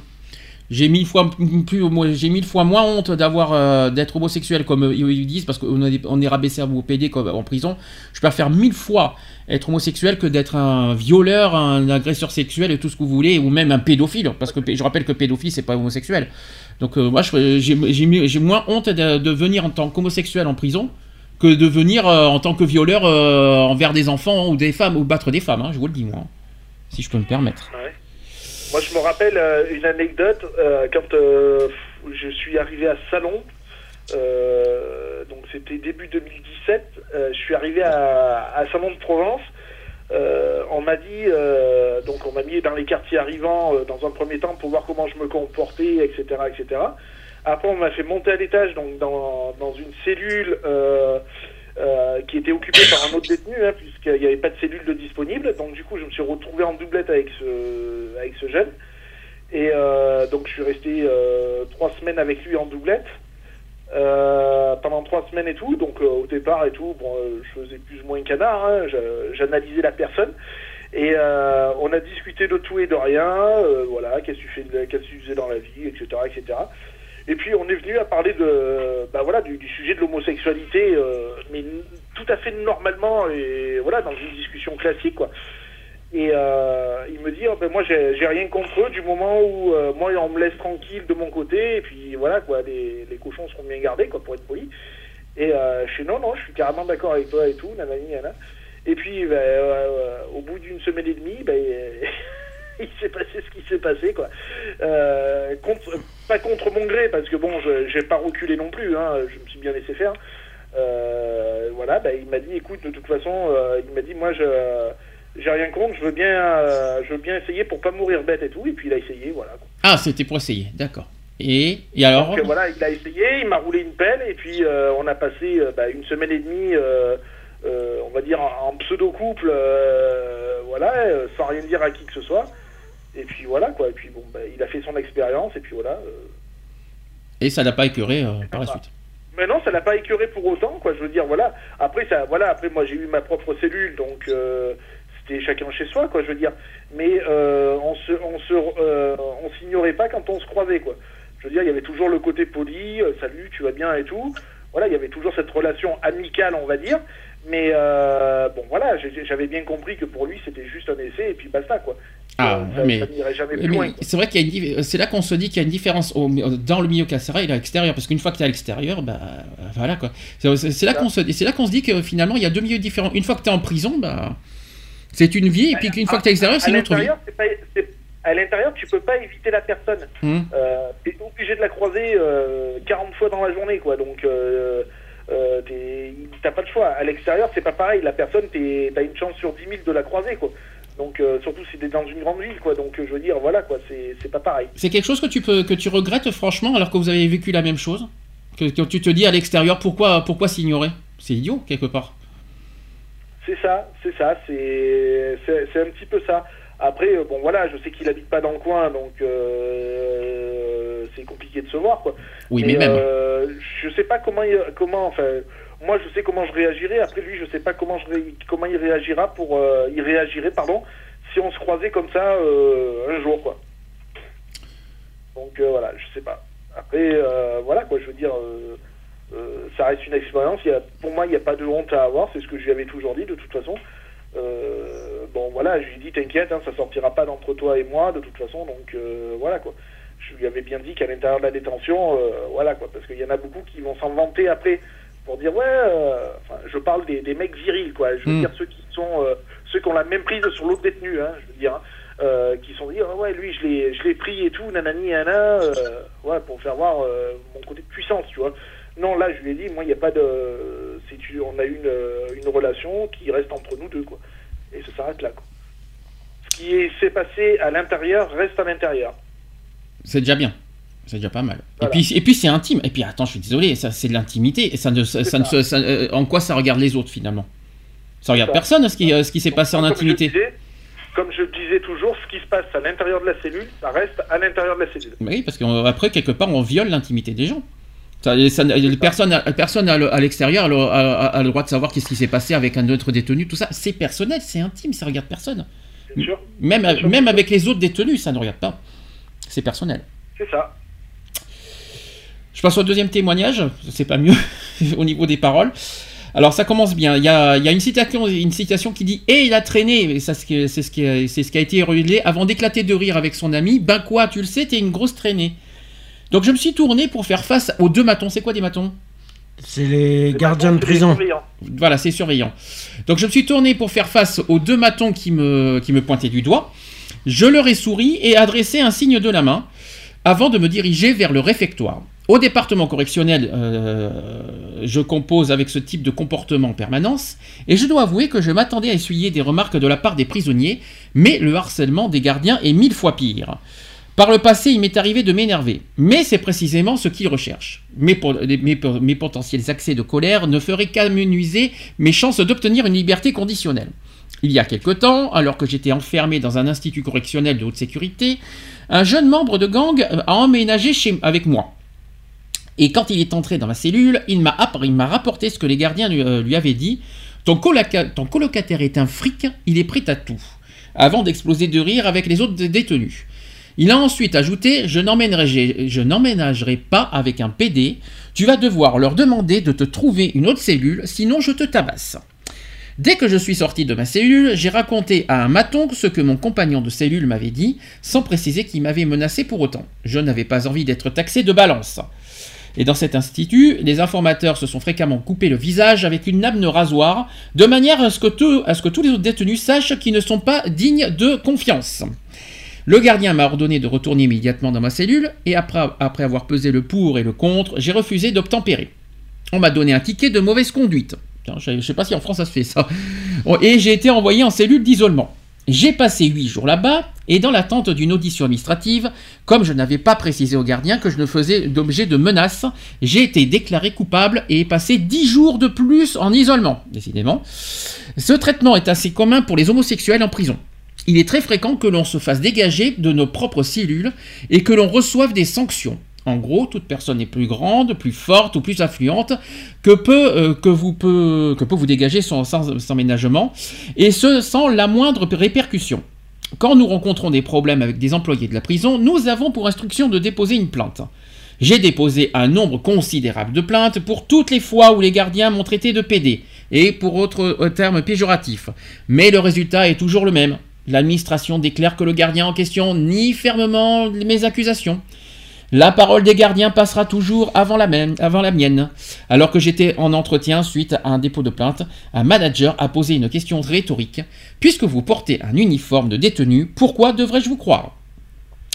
[SPEAKER 1] Hein. J'ai mille fois plus, j'ai mille fois moins honte d'avoir euh, d'être homosexuel comme ils disent parce qu'on est, on est rabaissé PD comme en prison. Je préfère mille fois être homosexuel que d'être un violeur, un agresseur sexuel et tout ce que vous voulez ou même un pédophile parce que je rappelle que pédophile c'est pas homosexuel. Donc euh, moi j'ai, moins honte de, venir en tant qu'homosexuel en prison que de venir euh, en tant que violeur envers des enfants ou des femmes ou battre des femmes. hein, je vous le dis moi, si je peux me permettre.
[SPEAKER 4] Moi, je me rappelle euh, une anecdote euh, quand euh, je suis arrivé à Salon. donc, c'était début 2017. euh, je suis arrivé à, à Salon de Provence. euh, on m'a dit, euh, donc on m'a mis dans les quartiers arrivants euh, dans un premier temps pour voir comment je me comportais, etc., etc. Après, on m'a fait monter à l'étage, donc dans, dans une cellule euh, qui était occupée par un autre détenu, hein, puisqu'il n'y avait pas de cellule de disponible. Donc du coup, je me suis retrouvé en doublette avec ce, avec ce jeune. Et euh, donc je suis resté euh, trois semaines avec lui en doublette. Pendant trois semaines et tout, donc au départ et tout, bon, je faisais plus ou moins canard, hein, j'analysais la personne et on a discuté de tout et de rien, voilà, qu'est-ce que tu qu'est-ce faisais dans la vie, etc. Et puis on est venu à parler de, bah voilà, du, sujet de l'homosexualité, euh, mais tout à fait normalement et voilà, dans une discussion classique, quoi. Et euh, il me dit, oh, ben moi j'ai rien contre eux du moment où euh, moi on me laisse tranquille de mon côté et puis voilà quoi, les, cochons seront bien gardés quoi pour être poli. Et euh, je suis non non, je suis carrément d'accord avec toi et tout, nanani, nanana. Et puis euh, au bout d'une semaine et demie, ben, il s'est passé ce qui s'est passé quoi. Contre, pas contre mon gré parce que bon, je j'ai pas reculé non plus, hein, je me suis bien laissé faire. Euh, voilà, ben, il m'a dit, écoute, de toute façon, euh, il m'a dit, moi je j'ai rien contre, je veux bien, euh, je veux bien essayer pour pas mourir bête et tout. Et puis il a essayé, voilà. quoi.
[SPEAKER 1] Ah, c'était pour essayer, d'accord. Et, et alors
[SPEAKER 4] Donc voilà, il a essayé, il m'a roulé une pelle et puis on a passé bah, une semaine et demie, on va dire en, en pseudo-couple, euh, voilà, sans rien dire à qui que ce soit. Et puis voilà quoi. Et puis bon, bah, il a fait son expérience et puis voilà. euh.
[SPEAKER 1] Et ça l'a pas écœuré euh, par la suite.
[SPEAKER 4] Mais non, ça l'a pas écœuré pour autant, quoi. Je veux dire, voilà. Après, ça, voilà. Après, moi, j'ai eu ma propre cellule, donc euh, c'était chacun chez soi, quoi. Je veux dire. Mais on se, on se, on s'ignorait pas quand on se croisait, quoi. Je veux dire, il y avait toujours le côté poli, salut, tu vas bien et tout. Voilà, il y avait toujours cette relation amicale, on va dire. Mais euh, bon, voilà, j'avais bien compris que pour lui, c'était juste un essai et puis basta, quoi.
[SPEAKER 1] Ah,
[SPEAKER 4] Euh, ça,
[SPEAKER 1] mais- Mais c'est vrai qu'il y a une dif- c'est là qu'on se dit qu'il y a une différence au- dans le milieu carcéral et à l'extérieur parce qu'une fois que tu es à l'extérieur bah euh, voilà quoi c'est là qu'on se c'est là qu'on se dit que finalement il y a deux milieux différents une fois que tu es en prison bah c'est une vie et puis qu'une fois que tu es à l'extérieur c'est une autre vie
[SPEAKER 4] pas- à l'intérieur, tu peux pas éviter la personne.
[SPEAKER 1] Hum.
[SPEAKER 4] Euh, t'es obligé de la croiser euh, 40 fois dans la journée, quoi. Donc, euh, euh, t'as pas de choix. À l'extérieur, c'est pas pareil. La personne, t'as une chance sur 10 000 de la croiser, quoi. Donc, euh, surtout si t'es dans une grande ville, quoi. Donc, euh, je veux dire, voilà, quoi. C'est pas pareil.
[SPEAKER 1] c'est quelque chose que tu peux que tu regrettes franchement alors que vous avez vécu la même chose? Que, que tu te dis à l'extérieur pourquoi pourquoi s'ignorer? C'est idiot quelque part
[SPEAKER 4] C'est ça, c'est ça, c'est un petit peu ça. Après, euh, bon voilà, je sais qu'il habite pas dans le coin, donc euh, c'est compliqué de se voir, quoi.
[SPEAKER 1] oui mais, même
[SPEAKER 4] euh, je sais pas comment, il, comment, enfin, moi je sais comment je réagirais. Après lui, je sais pas comment je ré- comment il réagira pour, euh, il réagirait, pardon, si on se croisait comme ça euh, un jour, quoi. Donc euh, voilà, je sais pas. Après, voilà quoi, je veux dire, ça reste une expérience. Il y a, pour moi, il n'y a pas de honte à avoir. C'est ce que je lui avais toujours dit, de toute façon. Bon, voilà, je lui ai dit, t'inquiète, hein, ça sortira pas d'entre toi et moi, de toute façon. Donc voilà quoi. Je lui avais bien dit qu'à l'intérieur de la détention, euh, voilà quoi, parce qu'il y en a beaucoup qui vont s'en vanter après pour dire ouais, euh, enfin, je parle des, des mecs virils quoi. Je veux
[SPEAKER 1] Mm.
[SPEAKER 4] dire ceux qui sont, euh, ceux qui ont la même prise sur l'autre détenu, hein, je veux dire. hein qui sont dit ah ouais lui je l'ai je l'ai pris et tout nanani nana ouais pour faire voir mon côté de puissance tu vois non là je lui ai dit moi il n'y a pas de c'est tu on a une une relation qui reste entre nous deux quoi et ça s'arrête là quoi ce qui est- s'est passé à l'intérieur reste à l'intérieur
[SPEAKER 1] c'est déjà bien c'est déjà pas mal
[SPEAKER 4] Voilà.
[SPEAKER 1] et puis et puis c'est intime et puis attends je suis désolé ça c'est de l'intimité et ça ne ça, ne
[SPEAKER 4] ça.
[SPEAKER 1] euh, en quoi ça regarde les autres finalement? Ça regarde personne ce qui euh, ce qui s'est passé en
[SPEAKER 4] je
[SPEAKER 1] intimité
[SPEAKER 4] disais- comme je disais toujours ce qui se passe à l'intérieur de la cellule ça reste à l'intérieur de la cellule
[SPEAKER 1] Oui, parce qu'après, quelque part, on viole l'intimité des gens. Personne à- personne à, le- à l'extérieur a, le- droit de savoir qu'est-ce qui s'est passé avec un autre détenu, tout ça. C'est personnel, c'est intime, ça regarde personne.
[SPEAKER 4] sûr
[SPEAKER 1] Même,
[SPEAKER 4] sûr.
[SPEAKER 1] même avec les autres détenus, ça ne regarde pas. C'est personnel.
[SPEAKER 4] c'est ça
[SPEAKER 1] Je passe au deuxième témoignage, c'est pas mieux au niveau des paroles. Alors ça commence bien. Il y a, il y a une, citation, une citation qui dit Et il a traîné, et ça, c'est ce ce, qui a- c'est ce qui a été révélé, avant d'éclater de rire avec son ami. Ben quoi, tu le sais, t'es une grosse traînée. Donc je me suis tourné pour faire face aux deux matons. C'est quoi des matons?
[SPEAKER 3] C'est les
[SPEAKER 4] Les
[SPEAKER 3] gardiens de prison.
[SPEAKER 4] surveillants.
[SPEAKER 1] Voilà, c'est surveillant. Donc je me suis tourné pour faire face aux deux matons qui me, qui me pointaient du doigt. Je leur ai souri et adressé un signe de la main avant de me diriger vers le réfectoire. Au département correctionnel, euh, je compose avec ce type de comportement en permanence, et je dois avouer que je m'attendais à essuyer des remarques de la part des prisonniers, mais le harcèlement des gardiens est mille fois pire. Par le passé, il m'est arrivé de m'énerver, mais c'est précisément ce qu'ils recherchent. Mes, mes potentiels accès de colère ne feraient qu'amenuiser mes chances d'obtenir une liberté conditionnelle. Il y a quelque temps, alors que j'étais enfermé dans un institut correctionnel de haute sécurité, un jeune membre de gang a emménagé chez, avec moi. Et quand il est entré dans ma cellule, il m'a rapporté ce que les gardiens lui, euh, avaient dit. Ton, ton colocataire est un fric, il est prêt à tout. Avant d'exploser de rire avec les autres dé- détenus. Il a ensuite ajouté je n'emménagerai pas avec un PD. Tu vas devoir leur demander de te trouver une autre cellule, sinon je te tabasse. Dès que je suis sorti de ma cellule, j'ai raconté à un maton ce que mon compagnon de cellule m'avait dit, sans préciser qu'il m'avait menacé pour autant. Je n'avais pas envie d'être taxé de balance. Et dans cet institut, les informateurs se sont fréquemment coupés le visage avec une lame de rasoir, de manière à ce que, tous les autres détenus sachent qu'ils ne sont pas dignes de confiance. Le gardien m'a ordonné de retourner immédiatement dans ma cellule, et après avoir pesé le pour et le contre, j'ai refusé d'obtempérer. On m'a donné un ticket de mauvaise conduite. Je ne sais pas si en France ça se fait ça. Et j'ai été envoyé en cellule d'isolement. J'ai passé huit jours là-bas, et dans l'attente d'une audition administrative, comme je n'avais pas précisé au gardien que je ne faisais d'objet de menace, j'ai été déclaré coupable et ai passé 10 jours de plus en isolement, décidément. Ce traitement est assez commun pour les homosexuels en prison. Il est très fréquent que l'on se fasse dégager de nos propres cellules et que l'on reçoive des sanctions. En gros, toute personne est plus grande, plus forte ou plus influente que peut, euh, vous dégager sans, sans ménagement, et ce sans la moindre répercussion. Quand nous rencontrons des problèmes avec des employés de la prison, nous avons pour instruction de déposer une plainte. J'ai déposé un nombre considérable de plaintes pour toutes les fois où les gardiens m'ont traité de PD, et pour autres euh, termes péjoratifs. Mais le résultat est toujours le même. L'administration déclare que le gardien en question nie fermement mes accusations. La parole des gardiens passera toujours avant la, mienne. Alors que j'étais en entretien suite à un dépôt de plainte, un manager a posé une question rhétorique. Puisque vous portez un uniforme de détenu, pourquoi devrais-je vous croire?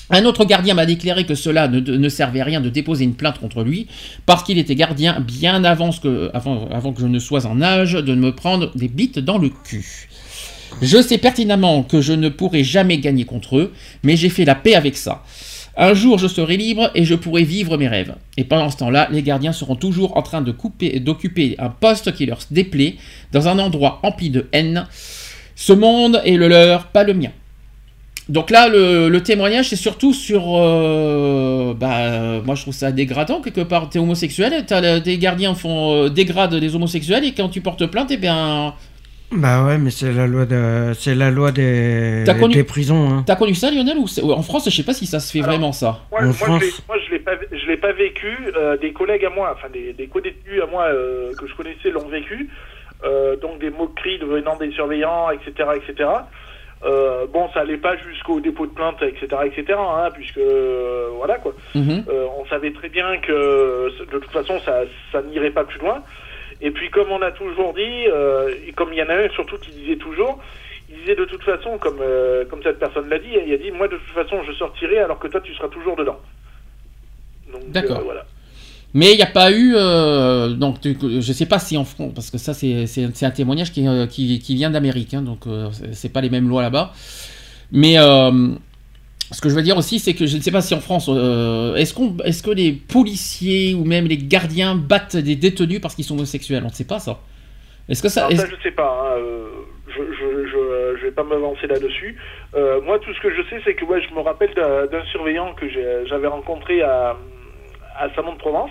[SPEAKER 1] Un autre gardien m'a déclaré que cela ne, servait à rien de déposer une plainte contre lui, parce qu'il était gardien bien avant que, avant que je ne sois en âge de me prendre des bites dans le cul. Je sais pertinemment que je ne pourrai jamais gagner contre eux, mais j'ai fait la paix avec ça. Un jour, je serai libre et je pourrai vivre mes rêves. Et pendant ce temps-là, les gardiens seront toujours en train de couper, d'occuper un poste qui leur déplaît dans un endroit empli de haine. Ce monde est le leur, pas le mien. Donc là, le, témoignage, c'est surtout sur. euh, bah, euh, moi, je trouve ça dégradant quelque part. T'es homosexuel, t'as le- des gardiens font euh, dégradent les homosexuels et quand tu portes plainte, eh bien,
[SPEAKER 3] Bah ouais, mais c'est la loi de, c'est la loi des,
[SPEAKER 1] T'as connu-
[SPEAKER 3] des prisons. Hein.
[SPEAKER 1] t'as connu ça, Lionel ou En France, je sais pas si ça se fait
[SPEAKER 4] Alors,
[SPEAKER 1] vraiment ça.
[SPEAKER 4] Moi,
[SPEAKER 3] En
[SPEAKER 4] moi,
[SPEAKER 3] France.
[SPEAKER 4] moi, je l'ai pas, je l'ai pas vécu. euh, des collègues à moi, enfin des, des co-détenus à moi euh, que je connaissais l'ont vécu. Euh, donc des moqueries venant des surveillants, etc., etc. Euh, bon, ça allait pas jusqu'au dépôt de plainte, etc., etc. Hein, puisque euh, voilà quoi.
[SPEAKER 1] Mhm.
[SPEAKER 4] Euh, on savait très bien que de toute façon ça, ça n'irait pas plus loin. Et puis comme on a toujours dit, euh, et comme il y en a un surtout qui disait toujours, il disait de toute façon, comme, euh, comme cette personne l'a dit, il a dit moi de toute façon je sortirai alors que toi tu seras toujours dedans. Donc
[SPEAKER 1] D'accord.
[SPEAKER 4] euh, voilà.
[SPEAKER 1] Mais il n'y a pas eu. euh, donc, je sais pas si en France, parce que ça, c'est un témoignage qui, euh, qui, qui vient d'Amérique, hein, donc euh, c'est- pas les mêmes lois là-bas. Mais euh, ce que je veux dire aussi, c'est que je ne sais pas si en France, euh, est-ce qu'on, est-ce que les policiers ou même les gardiens battent des détenus parce qu'ils sont homosexuels? On ne sait pas ça. Est-ce que ça.
[SPEAKER 4] Alors, ça je sais pas, hein, euh, je, je, je, je vais pas m'avancer là-dessus. Euh, moi tout ce que je sais c'est que ouais, je me rappelle d'un surveillant que j'avais rencontré à, à Salon de Provence,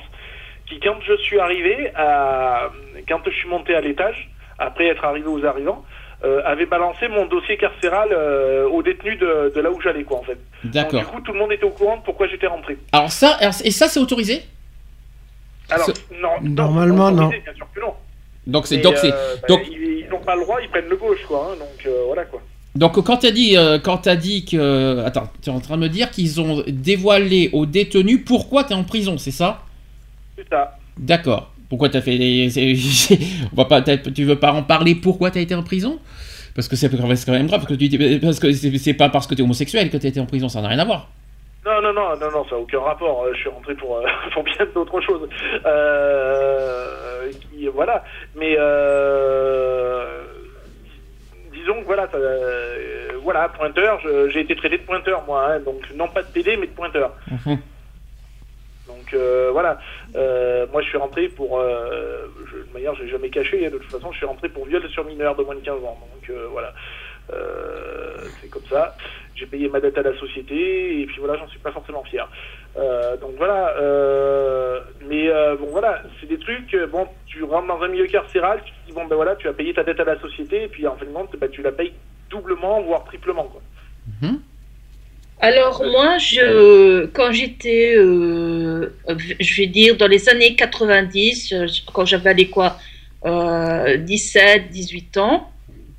[SPEAKER 4] qui quand je suis arrivé, à, quand je suis monté à l'étage, après être arrivé aux arrivants, euh, avait balancé mon dossier carcéral euh, aux détenus de, de là où j'allais quoi en fait. Donc
[SPEAKER 1] D'accord.
[SPEAKER 4] du coup tout le monde était au courant de pourquoi j'étais rentré.
[SPEAKER 1] Alors ça, et ça, c'est autorisé?
[SPEAKER 4] Alors non,
[SPEAKER 3] Normalement, non.
[SPEAKER 4] Bien sûr que non.
[SPEAKER 1] Donc c'est donc c'est
[SPEAKER 4] euh, bah,
[SPEAKER 1] donc
[SPEAKER 4] ils n'ont pas le droit, ils prennent le gauche quoi. hein, donc euh, voilà quoi.
[SPEAKER 1] Donc quand t'as dit, euh, quand t'as dit que, attends, tu es en train de me dire qu'ils ont dévoilé aux détenus pourquoi t'es en prison, c'est ça?
[SPEAKER 4] C'est ça.
[SPEAKER 1] D'accord. Pourquoi t'as fait, des- on va pas, tu veux pas en parler pourquoi t'as été en prison? Parce que c'est quand même grave, parce que tu parce que c'est pas parce que t'es homosexuel que t'as été en prison, ça n'a rien à voir.
[SPEAKER 4] Non, non, non, non, non, ça n'a aucun rapport. Euh, Je suis rentré pour, euh, pour bien d'autres choses. Euh, qui- voilà. Mais euh, disons que voilà, ça, voilà, pointeur. J'ai été traité de pointeur, moi. hein, donc non pas de PD, mais de pointeur.
[SPEAKER 1] Mhm.
[SPEAKER 4] Donc voilà, Euh, moi je suis rentré pour, euh, je, de manière j'ai jamais caché, hein, de toute façon je suis rentré pour viol sur mineur de moins de 15 ans, donc euh, voilà, Euh, c'est comme ça. J'ai payé ma dette à la société et puis voilà, j'en suis pas forcément fier. Donc voilà, mais bon voilà, c'est des trucs, bon tu rentres dans un milieu carcéral, tu te dis bon ben voilà, tu as payé ta dette à la société et puis en fin de compte ben, tu la payes doublement voire triplement quoi.
[SPEAKER 2] Alors moi, je, quand j'étais, euh, je vais dire, dans les années 90, euh, quand j'avais quoi, euh, 17, 18 ans,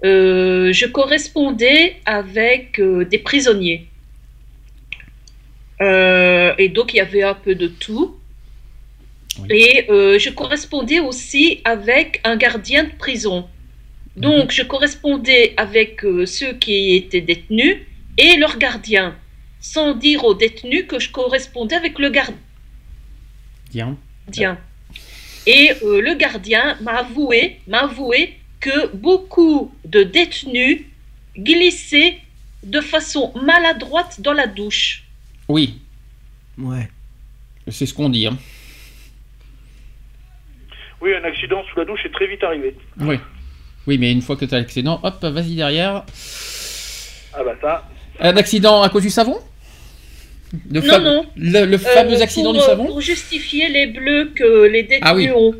[SPEAKER 2] euh, je correspondais avec euh, des prisonniers. Euh, et donc il y avait un peu de tout.
[SPEAKER 1] Oui.
[SPEAKER 2] Et euh, je correspondais aussi avec un gardien de prison. Donc je correspondais avec euh, ceux qui étaient détenus et leurs gardiens sans dire aux détenus que je correspondais avec le
[SPEAKER 1] Tiens.
[SPEAKER 2] gardien. Et euh, le gardien m'a avoué, m'a avoué que beaucoup de détenus glissaient de façon maladroite dans la douche.
[SPEAKER 1] Oui,
[SPEAKER 3] Ouais.
[SPEAKER 1] c'est ce qu'on dit. hein.
[SPEAKER 4] Oui, un accident sous la douche est très vite arrivé.
[SPEAKER 1] Oui. Oui, mais une fois que tu as l'accident, hop, vas-y derrière.
[SPEAKER 4] Ah bah ça,
[SPEAKER 1] Un accident à cause du savon? Le
[SPEAKER 2] Non,
[SPEAKER 1] fam-
[SPEAKER 2] non.
[SPEAKER 1] Le, le
[SPEAKER 2] Euh,
[SPEAKER 1] fameux accident
[SPEAKER 2] pour,
[SPEAKER 1] du
[SPEAKER 2] euh,
[SPEAKER 1] savon
[SPEAKER 2] Pour justifier les bleus que les détenus
[SPEAKER 1] Ah oui.
[SPEAKER 2] ont.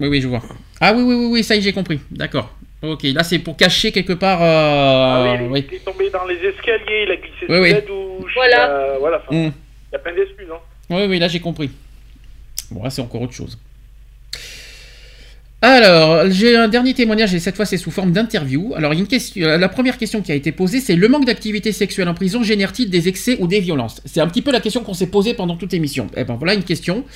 [SPEAKER 1] Oui, oui, je vois. Ah oui, oui, oui, oui, ça y est, j'ai compris. D'accord. Ok, là c'est pour cacher quelque part. euh,
[SPEAKER 4] Ah oui, il,
[SPEAKER 1] oui.
[SPEAKER 4] il est tombé dans les escaliers, il a glissé
[SPEAKER 1] Oui,
[SPEAKER 4] sous
[SPEAKER 1] oui.
[SPEAKER 4] la douche.
[SPEAKER 2] Voilà.
[SPEAKER 4] euh, voilà, enfin, il
[SPEAKER 1] Hmm.
[SPEAKER 4] y a plein d'excuses. Hein.
[SPEAKER 1] Oui, oui, là j'ai compris. Bon, là c'est encore autre chose. Alors, j'ai un dernier témoignage et cette fois c'est sous forme d'interview. Alors, question, la première question qui a été posée, c'est le manque d'activité sexuelle en prison génère-t-il des excès ou des violences? C'est un petit peu la question qu'on s'est posée pendant toute l'émission. Eh ben voilà une question.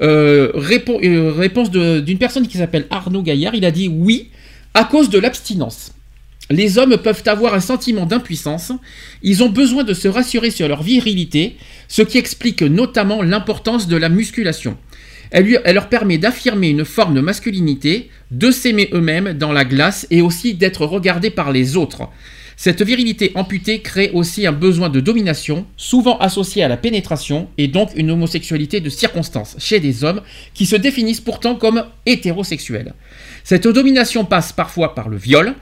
[SPEAKER 1] Euh, euh, réponse d'une personne qui s'appelle Arnaud Gaillard. Il a dit oui à cause de l'abstinence. Les hommes peuvent avoir un sentiment d'impuissance. Ils ont besoin de se rassurer sur leur virilité, ce qui explique notamment l'importance de la musculation. Elle, leur permet d'affirmer une forme de masculinité, de s'aimer eux-mêmes dans la glace et aussi d'être regardés par les autres. Cette virilité amputée crée aussi un besoin de domination, souvent associé à la pénétration, et donc une homosexualité de circonstance chez des hommes qui se définissent pourtant comme hétérosexuels. Cette domination passe parfois par le viol.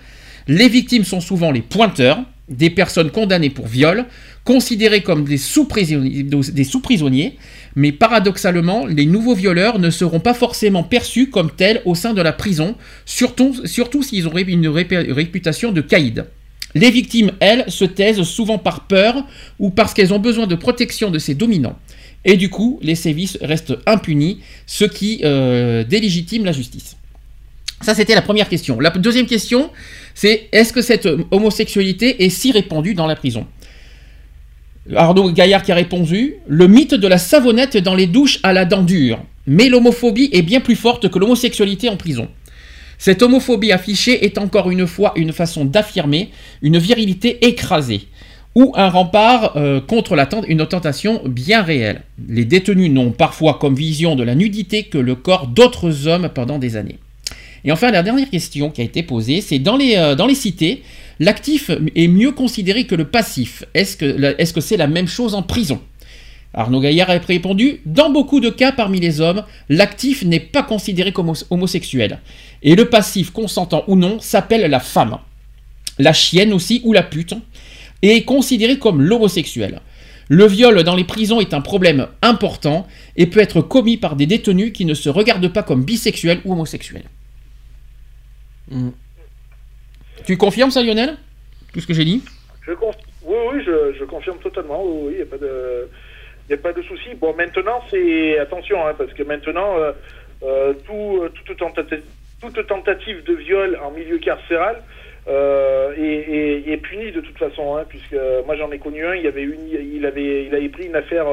[SPEAKER 1] Les victimes sont souvent les pointeurs, des personnes condamnées pour viol, considérées comme des sous-prisonniers, mais paradoxalement, les nouveaux violeurs ne seront pas forcément perçus comme tels au sein de la prison, surtout, s'ils ont une réputation de caïd. Les victimes, elles, se taisent souvent par peur ou parce qu'elles ont besoin de protection de ces dominants. Et du coup, les sévices restent impunis, ce qui euh, délégitime la justice. Ça, c'était la première question. La deuxième question, c'est est-ce que cette homosexualité est si répandue dans la prison? Arnaud Gaillard qui a répondu Le mythe de la savonnette dans les douches à la dent dure. Mais l'homophobie est bien plus forte que l'homosexualité en prison. Cette homophobie affichée est encore une fois une façon d'affirmer une virilité écrasée ou un rempart euh, contre la tent- une tentation bien réelle. Les détenus n'ont parfois comme vision de la nudité que le corps d'autres hommes pendant des années. Et enfin, la dernière question qui a été posée, c'est dans les, euh, dans les cités, l'actif est mieux considéré que le passif. Est-ce que c'est la même chose en prison? Arnaud Gaillard a répondu Dans beaucoup de cas parmi les hommes, l'actif n'est pas considéré comme hom- homosexuel. Et le passif, consentant ou non, s'appelle la femme. La chienne aussi, ou la pute, et est considéré comme l'homosexuel. Le viol dans les prisons est un problème important et peut être commis par des détenus qui ne se regardent pas comme bisexuels ou homosexuels.
[SPEAKER 3] Mm.
[SPEAKER 1] Tu confirmes ça, Lionel? Tout ce que j'ai dit?
[SPEAKER 4] Je conf- Oui, oui, je, confirme totalement. Oui, il n'y a pas de, y a pas de souci. Bon, maintenant, c'est attention, hein, parce que maintenant, euh, euh, tout, toute, tentative, de viol en milieu carcéral euh, est, est- punie de toute façon, hein, puisque moi j'en ai connu un. Il avait il avait, il avait pris une affaire.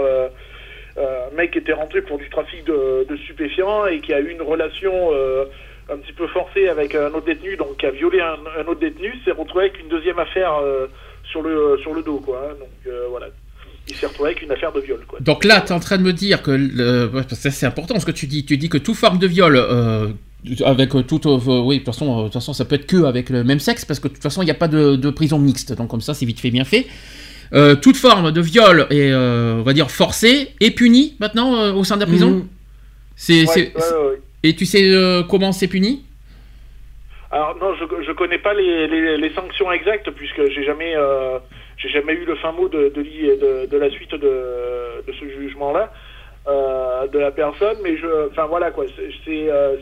[SPEAKER 4] un mec était rentré pour du trafic de, de stupéfiants et qui a eu une relation un petit peu forcée avec un autre détenu, donc qui a violé un, un autre détenu, s'est retrouvé avec une deuxième affaire euh, sur le sur le dos, quoi. hein. donc euh, voilà. il s'est retrouvé avec une affaire de viol. Quoi.
[SPEAKER 1] Donc là, tu es en train de me dire que le- ça c'est important ce que tu dis. Tu dis que toute forme de viol, euh, avec euh, toute, euh, oui, de toute façon, euh, de toute façon, ça peut être que avec le même sexe, parce que de toute façon, il n'y a pas de, de prison mixte. Donc comme ça, c'est vite fait, bien fait. Euh, toute forme de viol et on va dire forcé est punie maintenant euh, au sein de la prison?
[SPEAKER 3] Mhm.
[SPEAKER 1] C'est,
[SPEAKER 4] Ouais,
[SPEAKER 1] et tu sais euh, comment c'est puni?
[SPEAKER 4] Alors non, je je connais pas les, les, les sanctions exactes puisque j'ai jamais euh, j'ai jamais eu le fin mot de de, l'i- de, de la suite de, de ce jugement là de la personne, mais je enfin voilà quoi, c'est c'est euh,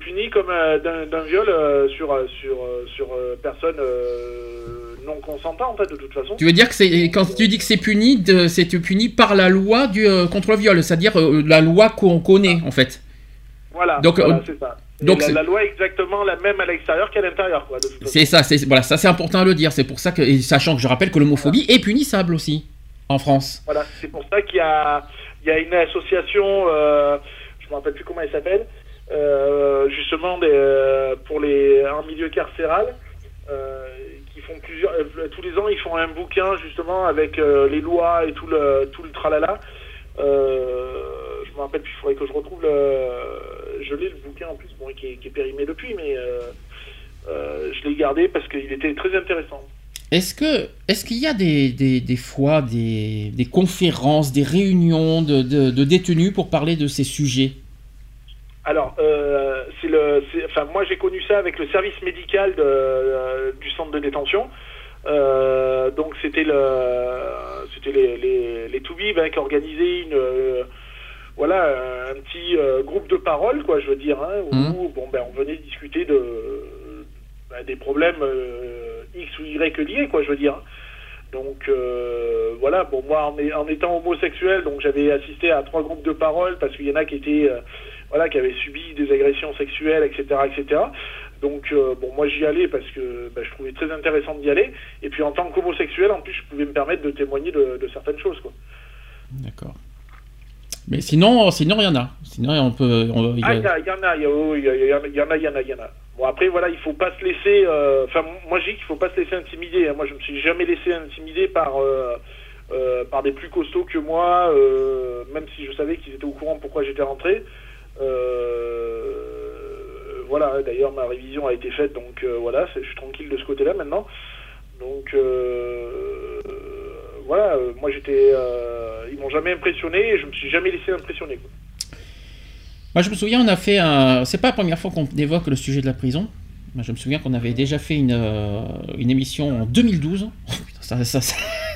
[SPEAKER 4] puni comme euh, d'un d'un viol euh, sur euh, sur euh, sur euh, personne euh, non consentante de toute façon.
[SPEAKER 1] Tu veux dire que c'est quand tu dis que c'est puni, c'est puni par la loi du euh, contre le viol, c'est-à-dire euh, la loi qu'on connaît en fait.
[SPEAKER 4] Voilà,
[SPEAKER 1] Donc,
[SPEAKER 4] voilà,
[SPEAKER 1] euh,
[SPEAKER 4] c'est ça.
[SPEAKER 1] Donc
[SPEAKER 4] la, loi est exactement la même à l'extérieur qu'à l'intérieur.
[SPEAKER 1] C'est ça, c'est voilà, ça c'est important à le dire. C'est pour ça que, et sachant que je rappelle que l'homophobie est punissable aussi en France.
[SPEAKER 4] Voilà, c'est pour ça qu'il y a, il y a une association, euh, je ne me rappelle plus comment elle s'appelle, euh, justement des, euh, pour les en milieu carcéral, qui font plusieurs, tous les ans ils font un bouquin justement avec les lois et tout le tout le tralala. Euh, me rappelle il faudrait que je retrouve le, je l'ai le bouquin en plus, bon, qui est, qui est périmé depuis, mais euh, euh, je l'ai gardé parce qu'il était très intéressant.
[SPEAKER 1] Est-ce que est-ce qu'il y a des, des, des fois des, des conférences, des réunions de, de, de détenus pour parler de ces sujets?
[SPEAKER 4] Alors, euh, c'est le, enfin, moi j'ai connu ça avec le service médical de, euh, du centre de détention. Euh, donc c'était le, c'était les les, les Toubib hein, qui organisaient une, voilà, un petit euh, groupe de parole, quoi, je veux dire, hein, où
[SPEAKER 1] Mhm.
[SPEAKER 4] bon ben on venait discuter de ben, des problèmes euh, X ou Y liés, quoi, je veux dire. Donc euh, voilà, bon moi en, étant homosexuel, donc j'avais assisté à trois groupes de parole parce qu'il y en a qui étaient euh, voilà, qui avaient subi des agressions sexuelles, etc., etc. Donc euh, bon, moi j'y allais parce que bah, je trouvais très intéressant d'y aller. Et puis en tant qu'homosexuel, en plus, je pouvais me permettre de témoigner de, de certaines choses, quoi.
[SPEAKER 1] D'accord. Mais sinon, sinon il y en a. Sinon on peut. on- il y a-
[SPEAKER 4] Ah, il y, a- il y en a, il y, a- il en a, il y en a, il y en a. Bon après voilà, il faut pas se laisser. euh, Enfin, moi je dis qu'il faut pas se laisser intimider. hein. Moi, je me suis jamais laissé intimider par euh, euh, par des plus costauds que moi, euh, même si je savais qu'ils étaient au courant pourquoi j'étais rentré. Voilà. D'ailleurs, ma révision a été faite, donc voilà, je suis tranquille de ce côté-là maintenant. Donc euh, voilà, euh, moi j'étais, euh, ils m'ont jamais impressionné et je me suis jamais laissé impressionner.
[SPEAKER 1] Moi, je me souviens, on a fait un. C'est pas la première fois qu'on évoque le sujet de la prison. Moi, je me souviens qu'on avait déjà fait une, euh, une émission en 2012. Oh, putain,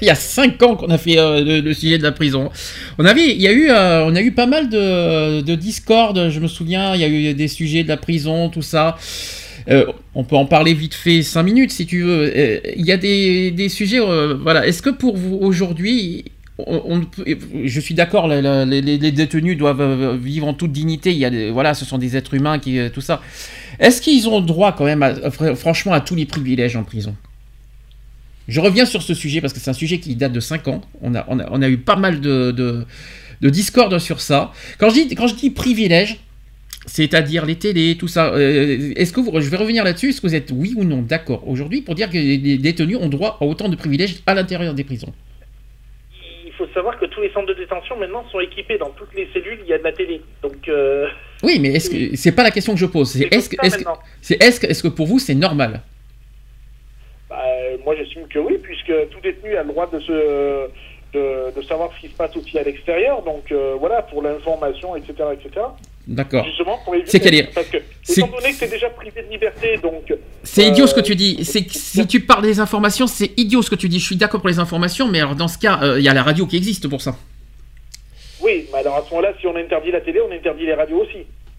[SPEAKER 1] Il y a 5 ans qu'on a fait euh, le, sujet de la prison. On avait, il y a eu, on a eu pas mal de, de Discord. Je me souviens, il y a eu des sujets de la prison, tout ça. Euh, on peut en parler vite fait 5 minutes si tu veux. Euh, Il y a des, des sujets. euh, voilà. Est-ce que pour vous aujourd'hui, je suis d'accord, les, détenus doivent vivre en toute dignité. Il y a voilà, ce sont des êtres humains qui tout ça. Est-ce qu'ils ont droit quand même, à- fr- franchement, à tous les privilèges en prison? Je reviens sur ce sujet parce que c'est un sujet qui date de 5 ans. On a, on a, a eu pas mal de, de, de discord sur ça. Quand je dis, quand je dis privilèges, c'est-à-dire les télés, tout ça. euh, Est-ce que vous, je vais revenir là-dessus. Est-ce que vous êtes oui ou non d'accord aujourd'hui pour dire que les détenus ont droit à autant de privilèges à l'intérieur des prisons?
[SPEAKER 4] Il faut savoir que tous les centres de détention maintenant sont équipés dans toutes les cellules, il y a de la télé. Donc euh,
[SPEAKER 1] Oui, mais est-ce que c'est pas la question que je pose. C'est est-ce que, est-ce que, est-ce que, est-ce que pour vous c'est normal?
[SPEAKER 4] Bah, moi j'estime que oui, puisque tout détenu a le droit de se de, de savoir ce qui se passe aussi à l'extérieur. Donc euh, voilà, pour l'information, etc., etc.
[SPEAKER 1] D'accord.
[SPEAKER 4] Justement pour éviter.
[SPEAKER 1] C'est quel est-
[SPEAKER 4] Parce que étant donné que t'es déjà privé de liberté, donc.
[SPEAKER 1] C'est
[SPEAKER 4] euh,
[SPEAKER 1] idiot ce que tu dis. C'est si tu parles des informations, c'est idiot ce que tu dis. Je suis d'accord pour les informations, mais alors dans ce cas, euh, il y a la radio qui existe pour ça.
[SPEAKER 4] Oui, mais alors à ce moment-là, si on interdit la télé, on interdit les radios aussi.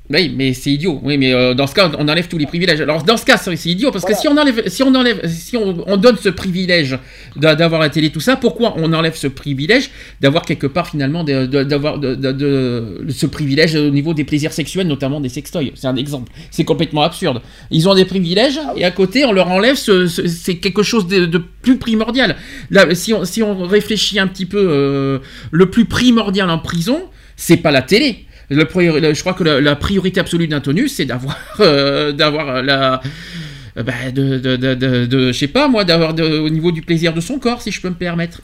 [SPEAKER 1] Oui, mais c'est idiot. Oui, mais euh, dans ce cas, on enlève tous les privilèges. Alors dans ce cas, c'est idiot parce que si on enlève, si on enlève, si on, on donne ce privilège d'a- d'avoir la télé, tout ça, pourquoi on enlève ce privilège d'avoir quelque part finalement d'avoir de, de- de- ce privilège au niveau des plaisirs sexuels, notamment des sextoys? C'est un exemple. C'est complètement absurde. Ils ont des privilèges et à côté on leur enlève ce, ce- c'est quelque chose de, de plus primordial. Là, si on, si on réfléchit un petit peu, euh, le plus primordial en prison, c'est pas la télé. Le je crois que la, priorité absolue d'un tenu, c'est d'avoir, euh, d'avoir la, euh, bah, de, de, de, de- je sais pas moi, d'avoir au niveau du plaisir de son corps, si je peux me permettre.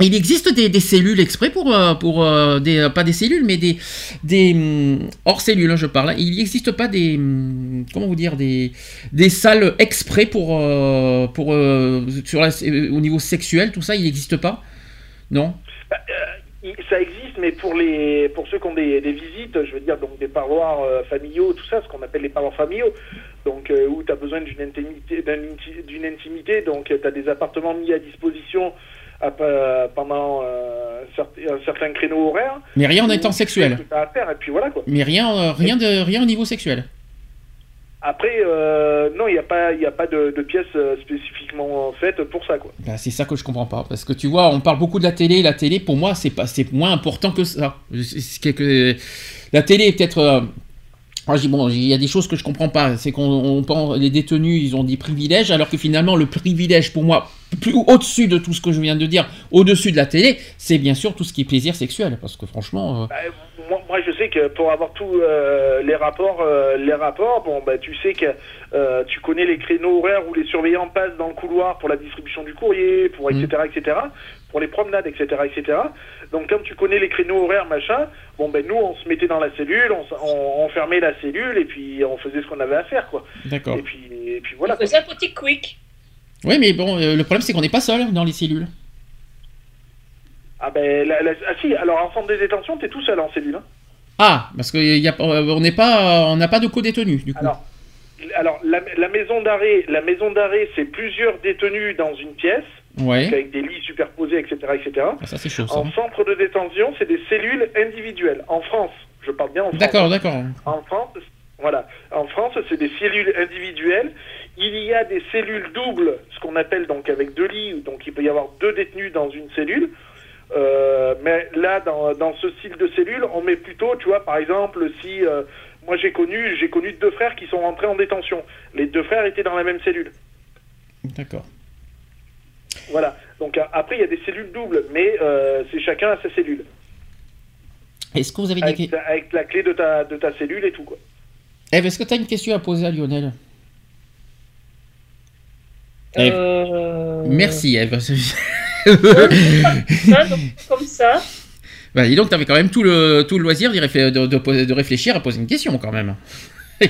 [SPEAKER 1] Il existe des, cellules exprès pour, euh, pour euh, des, euh, pas des cellules, mais des, des hum, hors cellules, hein, je parle. Il n'existe pas des, hum, comment vous dire, des, des salles exprès pour, euh, pour euh, sur euh, au niveau sexuel, tout ça, il n'existe pas? Non?
[SPEAKER 4] Bah, euh, ça existe, mais pour les pour ceux qui ont des, des visites, je veux dire donc des parloirs euh, familiaux, tout ça, ce qu'on appelle les parloirs familiaux, donc euh, où tu as besoin d'une intimité, d'un inti- d'une intimité, donc tu as des appartements mis à disposition à pendant euh, un certain créneau horaire.
[SPEAKER 1] Mais rien en étant sexuel.
[SPEAKER 4] à faire, et puis voilà quoi.
[SPEAKER 1] Mais rien, euh, rien, de, rien au niveau sexuel.
[SPEAKER 4] Après, euh, non, il n'y a pas, y a pas de, de pièces euh, spécifiquement faites pour ça quoi.
[SPEAKER 1] Bah, c'est ça que je comprends pas. Parce que tu vois, on parle beaucoup de la télé. La télé, pour moi, c'est moins important que ça. Que- la télé est peut-être. euh, moi, je dis, bon, il y a des choses que je comprends pas. C'est qu'on on pense les détenus, ils ont des privilèges, alors que finalement, le privilège, pour moi, plus au-dessus de tout ce que je viens de dire, au-dessus de la télé, c'est bien sûr tout ce qui est plaisir sexuel. Parce que franchement, euh,
[SPEAKER 4] Bah, moi, moi, je sais que pour avoir tous euh, les rapports, euh, les rapports, bon, bah, tu sais que euh, tu connais les créneaux horaires où les surveillants passent dans le couloir pour la distribution du courrier, pour
[SPEAKER 1] Mhm.
[SPEAKER 4] etc., etc., pour les promenades, etc., etc. Donc, comme tu connais les créneaux horaires, machin, bon, ben nous, on se mettait dans la cellule, on, on, on fermait la cellule et puis on faisait ce qu'on avait à faire, quoi.
[SPEAKER 1] d'accord.
[SPEAKER 4] Et puis, et puis voilà.
[SPEAKER 2] On faisait un petit quick.
[SPEAKER 1] Oui, mais bon, euh, le problème, c'est qu'on n'est pas seul dans les cellules.
[SPEAKER 4] Ah ben, la- la- ah si, alors en centre de détention, t'es tout seul en cellule. Hein.
[SPEAKER 1] Ah, parce qu'on n'est pas, on n'a pas de co-détenus, du coup.
[SPEAKER 4] Alors, alors la, la maison d'arrêt, la maison d'arrêt, c'est plusieurs détenus dans une pièce.
[SPEAKER 1] ouais.
[SPEAKER 4] avec des lits superposés, etc., etc.
[SPEAKER 1] Ah, ça, c'est chaud, ça.
[SPEAKER 4] En centre de détention, c'est des cellules individuelles. En France, je parle bien en France.
[SPEAKER 1] D'accord, d'accord.
[SPEAKER 4] En France, voilà. En France, c'est des cellules individuelles. Il y a des cellules doubles, ce qu'on appelle donc avec deux lits, donc il peut y avoir deux détenus dans une cellule. Euh, mais là, dans, dans ce style de cellule, on met plutôt, tu vois, par exemple, si euh, moi j'ai connu, j'ai connu deux frères qui sont rentrés en détention. Les deux frères étaient dans la même cellule.
[SPEAKER 1] D'accord.
[SPEAKER 4] Voilà. Donc après, il y a des cellules doubles, mais euh, c'est chacun à sa cellule.
[SPEAKER 1] Est-ce que vous avez des
[SPEAKER 4] Avec, avec la clé de ta, de ta cellule et tout, quoi.
[SPEAKER 1] Eve, est-ce que tu as une question à poser à Lionel? Eve.
[SPEAKER 2] Euh...
[SPEAKER 1] Merci, Eve.
[SPEAKER 2] Ça, donc, comme ça.
[SPEAKER 1] bah, dis donc, tu avais quand même tout le, tout le loisir de, de de réfléchir à poser une question, quand même.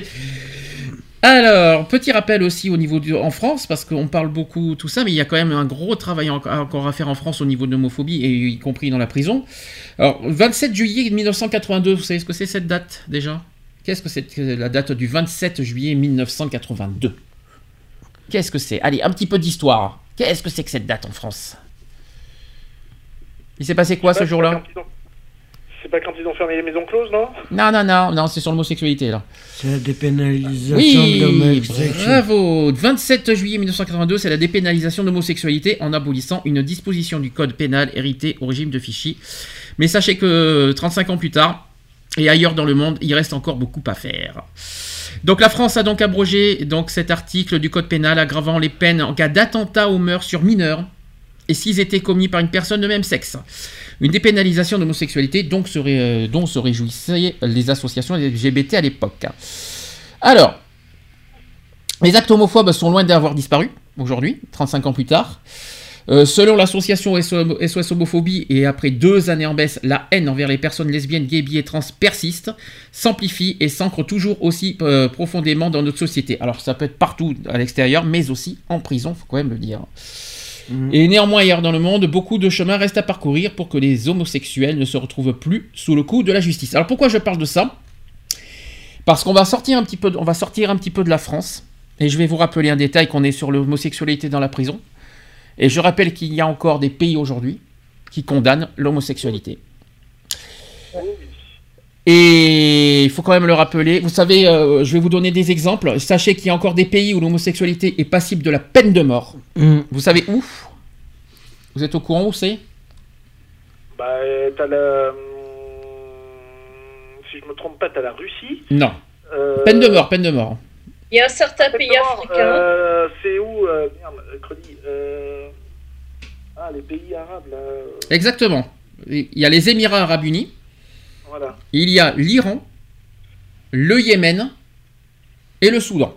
[SPEAKER 1] Alors, petit rappel aussi au niveau en France, parce qu'on parle beaucoup tout ça, mais il y a quand même un gros travail en- encore à faire en France au niveau de l'homophobie, et y compris dans la prison. Alors, 27 juillet 1982, vous savez ce que c'est cette date déjà? Qu'est-ce que c'est la date du 27 juillet 1982 Qu'est-ce que c'est? Allez, un petit peu d'histoire. Qu'est-ce que c'est que cette date en France? Il s'est passé quoi ce
[SPEAKER 4] C'est pas
[SPEAKER 1] jour-là
[SPEAKER 4] quand ils ont- C'est pas quand ils ont fermé les maisons closes, non?
[SPEAKER 1] Non, non, non, non, c'est sur l'homosexualité là.
[SPEAKER 3] C'est la dépénalisation de
[SPEAKER 1] Oui,
[SPEAKER 3] l'homosexualité.
[SPEAKER 1] bravo. 27 juillet 1982, c'est la dépénalisation de l'homosexualité en abolissant une disposition du code pénal héritée au régime de Vichy. Mais sachez que 35 ans plus tard, et ailleurs dans le monde, il reste encore beaucoup à faire. Donc la France a donc abrogé donc cet article du code pénal aggravant les peines en cas d'attentat aux mœurs sur mineurs et s'ils étaient commis par une personne de même sexe. Une dépénalisation de l'homosexualité serait, euh, dont se réjouissaient les associations LGBT à l'époque. Alors, les actes homophobes sont loin d'avoir disparu aujourd'hui, 35 ans plus tard. Euh, selon l'association SOS Homophobie, et après deux années en baisse, la haine envers les personnes lesbiennes, gays, bi et trans persiste, s'amplifie et s'ancre toujours aussi euh, profondément dans notre société. Alors ça peut être partout à l'extérieur, mais aussi en prison, faut quand même le dire. Et néanmoins, ailleurs dans le monde, beaucoup de chemin reste à parcourir pour que les homosexuels ne se retrouvent plus sous le coup de la justice. Alors pourquoi je parle de ça? Parce qu'on va sortir un petit peu, de- va sortir un petit peu de la France, et je vais vous rappeler un détail qu'on est sur l'homosexualité dans la prison. Et je rappelle qu'il y a encore des pays aujourd'hui qui condamnent l'homosexualité. Et il faut quand même le rappeler. Vous savez, euh, je vais vous donner des exemples. Sachez qu'il y a encore des pays où l'homosexualité est passible de la peine de mort.
[SPEAKER 3] Mm.
[SPEAKER 1] Vous savez où? Vous êtes au courant où c'est?
[SPEAKER 4] Bah, t'as la. hum, Si je me trompe pas, t'as la Russie.
[SPEAKER 1] Non.
[SPEAKER 4] Euh,
[SPEAKER 1] Peine de mort, peine de mort.
[SPEAKER 2] Il y a certains
[SPEAKER 4] peine
[SPEAKER 2] pays africains.
[SPEAKER 4] euh, c'est où euh, Merde. Euh... Ah, les pays arabes, là.
[SPEAKER 1] Exactement. Il y a les Émirats arabes unis, Il y a l'Iran, le Yémen et le Soudan.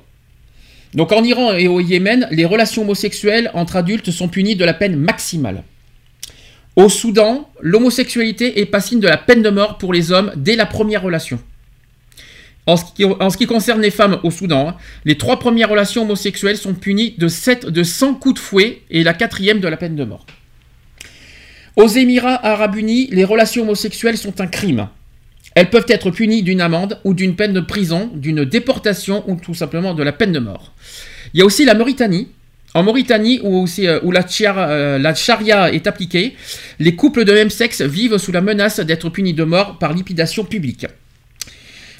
[SPEAKER 1] Donc en Iran et au Yémen, les relations homosexuelles entre adultes sont punies de la peine maximale. Au Soudan, l'homosexualité est passible de la peine de mort pour les hommes dès la première relation. En ce, qui, en ce qui concerne les femmes au Soudan, hein, les trois premières relations homosexuelles sont punies de, 7, de 100 coups de fouet et la quatrième de la peine de mort. Aux Émirats arabes unis, les relations homosexuelles sont un crime. Elles peuvent être punies d'une amende ou d'une peine de prison, d'une déportation ou tout simplement de la peine de mort. Il y a aussi la Mauritanie. En Mauritanie, où, euh, euh, la charia est appliquée, les couples de même sexe vivent sous la menace d'être punis de mort par lipidation publique.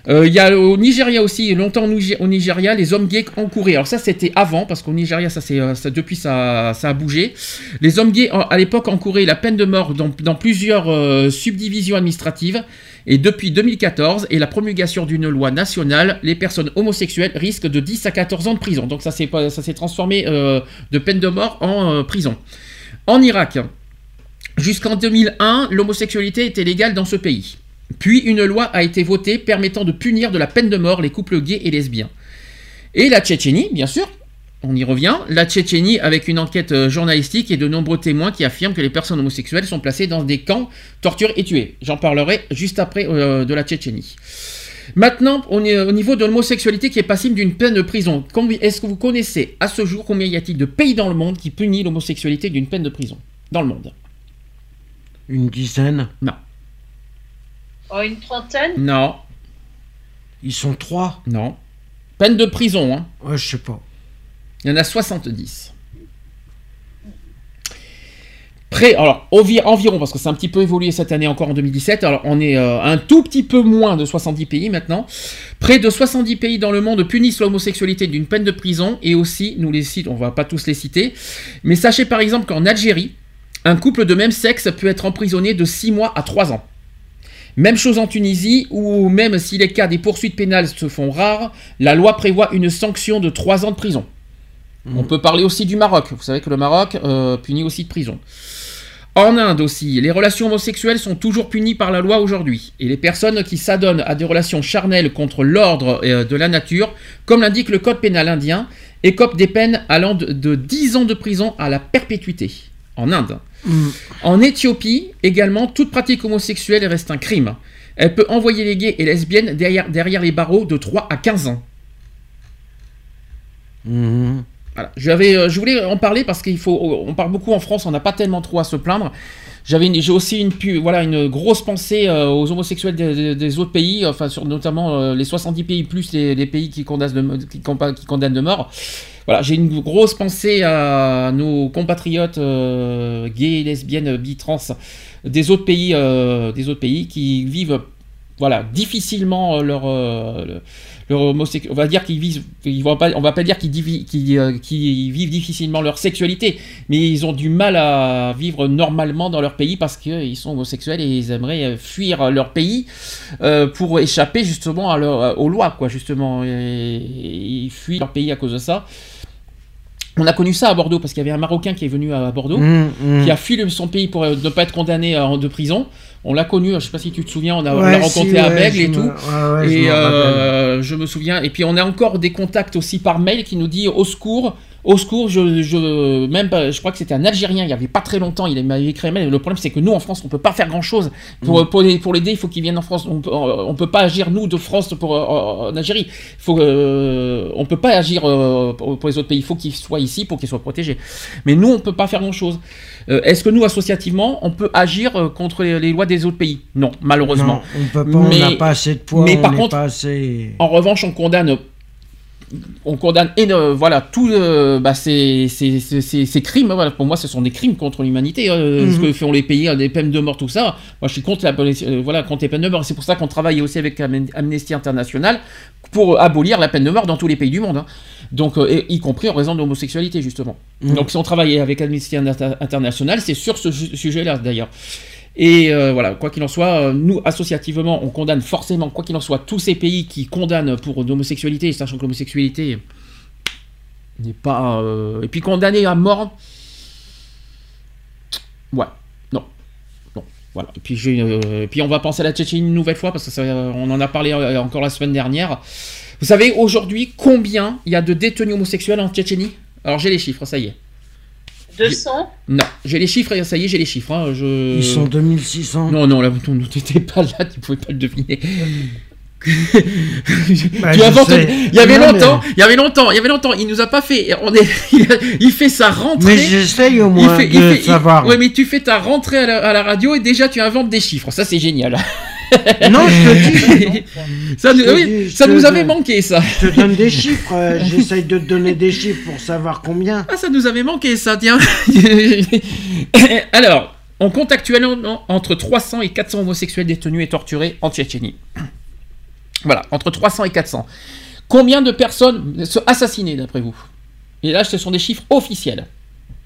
[SPEAKER 1] Euh, Il y a au Nigeria aussi, longtemps au Nigeria, les hommes gays encouraient. Alors ça, c'était avant, parce qu'au Nigeria, ça, ça, depuis, ça, a bougé. Les hommes gays, à l'époque, encouraient la peine de mort dans, plusieurs subdivisions administratives. Et depuis 2014 et la promulgation d'une loi nationale, les personnes homosexuelles risquent de 10 à 14 ans de prison. Donc ça s'est, transformé euh, de peine de mort en euh, prison. En Irak, jusqu'en 2001, l'homosexualité était légale dans ce pays. Puis une loi a été votée permettant de punir de la peine de mort les couples gays et lesbiens. Et la Tchétchénie, bien sûr, on y revient, la Tchétchénie avec une enquête euh, journalistique et de nombreux témoins qui affirment que les personnes homosexuelles sont placées dans des camps, torturées et tuées. J'en parlerai juste après euh, de la Tchétchénie. Maintenant, on est au niveau de l'homosexualité qui est passible d'une peine de prison. Est-ce que vous connaissez à ce jour combien y a-t-il de pays dans le monde qui punit l'homosexualité d'une peine de prison? Dans le monde
[SPEAKER 3] Une dizaine?
[SPEAKER 1] Non.
[SPEAKER 2] Oh, une trentaine?
[SPEAKER 1] Non.
[SPEAKER 3] Ils sont trois?
[SPEAKER 1] Non. Peine de prison, hein.
[SPEAKER 3] Ouais, je sais pas.
[SPEAKER 1] Il y en a 70. Près, alors envi- environ, parce que c'est un petit peu évolué cette année encore en 2017, alors on est euh, un tout petit peu moins de 70 pays maintenant. Près de 70 pays dans le monde punissent l'homosexualité d'une peine de prison et aussi, nous les citons, on va pas tous les citer, mais sachez par exemple qu'en Algérie, un couple de même sexe peut être emprisonné de 6 mois à 3 ans. Même chose en Tunisie, où même si les cas des poursuites pénales se font rares, la loi prévoit une sanction de 3 ans de prison. On peut parler aussi du Maroc. Vous savez que le Maroc euh, punit aussi de prison. En Inde aussi, les relations homosexuelles sont toujours punies par la loi aujourd'hui. Et les personnes qui s'adonnent à des relations charnelles contre l'ordre euh, de la nature, comme l'indique le code pénal indien, écopent des peines allant de, de 10 ans de prison à la perpétuité. En Inde. En Éthiopie, également, toute pratique homosexuelle reste un crime. Elle peut envoyer les gays et lesbiennes derrière, derrière les barreaux de 3 à 15 ans.
[SPEAKER 3] Mhm.
[SPEAKER 1] Euh, je voulais en parler parce qu'il faut, on parle beaucoup en France, on n'a pas tellement trop à se plaindre. J'avais, j'ai aussi une, grosse pensée euh, aux homosexuels des, autres pays, enfin sur notamment euh, les 70 pays plus les, pays qui condamnent, de, mort. Voilà, j'ai une grosse pensée à nos compatriotes gays, lesbiennes, bi, trans des autres pays, des autres pays qui vivent, voilà, difficilement leur, le- On va dire qu'ils vivent, ils vont pas, on va pas dire euh, qu'ils vivent difficilement leur sexualité, mais ils ont du mal à vivre normalement dans leur pays parce qu'ils sont homosexuels et ils aimeraient euh, fuir leur pays euh, pour échapper justement à aux lois, quoi, justement. Ils fuient leur pays à cause de ça. On a connu ça à Bordeaux parce qu'il y avait un Marocain qui est venu à Bordeaux
[SPEAKER 3] Mhm, mhm.
[SPEAKER 1] qui a fui son pays pour euh, ne pas être condamné euh, de prison. On l'a connu, je sais pas si tu te souviens, on a, on
[SPEAKER 3] Ouais,
[SPEAKER 1] l'a rencontré
[SPEAKER 3] si,
[SPEAKER 1] à
[SPEAKER 3] ouais,
[SPEAKER 1] Bègle
[SPEAKER 3] je
[SPEAKER 1] et
[SPEAKER 3] me-
[SPEAKER 1] tout.
[SPEAKER 3] ouais, je
[SPEAKER 1] et euh, je me souviens. Et puis on a encore des contacts aussi par mail qui nous dit au secours, au secours. Je, je même je crois que c'était un Algérien. Il y avait pas très longtemps. Il m'avait écrit un mail. Le problème c'est que nous en France on peut pas faire grand chose pour
[SPEAKER 3] Mm.
[SPEAKER 1] pour, l'aider. Il faut qu'il vienne en France. On peut, on peut pas agir nous de France pour euh, en Algérie. Faut euh, on peut pas agir euh, pour, pour les autres pays. Il faut qu'ils soient ici pour qu'ils soient protégés. Mais nous on peut pas faire grand chose. Euh, Est-ce que nous associativement on peut agir euh, contre les, les lois des autres pays? Non, malheureusement.
[SPEAKER 3] Non, on pas, n'a pas assez de poids,
[SPEAKER 1] mais
[SPEAKER 3] on
[SPEAKER 1] par contre-
[SPEAKER 3] pas assez...
[SPEAKER 1] En revanche, on condamne, on condamne et voilà tout euh, bah, ces, ces, ces- ces- ces crimes. Voilà, pour moi, ce sont des crimes contre l'humanité. euh, Ce
[SPEAKER 3] Mhm.
[SPEAKER 1] que font les pays, euh, des peines de mort, tout ça. Moi, je suis contre la euh, voilà contre les peines de mort. C'est pour ça qu'on travaille aussi avec Am- Amnesty International pour abolir la peine de mort dans tous les pays du monde. hein. Donc, euh, et- y compris en raison de l'homosexualité justement.
[SPEAKER 3] Mhm.
[SPEAKER 1] Donc, si on travaille avec Amnesty Inter- International, c'est sur ce ju- sujet-là d'ailleurs. Et euh, voilà, quoi qu'il en soit, euh, nous, associativement, on condamne forcément, quoi qu'il en soit, tous ces pays qui condamnent pour l'homosexualité, sachant que l'homosexualité n'est pas... euh, Et puis condamner à mort... Ouais, non. Non, voilà. Et puis, on va penser à la Tchétchénie une nouvelle fois, parce que ça, euh, on en a parlé encore la semaine dernière. Vous savez, aujourd'hui, combien il y a de détenus homosexuels en Tchétchénie? Alors j'ai les chiffres, ça y est.
[SPEAKER 2] 200
[SPEAKER 1] Non, j'ai les chiffres, ça y est, j'ai les chiffres. hein, je...
[SPEAKER 3] Ils sont 2600.
[SPEAKER 1] Non, non, là, tu n'étais pas là, tu pouvais pas le deviner.
[SPEAKER 3] Bah,
[SPEAKER 1] tu
[SPEAKER 3] je
[SPEAKER 1] inventes-. Il y avait
[SPEAKER 3] Non,
[SPEAKER 1] longtemps,
[SPEAKER 3] mais-
[SPEAKER 1] il y avait longtemps, il y avait longtemps. Il nous a pas fait. On est, il fait sa rentrée.
[SPEAKER 3] Mais j'essaye au
[SPEAKER 1] il
[SPEAKER 3] moins
[SPEAKER 1] fait, il
[SPEAKER 3] de
[SPEAKER 1] fait- il-
[SPEAKER 3] savoir.
[SPEAKER 1] ouais, mais tu fais ta rentrée à la, à la radio et déjà tu inventes des chiffres. Ça, c'est génial.
[SPEAKER 3] Non, je te dis.
[SPEAKER 1] ça
[SPEAKER 3] Je
[SPEAKER 1] oui,
[SPEAKER 3] dis,
[SPEAKER 1] ça nous avait
[SPEAKER 3] donne-
[SPEAKER 1] manqué, ça.
[SPEAKER 3] Je te donne des chiffres. euh, J'essaye de te donner des chiffres pour savoir combien.
[SPEAKER 1] Ah, ça nous avait manqué, ça, tiens. Alors, on compte actuellement entre 300 et 400 homosexuels détenus et torturés en Tchétchénie. Voilà, entre 300 et 400. Combien de personnes sont assassinées, d'après vous? Et là, ce sont des chiffres officiels.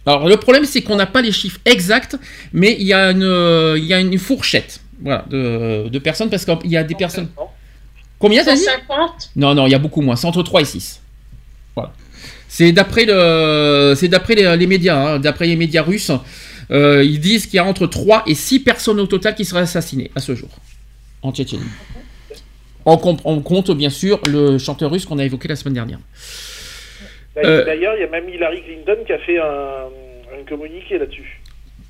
[SPEAKER 1] Alors, le problème, c'est qu'on n'a pas les chiffres exacts, mais il y a une, euh, il y a une fourchette voilà, de, de personnes, parce qu'il y a des personnes... Combien, t'as dit
[SPEAKER 2] 150
[SPEAKER 1] non, non, il y a beaucoup moins. C'est entre 3 et 6. Voilà. C'est d'après le, c'est d'après les, les médias, hein, d'après les médias russes, euh, ils disent qu'il y a entre 3 et 6 personnes au total qui seraient assassinées à ce jour en Tchétchénie. On, comp- on compte bien sûr le chanteur russe qu'on a évoqué la semaine dernière. Euh.
[SPEAKER 4] D'ailleurs, il y a même Hillary Clinton qui a fait un, un communiqué là-dessus.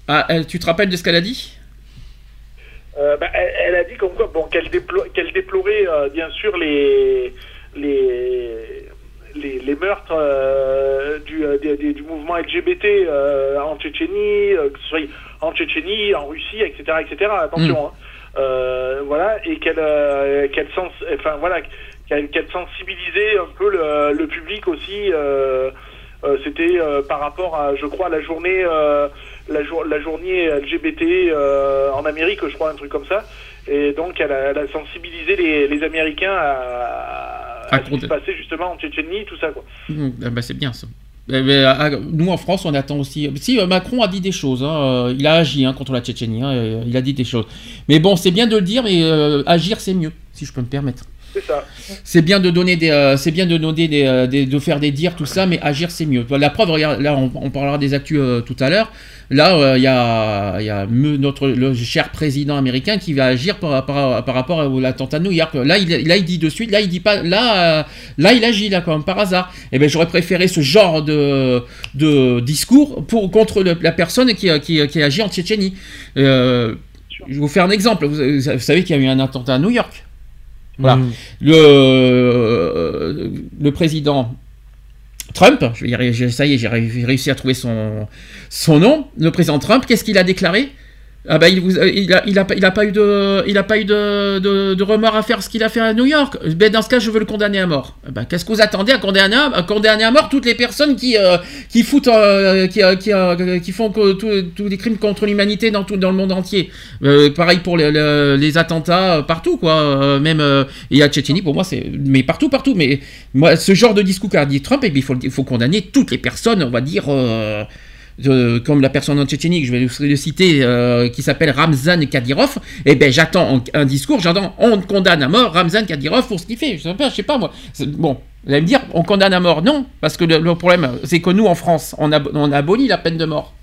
[SPEAKER 1] Ah, euh, tu te rappelles de ce qu'elle a dit?
[SPEAKER 4] Euh, bah, elle, elle a dit comme quoi, bon, qu'elle déplo- qu'elle déplorait euh, bien sûr les les les, les meurtres euh, du, euh, des- du mouvement LGBT euh, en Tchétchénie, euh, que ce soit en Tchétchénie, en Russie, etc., etc. Attention, hein. Euh, voilà, et qu'elle qu'elle sens, enfin voilà, qu'elle qu'elle sensibilisait un peu le, le public aussi. C'était par rapport à, je crois, la journée, la, jour, la journée LGBT euh, en Amérique, je crois, un truc comme ça. Et donc, elle a, elle a sensibilisé les, les Américains à, à
[SPEAKER 1] À
[SPEAKER 4] ce qui se passait justement en Tchétchénie, tout ça, quoi.
[SPEAKER 1] Mmh, bah, c'est bien ça. Eh ben, nous en France, on attend aussi. Si euh, Macron a dit des choses, hein, euh, il a agi hein, contre la Tchétchénie, hein, il a dit des choses. Mais bon, c'est bien de le dire, mais euh, agir c'est mieux, si je peux me permettre.
[SPEAKER 4] C'est
[SPEAKER 1] bien de donner des, euh, c'est bien de donner euh, des- de faire des dires tout ça, mais agir c'est mieux. La preuve, là on, parlera des actus euh, tout à l'heure. Là, il y a, y a notre le cher président américain qui va agir par, par, par rapport à l'attentat de New York. Là, il, là, il dit de suite, là, il dit pas, là, là, il agit là, comme par hasard. Et ben, j'aurais préféré ce genre de, de discours pour contre la personne qui, qui, qui agit en Tchétchénie. Euh, je vais vous faire un exemple. Vous savez qu'il y a eu un attentat à New York. Voilà.
[SPEAKER 3] Mm.
[SPEAKER 1] Le, euh, le président Trump, je vais y arriver, ça y est, j'ai ré- réussi à trouver son, son nom. Le président Trump, qu'est-ce qu'il a déclaré? Ah bah il, vous, il, a, il, a, pas- eu de il a pas eu de, de, remords à faire ce qu'il a fait à New York. Ben dans ce cas je veux le condamner à mort. Eh ben, qu'est-ce que vous attendez à condamner à, mort toutes les personnes qui euh, qui foutent euh, qui, euh, qui, qui font tous les crimes contre l'humanité dans tout dans le monde entier? Pareil pour les, les- attentats partout quoi. Même et à Tchétchénie pour moi c'est mais partout partout mais moi ce genre de discours qu'a dit Trump et il faut il faut condamner toutes les personnes on va dire euh, comme la personne en Tchétchénie que je vais le, citer, euh, qui s'appelle Ramzan Kadyrov, et ben j'attends un, un discours, j'attends on condamne à mort Ramzan Kadyrov pour ce qu'il fait. Je sais pas, je sais pas moi. Bon, vous allez me dire on condamne à mort, non, parce que le, le problème c'est que nous en France on a, on a aboli la peine de mort.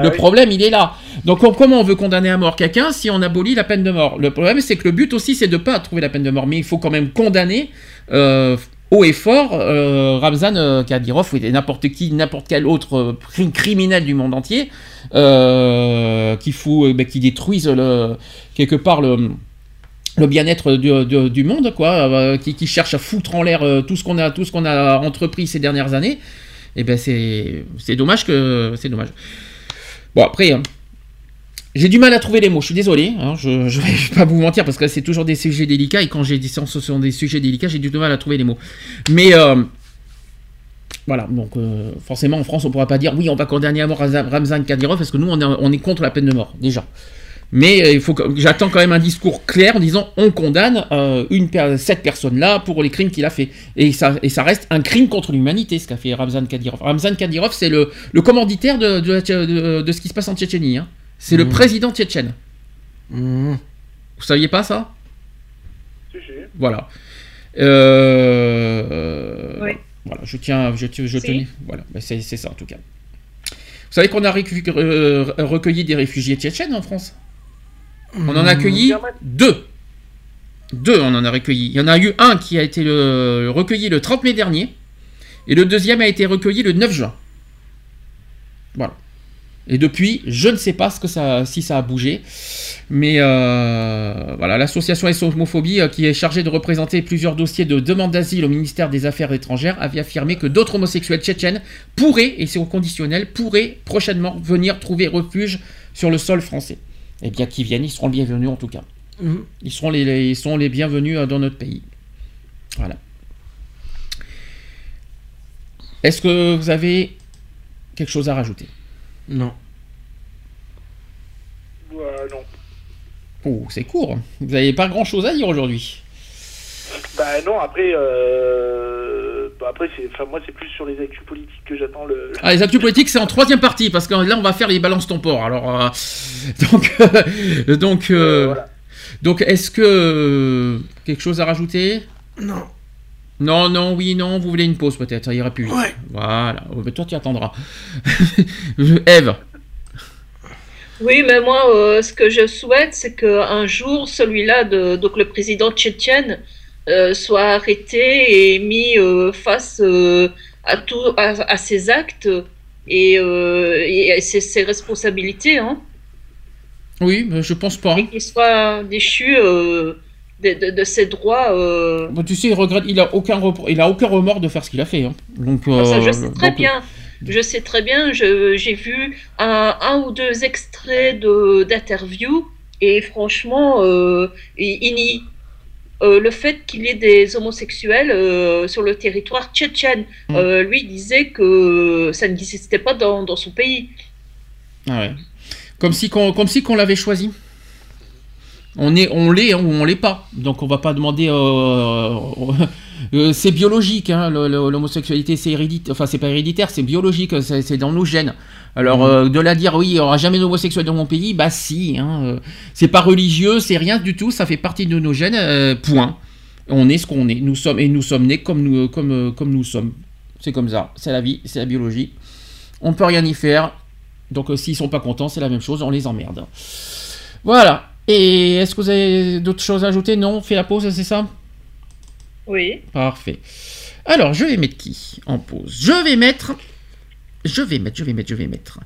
[SPEAKER 1] Le
[SPEAKER 4] Ah oui.
[SPEAKER 1] problème, il est là. Donc, on- comment on veut condamner à mort quelqu'un si on abolit la peine de mort? Le problème, c'est que le but aussi, c'est de pas trouver la peine de mort, mais il faut quand même condamner euh, haut et fort euh, Ramzan euh, Kadyrov ou n'importe qui, n'importe quel autre euh, cri- criminel du monde entier euh, qui fout, ben, qui détruisent le, quelque part le bien-être du, monde, quoi, qui, qui cherche à foutre en l'air tout ce qu'on a, tout ce qu'on a entrepris ces dernières années. Et ben c'est, c'est dommage que, c'est dommage. Bon après, hein, j'ai du mal à trouver les mots. Je suis désolé. hein, je, je vais pas vous mentir parce que c'est toujours des sujets délicats et quand j'ai dit ce sont des sujets délicats, j'ai du mal à trouver les mots. Mais euh, voilà, donc euh, forcément en France on pourra pas dire oui on va condamner à mort Ramzan Kadyrov parce que nous on est, on est contre la peine de mort déjà. Mais euh, il faut j'attends quand même un discours clair en disant on condamne cette personne-là pour les crimes qu'il a fait et ça reste un crime contre l'humanité ce qu'a fait Ramzan Kadyrov. Ramzan Kadyrov c'est le, commanditaire de ce qui se passe en Tchétchénie. hein. C'est le
[SPEAKER 3] Mhm.
[SPEAKER 1] président tchétchène.
[SPEAKER 3] Mhm.
[SPEAKER 1] Vous saviez pas ça?
[SPEAKER 4] Si, si.
[SPEAKER 1] Voilà. Euh,
[SPEAKER 2] Oui.
[SPEAKER 1] Voilà, je tiens, je, je
[SPEAKER 2] Si.
[SPEAKER 1] tenais, voilà, Ben, c'est ça en tout cas. Vous savez qu'on a euh, recueilli des réfugiés tchétchènes en France? On en a accueilli
[SPEAKER 4] Mmh.
[SPEAKER 1] deux. Deux, on en a recueilli. Il y en a eu un qui a été le- recueilli le 30 mai dernier, et le deuxième a été recueilli le 9 juin. Voilà. Et depuis, je ne sais pas ce que ça, si ça a bougé. Mais euh, voilà, l'association SOS Homophobie, euh, qui est chargée de représenter plusieurs dossiers de demande d'asile au ministère des Affaires étrangères, avait affirmé que d'autres homosexuels tchétchènes pourraient, et c'est au conditionnel, pourraient prochainement venir trouver refuge sur le sol français. Et bien qu'ils viennent, ils seront les bienvenus en tout cas.
[SPEAKER 3] Mhm.
[SPEAKER 1] Ils seront les, les- ils sont les bienvenus euh, dans notre pays. Voilà. Est-ce que vous avez quelque chose à rajouter?
[SPEAKER 3] Non.
[SPEAKER 4] Euh, non.
[SPEAKER 1] Oh, c'est court. Vous n'avez pas grand-chose à dire aujourd'hui.
[SPEAKER 4] Bah non, après, euh... bah, après c'est, enfin moi c'est plus sur les actus politiques que j'attends le.
[SPEAKER 1] Ah, les actus politiques, c'est en troisième partie, parce que là, on va faire les balances tempores. Alors, euh, donc, euh, donc, euh,
[SPEAKER 4] Euh, voilà.
[SPEAKER 1] donc, est-ce que quelque chose à rajouter?
[SPEAKER 3] Non.
[SPEAKER 1] Non, non, oui, non. Vous voulez une pause peut-être Ça ira plus vite.
[SPEAKER 3] Ouais.
[SPEAKER 1] Voilà. Oh, mais toi, tu attendras. Eve.
[SPEAKER 2] Oui, mais moi, euh, ce que je souhaite, c'est qu'un jour, celui-là, de, donc le président tchétchène, euh, soit arrêté et mis euh, face euh, à, tout, à, à ses actes et, euh, et à ses, ses responsabilités, hein,
[SPEAKER 1] Oui, mais je pense pas.
[SPEAKER 2] et qu'il soit déchu euh, de, de- de ses droits. euh.
[SPEAKER 1] Bon, tu sais, il regrette. Il a aucun, repro- il a aucun remords de faire ce qu'il a fait. hein. Donc,
[SPEAKER 2] Ah, ça, je
[SPEAKER 1] euh,
[SPEAKER 2] sais très
[SPEAKER 1] donc,
[SPEAKER 2] bien. Je sais très bien. je- J'ai vu un, un ou deux extraits de- d'interviews et franchement, euh, il, il nie euh, le fait qu'il y ait des homosexuels euh, sur le territoire tchétchène.
[SPEAKER 1] Mm.
[SPEAKER 2] Euh, lui disait que ça n'existait pas dans, dans son pays.
[SPEAKER 1] Ah ouais. Comme si qu'on, comme si qu'on l'avait choisi. On est, on l'est hein, ou on l'est pas. Donc on va pas demander. euh, euh, c'est biologique, hein, l'homosexualité, c'est héréditaire. Enfin, c'est pas héréditaire, c'est biologique, c'est, dans nos gènes. Alors euh, de la dire, oui, il y aura jamais d'homosexuel dans mon pays, bah si. Hein, euh, c'est pas religieux, c'est rien du tout. Ça fait partie de nos gènes. euh, point. On est ce qu'on est. Nous sommes et nous sommes nés comme nous, comme, euh, comme nous sommes. C'est comme ça. C'est la vie, c'est la biologie. On peut rien y faire. Donc euh, s'ils sont pas contents, c'est la même chose, on les emmerde. Voilà. Et est-ce que vous avez d'autres choses à ajouter? Non, on fait la pause, c'est ça?
[SPEAKER 2] Oui.
[SPEAKER 1] Parfait. Alors, je vais mettre qui en pause? Je vais mettre. Je vais mettre, je vais mettre, je vais mettre.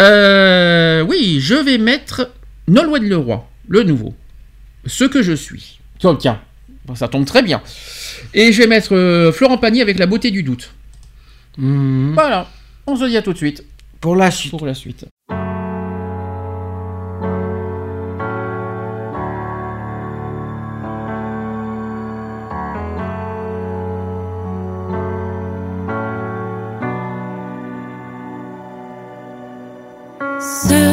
[SPEAKER 1] Euh, oui, je vais mettre Nolwenn Leroy, le nouveau. Ce que je suis. Tiens, tiens, Bon, ça tombe très bien. Et je vais mettre euh, Florent Pagny avec la beauté du doute.
[SPEAKER 3] Mhm.
[SPEAKER 1] Voilà. On se dit à tout de suite
[SPEAKER 3] Pour la suite.
[SPEAKER 1] pour la suite.
[SPEAKER 7] Ce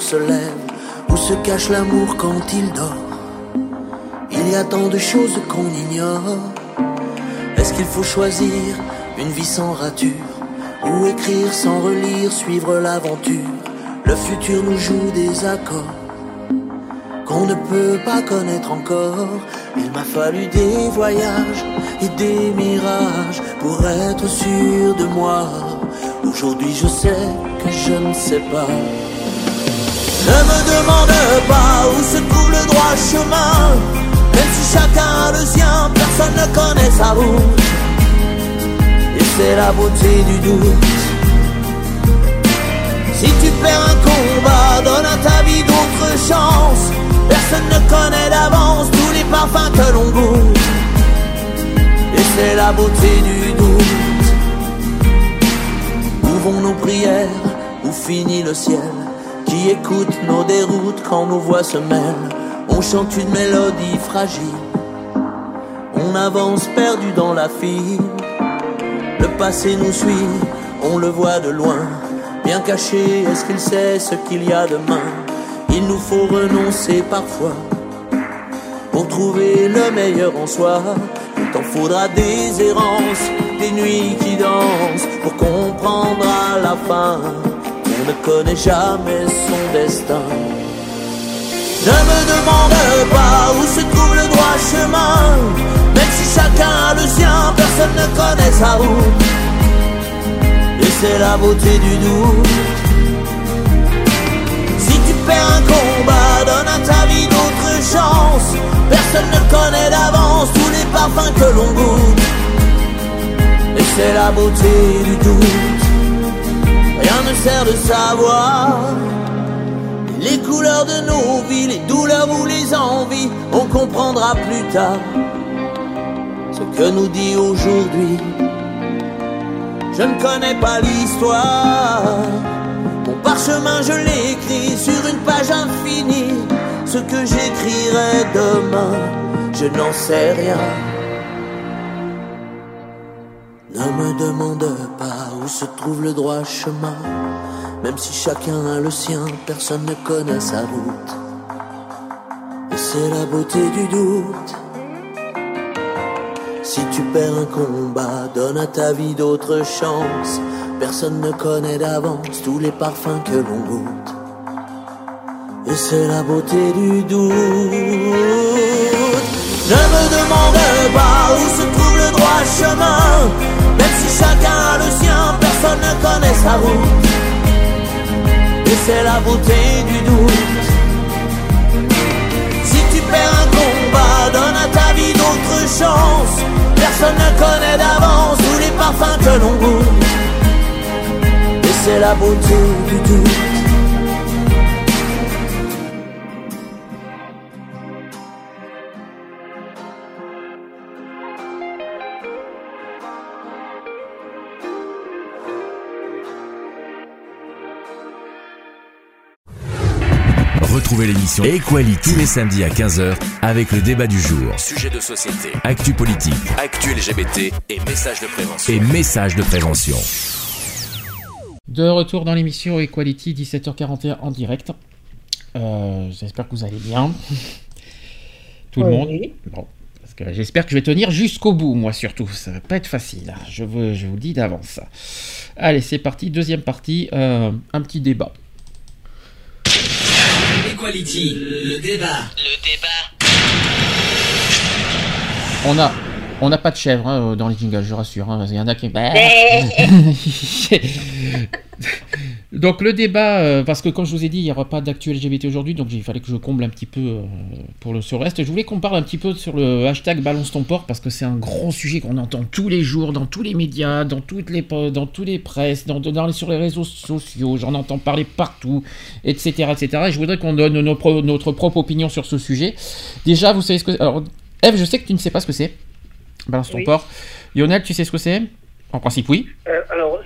[SPEAKER 8] se lève Où se cache l'amour quand il dort Il y a tant de choses qu'on ignore Est-ce qu'il faut choisir une vie sans rature Ou écrire sans relire, suivre l'aventure? Le futur nous joue des accords qu'on ne peut pas connaître encore. Il m'a fallu des voyages et des mirages pour être sûr de moi. Aujourd'hui je sais que je ne sais pas. Ne me demande pas où se trouve le droit chemin. Même si chacun a le sien, personne ne connaît sa route. Et c'est la beauté du doute. Si tu perds un combat, donne à ta vie d'autres chances. Personne ne connaît d'avance tous les parfums que l'on goûte. Et c'est la beauté du doute. Où vont nos prières? Où finit le ciel? Qui écoute nos déroutes quand nos voix se mêlent On chante une mélodie fragile. On avance perdu dans la file. Le passé nous suit, on le voit de loin. Bien caché, est-ce qu'il sait ce qu'il y a demain? Il nous faut renoncer parfois pour trouver le meilleur en soi. Il t'en faudra des errances, des nuits qui dansent pour comprendre à la fin ne connaît jamais son destin. Ne me demande pas où se trouve le droit chemin, même si chacun a le sien, personne ne connaît sa route. Et c'est la beauté du doute. Si tu perds un combat, donne à ta vie d'autres chances. Personne ne connaît d'avance tous les parfums que l'on goûte. Et c'est la beauté du doute. Ne sert de savoir les couleurs de nos vies, les douleurs ou les envies. On comprendra plus tard ce que nous dit aujourd'hui. Je ne connais pas l'histoire. Mon parchemin, je l'écris sur une page infinie. Ce que j'écrirai demain, je n'en sais rien. Trouve le droit chemin. Même si chacun a le sien, personne ne connaît sa route. Et c'est la beauté du doute. Si tu perds un combat, donne à ta vie d'autres chances. Personne ne connaît d'avance tous les parfums que l'on goûte. Et c'est la beauté du doute. Ne me demande pas où se trouve le droit chemin. Même si chacun personne ne connaît sa route. Et c'est la beauté du doute. Si tu perds un combat, donne à ta vie d'autres chances. Personne ne connaît d'avance tous les parfums que l'on goûte. Et c'est la beauté du doute.
[SPEAKER 9] L'émission Equality tous les samedis à 15h avec le débat du jour. Sujet de société, actu politique, actu LGBT et messages de prévention. Et messages de prévention.
[SPEAKER 1] De retour dans l'émission Equality, 17h41 en direct. Euh, j'espère que vous allez bien. Tout le monde. Bon. Parce que j'espère que je vais tenir jusqu'au bout, moi surtout. Ça va pas être facile. hein. Je vous, je vous le dis d'avance. Allez, c'est parti. Deuxième partie. euh, un petit débat.
[SPEAKER 6] Equality, le débat. Le débat.
[SPEAKER 1] On a, on n'a pas de chèvre hein, dans les jingles, je rassure. hein. Il y en a qui. donc le débat, euh, parce que comme je vous ai dit, il n'y aura pas d'actu LGBT aujourd'hui, donc il fallait que je comble un petit peu euh, pour le, sur le reste. Je voulais qu'on parle un petit peu sur le hashtag Balance ton port, parce que c'est un grand sujet qu'on entend tous les jours, dans tous les médias, dans toutes les, dans tous les presses, dans, dans les- sur les réseaux sociaux, j'en entends parler partout, etc. etc. Et je voudrais qu'on donne nos pro- notre propre opinion sur ce sujet. Déjà, vous savez ce que... Alors, Eve, je sais que tu ne sais pas ce que c'est. Balance ton
[SPEAKER 4] Oui.
[SPEAKER 1] port. Lionel, tu sais ce que c'est? En principe, oui.
[SPEAKER 4] Euh, alors,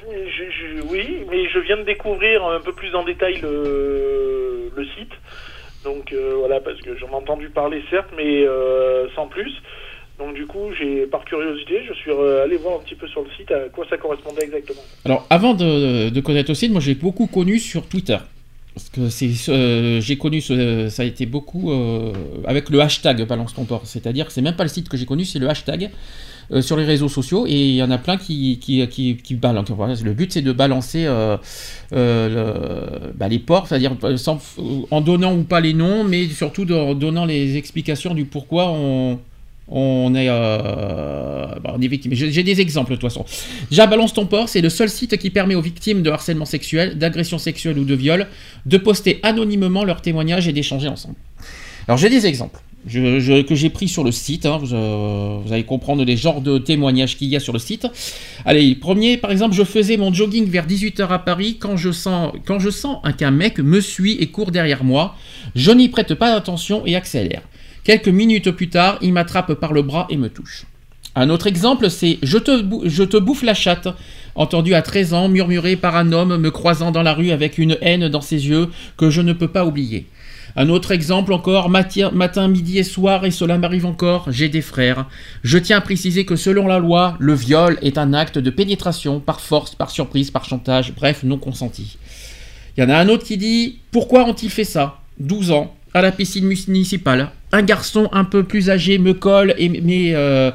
[SPEAKER 4] mais je viens de découvrir un peu plus en détail le, site. Donc euh, voilà, parce que j'en ai entendu parler certes, mais euh, sans plus. Donc du coup, j'ai par curiosité, je suis euh, allé voir un petit peu sur le site à quoi ça correspondait exactement.
[SPEAKER 1] Alors, avant de, connaître le site, moi j'ai beaucoup connu sur Twitter. Parce que j'ai connu, ça a été beaucoup avec le hashtag Balance ton. C'est-à-dire que c'est même pas le site que j'ai connu, c'est le hashtag euh, sur les réseaux sociaux. Et il y en a plein qui, qui, qui, balancent. Le but c'est de balancer euh, euh, bah, les ports, c'est-à-dire sans- en donnant ou pas les noms, mais surtout en donnant les explications du pourquoi on, on est, euh, bah, victime. J'ai des exemples de toute façon. Déjà, Balance ton port, c'est le seul site qui permet aux victimes de harcèlement sexuel, d'agression sexuelle ou de viol de poster anonymement leurs témoignages et d'échanger ensemble. Alors j'ai des exemples que j'ai pris sur le site. hein. vous, euh, vous allez comprendre les genres de témoignages qu'il y a sur le site. Allez, premier, par exemple, je faisais mon jogging vers 18h à Paris quand je sens, quand je sens un- qu'un mec me suit et court derrière moi. Je n'y prête pas attention et accélère. Quelques minutes plus tard, il m'attrape par le bras et me touche. Un autre exemple, c'est je te, je te bouffe la chatte, entendu à 13 ans, murmuré par un homme me croisant dans la rue avec une haine dans ses yeux que je ne peux pas oublier. Un autre exemple encore, mati- matin, midi et soir, et cela m'arrive encore, j'ai des frères. Je tiens à préciser que selon la loi, le viol est un acte de pénétration par force, par surprise, par chantage, bref, non consenti. Il y en a un autre qui dit Pourquoi ont-ils fait ça? 12 ans, à la piscine municipale. Un garçon un peu plus âgé me colle et euh,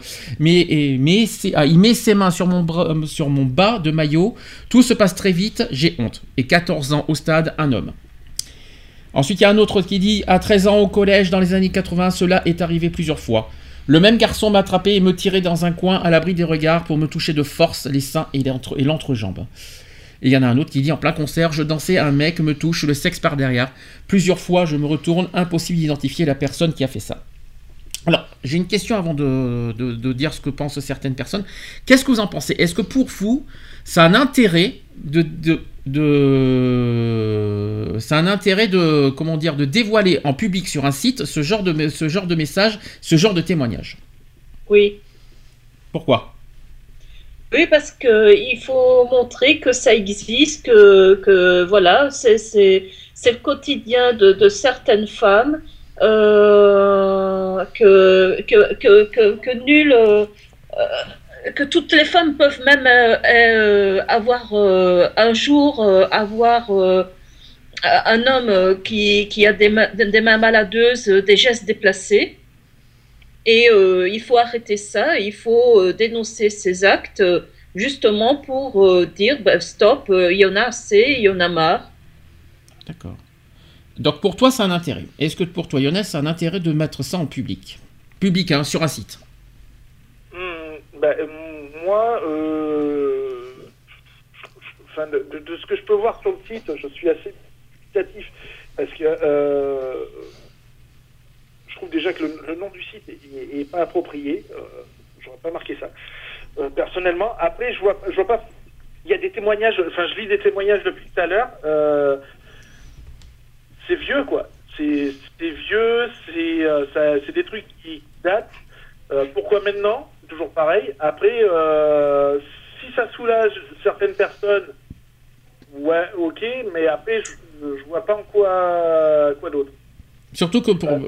[SPEAKER 1] ah, il met ses mains sur mon, bras- euh, sur mon bas de maillot. Tout se passe très vite, j'ai honte. Et 14 ans au stade, un homme. Ensuite, il y a un autre qui dit À 13 ans au collège, dans les années 80, cela est arrivé plusieurs fois. Le même garçon m'a attrapé et me tirait dans un coin à l'abri des regards pour me toucher de force les seins et l'entrejambe. Et il y en a un autre qui dit en plein concert, je dansais, un mec me touche le sexe par derrière. Plusieurs fois, je me retourne, impossible d'identifier la personne qui a fait ça. Alors, j'ai une question avant de, de- de dire ce que pensent certaines personnes. Qu'est-ce que vous en pensez? Est-ce que pour vous, ça a un intérêt de, de, de- ça a un intérêt de comment dire de dévoiler en public sur un site ce genre de ce genre de message, ce genre de témoignage?
[SPEAKER 2] Oui.
[SPEAKER 1] Pourquoi?
[SPEAKER 2] Oui, parce que il faut montrer que ça existe, que, que voilà, c'est le quotidien de, de certaines femmes, euh, que, que, que, que, nul, euh, euh, que toutes les femmes peuvent même avoir un jour avoir un homme qui, qui a des mains, maladeuses, des gestes déplacés. Et il faut arrêter ça, il faut dénoncer ces actes justement pour dire ben, stop, il y en a assez, il y en a marre.
[SPEAKER 1] D'accord. Donc pour toi, c'est un intérêt. Est-ce que pour toi, Lionel, c'est un intérêt de mettre ça en public? Public, hein, sur un site.
[SPEAKER 4] Hmm, bah, euh, moi, euh, de, ce que je peux voir sur le site, je suis assez dubitatif parce que euh, je trouve déjà que le, nom du site est, est- est pas approprié. Euh, J'aurais pas marqué ça. Euh, personnellement, après, je vois, je vois pas. Il y a des témoignages. Enfin, je lis des témoignages depuis tout à l'heure. C'est vieux, quoi. C'est vieux. C'est euh, c'est des trucs qui datent. Euh, pourquoi maintenant? Toujours pareil. Après, euh, si ça soulage certaines personnes, ouais, ok, mais après, je, je vois pas en quoi, quoi d'autre.
[SPEAKER 1] Surtout que pour.
[SPEAKER 4] Ah,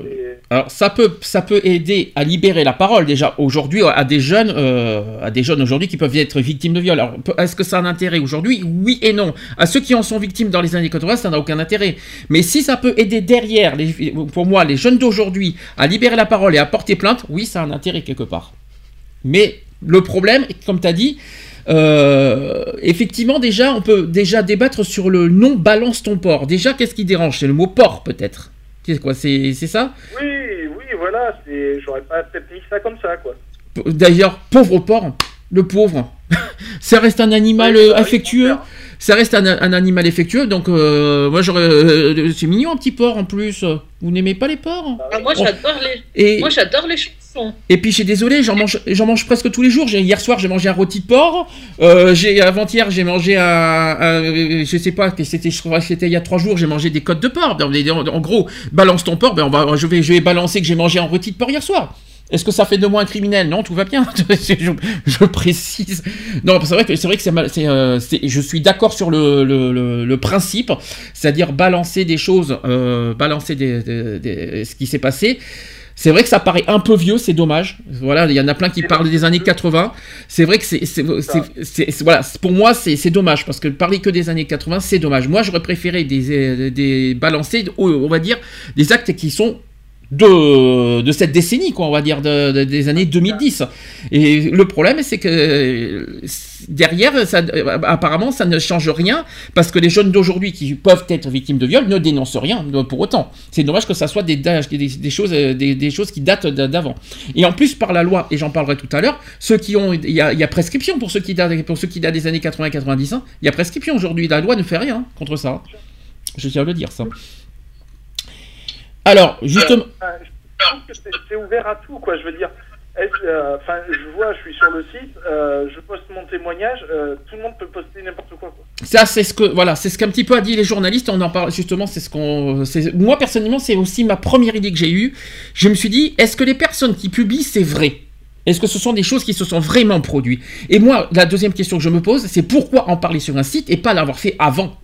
[SPEAKER 1] Alors ça peut, ça peut aider à libérer la parole déjà aujourd'hui à des jeunes, euh, à des jeunes aujourd'hui qui peuvent être victimes de viol. Alors est-ce que ça a un intérêt aujourd'hui? Oui et non. À ceux qui en sont victimes dans les années 80, ça n'a aucun intérêt. Mais si ça peut aider derrière, les, pour moi, les jeunes d'aujourd'hui à libérer la parole et à porter plainte, oui, ça a un intérêt quelque part. Mais le problème, comme tu as dit, euh, effectivement, déjà, on peut déjà débattre sur le nom balance ton porc. Déjà, qu'est-ce qui dérange? C'est le mot porc, peut-être. C'est quoi C'est c'est ça?
[SPEAKER 4] Oui, oui, voilà, c'est... j'aurais pas peut-être mis ça comme ça, quoi.
[SPEAKER 1] D'ailleurs, pauvre porc, le pauvre. ça reste un animal
[SPEAKER 4] Ouais,
[SPEAKER 1] euh, affectueux.
[SPEAKER 4] mon père.
[SPEAKER 1] Ça reste un, un animal affectueux, donc euh, moi j'aurais. euh, c'est mignon un petit porc en plus. Vous n'aimez pas les porcs?
[SPEAKER 2] Ah, moi,
[SPEAKER 1] Oh.
[SPEAKER 2] j'adore les,
[SPEAKER 1] Et,
[SPEAKER 2] moi, j'adore les.
[SPEAKER 1] Et puis suis désolé, j'en mange, j'en mange presque tous les jours. J'ai- Hier soir j'ai mangé un rôti de porc. Euh, j'ai avant-hier j'ai mangé un, un- je sais pas, c'était, c'était il y a trois jours, j'ai mangé des côtes de porc. En, en- en gros, balance ton porc. Ben on va, je vais, je vais balancer que j'ai mangé un rôti de porc hier soir. Est-ce que ça fait de moi un criminel? Non, tout va bien. je, précise. Non, c'est vrai que c'est vrai que euh, je suis d'accord sur le, principe, c'est-à-dire balancer des choses, euh, balancer ce qui s'est passé. C'est vrai que ça paraît un peu vieux, c'est dommage. Voilà, il y en a plein qui parlent des années 80. C'est vrai que c'est, voilà, pour moi c'est, c'est dommage parce que parler que des années 80, c'est dommage. Moi, j'aurais préféré des, euh, des balancer, on va dire, des actes qui sont de, de cette décennie, quoi, on va dire, de- de- des années 2010. Et le problème, c'est que derrière, ça, apparemment, ça ne change rien, parce que les jeunes d'aujourd'hui qui peuvent être victimes de viol ne dénoncent rien pour autant. C'est dommage que ça soit des, des, des choses, des, des choses qui datent d'a- d'avant. Et en plus, par la loi, et j'en parlerai tout à l'heure, ceux qui ont, il y y a prescription pour ceux qui datent, pour ceux qui datent des années 80-90, hein. il y a prescription aujourd'hui. La loi ne fait rien contre ça. Je tiens à le dire, ça. Alors, justement.
[SPEAKER 4] Enfin, je trouve que c'est ouvert à tout, quoi. Je veux dire, euh, enfin, je vois, je suis sur le site, euh, je poste mon témoignage, euh, tout le monde peut poster n'importe quoi, quoi.
[SPEAKER 1] Ça, c'est ce que voilà, c'est ce qu'un petit peu a dit les journalistes. On en parle justement. C'est ce qu'on. Moi personnellement, c'est aussi ma première idée que j'ai eue. Je me suis dit, est-ce que les personnes qui publient, c'est vrai? Est-ce que ce sont des choses qui se sont vraiment produites? Et moi, la deuxième question que je me pose, c'est pourquoi en parler sur un site et pas l'avoir fait avant?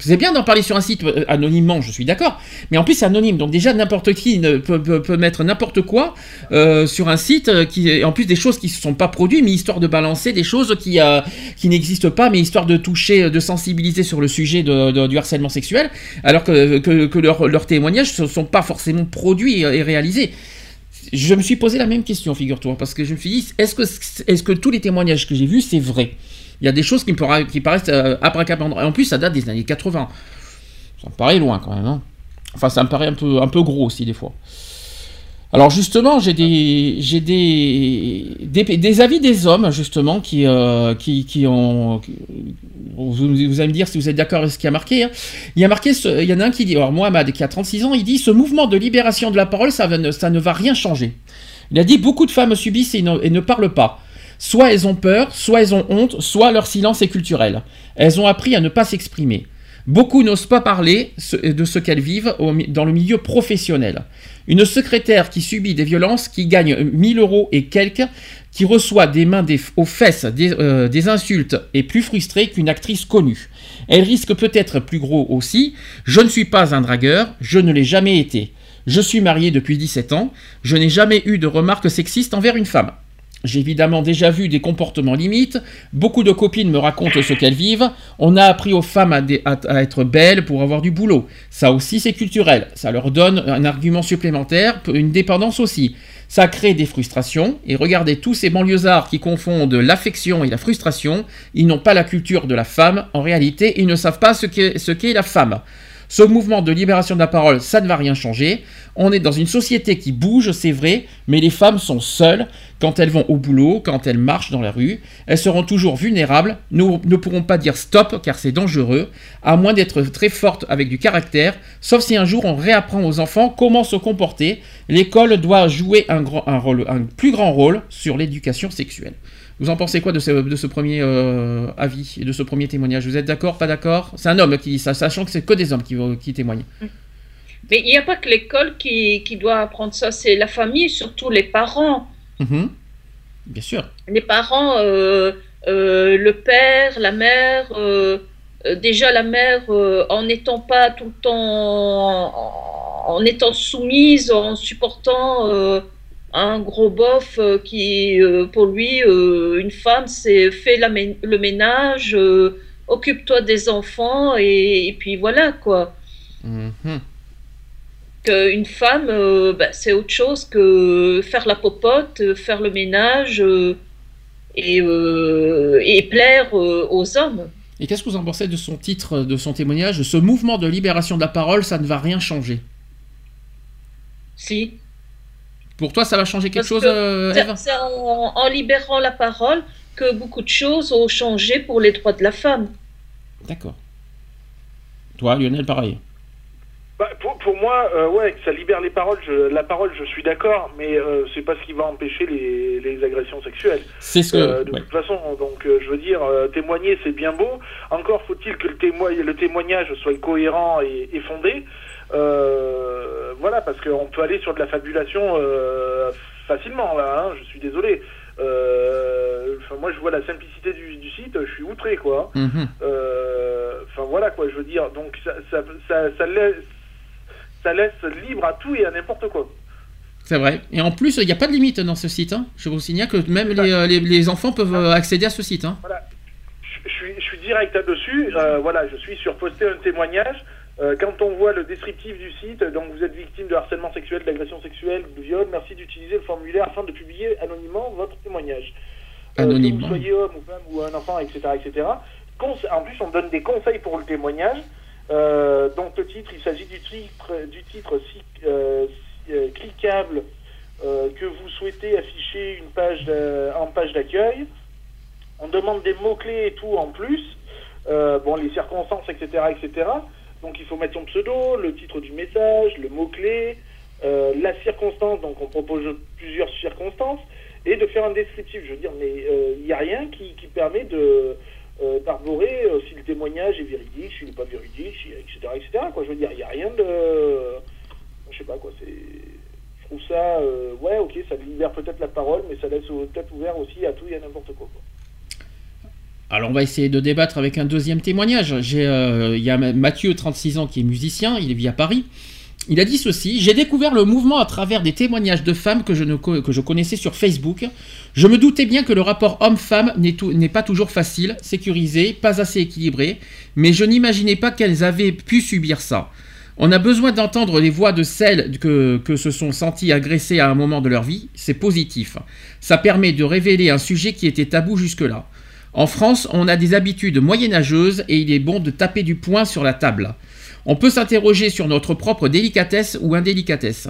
[SPEAKER 1] C'est bien d'en parler sur un site euh, anonymement, je suis d'accord, mais en plus c'est anonyme, donc déjà n'importe qui peut, mettre n'importe quoi euh, sur un site, euh, qui, en plus des choses qui ne se sont pas produites, mais histoire de balancer des choses qui, n'existent pas, mais histoire de toucher, de sensibiliser sur le sujet du harcèlement sexuel, alors que, leurs témoignages ne sont pas forcément produits et, réalisés. Je me suis posé la même question, figure-toi, parce que je me suis dit, est-ce que, que tous les témoignages que j'ai vus, c'est vrai? Il y a des choses qui me paraissent euh. Et en plus, ça date des années 80. Ça me paraît loin quand même. hein. Enfin, ça me paraît un peu, un peu gros aussi des fois. Alors justement, j'ai des, j'ai des, des, avis des hommes justement qui, euh, qui, ont. vous, allez me dire si vous êtes d'accord avec ce qui a marqué. hein. Il y a marqué, ce- il y en a un qui dit, alors Mohamed qui a 36 ans, il dit ce mouvement de libération de la parole, ça, ça ne va rien changer. Il a dit beaucoup de femmes subissent et ne parlent pas. Soit elles ont peur, soit elles ont honte, soit leur silence est culturel. Elles ont appris à ne pas s'exprimer. Beaucoup n'osent pas parler de ce qu'elles vivent dans le milieu professionnel. Une secrétaire qui subit des violences, qui gagne 1000 euros et quelques, qui reçoit des mains des- aux fesses des, euh, des insultes, est plus frustrée qu'une actrice connue. Elle risque peut-être plus gros aussi. Je ne suis pas un dragueur, je ne l'ai jamais été. Je suis marié depuis 17 ans, je n'ai jamais eu de remarques sexistes envers une femme. J'ai évidemment déjà vu des comportements limites. Beaucoup de copines me racontent ce qu'elles vivent. On a appris aux femmes à, être belles pour avoir du boulot. Ça aussi, c'est culturel. Ça leur donne un argument supplémentaire, une dépendance aussi. Ça crée des frustrations. Et regardez tous ces banlieusards qui confondent l'affection et la frustration. Ils n'ont pas la culture de la femme. En réalité, ils ne savent pas ce qu'est la femme. Ce mouvement de libération de la parole, ça ne va rien changer. On est dans une société qui bouge, c'est vrai, mais les femmes sont seules quand elles vont au boulot, quand elles marchent dans la rue. Elles seront toujours vulnérables. Nous ne pourrons pas dire stop car c'est dangereux, à moins d'être très fortes avec du caractère, sauf si un jour on réapprend aux enfants comment se comporter. L'école doit jouer un, un plus grand rôle sur l'éducation sexuelle. Vous en pensez quoi de ce, de ce premier euh, avis et de ce premier témoignage? Vous êtes d'accord, pas d'accord? C'est un homme qui dit ça, sachant que c'est que des hommes qui, qui témoignent.
[SPEAKER 2] Mais il n'y a pas que l'école qui, qui doit apprendre ça, c'est la famille, surtout les parents.
[SPEAKER 1] Mhm. Bien sûr.
[SPEAKER 2] Les parents, euh, euh, le père, la mère, euh, euh, déjà la mère, euh, en n'étant pas tout le temps en, en étant soumise, en supportant euh, un gros bof euh, qui, euh, pour lui, euh, une femme, c'est fais la le ménage, occupe-toi des enfants, et, et puis voilà, quoi.
[SPEAKER 1] Mhm.
[SPEAKER 2] Qu'une femme, bah, c'est autre chose que faire la popote, faire le ménage et, et plaire aux hommes.
[SPEAKER 1] Et qu'est-ce que vous en pensez de son titre, de son témoignage? Ce mouvement de libération de la parole, ça ne va rien changer.
[SPEAKER 2] Si.
[SPEAKER 1] Pour toi, ça va changer quelque
[SPEAKER 2] Parce
[SPEAKER 1] chose,
[SPEAKER 2] que
[SPEAKER 1] euh,
[SPEAKER 2] c'est-
[SPEAKER 1] Eve
[SPEAKER 2] c'est en, en libérant la parole que beaucoup de choses ont changé pour les droits de la femme.
[SPEAKER 1] D'accord. Toi, Lionel, pareil.
[SPEAKER 4] Bah, pour, pour moi, euh, ouais, que ça libère les paroles, je, la parole, je suis d'accord, mais euh, c'est pas ce qui va empêcher les, les agressions sexuelles.
[SPEAKER 1] C'est ce que-
[SPEAKER 4] Euh, de
[SPEAKER 1] ouais.
[SPEAKER 4] toute façon, donc euh, je veux dire, euh, témoigner, c'est bien beau. Encore faut-il que le, témo- le témoignage soit cohérent et, et fondé. Euh, voilà, parce qu'on peut aller sur de la fabulation euh, facilement, là, hein, je suis désolé. Euh, moi, je vois la simplicité du, du site, je suis outré, quoi.
[SPEAKER 1] Mhm.
[SPEAKER 4] Enfin voilà quoi, je veux dire. Donc ça, ça, ça, ça laisse, ça laisse libre à tout et à n'importe quoi.
[SPEAKER 1] C'est vrai. Et en plus, il n'y a pas de limite dans ce site. hein. Je vous signale que même les, les- les enfants peuvent accéder à ce site. hein.
[SPEAKER 4] Voilà. Je, je suis, je suis direct là-dessus. Voilà, je suis sur poster un témoignage. Euh, quand on voit le descriptif du site, donc vous êtes victime de harcèlement sexuel, d'agression sexuelle, de viol, merci d'utiliser le formulaire afin de publier anonymement votre témoignage. Euh,
[SPEAKER 1] Anonymement.
[SPEAKER 4] que vous soyez homme ou femme ou un enfant, etc. etc. En plus, on donne des conseils pour le témoignage. Euh, donc le titre, il s'agit du titre, du titre si- si- cliquable que vous souhaitez afficher une page en page d'accueil. On demande des mots-clés et tout en plus. Bon, les circonstances, etc., etc. Donc il faut mettre son pseudo, le titre du message, le mot-clé, euh, la circonstance, donc on propose plusieurs circonstances, et de faire un descriptif. Je veux dire, mais euh, il n'y a rien qui, qui permet de euh, d'arborer euh, si le témoignage est véridique, s'il n'est pas véridique, etc., etc. Quoi. Je veux dire, il n'y a rien de... Je sais pas quoi, c'est... Je trouve ça... euh, ouais, ok, ça libère peut-être la parole, mais ça laisse peut-être ouvert aussi à tout et à n'importe quoi. quoi.
[SPEAKER 1] Alors on va essayer de débattre avec un deuxième témoignage. Euh, Il y a Mathieu, 36 ans, qui est musicien, il vit à Paris. Il a dit ceci J'ai découvert le mouvement à travers des témoignages de femmes que je, connaissais sur Facebook. Je me doutais bien que le rapport homme-femme n'est pas toujours facile, sécurisé, pas assez équilibré, mais je n'imaginais pas qu'elles avaient pu subir ça. On a besoin d'entendre les voix de celles que se sont senties agressées à un moment de leur vie, c'est positif. Ça permet de révéler un sujet qui était tabou jusque-là. En France, on a des habitudes moyenâgeuses et il est bon de taper du poing sur la table. On peut s'interroger sur notre propre délicatesse ou indélicatesse.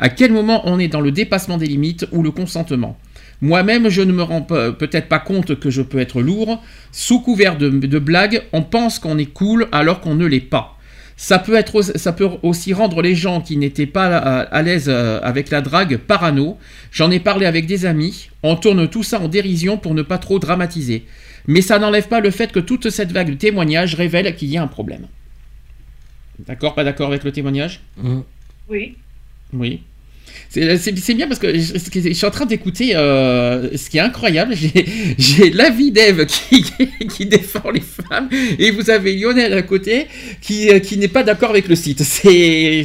[SPEAKER 1] À quel moment on est dans le dépassement des limites ou le consentement? Moi-même, je ne me rends pe- peut-être pas compte que je peux être lourd. Sous couvert de, blagues, on pense qu'on est cool alors qu'on ne l'est pas. Ça peut, aussi rendre les gens qui n'étaient pas à, à l'aise euh, avec la drague parano. J'en ai parlé avec des amis. On tourne tout ça en dérision pour ne pas trop dramatiser. Mais ça n'enlève pas le fait que toute cette vague de témoignages révèle qu'il y a un problème. D'accord? Pas d'accord avec le témoignage?
[SPEAKER 2] Oui.
[SPEAKER 1] Oui. C'est c'est- bien parce que je, suis en train d'écouter euh, ce qui est incroyable. J'ai- l'avis d'Eve qui, défend les femmes et vous avez Lionel à côté qui, euh, n'est pas d'accord avec le site. C'est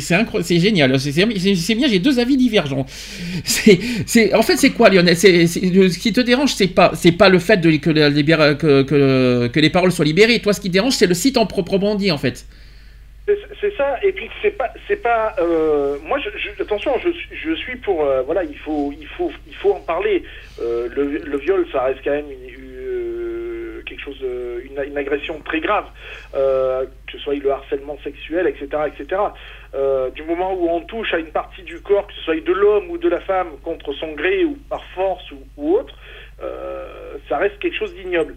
[SPEAKER 1] génial. C'est bien, j'ai deux avis divergents. En fait, c'est quoi Lionel? Ce qui te dérange, c'est pas, pas le fait de, que, que les paroles soient libérées. Toi, ce qui te dérange, c'est le site en proprement dit en fait.
[SPEAKER 4] C'est- ça, et puis c'est pas, c'est pas. euh, moi, je, attention, je, je suis pour. euh, voilà, il faut, il faut, il faut en parler. Euh, le, le viol, ça reste quand même une, quelque chose, une, agression très grave, que ce soit le harcèlement sexuel, etc., etc. Du moment où on touche à une partie du corps, que ce soit de l'homme ou de la femme, contre son gré ou par force ou, autre, ça reste quelque chose d'ignoble.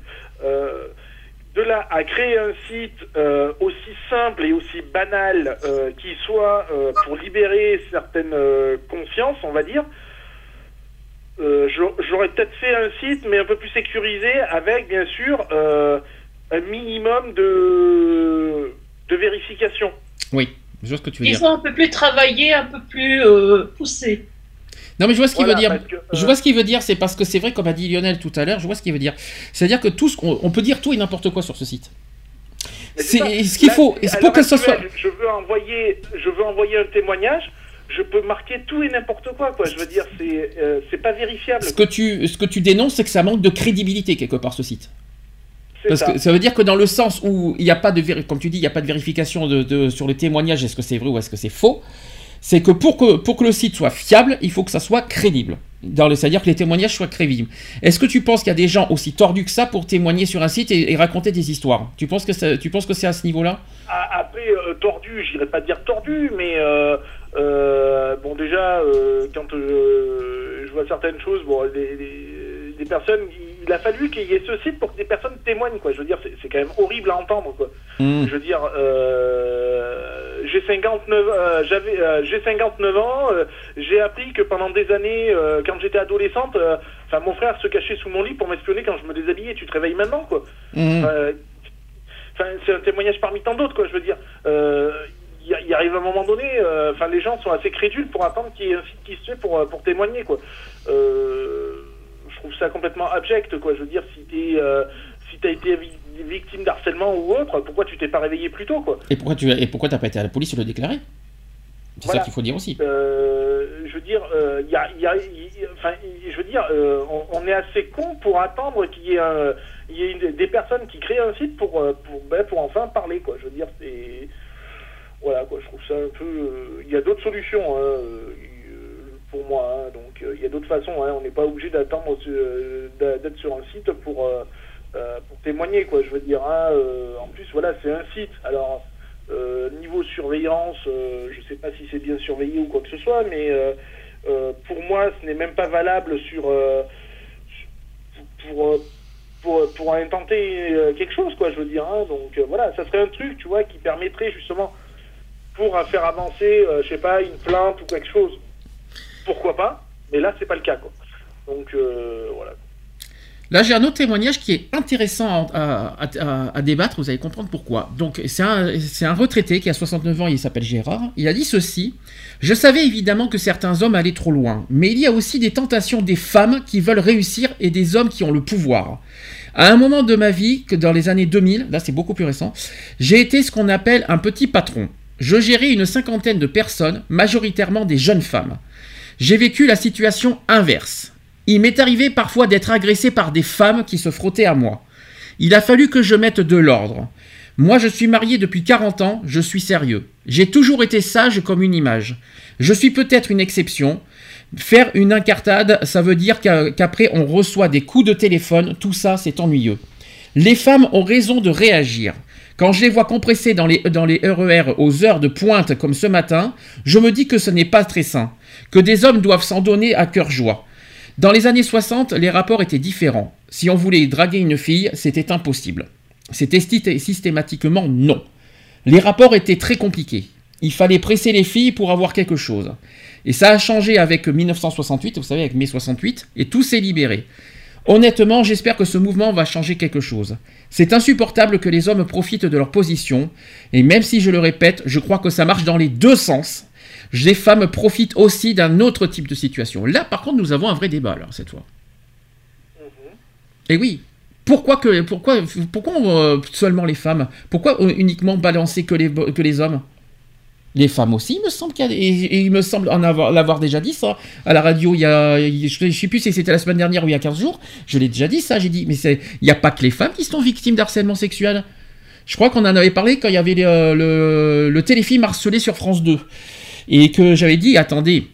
[SPEAKER 4] De là à créer un site euh, aussi simple et aussi banal euh, qui soit euh, pour libérer certaines euh, consciences, on va dire, euh, j'au- j'aurais peut-être fait un site mais un peu plus sécurisé avec bien sûr euh, un minimum de, de vérification.
[SPEAKER 1] Oui, je vois ce que tu veux dire.
[SPEAKER 2] Ils ont un peu plus travaillé, un peu plus euh, poussé.
[SPEAKER 1] Non mais je vois ce qu'il
[SPEAKER 4] Voilà,
[SPEAKER 1] veut dire.
[SPEAKER 4] que, euh,
[SPEAKER 1] Je vois ce qu'il veut dire, c'est parce que c'est vrai comme a dit Lionel tout à l'heure, je vois ce qu'il veut dire. C'est-à-dire que tout ce qu'on on peut dire tout et n'importe quoi sur ce site. C'est ce qu'il faut. C'est pour que ça soit.
[SPEAKER 4] Je veux envoyer, je veux envoyer un témoignage. Je peux marquer tout et n'importe quoi, quoi. Je veux dire, c'est, euh, pas vérifiable.
[SPEAKER 1] Ce que tu, ce que tu dénonces, c'est que ça manque de crédibilité quelque part ce site. Parce
[SPEAKER 4] ça.
[SPEAKER 1] que ça veut dire que dans le sens où il n'y a pas de, comme tu dis, il n'y a pas de vérification de, de- sur le témoignage, est-ce que c'est vrai ou est-ce que c'est faux, c'est que pour, que pour que le site soit fiable, il faut que ça soit crédible. C'est-à-dire que les témoignages soient crédibles. Est-ce que tu penses qu'il y a des gens aussi tordus que ça pour témoigner sur un site et, raconter des histoires? Tu penses, que que c'est à ce niveau-là?
[SPEAKER 4] A- Après, euh, tordu, j'irais pas dire tordu, mais euh, euh, bon, déjà, euh, quand je vois certaines choses, bon, les, les- les personnes, il a fallu qu'il y ait ce site pour que des personnes témoignent, quoi. Je veux dire, c'est quand même horrible à entendre, quoi.
[SPEAKER 1] Hmm.
[SPEAKER 4] Je veux dire, euh, j'ai 59, euh, j'avais, euh, j'ai 59 ans, euh, j'ai appris que pendant des années, quand j'étais adolescente, enfin, mon frère se cachait sous mon lit pour m'espionner quand je me déshabillais. Tu te réveilles maintenant, quoi. Enfin, c'est un témoignage parmi tant d'autres, quoi. Je veux dire, il arrive un moment donné, enfin, les gens sont assez crédules pour attendre qu'il y ait un site qui se fait pour, pour témoigner, quoi. Euh, trouve ça complètement abject, quoi. Je veux dire, si t'es, euh, si t'as été vi- victime d'harcèlement ou autre, pourquoi tu t'es pas réveillé plus tôt, quoi
[SPEAKER 1] Et pourquoi tu et pourquoi t'as pas été à la police le déclarer? C'est
[SPEAKER 4] Voilà.
[SPEAKER 1] ça qu'il faut dire aussi.
[SPEAKER 4] Euh, je veux dire, euh, il y a, il y a- enfin, je veux dire, euh, on, on est assez con pour attendre qu'il y ait, un- il y ait une- des personnes qui créent un site pour, euh, pour, ben, pour enfin parler, quoi. Je veux dire, c'est, voilà, quoi. Je trouve ça un peu. euh, Il y a d'autres solutions, hein, euh, moi. hein. donc, euh, il y a d'autres façons. hein. on n'est pas obligé d'attendre euh, d'être sur un site pour euh, pour témoigner, quoi. Je veux dire, hein, en plus, voilà, c'est un site. Alors. Niveau surveillance, je sais pas si c'est bien surveillé ou quoi que ce soit, mais pour moi, ce n'est même pas valable sur pour, pour pour intenter quelque chose, quoi. Je veux dire, donc voilà, ça serait un truc, tu vois, qui permettrait justement pour faire avancer, je sais pas, une plainte ou quelque chose. Pourquoi pas Mais là, c'est pas le cas, quoi. Donc euh, voilà.
[SPEAKER 1] Là, j'ai un autre témoignage qui est intéressant à, débattre, vous allez comprendre pourquoi. Donc, c'est un, un retraité qui a 69 ans, il s'appelle Gérard. Il a dit ceci Je savais évidemment que certains hommes allaient trop loin, mais il y a aussi des tentations des femmes qui veulent réussir et des hommes qui ont le pouvoir. À un moment de ma vie, que dans les années 2000, là c'est beaucoup plus récent, j'ai été ce qu'on appelle un petit patron. Je gérais une cinquantaine de personnes, majoritairement des jeunes femmes. J'ai vécu la situation inverse. Il m'est arrivé parfois d'être agressé par des femmes qui se frottaient à moi. Il a fallu que je mette de l'ordre. Moi, je suis marié depuis 40 ans, je suis sérieux. J'ai toujours été sage comme une image. Je suis peut-être une exception. Faire une incartade, ça veut dire qu'a- qu'après on reçoit des coups de téléphone, tout ça c'est ennuyeux. Les femmes ont raison de réagir. Quand je les vois compressées dans les, dans RER aux heures de pointe comme ce matin, je me dis que ce n'est pas très sain, que des hommes doivent s'en donner à cœur joie. Dans les années 60, les rapports étaient différents. Si on voulait draguer une fille, c'était impossible. C'était systématiquement non. Les rapports étaient très compliqués. Il fallait presser les filles pour avoir quelque chose. Et ça a changé avec 1968, vous savez, avec mai 68, et tout s'est libéré. Honnêtement, j'espère que ce mouvement va changer quelque chose. C'est insupportable que les hommes profitent de leur position, et même si je le répète, je crois que ça marche dans les deux sens. Les femmes profitent aussi d'un autre type de situation. Là, par contre, nous avons un vrai débat, là, cette fois. Et oui. Pourquoi, que, pourquoi, pourquoi euh, seulement les femmes? Pourquoi euh, uniquement balancer que les, que les hommes? Les femmes aussi, il me semble qu'il y a, et, il me semble en avoir, l'avoir déjà dit ça à la radio. Il y a, je ne sais plus si c'était la semaine dernière ou il y a 15 jours. Je l'ai déjà dit ça. J'ai dit, mais c'est- il n'y a pas que les femmes qui sont victimes d'harcèlement sexuel. Je crois qu'on en avait parlé quand il y avait le, le, le téléfilm harcelé sur France 2 et que j'avais dit, attendez.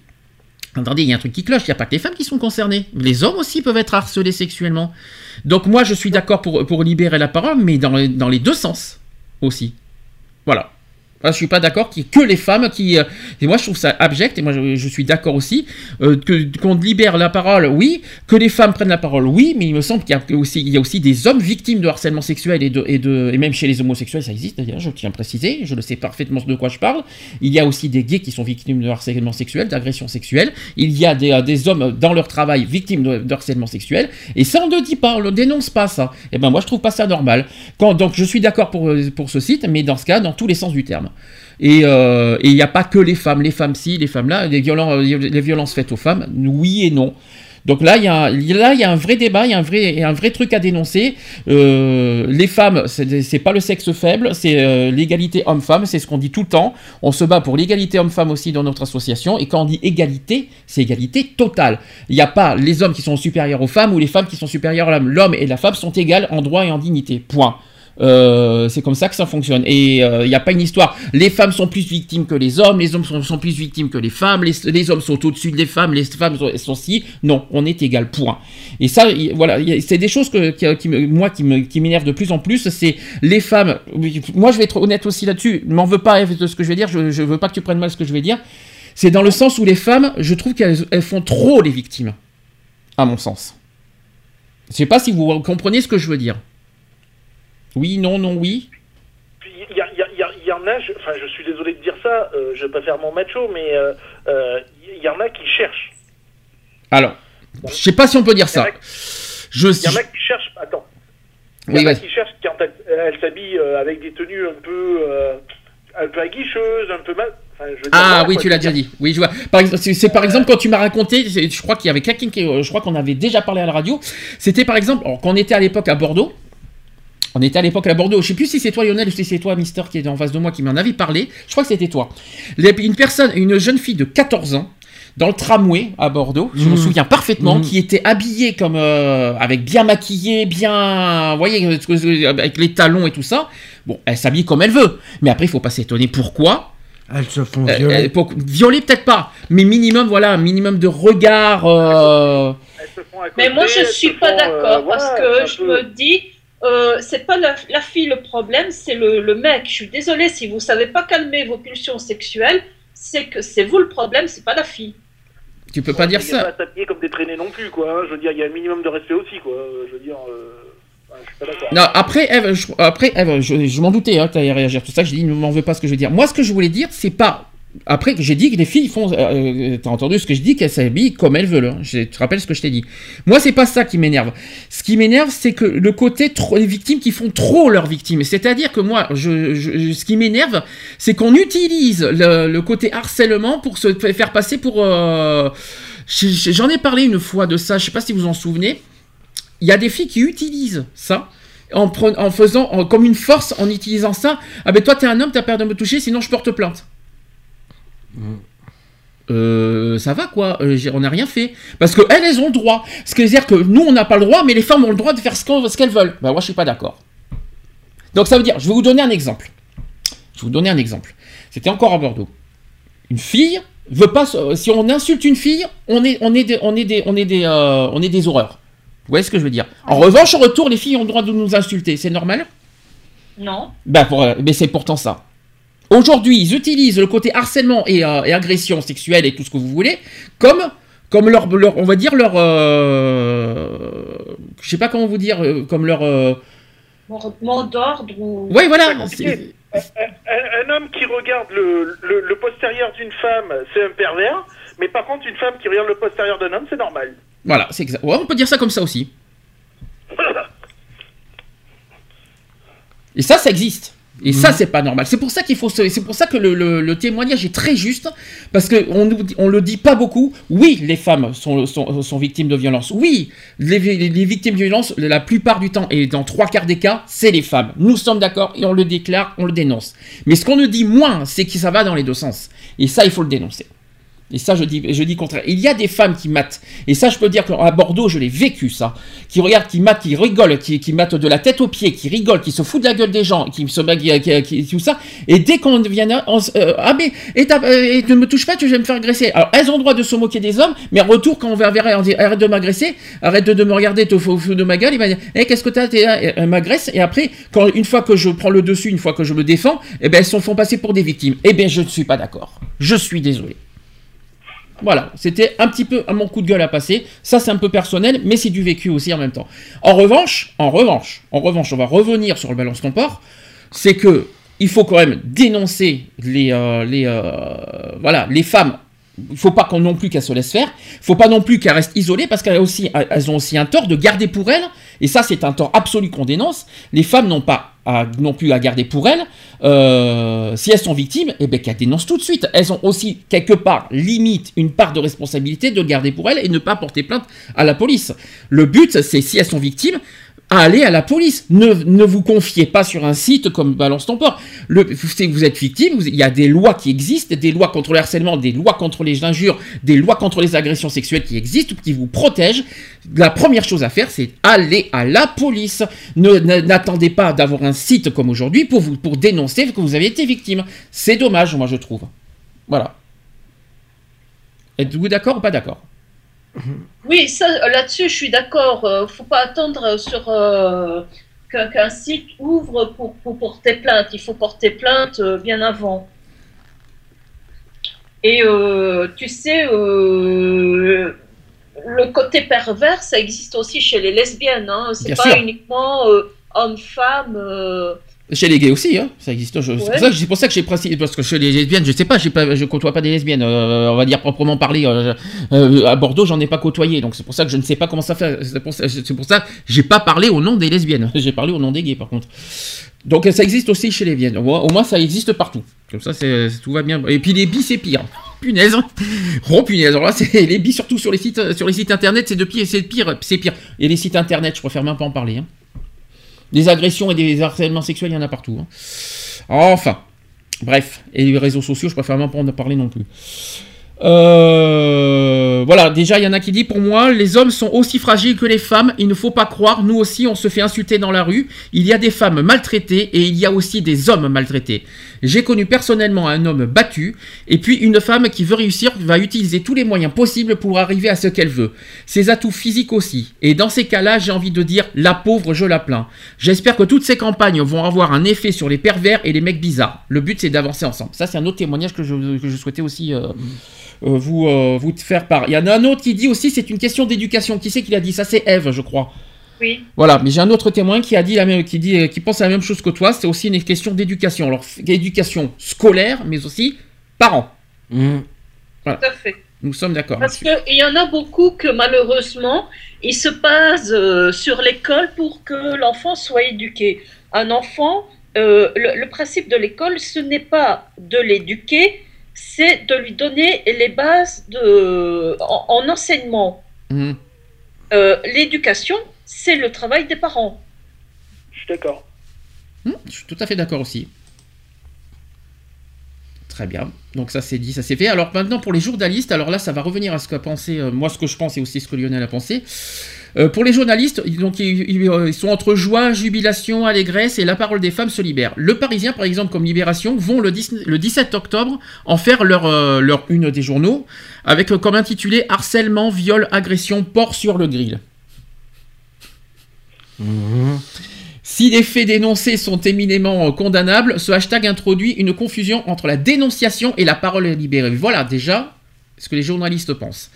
[SPEAKER 1] Attendez, il y a un truc qui cloche, il n'y a pas que les femmes qui sont concernées. Les hommes aussi peuvent être harcelés sexuellement. Donc moi, je suis d'accord pour, pour libérer la parole, mais dans, dans les deux sens aussi. Voilà. Là, je suis pas d'accord qu'il y ait que les femmes qui... euh, et moi, je trouve ça abject, et moi, je, je suis d'accord aussi, euh, que qu'on libère la parole, oui, que les femmes prennent la parole, oui, mais il me semble qu'il y a aussi, aussi des hommes victimes de harcèlement sexuel, et, de, et, de, et même chez les homosexuels, ça existe d'ailleurs, je tiens à préciser, je le sais parfaitement de quoi je parle. Il y a aussi des gays qui sont victimes de harcèlement sexuel, d'agression sexuelle. Il y a des, euh, hommes dans leur travail victimes de, harcèlement sexuel, et ça, on ne dit pas, on ne dénonce pas, ça. Et ben moi, je trouve pas ça normal. Donc, je suis d'accord pour, pour ce site, mais dans ce cas, dans tous les sens du terme. Et euh, et il n'y a pas que les femmes, les femmes ci, les femmes là, les, violences faites aux femmes, oui et non. Donc là, il y a, un vrai débat, il y a un vrai, truc à dénoncer. Euh, les femmes, c'est pas le sexe faible, c'est euh, l'égalité homme-femme, c'est ce qu'on dit tout le temps. On se bat pour l'égalité homme-femme aussi dans notre association. Et quand on dit égalité, c'est égalité totale. Il n'y a pas les hommes qui sont supérieurs aux femmes ou les femmes qui sont supérieures à l'homme. L'homme et la femme sont égales en droit et en dignité. Point. Euh, c'est comme ça que ça fonctionne. Et il n'y a pas une histoire. Les femmes sont plus victimes que les hommes, les hommes sont, sont plus victimes que les femmes, les, les hommes sont au-dessus des femmes, les femmes sont, si. Non, on est égal, point. Et ça, voilà, c'est des choses que, qui, qui moi qui m'énervent de plus en plus. C'est les femmes. Moi, je vais être honnête aussi là-dessus. M'en veux pas de ce que je vais dire. Je, je veux pas que tu prennes mal ce que je vais dire. C'est dans le sens où les femmes, je trouve qu'elles elles font trop les victimes, à mon sens. Je sais pas si vous comprenez ce que je veux dire. Oui, non, non, oui.
[SPEAKER 4] Il y, a- il y a- il y a- il y en a, je, enfin je suis désolé de dire ça, euh, je vais pas faire mon macho, mais euh, euh, il y en a qui cherchent.
[SPEAKER 1] Alors, je sais pas si on peut dire ça. Je,
[SPEAKER 4] Il y en a qui cherchent, attends, il y en a qui cherchent quand elles elles s'habillent euh, avec des tenues un peu, un peu aguicheuses, un peu mal. enfin, je
[SPEAKER 1] Ah oui, tu l'as déjà dit. Oui, je vois. C'est par exemple quand tu m'as raconté, je crois qu'il y avait quelqu'un qui, je crois qu'on avait déjà parlé à la radio. C'était par exemple alors, quand on était à l'époque à Bordeaux. On était à l'époque à Bordeaux. Je sais plus si c'est toi Lionel ou si c'est toi Mister qui est en face de moi qui m'en avait parlé. Je crois que c'était toi. Une personne, une jeune fille de 14 ans. Dans le tramway à Bordeaux, je me
[SPEAKER 3] Mhm.
[SPEAKER 1] souviens parfaitement,
[SPEAKER 3] Mhm.
[SPEAKER 1] qui était habillée comme euh, avec bien maquillée, bien, vous voyez, avec les talons et tout ça. Bon, elle s'habille comme elle veut, mais après il faut pas s'étonner pourquoi?
[SPEAKER 3] Elles se font
[SPEAKER 1] euh,
[SPEAKER 3] violer.
[SPEAKER 1] euh, pour- violer peut-être pas, mais minimum voilà, un minimum de regard. euh,
[SPEAKER 2] Mais moi, je
[SPEAKER 4] elles
[SPEAKER 2] suis
[SPEAKER 4] se
[SPEAKER 2] pas
[SPEAKER 4] font, euh,
[SPEAKER 2] d'accord
[SPEAKER 4] voilà,
[SPEAKER 2] parce que je
[SPEAKER 4] peu-
[SPEAKER 2] me dis, euh, c'est pas la, la fille le problème, c'est le, le mec. Je suis désolée, si vous savez pas calmer vos pulsions sexuelles, c'est que c'est vous le problème, c'est pas la fille.
[SPEAKER 1] tu peux pas dire
[SPEAKER 4] Il
[SPEAKER 1] ça.
[SPEAKER 4] pas à comme des traînées non plus, quoi. hein. Je veux dire, il y a un minimum de respect aussi, quoi. Je veux dire, euh, enfin, je suis pas d'accord.
[SPEAKER 1] Non, après, Eve, je, après, Eve, je, je m'en doutais hein, que tu allais réagir. Tout ça, j'ai dit, ne m'en veux pas ce que je veux dire. Moi, ce que je voulais dire, c'est pas. Après, j'ai dit que les filles font. euh, euh, T'as entendu ce que je dis, qu'elles s'habillent comme elles veulent. hein. Je te rappelles ce que je t'ai dit. Moi, c'est pas ça qui m'énerve. Ce qui m'énerve, c'est que le côté trop, les victimes qui font trop leurs victimes. C'est-à-dire que moi, ce qui m'énerve, c'est qu'on utilise le, côté harcèlement pour se faire passer pour. euh, je- J'en ai parlé une fois de ça. Je sais pas si vous en souvenez il y a des filles qui utilisent ça en, en faisant comme une force en utilisant ça. Ah ben toi t'es un homme, t'as peur de me toucher, sinon je porte plainte. Euh, ça va quoi, Euh, on n'a rien fait. Parce que elles, elles ont le droit. Ce qui veut dire que nous on n'a pas le droit, mais les femmes ont le droit de faire ce qu'elles veulent. Ben moi je suis pas d'accord. Donc ça veut dire, je vais vous donner un exemple. Je vais vous donner un exemple. C'était encore à Bordeaux. Une fille veut pas. Si on insulte une fille, on est, on est des, on est des, on est des, euh, on est des horreurs. Vous voyez ce que je veux dire? En revanche, en retour, les filles ont le droit de nous insulter. C'est normal?
[SPEAKER 2] Non.
[SPEAKER 1] Pour, euh, mais c'est pourtant ça. Aujourd'hui, ils utilisent le côté harcèlement et, euh, et agression sexuelle et tout ce que vous voulez comme, comme leur, leur- on va dire leur, euh, je sais pas comment vous dire, euh, comme leur, euh,
[SPEAKER 2] Mot d'ordre ou.
[SPEAKER 1] ouais voilà.
[SPEAKER 4] Un, un homme qui regarde le, le, le postérieur d'une femme, c'est un pervers. Mais par contre, une femme qui regarde le postérieur d'un homme, c'est normal.
[SPEAKER 1] Voilà, c'est exact. Ouais, on peut dire ça comme ça aussi. Et ça, ça existe. Et ça, c'est pas normal. C'est pour ça qu'il faut. se- C'est pour ça que le, le- le témoignage est très juste, parce que on, le dit pas beaucoup. Oui, les femmes sont, sont, sont victimes de violences. Oui, les, les- victimes de violences, la plupart du temps et dans trois quarts des cas, c'est les femmes. Nous sommes d'accord et on le déclare, on le dénonce. Mais ce qu'on nous dit moins, c'est que ça va dans les deux sens. Et ça, il faut le dénoncer. Et ça, je dis, contraire. Il y a des femmes qui matent. Et ça, je peux dire qu'à Bordeaux, je l'ai vécu, ça. Qui regardent, qui matent, qui rigolent, qui, matent de la tête aux pieds, qui rigolent, qui se foutent de la gueule des gens, qui se qui, qui- tout ça. Et dès qu'on vient là, on se- euh, ah, mais, euh, ne me touche pas, tu vas me faire agresser. Alors, elles ont le droit de se moquer des hommes, mais en retour, quand on va vers elles, on dit, arrête de m'agresser, arrête de, me regarder, te fous de ma gueule, il va dire, eh, qu'est-ce que t'as, Elle m'agresse, et après, une fois que je prends le dessus, une fois que je me défends, eh ben, elles se font passer pour des victimes. Eh bien, je ne suis pas d'accord. Je suis désolé. Voilà, c'était un petit peu mon coup de gueule à passer. Ça, c'est un peu personnel, mais c'est du vécu aussi en même temps. En revanche, en revanche, en revanche, on va revenir sur le balance ton port. C'est que il faut quand même dénoncer les, euh, euh, voilà, les femmes il faut pas qu'on non plus qu'elles se laissent faire. Il faut pas non plus qu'elles restent isolées parce qu'elles aussi, elles ont aussi un tort de garder pour elles. Et ça, c'est un tort absolu qu'on dénonce. Les femmes n'ont pas non plus à garder pour elles. Euh, si elles sont victimes, eh ben qu'elles dénoncent tout de suite. Elles ont aussi quelque part limite une part de responsabilité de garder pour elles et ne pas porter plainte à la police. Le but, c'est si elles sont victimes, à aller à la police. Ne, vous confiez pas sur un site comme Balance ton port. Vous êtes victime, il y a des lois qui existent, des lois contre le harcèlement, des lois contre les injures, des lois contre les agressions sexuelles qui existent, qui vous protègent. La première chose à faire, c'est aller à la police. N'attendez pas d'avoir un site comme aujourd'hui pour, pour dénoncer que vous avez été victime. C'est dommage, moi je trouve. Voilà. Êtes-vous d'accord ou pas d'accord?
[SPEAKER 2] Oui, ça, là-dessus, je suis d'accord. Euh, faut pas attendre sur euh, qu'un site ouvre pour, pour porter plainte. Il faut porter plainte euh, bien avant. Et euh, tu sais, le côté pervers, ça existe aussi chez les lesbiennes. Hein. C'est pas
[SPEAKER 1] sûr.
[SPEAKER 2] uniquement homme-femme.
[SPEAKER 1] Chez les gays aussi, hein, ça existe. C'est
[SPEAKER 2] Ouais.
[SPEAKER 1] pour ça que- c'est pour ça que j'ai précisé, parce que chez les lesbiennes, je sais pas, je côtoie pas des lesbiennes, euh, on va dire proprement parler. euh, euh, à Bordeaux, j'en ai pas côtoyé, donc c'est pour ça que je ne sais pas comment ça fait. C'est pour ça, c'est pour ça que j'ai pas parlé au nom des lesbiennes. J'ai parlé au nom des gays, par contre. Donc ça existe aussi chez les lesbiennes. Au moins, au moins, ça existe partout. Comme ça, tout va bien. Et puis les bis, c'est pire. Punaise. Oh punaise. Alors là, c'est les bis surtout sur les sites, sur les sites internet, c'est de pire, c'est pire, c'est pire. Et les sites internet, je préfère même pas en parler. hein. Des agressions et des harcèlements sexuels, il y en a partout. hein. Enfin, bref. Et les réseaux sociaux, je préfère même pas en parler non plus. Euh, voilà, déjà, il y en a qui dit pour moi, les hommes sont aussi fragiles que les femmes. Il ne faut pas croire. Nous aussi, on se fait insulter dans la rue. Il y a des femmes maltraitées et il y a aussi des hommes maltraités. J'ai connu personnellement un homme battu et puis une femme qui veut réussir va utiliser tous les moyens possibles pour arriver à ce qu'elle veut. Ses atouts physiques aussi. Et dans ces cas-là, j'ai envie de dire la pauvre, je la plains. J'espère que toutes ces campagnes vont avoir un effet sur les pervers et les mecs bizarres. Le but, c'est d'avancer ensemble. Ça, c'est un autre témoignage que je, souhaitais aussi euh, euh, vous, euh, vous faire part. Il y en a un autre qui dit aussi c'est une question d'éducation. Qui c'est qui l'a dit? Ça, c'est Eve, je crois.
[SPEAKER 2] Oui.
[SPEAKER 1] Voilà, mais j'ai un autre témoin qui a dit la même, qui dit, euh, qui pense à la même chose que toi. C'est aussi une question d'éducation. Alors, éducation scolaire, mais aussi parents.
[SPEAKER 2] Tout à fait.
[SPEAKER 1] Nous sommes d'accord.
[SPEAKER 2] Parce qu'il y en a beaucoup que malheureusement, ils se basent euh, sur l'école pour que l'enfant soit éduqué. Un enfant, euh, le, le principe de l'école, ce n'est pas de l'éduquer, c'est de lui donner les bases de, en, en enseignement. Euh, L'éducation, c'est le travail des parents.
[SPEAKER 4] Je suis d'accord.
[SPEAKER 1] Hmm, je suis tout à fait d'accord aussi. Très bien. Donc ça c'est dit, ça c'est fait. Alors maintenant pour les journalistes, alors là ça va revenir à ce qu'a pensé, euh, moi ce que je pense et aussi ce que Lionel a pensé. Euh, pour les journalistes, ils- donc ils, ils, euh, ils sont entre joie, jubilation, allégresse et la parole des femmes se libère. Le Parisien par exemple comme Libération vont le, 10 le 17 octobre en faire leur, euh, leur une des journaux avec euh, comme intitulé harcèlement, viol, agression, porc sur le grill. Si les faits dénoncés sont éminemment condamnables, ce hashtag introduit une confusion entre la dénonciation et la parole libérée. Voilà déjà ce que les journalistes pensent.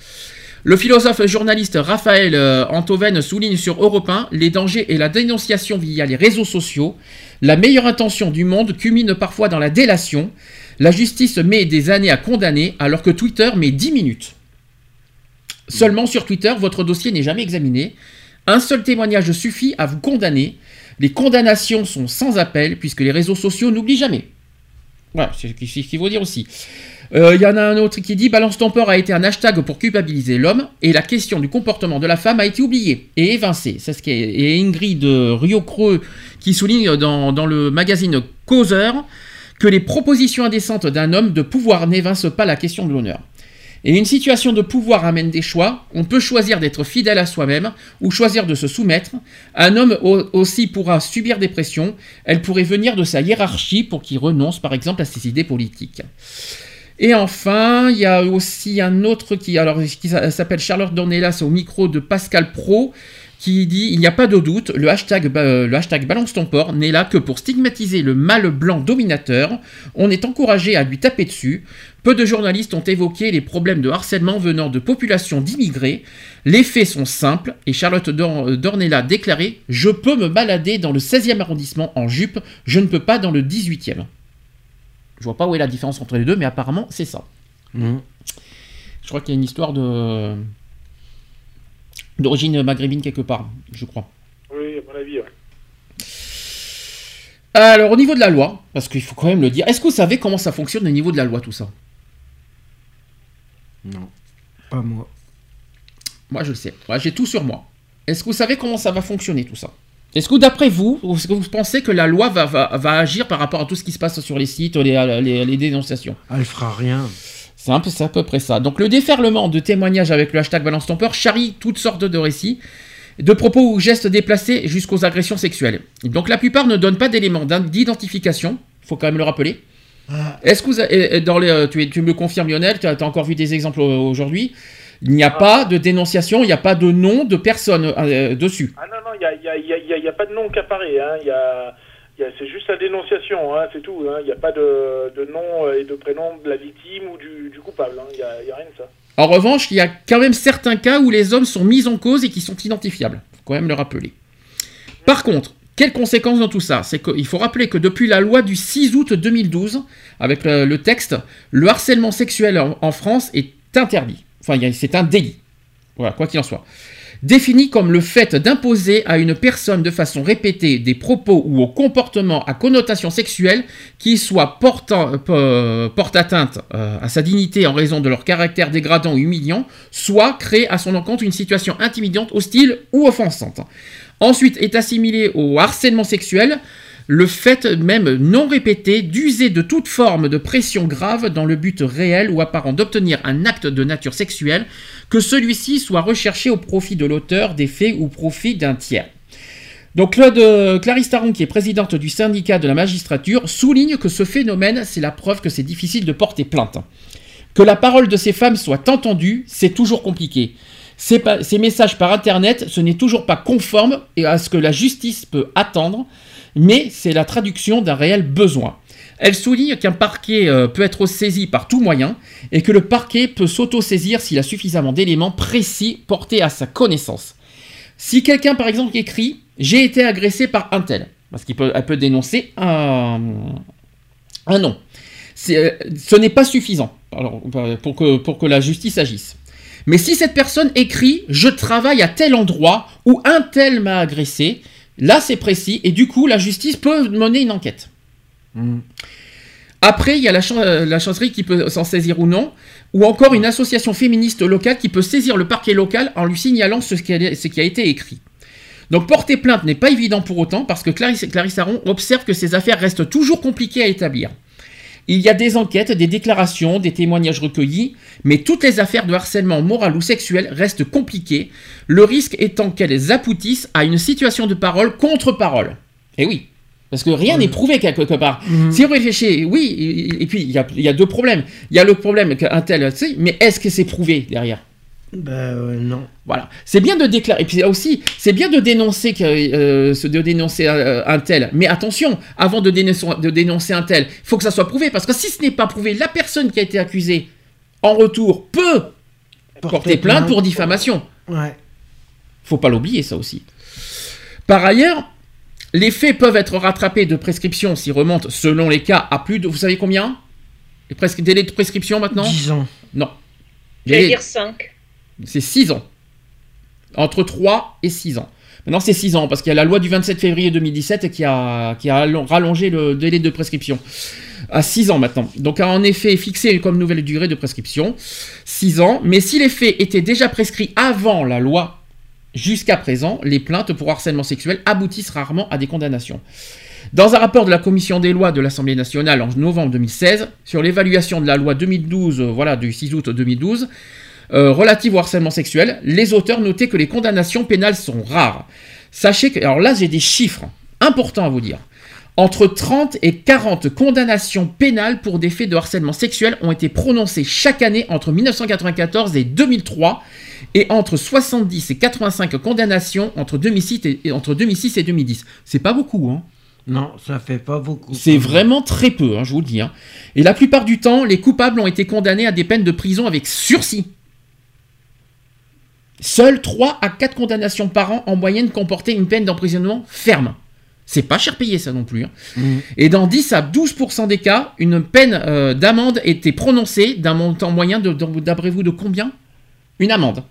[SPEAKER 1] Le philosophe journaliste Raphaël euh, Antoven souligne sur Europe 1 les dangers et la dénonciation via les réseaux sociaux. La meilleure intention du monde culmine parfois dans la délation. La justice met des années à condamner alors que Twitter met 10 minutes. Seulement sur Twitter, votre dossier n'est jamais examiné. Un seul témoignage suffit à vous condamner. Les condamnations sont sans appel puisque les réseaux sociaux n'oublient jamais. Voilà, c'est ce qu'il faut dire aussi. Euh, Il y en a un autre qui dit Balance ton port a été un hashtag pour culpabiliser l'homme et la question du comportement de la femme a été oubliée et évincée. C'est ce qui est, et Ingrid Rio-Creux qui souligne dans, dans le magazine Causeur que les propositions indécentes d'un homme de pouvoir n'évincent pas la question de l'honneur. Et une situation de pouvoir amène des choix. On peut choisir d'être fidèle à soi-même ou choisir de se soumettre. Un homme au- aussi pourra subir des pressions. Elle pourrait venir de sa hiérarchie pour qu'il renonce par exemple à ses idées politiques. Et enfin, il y a aussi un autre qui, s'appelle Charlotte Dornelas au micro de Pascal Pro qui dit il n'y a pas de doute, le hashtag, le hashtag balance ton port n'est là que pour stigmatiser le mâle blanc dominateur. On est encouragé à lui taper dessus. Peu de journalistes ont évoqué les problèmes de harcèlement venant de populations d'immigrés. Les faits sont simples et Charlotte Dor- Dornella déclaré Je peux me balader dans le 16e arrondissement en jupe, je ne peux pas dans le 18e. Je vois pas où est la différence entre les deux, mais apparemment c'est ça.
[SPEAKER 3] Mhm.
[SPEAKER 1] Je crois qu'il y a une histoire de d'origine maghrébine quelque part, je crois.
[SPEAKER 4] Oui, à mon avis, ouais.
[SPEAKER 1] Alors au niveau de la loi, parce qu'il faut quand même le dire, est-ce que vous savez comment ça fonctionne au niveau de la loi tout ça?
[SPEAKER 3] Non, pas moi.
[SPEAKER 1] Moi je le sais, Moi, j'ai tout sur moi. Est-ce que vous savez comment ça va fonctionner tout ça? Est-ce que d'après vous, est-ce que vous pensez que la loi va, va- va agir par rapport à tout ce qui se passe sur les sites, les, les- les dénonciations?
[SPEAKER 3] Elle fera rien.
[SPEAKER 1] C'est un peu, c'est à peu près ça. Donc le déferlement de témoignages avec le hashtag Balance ton peur charrie toutes sortes de récits, de propos ou gestes déplacés jusqu'aux agressions sexuelles. Donc la plupart ne donnent pas d'éléments d'identification, faut quand même le rappeler. Est-ce que vous, avez- dans les, euh, tu, tu me le confirmes Lionel, tu as, encore vu des exemples euh, aujourd'hui? Il n'y a pas de dénonciation, il n'y a pas de nom de personne euh, dessus.
[SPEAKER 4] Ah non, non, il n'y a, il y a- il y a- il y a- il y a pas de nom qui apparaît. Hein. Il il y a- c'est juste la dénonciation, hein, c'est tout. hein. Il n'y a pas de, nom et de prénom de la victime ou du, coupable. hein. Il n'y a, il rien de ça.
[SPEAKER 1] En revanche, il y a quand même certains cas où les hommes sont mis en cause et qui sont identifiables. faut quand même le rappeler. Par contre, quelles conséquences dans tout ça? C'est qu'il faut rappeler que depuis la loi du 6 août 2012, avec le, texte, le harcèlement sexuel en, en France est interdit. Enfin, il c'est un délit. Voilà, quoi qu'il en soit. Défini comme le fait d'imposer à une personne de façon répétée des propos ou au comportement à connotation sexuelle qui soit portant, euh, porte atteinte euh, à sa dignité en raison de leur caractère dégradant ou humiliant, soit créer à son encontre une situation intimidante, hostile ou offensante. Ensuite est assimilé au harcèlement sexuel le fait même non répété d'user de toute forme de pression grave dans le but réel ou apparent d'obtenir un acte de nature sexuelle, que celui-ci soit recherché au profit de l'auteur des faits ou au profit d'un tiers. Donc Claude, euh, Clarisse Taron, qui est présidente du syndicat de la magistrature, souligne que ce phénomène, c'est la preuve que c'est difficile de porter plainte. Que la parole de ces femmes soit entendue, c'est toujours compliqué. Ces, messages par Internet, ce n'est toujours pas conforme à ce que la justice peut attendre, mais c'est la traduction d'un réel besoin. Elle souligne qu'un parquet euh, peut être saisi par tout moyen et que le parquet peut s'auto-saisir s'il a suffisamment d'éléments précis portés à sa connaissance. Si quelqu'un, par exemple, écrit J'ai été agressé par un tel, parce qu'elle peut, peut dénoncer un, nom, euh, ce n'est pas suffisant alors, pour, que, pour que la justice agisse. Mais si cette personne écrit Je travaille à tel endroit où un tel m'a agressé, là c'est précis et du coup la justice peut mener une enquête. Après, il y a la, la chancellerie qui peut s'en saisir ou non, ou encore une association féministe locale qui peut saisir le parquet local en lui signalant ce qui a, ce qui a été écrit. Donc porter plainte n'est pas évident pour autant parce que Clarisse, Clarisse Aron observe que ces affaires restent toujours compliquées à établir. Il y a des enquêtes, des déclarations, des témoignages recueillis, mais toutes les affaires de harcèlement moral ou sexuel restent compliquées, le risque étant qu'elles aboutissent à une situation de parole contre parole. Et oui, parce que rien n'est prouvé quelque part. Si vous réfléchissez, oui, et, puis il y, a, il y a deux problèmes. Il y a le problème qu'un tel, mais est-ce que c'est prouvé derrière?
[SPEAKER 3] Ben euh, non.
[SPEAKER 1] voilà, c'est bien de déclarer. Et puis là aussi, c'est bien de dénoncer euh, de dénoncer euh, un tel. Mais attention, avant de dénoncer, de dénoncer un tel, il faut que ça soit prouvé parce que si ce n'est pas prouvé, la personne qui a été accusée en retour peut porter, plainte,
[SPEAKER 3] plainte.
[SPEAKER 1] pour diffamation.
[SPEAKER 3] Ouais.
[SPEAKER 1] Faut pas l'oublier ça aussi. Par ailleurs, les faits peuvent être rattrapés de prescription s'ils remontent selon les cas à plus de, vous savez combien? Les délais de prescription maintenant?
[SPEAKER 3] 10 ans.
[SPEAKER 1] Non.
[SPEAKER 2] J'allais
[SPEAKER 1] Délai-
[SPEAKER 2] dire 5.
[SPEAKER 1] C'est 6 ans. Entre 3 et 6 ans. Maintenant, c'est 6 ans, parce qu'il y a la loi du 27 février 2017 qui a, qui a allon- rallongé le délai de prescription. À 6 ans maintenant. Donc, a en effet fixé comme nouvelle durée de prescription 6 ans. Mais si les faits étaient déjà prescrits avant la loi, jusqu'à présent, les plaintes pour harcèlement sexuel aboutissent rarement à des condamnations. Dans un rapport de la commission des lois de l'Assemblée nationale en novembre 2016 sur l'évaluation de la loi 2012, euh, voilà, du 6 août 2012, euh, relative au harcèlement sexuel, les auteurs notaient que les condamnations pénales sont rares. Sachez que, alors là j'ai des chiffres importants à vous dire. Entre 30 et 40 condamnations pénales pour des faits de harcèlement sexuel ont été prononcées chaque année entre 1994 et 2003 et entre 70 et 85 condamnations entre 2006 et, et entre 2006 et 2010. C'est pas beaucoup, hein
[SPEAKER 3] Non, ça fait pas beaucoup.
[SPEAKER 1] c'est vraiment très peu, hein, je vous le dis. hein. Et la plupart du temps, les coupables ont été condamnés à des peines de prison avec sursis. Seules 3 à 4 condamnations par an en moyenne comportaient une peine d'emprisonnement ferme. C'est pas cher payé ça non plus. hein. Et dans 10 à 12% des cas, une peine euh, d'amende était prononcée d'un montant moyen de, d'après vous de combien? Une amende.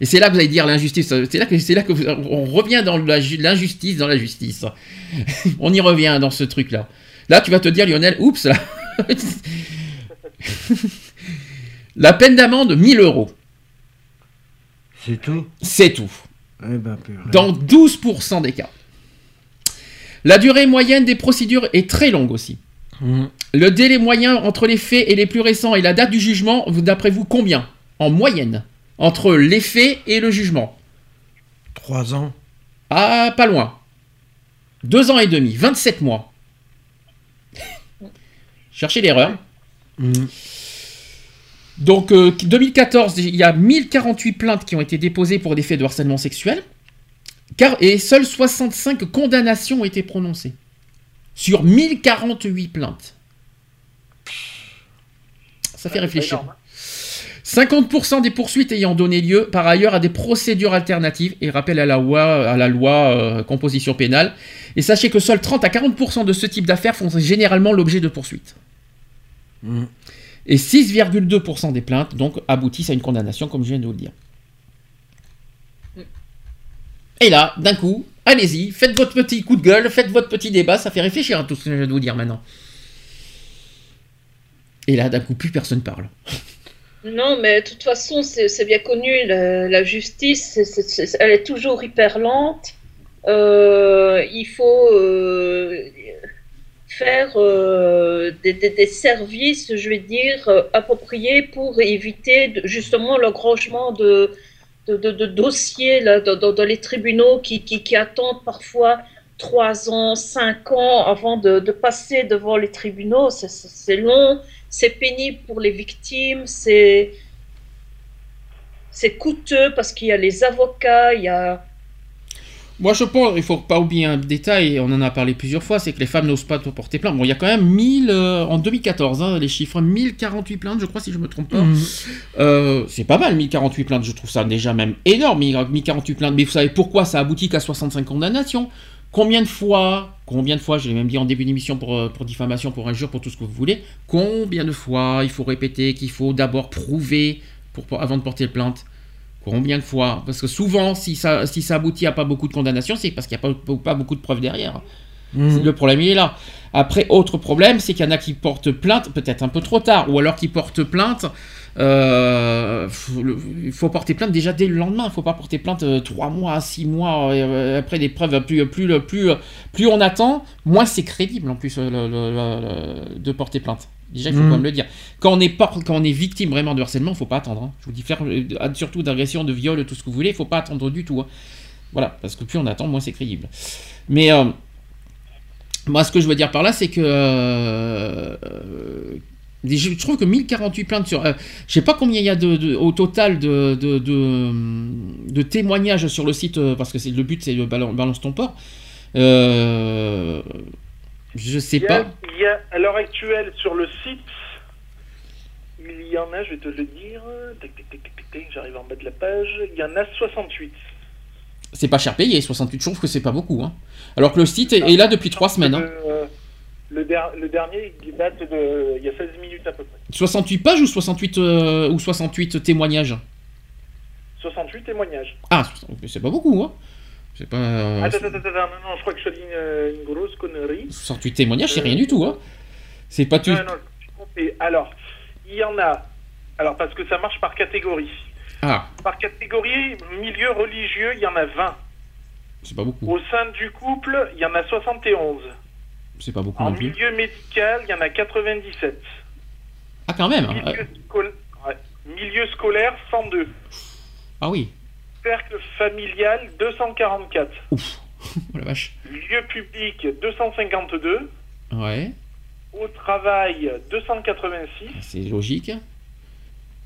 [SPEAKER 1] Et c'est là que vous allez dire l'injustice. C'est là que c'est là que vous- on revient dans la l'injustice dans la justice. on y revient dans ce truc là. Là, tu vas te dire Lionel, oups là. la peine d'amende 1000 euros.
[SPEAKER 3] C'est tout
[SPEAKER 1] C'est tout.
[SPEAKER 3] Eh ben.
[SPEAKER 1] Dans 12% des cas. La durée moyenne des procédures est très longue aussi.
[SPEAKER 3] Mhm.
[SPEAKER 1] Le délai moyen entre les faits et les plus récents et la date du jugement, d'après vous, combien? En moyenne Entre les faits et le jugement
[SPEAKER 3] Trois ans.
[SPEAKER 1] Ah, pas loin. Deux ans et demi, 27 mois. Cherchez l'erreur.
[SPEAKER 3] Mhm.
[SPEAKER 1] Donc, euh, 2014, il y a 1048 plaintes qui ont été déposées pour des faits de harcèlement sexuel. Car, et seules 65 condamnations ont été prononcées. Sur 1048 plaintes. Ça fait réfléchir.
[SPEAKER 4] énorme, hein.
[SPEAKER 1] 50% des poursuites ayant donné lieu par ailleurs à des procédures alternatives et rappel à la loi, à la loi euh, composition pénale. Et sachez que seuls 30 à 40% de ce type d'affaires font généralement l'objet de poursuites.
[SPEAKER 3] Mhm.
[SPEAKER 1] Et 6,2% des plaintes donc aboutissent à une condamnation, comme je viens de vous le dire. Et là, d'un coup, allez-y, faites votre petit coup de gueule, faites votre petit débat, ça fait réfléchir à tout ce que je viens de vous dire maintenant. Et là, d'un coup, plus personne parle.
[SPEAKER 2] Non, mais de toute façon, c'est bien connu, la, la justice, elle est toujours hyper lente. Euh, il faut euh, faire euh, des, services, je vais dire, euh, appropriés pour éviter justement l'engrangement de, de, dossiers dans, les tribunaux qui, attendent parfois trois ans, cinq ans avant de, passer devant les tribunaux. C'est- long, c'est pénible pour les victimes, c'est coûteux parce qu'il y a les avocats, il y a
[SPEAKER 1] Moi, je pense, il faut pas oublier un détail, on en a parlé plusieurs fois, c'est que les femmes n'osent pas porter plainte. Bon, il y a quand même 1000, euh, en 2014, hein, les chiffres, 1048 plaintes, je crois, si je me trompe pas.
[SPEAKER 3] Mhm.
[SPEAKER 1] Euh, c'est pas mal, 1048 plaintes, je trouve ça déjà même énorme, 1048 plaintes. Mais vous savez pourquoi ça aboutit qu'à 65 condamnations? Combien de fois, combien de fois, je l'ai même dit en début d'émission pour, euh, pour diffamation, pour injure, pour tout ce que vous voulez, combien de fois il faut répéter qu'il faut d'abord prouver pour, pour- avant de porter plainte? Combien de fois Parce que souvent, si ça, si ça aboutit à pas beaucoup de condamnations, c'est parce qu'il n'y a pas, pas beaucoup de preuves derrière.
[SPEAKER 3] Mhm.
[SPEAKER 1] Le problème, il est là. Après, autre problème, c'est qu'il y en a qui portent plainte, peut-être un peu trop tard, ou alors qui portent plainte. euh, faut- il faut porter plainte déjà dès le lendemain. Il ne faut pas porter plainte euh, trois mois, six mois euh, après des preuves. Plus, plus, plus, plus, on attend, moins c'est crédible en plus le- le- le- le- de porter plainte. Déjà, il faut
[SPEAKER 3] Mhm.
[SPEAKER 1] quand même le dire. Quand on est, quand on est victime vraiment de harcèlement, il ne faut pas attendre. hein. Je vous dis, faire, euh, surtout d'agression, de viol, tout ce que vous voulez, il ne faut pas attendre du tout. hein. Voilà, parce que plus on attend, moins c'est crédible. Mais euh, moi, ce que je veux dire par là, c'est que euh, je trouve que 1048 plaintes sur. euh, je sais pas combien il y a de, de- au total de, de, de- de témoignages sur le site, parce que c'est le but, c'est balan- balance ton port. Euh, je sais
[SPEAKER 4] Il y, a,
[SPEAKER 1] pas.
[SPEAKER 4] il y a, à l'heure actuelle sur le site, il y en a, je vais te le dire, tac, tac, tac, tac, tac, j'arrive en bas de la page, il y en a 68.
[SPEAKER 1] C'est pas cher payé, 68 je trouve que c'est pas beaucoup. Hein. Alors que le site est, est là depuis 3 semaines. hein.
[SPEAKER 4] Le, der- le dernier, il date de. Il y a 16 minutes à peu près.
[SPEAKER 1] 68 pages ou 68, euh, ou 68 témoignages?
[SPEAKER 4] 68 témoignages.
[SPEAKER 1] Ah, c'est pas beaucoup, hein. C'est pas. euh,
[SPEAKER 4] attends, attends, attends, non, non, je crois que je dis une, une grosse connerie.
[SPEAKER 1] 68 témoignages, c'est rien du tout, hein. C'est pas tout.
[SPEAKER 4] Non, non, je suis trompé. Alors, il y en a. Alors, parce que ça marche par catégorie.
[SPEAKER 1] Ah,
[SPEAKER 4] Par catégorie, milieu religieux, il y en a 20.
[SPEAKER 1] c'est pas beaucoup.
[SPEAKER 4] Au sein du couple, il y en a 71.
[SPEAKER 1] C'est pas beaucoup
[SPEAKER 4] En
[SPEAKER 1] non plus.
[SPEAKER 4] milieu médical, il y en a 97.
[SPEAKER 1] Ah, quand même.
[SPEAKER 4] Milieu,
[SPEAKER 1] euh,
[SPEAKER 4] scol- ouais. Milieu scolaire, 102.
[SPEAKER 1] Ah oui.
[SPEAKER 4] Cercle familial, 244.
[SPEAKER 1] Oh la vache.
[SPEAKER 4] Lieu public, 252.
[SPEAKER 1] Ouais,
[SPEAKER 4] Au travail, 286.
[SPEAKER 1] c'est logique.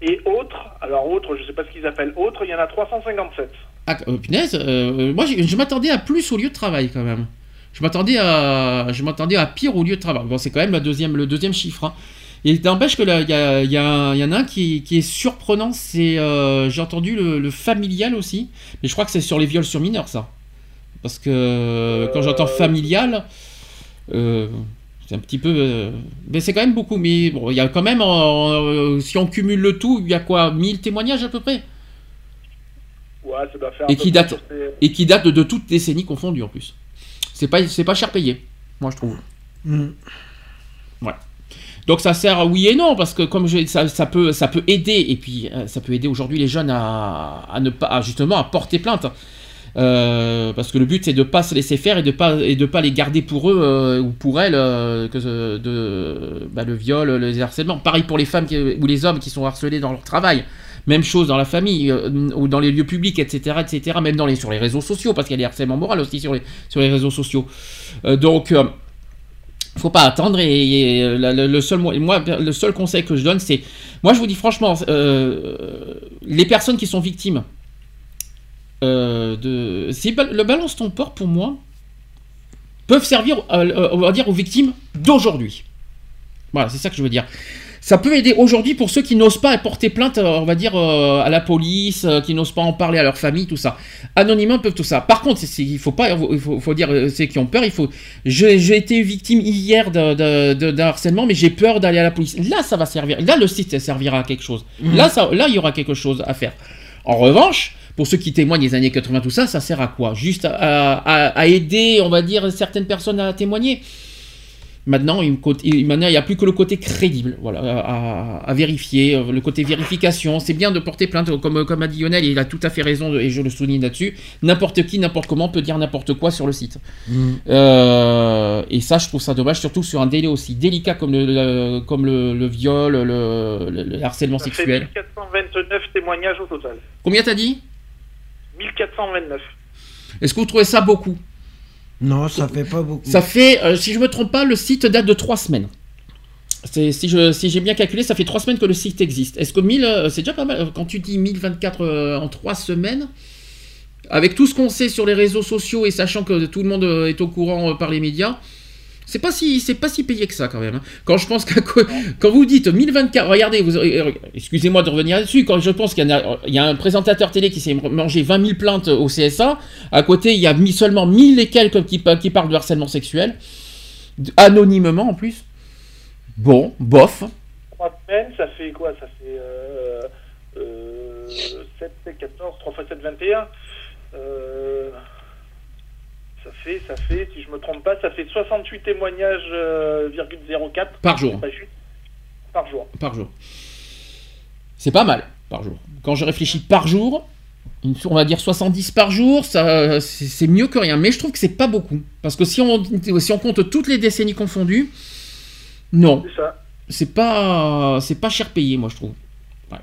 [SPEAKER 4] Et autres, alors autres, je sais pas ce qu'ils appellent autres, il y en a 357.
[SPEAKER 1] Ah, euh, punaise, euh, moi je m'attendais à plus au lieu de travail quand même. Je m'attendais à, je m'attendais à pire au lieu de travail. Bon, c'est quand même la deuxième, le deuxième chiffre. hein. Et n'empêche que là, il y, a- il y, a un- il y en a un qui, qui est surprenant, c'est, euh, j'ai entendu le, le familial aussi, mais je crois que c'est sur les viols sur mineurs ça. Parce que quand j'entends familial, euh, c'est un petit peu. euh, mais c'est quand même beaucoup. Mais bon, il y a quand même. euh, si on cumule le tout, il y a quoi 1000 témoignages à peu près?
[SPEAKER 4] Ouais, ça doit faire.
[SPEAKER 1] Et
[SPEAKER 4] un peu
[SPEAKER 1] qui
[SPEAKER 4] plus
[SPEAKER 1] date,
[SPEAKER 4] ces-
[SPEAKER 1] et qui date de toutes décennies confondues en plus. C'est pas, c'est pas cher payé, moi je trouve.
[SPEAKER 3] Mm.
[SPEAKER 1] Donc ça sert oui et non parce que comme je, ça, peut ça peut aider. Et puis euh, ça peut aider aujourd'hui les jeunes à, à ne pas à, justement à porter plainte. Euh, parce que le but c'est de pas se laisser faire et de pas et de pas les garder pour eux euh, ou pour elles que de bah, le viol le harcèlement. Pareil pour les femmes ou les hommes qui sont harcelés dans leur travail. Même chose dans la famille ou dans les lieux publics etc etc même dans les sur les réseaux sociaux parce qu'il y a des harcèlements moraux aussi sur les sur les réseaux sociaux. Donc faut pas attendre et, euh, le, seul mo- moi le seul conseil que je donne c'est moi je vous dis franchement euh, les personnes qui sont victimes euh, de le balance ton port pour moi peuvent servir on va dire aux victimes d'aujourd'hui. Voilà c'est ça que je veux dire ça peut aider aujourd'hui pour ceux qui n'osent pas porter plainte, euh, on va dire, euh, à la police, euh, qui n'osent pas en parler à leur famille, tout ça. Anonymement, ils peuvent tout ça. Par contre, il faut pas, il faut, faut dire, ceux qui ont peur, il faut. J'ai été victime hier de- de- de- d'un harcèlement, mais j'ai peur d'aller à la police. Là, ça va servir. Là, le site servira à quelque chose.
[SPEAKER 3] Mhm.
[SPEAKER 1] Là, ça, là, il y aura quelque chose à faire. En revanche, pour ceux qui témoignent des années 80, tout ça, ça sert à quoi? Juste à, à- à aider, on va dire, certaines personnes à témoigner? Maintenant, il il- maintenant, il n'y a plus que le côté crédible, voilà, à, à vérifier, euh, le côté vérification. C'est bien de porter plainte, comme, comme a dit Lionel, et il a tout à fait raison, et je le souligne là-dessus. N'importe qui, n'importe comment peut dire n'importe quoi sur le site.
[SPEAKER 3] Mm.
[SPEAKER 1] Euh, et ça, je trouve ça dommage, surtout sur un délai aussi délicat comme le, le- comme le, le viol, le, le- le harcèlement
[SPEAKER 4] Ça fait
[SPEAKER 1] sexuel.
[SPEAKER 4] 1429 témoignages au total.
[SPEAKER 1] Combien t'as dit?
[SPEAKER 4] 1429.
[SPEAKER 1] Est-ce que vous trouvez ça beaucoup?
[SPEAKER 3] Non, ça fait pas beaucoup.
[SPEAKER 1] Ça fait, euh, si je me trompe pas, le site date de trois semaines. Si j'ai bien calculé, ça fait trois semaines que le site existe. Est-ce que 1000, euh, c'est déjà pas mal Quand tu dis 1024 euh, en trois semaines, avec tout ce qu'on sait sur les réseaux sociaux et sachant que tout le monde euh, est au courant euh, par les médias, c'est pas si c'est pas si payé que ça quand même. hein. Quand je pense qu'à quoi- quand vous dites 1024, regardez, vous, euh, excusez-moi de revenir là-dessus. Quand je pense qu'il y, a, un présentateur télé qui s'est mangé 20 000 plaintes au CSA, à côté il y a seulement 1000 et quelques qui, pa- qui parlent de harcèlement sexuel, anonymement en plus. Bon, bof.
[SPEAKER 4] 3 semaines, ça fait quoi? Ça fait euh, euh, 7, 14, 3 fois 7, 21. Euh, ça fait, ça fait, si je me trompe pas, ça fait 68 témoignages, euh, virgule 04.
[SPEAKER 1] Par jour.
[SPEAKER 4] C'est pas juste. Par jour.
[SPEAKER 1] par jour. C'est pas mal par jour. Quand je réfléchis par jour, on va dire 70 par jour, ça, c'est c'est mieux que rien. Mais je trouve que c'est pas beaucoup. Parce que si on, si on compte toutes les décennies confondues, non.
[SPEAKER 4] C'est ça.
[SPEAKER 1] C'est pas, c'est pas cher payé, moi je trouve. Ouais.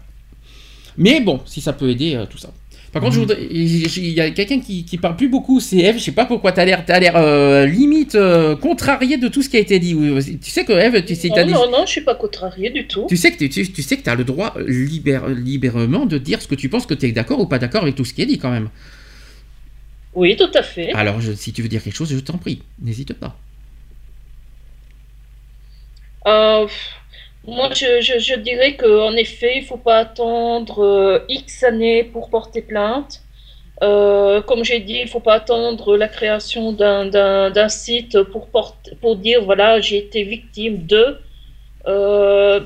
[SPEAKER 1] Mais bon, si ça peut aider, euh, tout ça. Par contre, il y a quelqu'un qui, qui parle plus beaucoup, c'est Eve. Je sais pas pourquoi t'as l'air, t'as l'air euh, limite euh, contrarié de tout ce qui a été dit. Tu sais que Eve, tu sais, t'as
[SPEAKER 2] Non,
[SPEAKER 1] dit-
[SPEAKER 2] non, non, je suis pas contrariée du tout.
[SPEAKER 1] tu sais que tu, tu- sais que as le droit libère- libérément de dire ce que tu penses, que tu es d'accord ou pas d'accord avec tout ce qui est dit quand même.
[SPEAKER 2] Oui, tout à fait.
[SPEAKER 1] Alors, je- si tu veux dire quelque chose, je t'en prie, n'hésite pas.
[SPEAKER 2] Euh, moi, je, je, je dirais qu'en effet, il ne faut pas attendre euh, X années pour porter plainte. Euh, comme j'ai dit, il ne faut pas attendre la création d'un- site pour, dire, voilà, j'ai été victime de. Euh,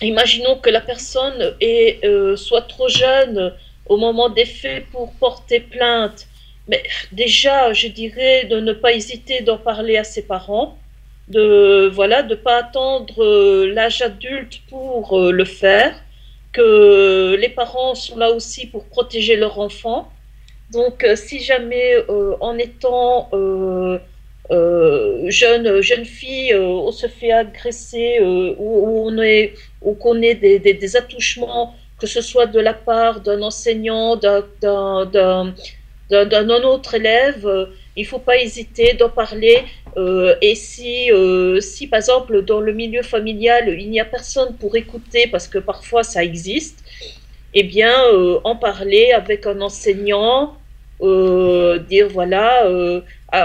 [SPEAKER 2] imaginons que la personne soit trop jeune au moment des faits pour porter plainte. Mais déjà, je dirais de ne pas hésiter d'en parler à ses parents de voilà de pas attendre euh, l'âge adulte pour euh, le faire que les parents sont là aussi pour protéger leur enfant. Donc euh, si jamais en étant jeune jeune fille on se fait agresser ou, on est ou qu'on ait des, des, attouchements que ce soit de la part d'un enseignant d'un d'un autre élève il faut pas hésiter d'en parler euh, et si, euh, si, par exemple, dans le milieu familial, il n'y a personne pour écouter, parce que parfois ça existe, eh bien, euh, en parler avec un enseignant, dire voilà,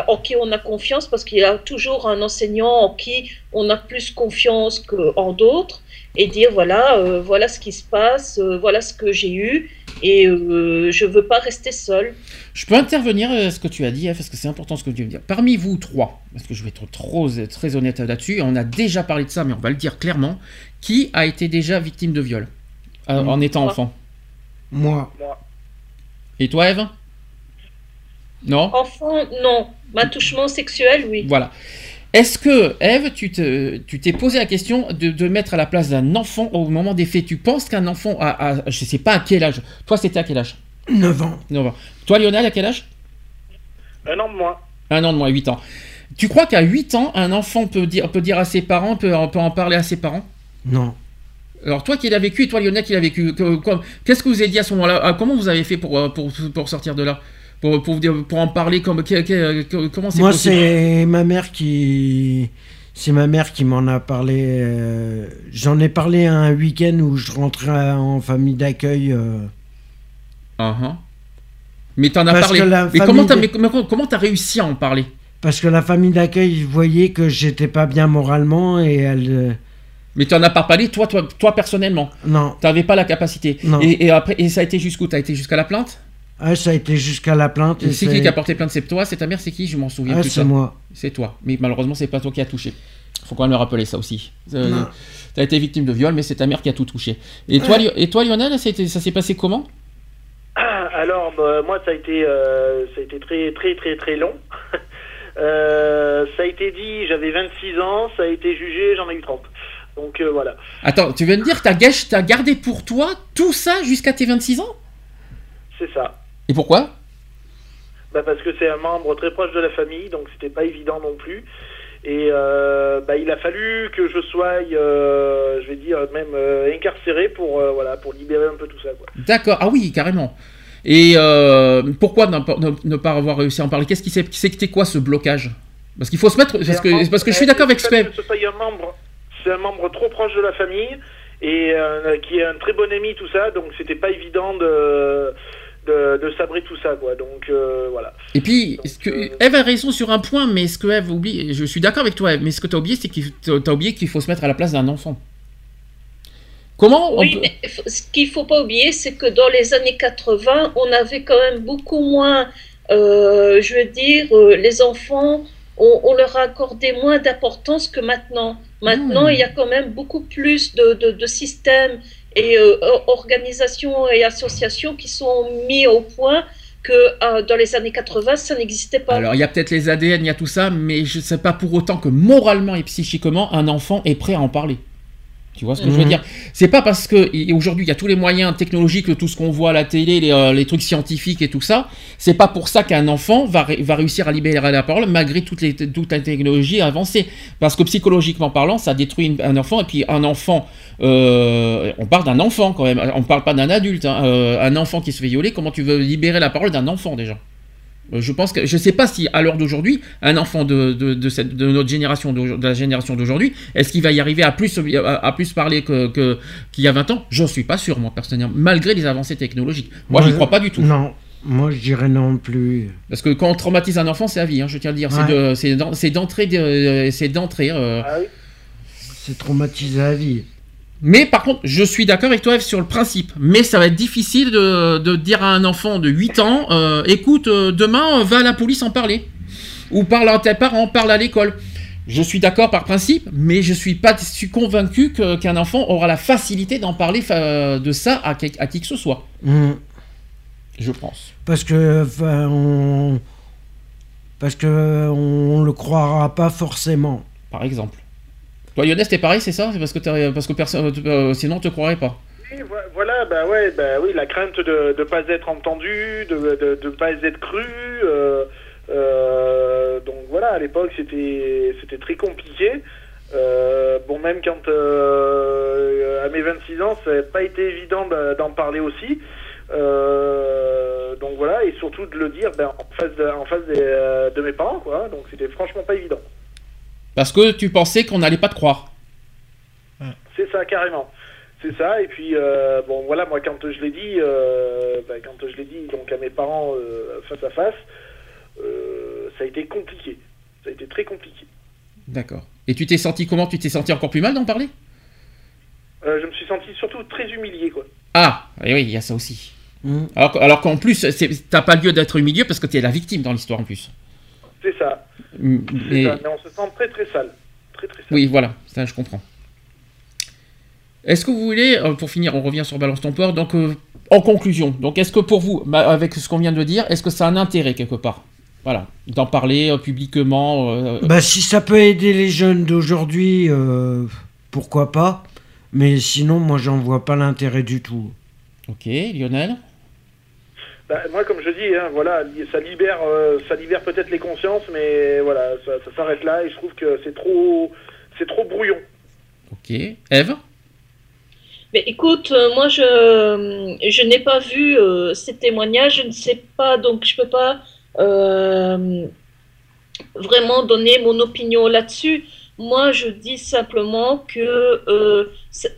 [SPEAKER 2] en qui on a confiance, parce qu'il y a toujours un enseignant en qui on a plus confiance qu'en d'autres, et dire voilà, voilà ce qui se passe, voilà ce que j'ai eu, Et euh, je veux pas rester seule.
[SPEAKER 1] Je peux intervenir à ce que tu as dit, hein, parce que c'est important ce que tu viens de dire. Parmi vous trois, parce que je vais être trop, très honnête là-dessus, et on a déjà parlé de ça, mais on va le dire clairement, qui a été déjà victime de viol euh, en étant
[SPEAKER 2] Moi.
[SPEAKER 1] enfant?
[SPEAKER 3] Moi.
[SPEAKER 1] Et toi, Eve? Non?
[SPEAKER 2] Enfant, non. M'attouchement sexuel, oui.
[SPEAKER 1] Voilà. Est-ce que, Eve, tu te- tu t'es posé la question de, de mettre à la place d'un enfant au moment des faits? Tu penses qu'un enfant a, a- je sais pas à quel âge Toi, c'était à quel âge?
[SPEAKER 3] 9 ans.
[SPEAKER 1] 9 ans. Toi, Lionel, à quel âge?
[SPEAKER 4] Un an de moins.
[SPEAKER 1] Un an de moins, 8 ans. Tu crois qu'à 8 ans, un enfant peut dire, peut dire à ses parents, peut, peut en parler à ses parents?
[SPEAKER 3] Non.
[SPEAKER 1] Alors toi qui l'as vécu et toi Lionel qui l'a vécu, que- quoi- qu'est-ce que vous avez dit à ce moment-là? Ah, Comment vous avez fait pour, euh, pour, pour sortir de là? Pour, pour, vous dire- pour en parler comme, Comment c'est
[SPEAKER 3] Moi, c'est ma mère qui. C'est ma mère qui m'en a parlé. euh, J'en ai parlé un week-end où je rentrais en famille d'accueil. euh,
[SPEAKER 1] Ah, ah. Mais t'en as
[SPEAKER 3] Parce
[SPEAKER 1] parlé. Mais comment t'as
[SPEAKER 3] famille
[SPEAKER 1] mais comment- comment t'as réussi à en parler?
[SPEAKER 3] Parce que la famille d'accueil voyait que j'étais pas bien moralement et elle. euh,
[SPEAKER 1] Mais t'en as pas parlé toi, toi, toi personnellement?
[SPEAKER 3] Non.
[SPEAKER 1] T'avais pas la capacité.
[SPEAKER 3] Non.
[SPEAKER 1] Et, et après, et ça a été jusqu'où? T'as été jusqu'à la plainte
[SPEAKER 3] Ah, ça a été jusqu'à la plainte.
[SPEAKER 1] Et c'est qui qui a porté plainte? C'est toi C'est ta mère C'est qui? Je m'en souviens
[SPEAKER 3] Ah,
[SPEAKER 1] plus.
[SPEAKER 3] c'est
[SPEAKER 1] ça.
[SPEAKER 3] moi.
[SPEAKER 1] C'est toi. Mais malheureusement, c'est pas toi qui a touché. Faut quand même le rappeler ça aussi. Euh. T'as été victime de viol, mais c'est ta mère qui a tout touché. Et toi, et toi Lionel, ça a été- ça s'est passé comment?
[SPEAKER 4] Alors, bah, moi, ça a été, euh, ça a été très, très, très, très long. Euh, ça a été dit, j'avais 26 ans, ça a été jugé, j'en ai eu 30. Donc euh, voilà.
[SPEAKER 1] Attends, tu viens de dire que t'as t'as gardé pour toi tout ça jusqu'à tes 26 ans?
[SPEAKER 4] C'est ça.
[SPEAKER 1] Et pourquoi?
[SPEAKER 4] Bah, parce que c'est un membre très proche de la famille, donc c'était pas évident non plus. Et euh, bah, il a fallu que je sois, euh, je vais dire, même euh, incarcéré pour, voilà, pour libérer un peu tout ça.
[SPEAKER 1] D'accord. Ah oui, carrément. Et pourquoi ne pas, avoir réussi à en parler? Qu'est-ce qui c'était quoi ce blocage? Parce qu'il faut se mettre. Parce que,
[SPEAKER 4] membre-
[SPEAKER 1] parce que je suis d'accord avec ce que.
[SPEAKER 4] un membre, c'est un membre trop proche de la famille et qui est un très bon ami, tout ça, donc c'était pas évident de, de, de sabrer tout ça, quoi. Donc euh, voilà.
[SPEAKER 1] Et puis, est-ce que, Eve a raison sur un point, mais ce que Eve oublie, je suis d'accord avec toi, Eve, mais ce que tu as oublié, c'est as oublié qu'il faut se mettre à la place d'un enfant? Comment on
[SPEAKER 2] Oui,
[SPEAKER 1] peut-
[SPEAKER 2] mais f- ce qu'il faut pas oublier, c'est que dans les années 80, on avait quand même beaucoup moins, euh, je veux dire, euh, les enfants, on, on leur a accordé moins d'importance que maintenant. Maintenant,
[SPEAKER 1] Hmm.
[SPEAKER 2] il y a quand même beaucoup plus de, de- de systèmes et euh, or- organisations et associations qui sont mis au point que euh, dans les années 80, ça n'existait pas.
[SPEAKER 1] Alors, il y a peut-être les ADN, il y a tout ça, mais je ne sais pas pour autant que moralement et psychiquement, un enfant est prêt à en parler. Tu vois ce que je veux
[SPEAKER 3] Mhm.
[SPEAKER 1] dire? C'est pas parce que aujourd'hui il y a tous les moyens technologiques, tout ce qu'on voit à la télé, les, euh, les trucs scientifiques et tout ça. C'est pas pour ça qu'un enfant va, ré- va réussir à libérer la parole malgré toutes les, toute la technologie avancée. Parce que psychologiquement parlant, ça détruit une- un enfant. Et puis un enfant, euh, on parle d'un enfant quand même. On parle pas d'un adulte. hein. Euh, un enfant qui se fait violer, comment tu veux libérer la parole d'un enfant déjà? Je pense que je sais pas si à l'heure d'aujourd'hui, un enfant de, de, de cette, de notre génération, de la génération d'aujourd'hui, est-ce qu'il va y arriver à plus, à, à plus parler que, que- qu'il y a 20 ans? J'en suis pas sûr, moi, personnellement, malgré les avancées technologiques. Moi, j'y
[SPEAKER 3] Moi,
[SPEAKER 1] crois pas du tout.
[SPEAKER 3] Non, moi je dirais non plus.
[SPEAKER 1] Parce que quand on traumatise un enfant, c'est à vie, hein, je tiens à le dire. C'est
[SPEAKER 3] Ouais.
[SPEAKER 1] de- C'est d'en- c'est d'entrée. de- C'est d'entrée. euh.
[SPEAKER 4] Ah oui.
[SPEAKER 3] C'est traumatisé à vie.
[SPEAKER 1] Mais par contre, je suis d'accord avec toi, Eve, sur le principe. Mais ça va être difficile de, de dire à un enfant de 8 ans euh, écoute, euh, demain, euh, va à la police en parler. Ou parle à tes parents, parle à l'école. Je suis d'accord par principe, mais je suis pas je suis convaincu qu'un enfant aura la facilité d'en parler de ça à, qui que ce soit.
[SPEAKER 3] Mm.
[SPEAKER 1] Je pense.
[SPEAKER 3] Parce que on parce que on le croira pas forcément.
[SPEAKER 1] Par exemple. Toi, Lionel, t'es pareil, c'est ça? C'est parce que, parce que personne, euh, sinon, on te croirait pas.
[SPEAKER 4] Oui, vo- voilà, bah ouais, bah oui, la crainte de ne pas être entendu, de de, de pas être cru. euh, euh, donc voilà, à l'époque c'était très compliqué. Euh, bon, même quand euh, à mes 26 ans, ça n'a pas été évident d'en parler aussi. Euh, donc voilà, et surtout de le dire ben, en face, de, en face euh, de mes parents, quoi. Donc c'était franchement pas évident.
[SPEAKER 1] Parce que tu pensais qu'on n'allait pas te croire.
[SPEAKER 4] C'est ça, carrément. C'est ça, et puis, euh, bon, voilà, moi, quand je l'ai dit, euh, ben, quand je l'ai dit donc, à mes parents euh, face à face, euh, ça a été compliqué. Ça a été très compliqué.
[SPEAKER 1] D'accord. Et tu t'es senti comment? Tu t'es senti encore plus mal d'en parler?
[SPEAKER 4] Euh, je me suis senti surtout très humilié, quoi.
[SPEAKER 1] Ah, et oui, il y a ça aussi. Alors, que- alors qu'en plus, t'as pas lieu d'être humilié parce que t'es la victime dans l'histoire en plus.
[SPEAKER 4] C'est ça.
[SPEAKER 1] Mm, et-
[SPEAKER 4] ça. Mais on se sent très très sale. Très très sale.
[SPEAKER 1] Oui, voilà, ça je comprends. Est-ce que vous voulez, euh, pour finir, on revient sur Balance ton port, donc euh, en conclusion, donc est-ce que pour vous, bah, avec ce qu'on vient de dire, est-ce que ça a un intérêt quelque part? Voilà, d'en parler euh, publiquement euh,
[SPEAKER 3] Bah, si ça peut aider les jeunes d'aujourd'hui, euh, pourquoi pas. Mais sinon, moi, j'en vois pas l'intérêt du tout.
[SPEAKER 1] Ok, Lionel?
[SPEAKER 4] Bah, moi, comme je dis, hein, voilà, ça libère, euh, ça libère peut-être les consciences, mais voilà, ça, ça s'arrête là. Et je trouve que c'est trop, c'est trop brouillon.
[SPEAKER 1] Ok. Eve
[SPEAKER 2] Mais écoute, euh, moi je, je n'ai pas vu euh, ces témoignages, je ne sais pas, donc je peux pas euh, vraiment donner mon opinion là-dessus. Moi, je dis simplement que euh, ça-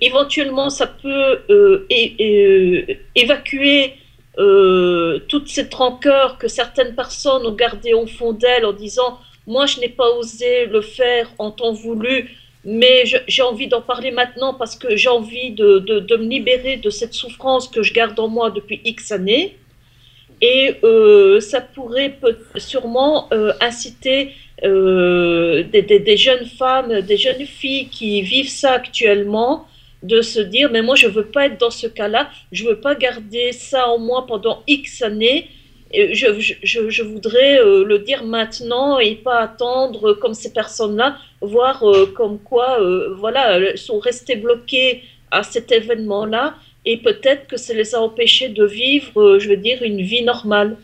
[SPEAKER 2] éventuellement ça peut euh, é- é- évacuer euh, toute cette rancœur que certaines personnes ont gardée au fond d'elles en disant moi je n'ai pas osé le faire en temps voulu, mais j'ai envie d'en parler maintenant parce que j'ai envie de, de- de me libérer de cette souffrance que je garde en moi depuis X années. Et euh, ça pourrait sûrement euh, inciter des- des jeunes femmes, des jeunes filles qui vivent ça actuellement, de se dire, mais moi je veux pas être dans ce cas-là, je veux pas garder ça en moi pendant X années. Je, je- je- voudrais euh, le dire maintenant et pas attendre comme ces personnes-là, voir euh, comme quoi, euh, voilà, elles sont restées bloquées à cet événement-là et peut-être que ça les a empêchées de vivre, je veux dire, une vie normale.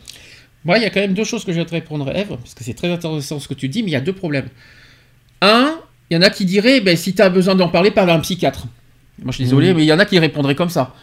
[SPEAKER 1] Moi, il y a quand même deux choses que je vais te répondre, Eve, parce que c'est très intéressant ce que tu dis, mais il y a deux problèmes. Un, il y en a qui diraient, ben, si tu as besoin d'en parler, parle à un psychiatre. Moi, je suis désolé,
[SPEAKER 3] Mhm.
[SPEAKER 1] mais il y en a qui répondraient comme ça.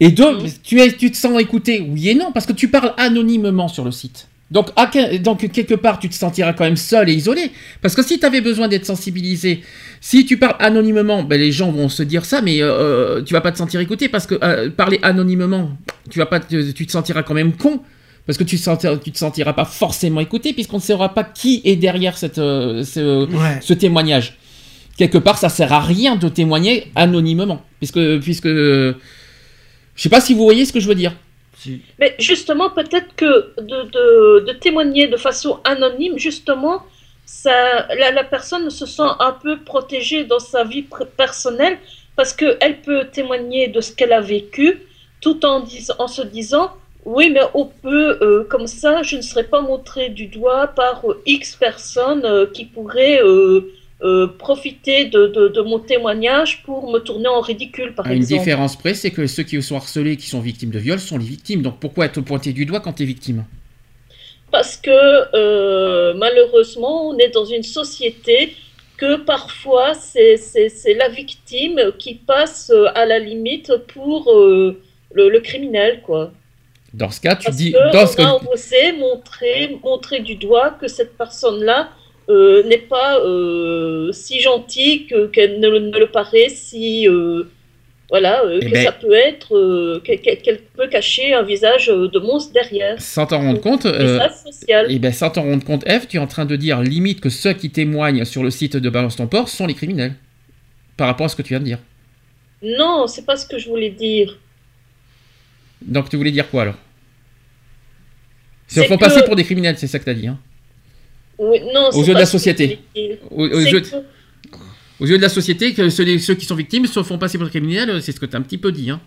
[SPEAKER 1] Et deux, tu, es, tu te sens écouté Oui et non, parce que tu parles anonymement sur le site. Donc, à donc, quelque part, tu te sentiras quand même seul et isolé. Parce que si tu avais besoin d'être sensibilisé, si tu parles anonymement, ben, les gens vont se dire ça, mais euh, tu vas pas te sentir écouté parce que euh, parler anonymement, tu vas pas, te- tu te sentiras quand même con. Parce que tu, sentiras, tu te sentiras pas forcément écouté puisqu'on ne saura pas qui est derrière cette, euh, ce,
[SPEAKER 3] Ouais.
[SPEAKER 1] ce témoignage. Quelque part, ça sert à rien de témoigner anonymement. Puisque, puisque, je sais pas si vous voyez ce que je veux dire.
[SPEAKER 2] Mais justement, peut-être que de, de- de témoigner de façon anonyme, justement, ça, la, la personne se sent un peu protégée dans sa vie personnelle parce qu'elle peut témoigner de ce qu'elle a vécu tout en, dis- en se disant oui, mais on peut, euh, comme ça, je ne serai pas montré du doigt par euh, X personnes euh, qui pourraient euh, profiter de, de- de mon témoignage pour me tourner en ridicule, par
[SPEAKER 1] À une
[SPEAKER 2] exemple.
[SPEAKER 1] différence près, c'est que ceux qui sont harcelés, qui sont victimes de viol, sont les victimes. Donc pourquoi être pointé du doigt quand tu es victime?
[SPEAKER 2] Parce que euh, malheureusement, on est dans une société que parfois c'est la victime qui passe euh, à la limite pour euh, le, le criminel, quoi.
[SPEAKER 1] Dans ce cas, tu
[SPEAKER 2] Parce
[SPEAKER 1] dis.
[SPEAKER 2] que
[SPEAKER 1] Dans
[SPEAKER 2] on
[SPEAKER 1] ce
[SPEAKER 2] a osé montrer, montrer du doigt que cette personne-là n'est pas euh, si gentille que- qu'elle ne, le- ne le paraît, si euh, voilà, euh,
[SPEAKER 1] Eh
[SPEAKER 2] que
[SPEAKER 1] ben-
[SPEAKER 2] ça peut être, euh, que- que- qu'elle peut cacher un visage euh, de monstre derrière.
[SPEAKER 1] sans t'en rendre compte. Euh. Et ben sans t'en rendre compte, Eve, tu es en train de dire limite que ceux qui témoignent sur le site de Balance ton port sont les criminels. Par rapport à ce que tu viens de dire.
[SPEAKER 2] Non, c'est pas ce que je voulais dire.
[SPEAKER 1] Donc tu voulais dire quoi alors? Ils se font
[SPEAKER 2] que-
[SPEAKER 1] passer pour des criminels, c'est ça que tu as dit. Hein?
[SPEAKER 2] Oui, non,
[SPEAKER 1] Aux yeux de la société. Aux, yeux,
[SPEAKER 2] que-
[SPEAKER 1] aux yeux de la société, que ceux, ceux qui sont victimes se font passer pour criminels, c'est ce que tu as un petit peu dit. Hein.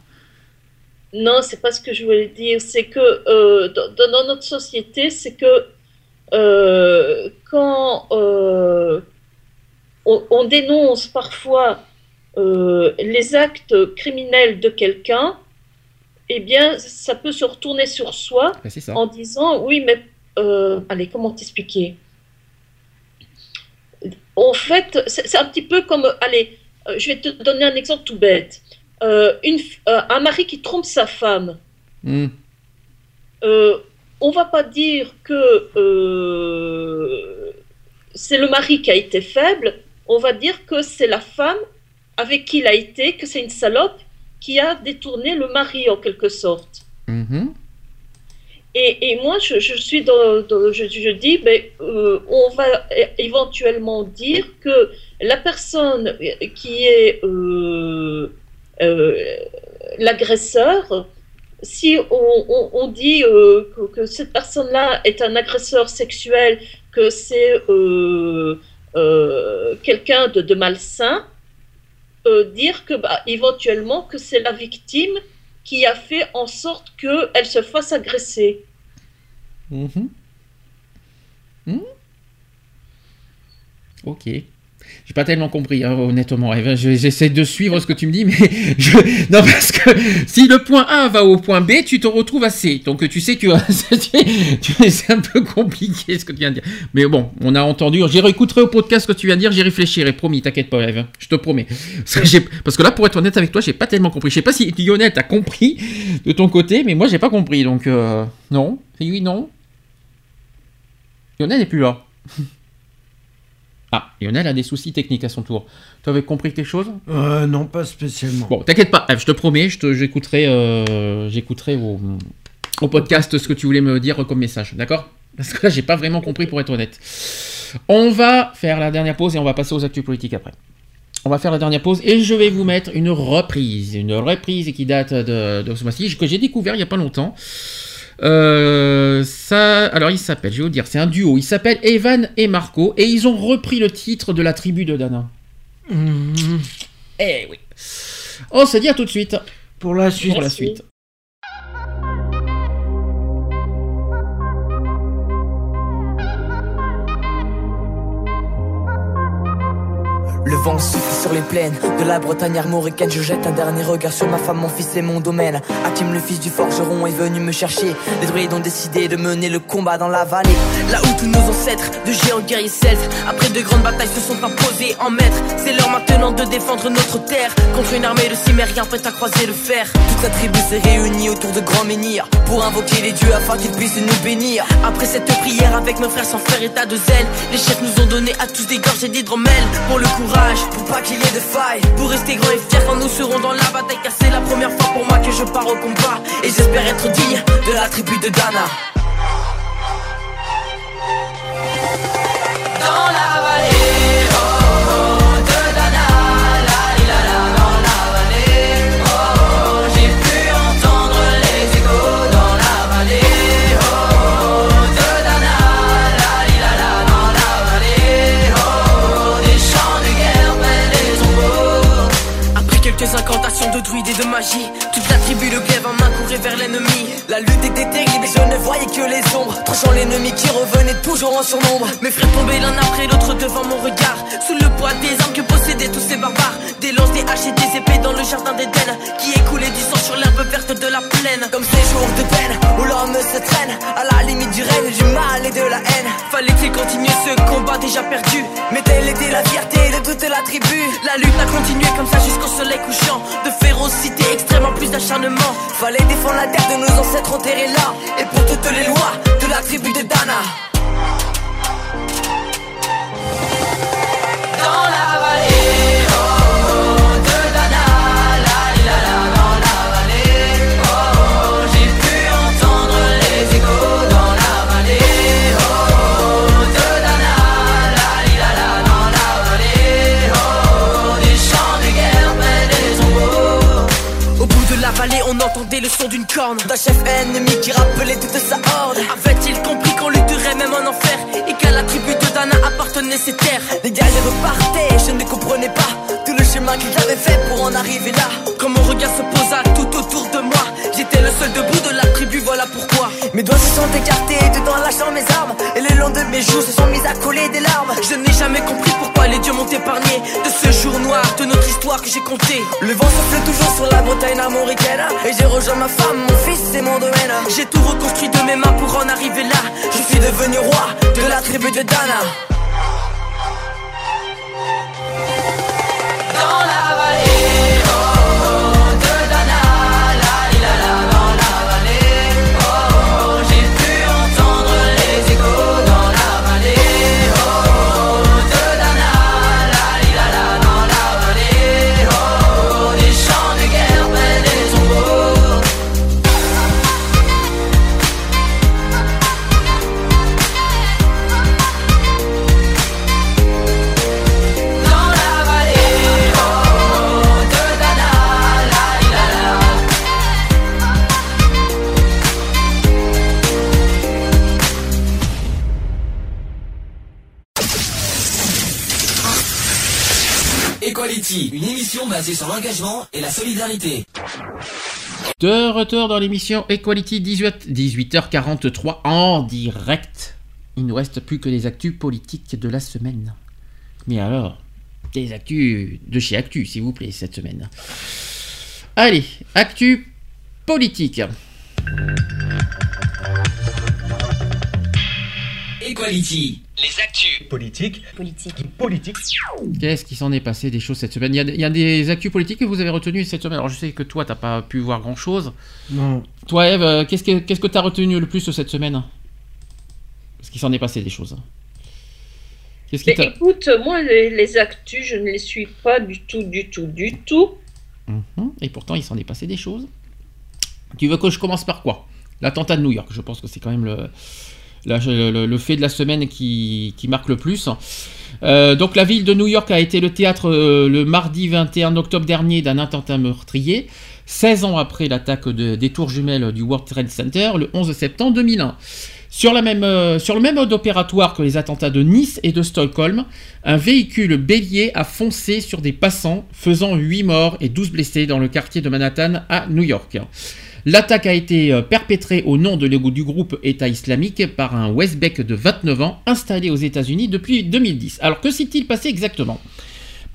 [SPEAKER 2] Non, c'est pas ce que je voulais dire. C'est que euh, dans, dans notre société, c'est que euh, quand euh, on, on dénonce parfois les actes criminels de quelqu'un, eh bien, ça peut se retourner sur soi
[SPEAKER 1] Ben, ça.
[SPEAKER 2] en disant oui, mais allez, comment t'expliquer? En fait, c'est un petit peu comme allez, euh, je vais te donner un exemple tout bête. Euh, une, euh, un mari qui trompe sa femme.
[SPEAKER 1] Hmm.
[SPEAKER 2] Euh, on va pas dire que euh, c'est le mari qui a été faible. On va dire que c'est la femme avec qui il a été, que c'est une salope qui a détourné le mari en quelque sorte.
[SPEAKER 1] Mhm.
[SPEAKER 2] Et, moi, je, suis dans, je, dis, ben, euh, on va éventuellement dire que la personne qui est euh, euh, l'agresseur si on, dit que, cette personne-là est un agresseur sexuel, que c'est quelqu'un de, de malsain, dire que bah, éventuellement que c'est la victime qui a fait en sorte qu'elle se fasse agresser.
[SPEAKER 1] Mhm. Hmm. Ok. J'ai pas tellement compris, hein, honnêtement. Eve. Je- J'essaie de suivre ce que tu me dis, mais non parce que si le point A va au point B, tu te retrouves à C. Donc tu sais que c'est un peu compliqué ce que tu viens de dire. Mais bon, on a entendu. J'y réécouterai au podcast ce que tu viens de dire. J'y réfléchirai, promis. T'inquiète pas, Eve. Je te promets. Parce que, là, pour être honnête avec toi, j'ai pas tellement compris. Je sais pas si Lionel t'as compris de ton côté, mais moi j'ai pas compris. Donc euh, non. Oui, non. Lionel n'est plus là. Ah, Lionel a des soucis techniques à son tour. Tu avais compris quelque chose?
[SPEAKER 3] Euh, non, pas spécialement.
[SPEAKER 1] Bon, t'inquiète pas, Eve, je te promets, j'écouterai euh, au, au podcast ce que tu voulais me dire comme message, d'accord? Parce que là, j'ai pas vraiment compris pour être honnête. On va faire la dernière pause et on va passer aux actus politiques après. On va faire la dernière pause et je vais vous mettre une reprise, une reprise qui date de, de ce mois-ci, que j'ai découvert il y a pas longtemps. Euh, ça, alors il s'appelle, je vais vous dire, c'est un duo. Il s'appelle Evan et Marco et ils ont repris le titre de la tribu de Dana.
[SPEAKER 3] Mhm.
[SPEAKER 1] Eh oui. On se dit à tout de suite.
[SPEAKER 3] Pour la suite.
[SPEAKER 1] Pour la
[SPEAKER 2] Merci.
[SPEAKER 1] suite.
[SPEAKER 10] Le vent souffle sur les plaines de la Bretagne armoricaine. Je jette un dernier regard sur ma femme, mon fils et mon domaine. Hakim, le fils du forgeron, est venu me chercher. Les druides ont décidé de mener le combat dans la vallée. Là où tous nos ancêtres, de géants guerriers celtes, après de grandes batailles, se sont imposés en maîtres. C'est l'heure maintenant de défendre notre terre contre une armée de cimériens prête à croiser le fer. Toute la tribu s'est réunie autour de grands menhirs pour invoquer les dieux afin qu'ils puissent nous bénir. Après cette prière, avec nos frères sans faire état de zèle, les chefs nous ont donné à tous des gorgées d'hydromel pour le courage, pour pas qu'il y ait de faille, pour rester grands et fiers quand nous serons dans la bataille. Car c'est la première fois pour moi que je pars au combat et j'espère être digne de la tribu de Dana. Dans la vallée, toute la tribu de glaive en main courait vers l'ennemi. La lutte était terrible je ne voyais que les ombres, tranchant l'ennemi qui revenait toujours en surnombre. Mes frères tombaient l'un après l'autre devant mon regard, sous le poids des armes que possédaient tous ces barbares. Des lances, des haches et des épées dans le jardin d'Éden, qui écoulait du sang sur l'herbe verte de la plaine. Comme ces jours de peine où l'homme se traîne à la limite du règne, du mal et de la haine. Fallait-il continuer ce combat déjà perdu? Mais telle était la fierté de toute la tribu. La lutte a continué comme ça jusqu'au soleil couchant. De férocité extrêmement plus d'acharnement. Fallait défendre la terre de nos ancêtres enterrés là. Et pour toutes les lois de la tribu de Dana. D'une corne d'un chef ennemi qui rappelait toute sa horde. Avait-il compris qu'on lutterait même en enfer et qu'à la tribu de Dana appartenaient ces terres? Les guerriers repartaient, je ne comprenais pas tout le chemin qu'ils avaient fait pour en arriver là. Quand mon regard se posa tout autour de moi, j'étais le seul debout de la. Mes doigts se sont écartés en lâchant mes armes et le long de mes joues se sont mis à coller des larmes. Je n'ai jamais compris pourquoi les dieux m'ont épargné de ce jour noir de notre histoire que j'ai compté. Le vent souffle toujours sur la Bretagne armoricaine et j'ai rejoint ma femme, mon fils et mon domaine. J'ai tout reconstruit de mes mains pour en arriver là. Je suis devenu roi de la tribu de Dana.
[SPEAKER 6] Basée sur l'engagement et la solidarité.
[SPEAKER 1] De retour dans l'émission Equality 18, 18h43 en direct. Il nous reste plus que les actus politiques de la semaine. Mais alors, des actus de chez Actu, s'il vous plaît, cette semaine. Allez, actu politique.
[SPEAKER 6] Equality, les actus.
[SPEAKER 11] Politique.
[SPEAKER 12] Politique.
[SPEAKER 11] Politique.
[SPEAKER 1] Qu'est-ce qui s'en est passé des choses cette semaine? Il y, a, il y a des actus politiques que vous avez retenues cette semaine. Alors je sais que toi, t'as pas pu voir grand-chose.
[SPEAKER 3] Non.
[SPEAKER 1] Toi, Eve, euh, qu'est-ce que qu'est-ce que t'as retenu le plus cette semaine? Parce qu'il s'en est passé des choses. Qu'est-ce qui
[SPEAKER 2] Mais écoute, moi, les, les actus, je ne les suis pas du tout, du tout, du tout.
[SPEAKER 1] Mhm. Et pourtant, il s'en est passé des choses. Tu veux que je commence par quoi? L'attentat de New York. Je pense que c'est quand même le, le, fait de la semaine qui, marque le plus. Euh, donc la ville de New York a été le théâtre euh, le mardi 21 octobre dernier d'un attentat meurtrier, 16 ans après l'attaque de- des tours jumelles du World Trade Center le 11 septembre 2001. Sur, euh, sur le même mode opératoire que les attentats de Nice et de Stockholm, un véhicule bélier a foncé sur des passants, faisant 8 morts et 12 blessés dans le quartier de Manhattan à New York. L'attaque a été euh, perpétrée au nom de l'ego du groupe État islamique par un Westbeck de 29 ans installé aux États-Unis depuis 2010. Alors que s'est-il passé exactement?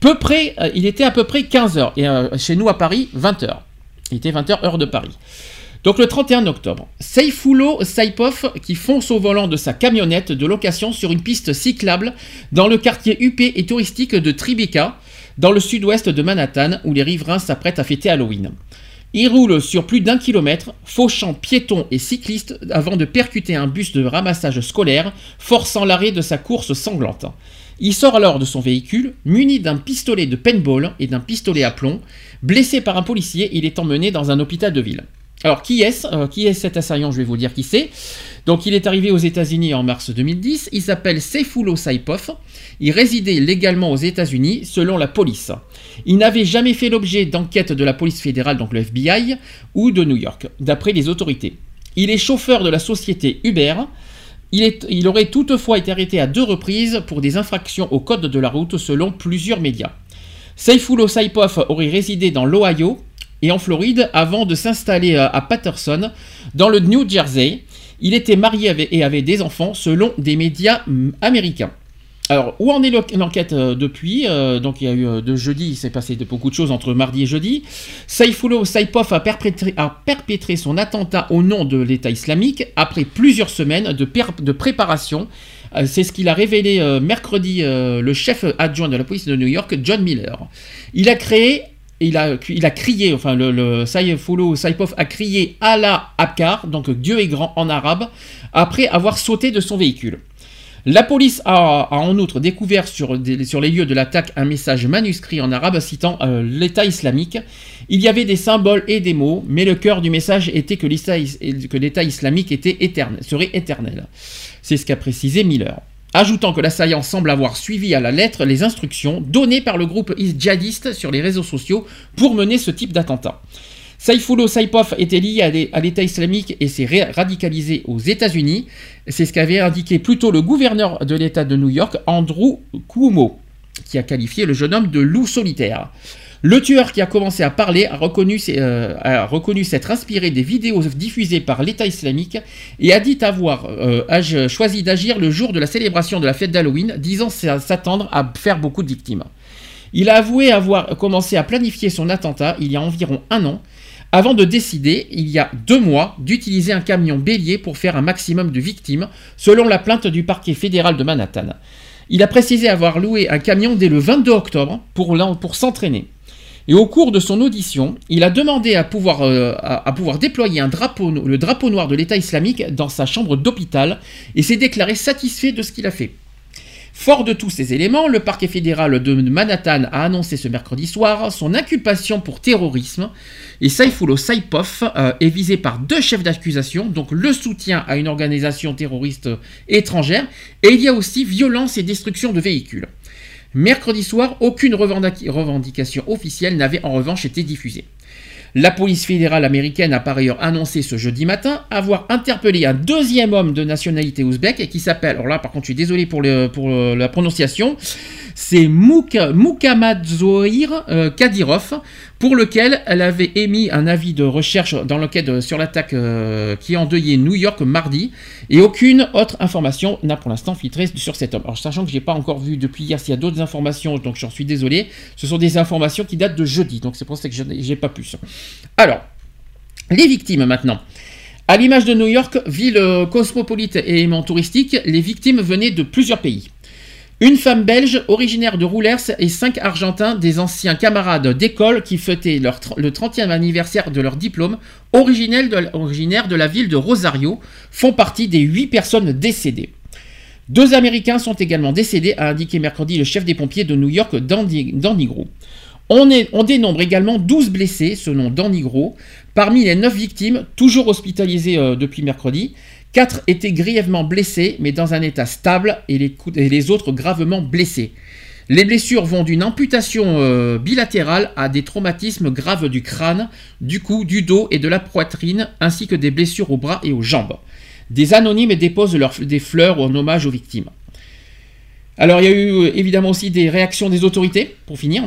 [SPEAKER 1] Peu près, euh, Il était à peu près 15h et euh, chez nous à Paris 20h. Il était 20h heure de Paris. Donc le 31 octobre, Seyfullo Saipov qui fonce au volant de sa camionnette de location sur une piste cyclable dans le quartier huppé et touristique de Tribeca, dans le sud-ouest de Manhattan, où les riverains s'apprêtent à fêter Halloween. Il roule sur plus d'un kilomètre, fauchant piétons et cyclistes avant de percuter un bus de ramassage scolaire, forçant l'arrêt de sa course sanglante. Il sort alors de son véhicule, muni d'un pistolet de paintball et d'un pistolet à plomb. Blessé par un policier, il est emmené dans un hôpital de ville. Alors, Euh, Qui est cet assaillant Je vais vous dire qui c'est. Donc, il est arrivé aux États-Unis en mars 2010. Il s'appelle Seyfullo Saipov. Il résidait légalement aux États-Unis, selon la police. Il n'avait jamais fait l'objet d'enquêtes de la police fédérale, donc le FBI, ou de New York, d'après les autorités. Il est chauffeur de la société Uber. Il, aurait toutefois été arrêté à deux reprises pour des infractions au code de la route, selon plusieurs médias. Seyfullo Saipov aurait résidé dans l'Ohio et en Floride avant de s'installer euh, à Patterson, dans le New Jersey. Il était marié et avait des enfants, selon des médias américains. Alors, où en est l'en- l'enquête euh, depuis Euh, Donc, il y a eu de jeudi, il s'est passé de beaucoup de choses entre mardi et jeudi. Saifullah Saipov a perpétré, son attentat au nom de l'État islamique après plusieurs semaines de, préparation. C'est ce qu'il a révélé mercredi le chef adjoint de la police de New York, John Miller. Il a créé, il a, crié, enfin le, le Saifullah Saipov a crié Allah Akbar, donc Dieu est grand en arabe, après avoir sauté de son véhicule. La police a, en outre découvert sur, les lieux de l'attaque un message manuscrit en arabe citant euh, l'État islamique. Il y avait des symboles et des mots, mais le cœur du message était que l'État is- que l'État islamique serait éternel. C'est ce qu'a précisé Miller. Ajoutant que l'assaillant semble avoir suivi à la lettre les instructions données par le groupe djihadiste sur les réseaux sociaux pour mener ce type d'attentat. Saifullah Saipov était lié à l'État islamique et s'est radicalisé aux États-Unis. C'est ce qu'avait indiqué plutôt le gouverneur de l'État de New York, Andrew Cuomo, qui a qualifié le jeune homme de loup solitaire. Le tueur qui a commencé à parler a reconnu, ses- euh, a reconnu s'être inspiré des vidéos diffusées par l'État islamique et a dit avoir euh, choisi d'agir le jour de la célébration de la fête d'Halloween, disant s'attendre à faire beaucoup de victimes. Il a avoué avoir commencé à planifier son attentat il y a environ un an, avant de décider, il y a deux mois, d'utiliser un camion bélier pour faire un maximum de victimes, selon la plainte du parquet fédéral de Manhattan. Il a précisé avoir loué un camion dès le 22 octobre pour s'entraîner. Et au cours de son audition, il a demandé à pouvoir, euh, déployer le drapeau noir de l'État islamique dans sa chambre d'hôpital et s'est déclaré satisfait de ce qu'il a fait. Fort de tous ces éléments, le parquet fédéral de Manhattan a annoncé ce mercredi soir son inculpation pour terrorisme et Saifullah Saipov euh, est visé par deux chefs d'accusation, donc le soutien à une organisation terroriste étrangère et il y a aussi violence et destruction de véhicules. Mercredi soir, aucune revendic- revendication officielle n'avait en revanche été diffusée. La police fédérale américaine a par ailleurs annoncé ce jeudi matin avoir interpellé un deuxième homme de nationalité ouzbek qui s'appelle, alors là par contre je suis désolé pour, pour la prononciation, c'est Mouk euh, Kadyrov, pour lequel elle avait émis un avis de recherche dans l'enquête euh, sur l'attaque euh, qui a endeuillé New York mardi, et aucune autre information n'a pour l'instant filtré sur cet homme. Alors sachant que j'ai pas encore vu depuis hier s'il y a d'autres informations, donc j'en suis désolé. Ce sont des informations qui datent de jeudi, donc c'est pour ça que je n'ai j'ai pas plus. Alors, les victimes maintenant. À l'image de New York, ville euh, cosmopolite et aimant touristique, les victimes venaient de plusieurs pays. Une femme belge originaire de Roulers et cinq Argentins, des anciens camarades d'école qui fêtaient le 30e anniversaire de leur diplôme, originels de- la ville de Rosario, font partie des huit personnes décédées. Deux Américains sont également décédés, a indiqué mercredi le chef des pompiers de New York, Gros. On, dénombre également 12 blessés, selon Danny Gros. Parmi les 9 victimes, toujours hospitalisées euh, depuis mercredi, 4 étaient grièvement blessés, mais dans un état stable, et les, autres gravement blessés. Les blessures vont d'une amputation euh, bilatérale à des traumatismes graves du crâne, du cou, du dos et de la poitrine, ainsi que des blessures aux bras et aux jambes. Des anonymes déposent des fleurs en hommage aux victimes. Alors il y a eu euh, évidemment aussi des réactions des autorités, pour finir.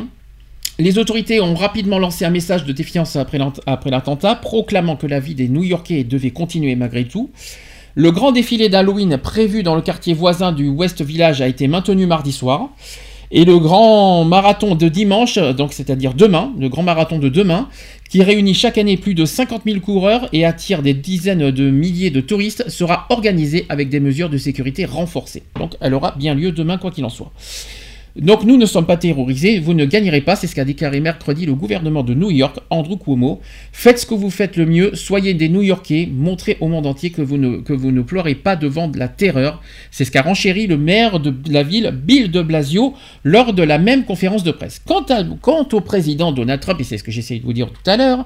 [SPEAKER 1] Les autorités ont rapidement lancé un message de défiance après l'attentat, proclamant que la vie des New-Yorkais devait continuer malgré tout. Le grand défilé d'Halloween prévu dans le quartier voisin du West Village a été maintenu mardi soir. Et le grand marathon de dimanche, donc c'est-à-dire demain, le grand marathon de demain, qui réunit chaque année plus de 50 000 coureurs et attire des dizaines de milliers de touristes, sera organisé avec des mesures de sécurité renforcées. Donc elle aura bien lieu demain, quoi qu'il en soit. Donc nous ne sommes pas terrorisés, vous ne gagnerez pas, c'est ce qu'a déclaré mercredi le gouvernement de New York, Andrew Cuomo. Faites ce que vous faites le mieux, soyez des New-Yorkais, montrez au monde entier que vous ne, pleurez pas devant de la terreur. C'est ce qu'a renchéri le maire de la ville, Bill de Blasio, lors de la même conférence de presse. Quant, au président Donald Trump, et c'est ce que j'essayais de vous dire tout à l'heure,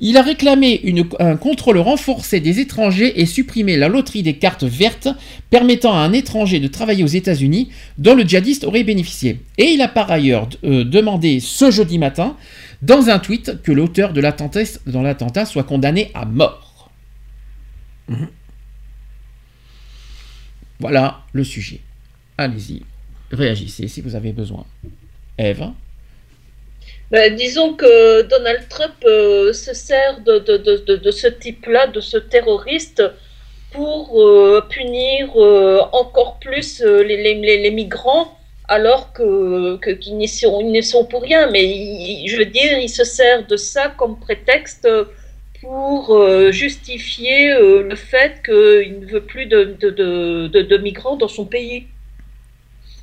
[SPEAKER 1] il a réclamé un contrôle renforcé des étrangers et supprimé la loterie des cartes vertes permettant à un étranger de travailler aux États-Unis dont le djihadiste aurait bénéficié. Et il a par ailleurs euh, demandé ce jeudi matin, dans un tweet, que l'auteur de l'attentat dans l'attentat soit condamné à mort. Voilà le sujet. Allez-y, réagissez si vous avez besoin. Eve
[SPEAKER 2] Ben, disons que Donald Trump euh, se sert de, de, de, de, de ce type-là, de ce terroriste, pour euh, punir euh, encore plus euh, les, les, les, les migrants, alors que, que, qu'ils n'y sont, ils sont pour rien. Mais je veux dire, il se sert de ça comme prétexte pour euh, justifier euh, le fait qu'il ne veut plus de, de, migrants dans son pays.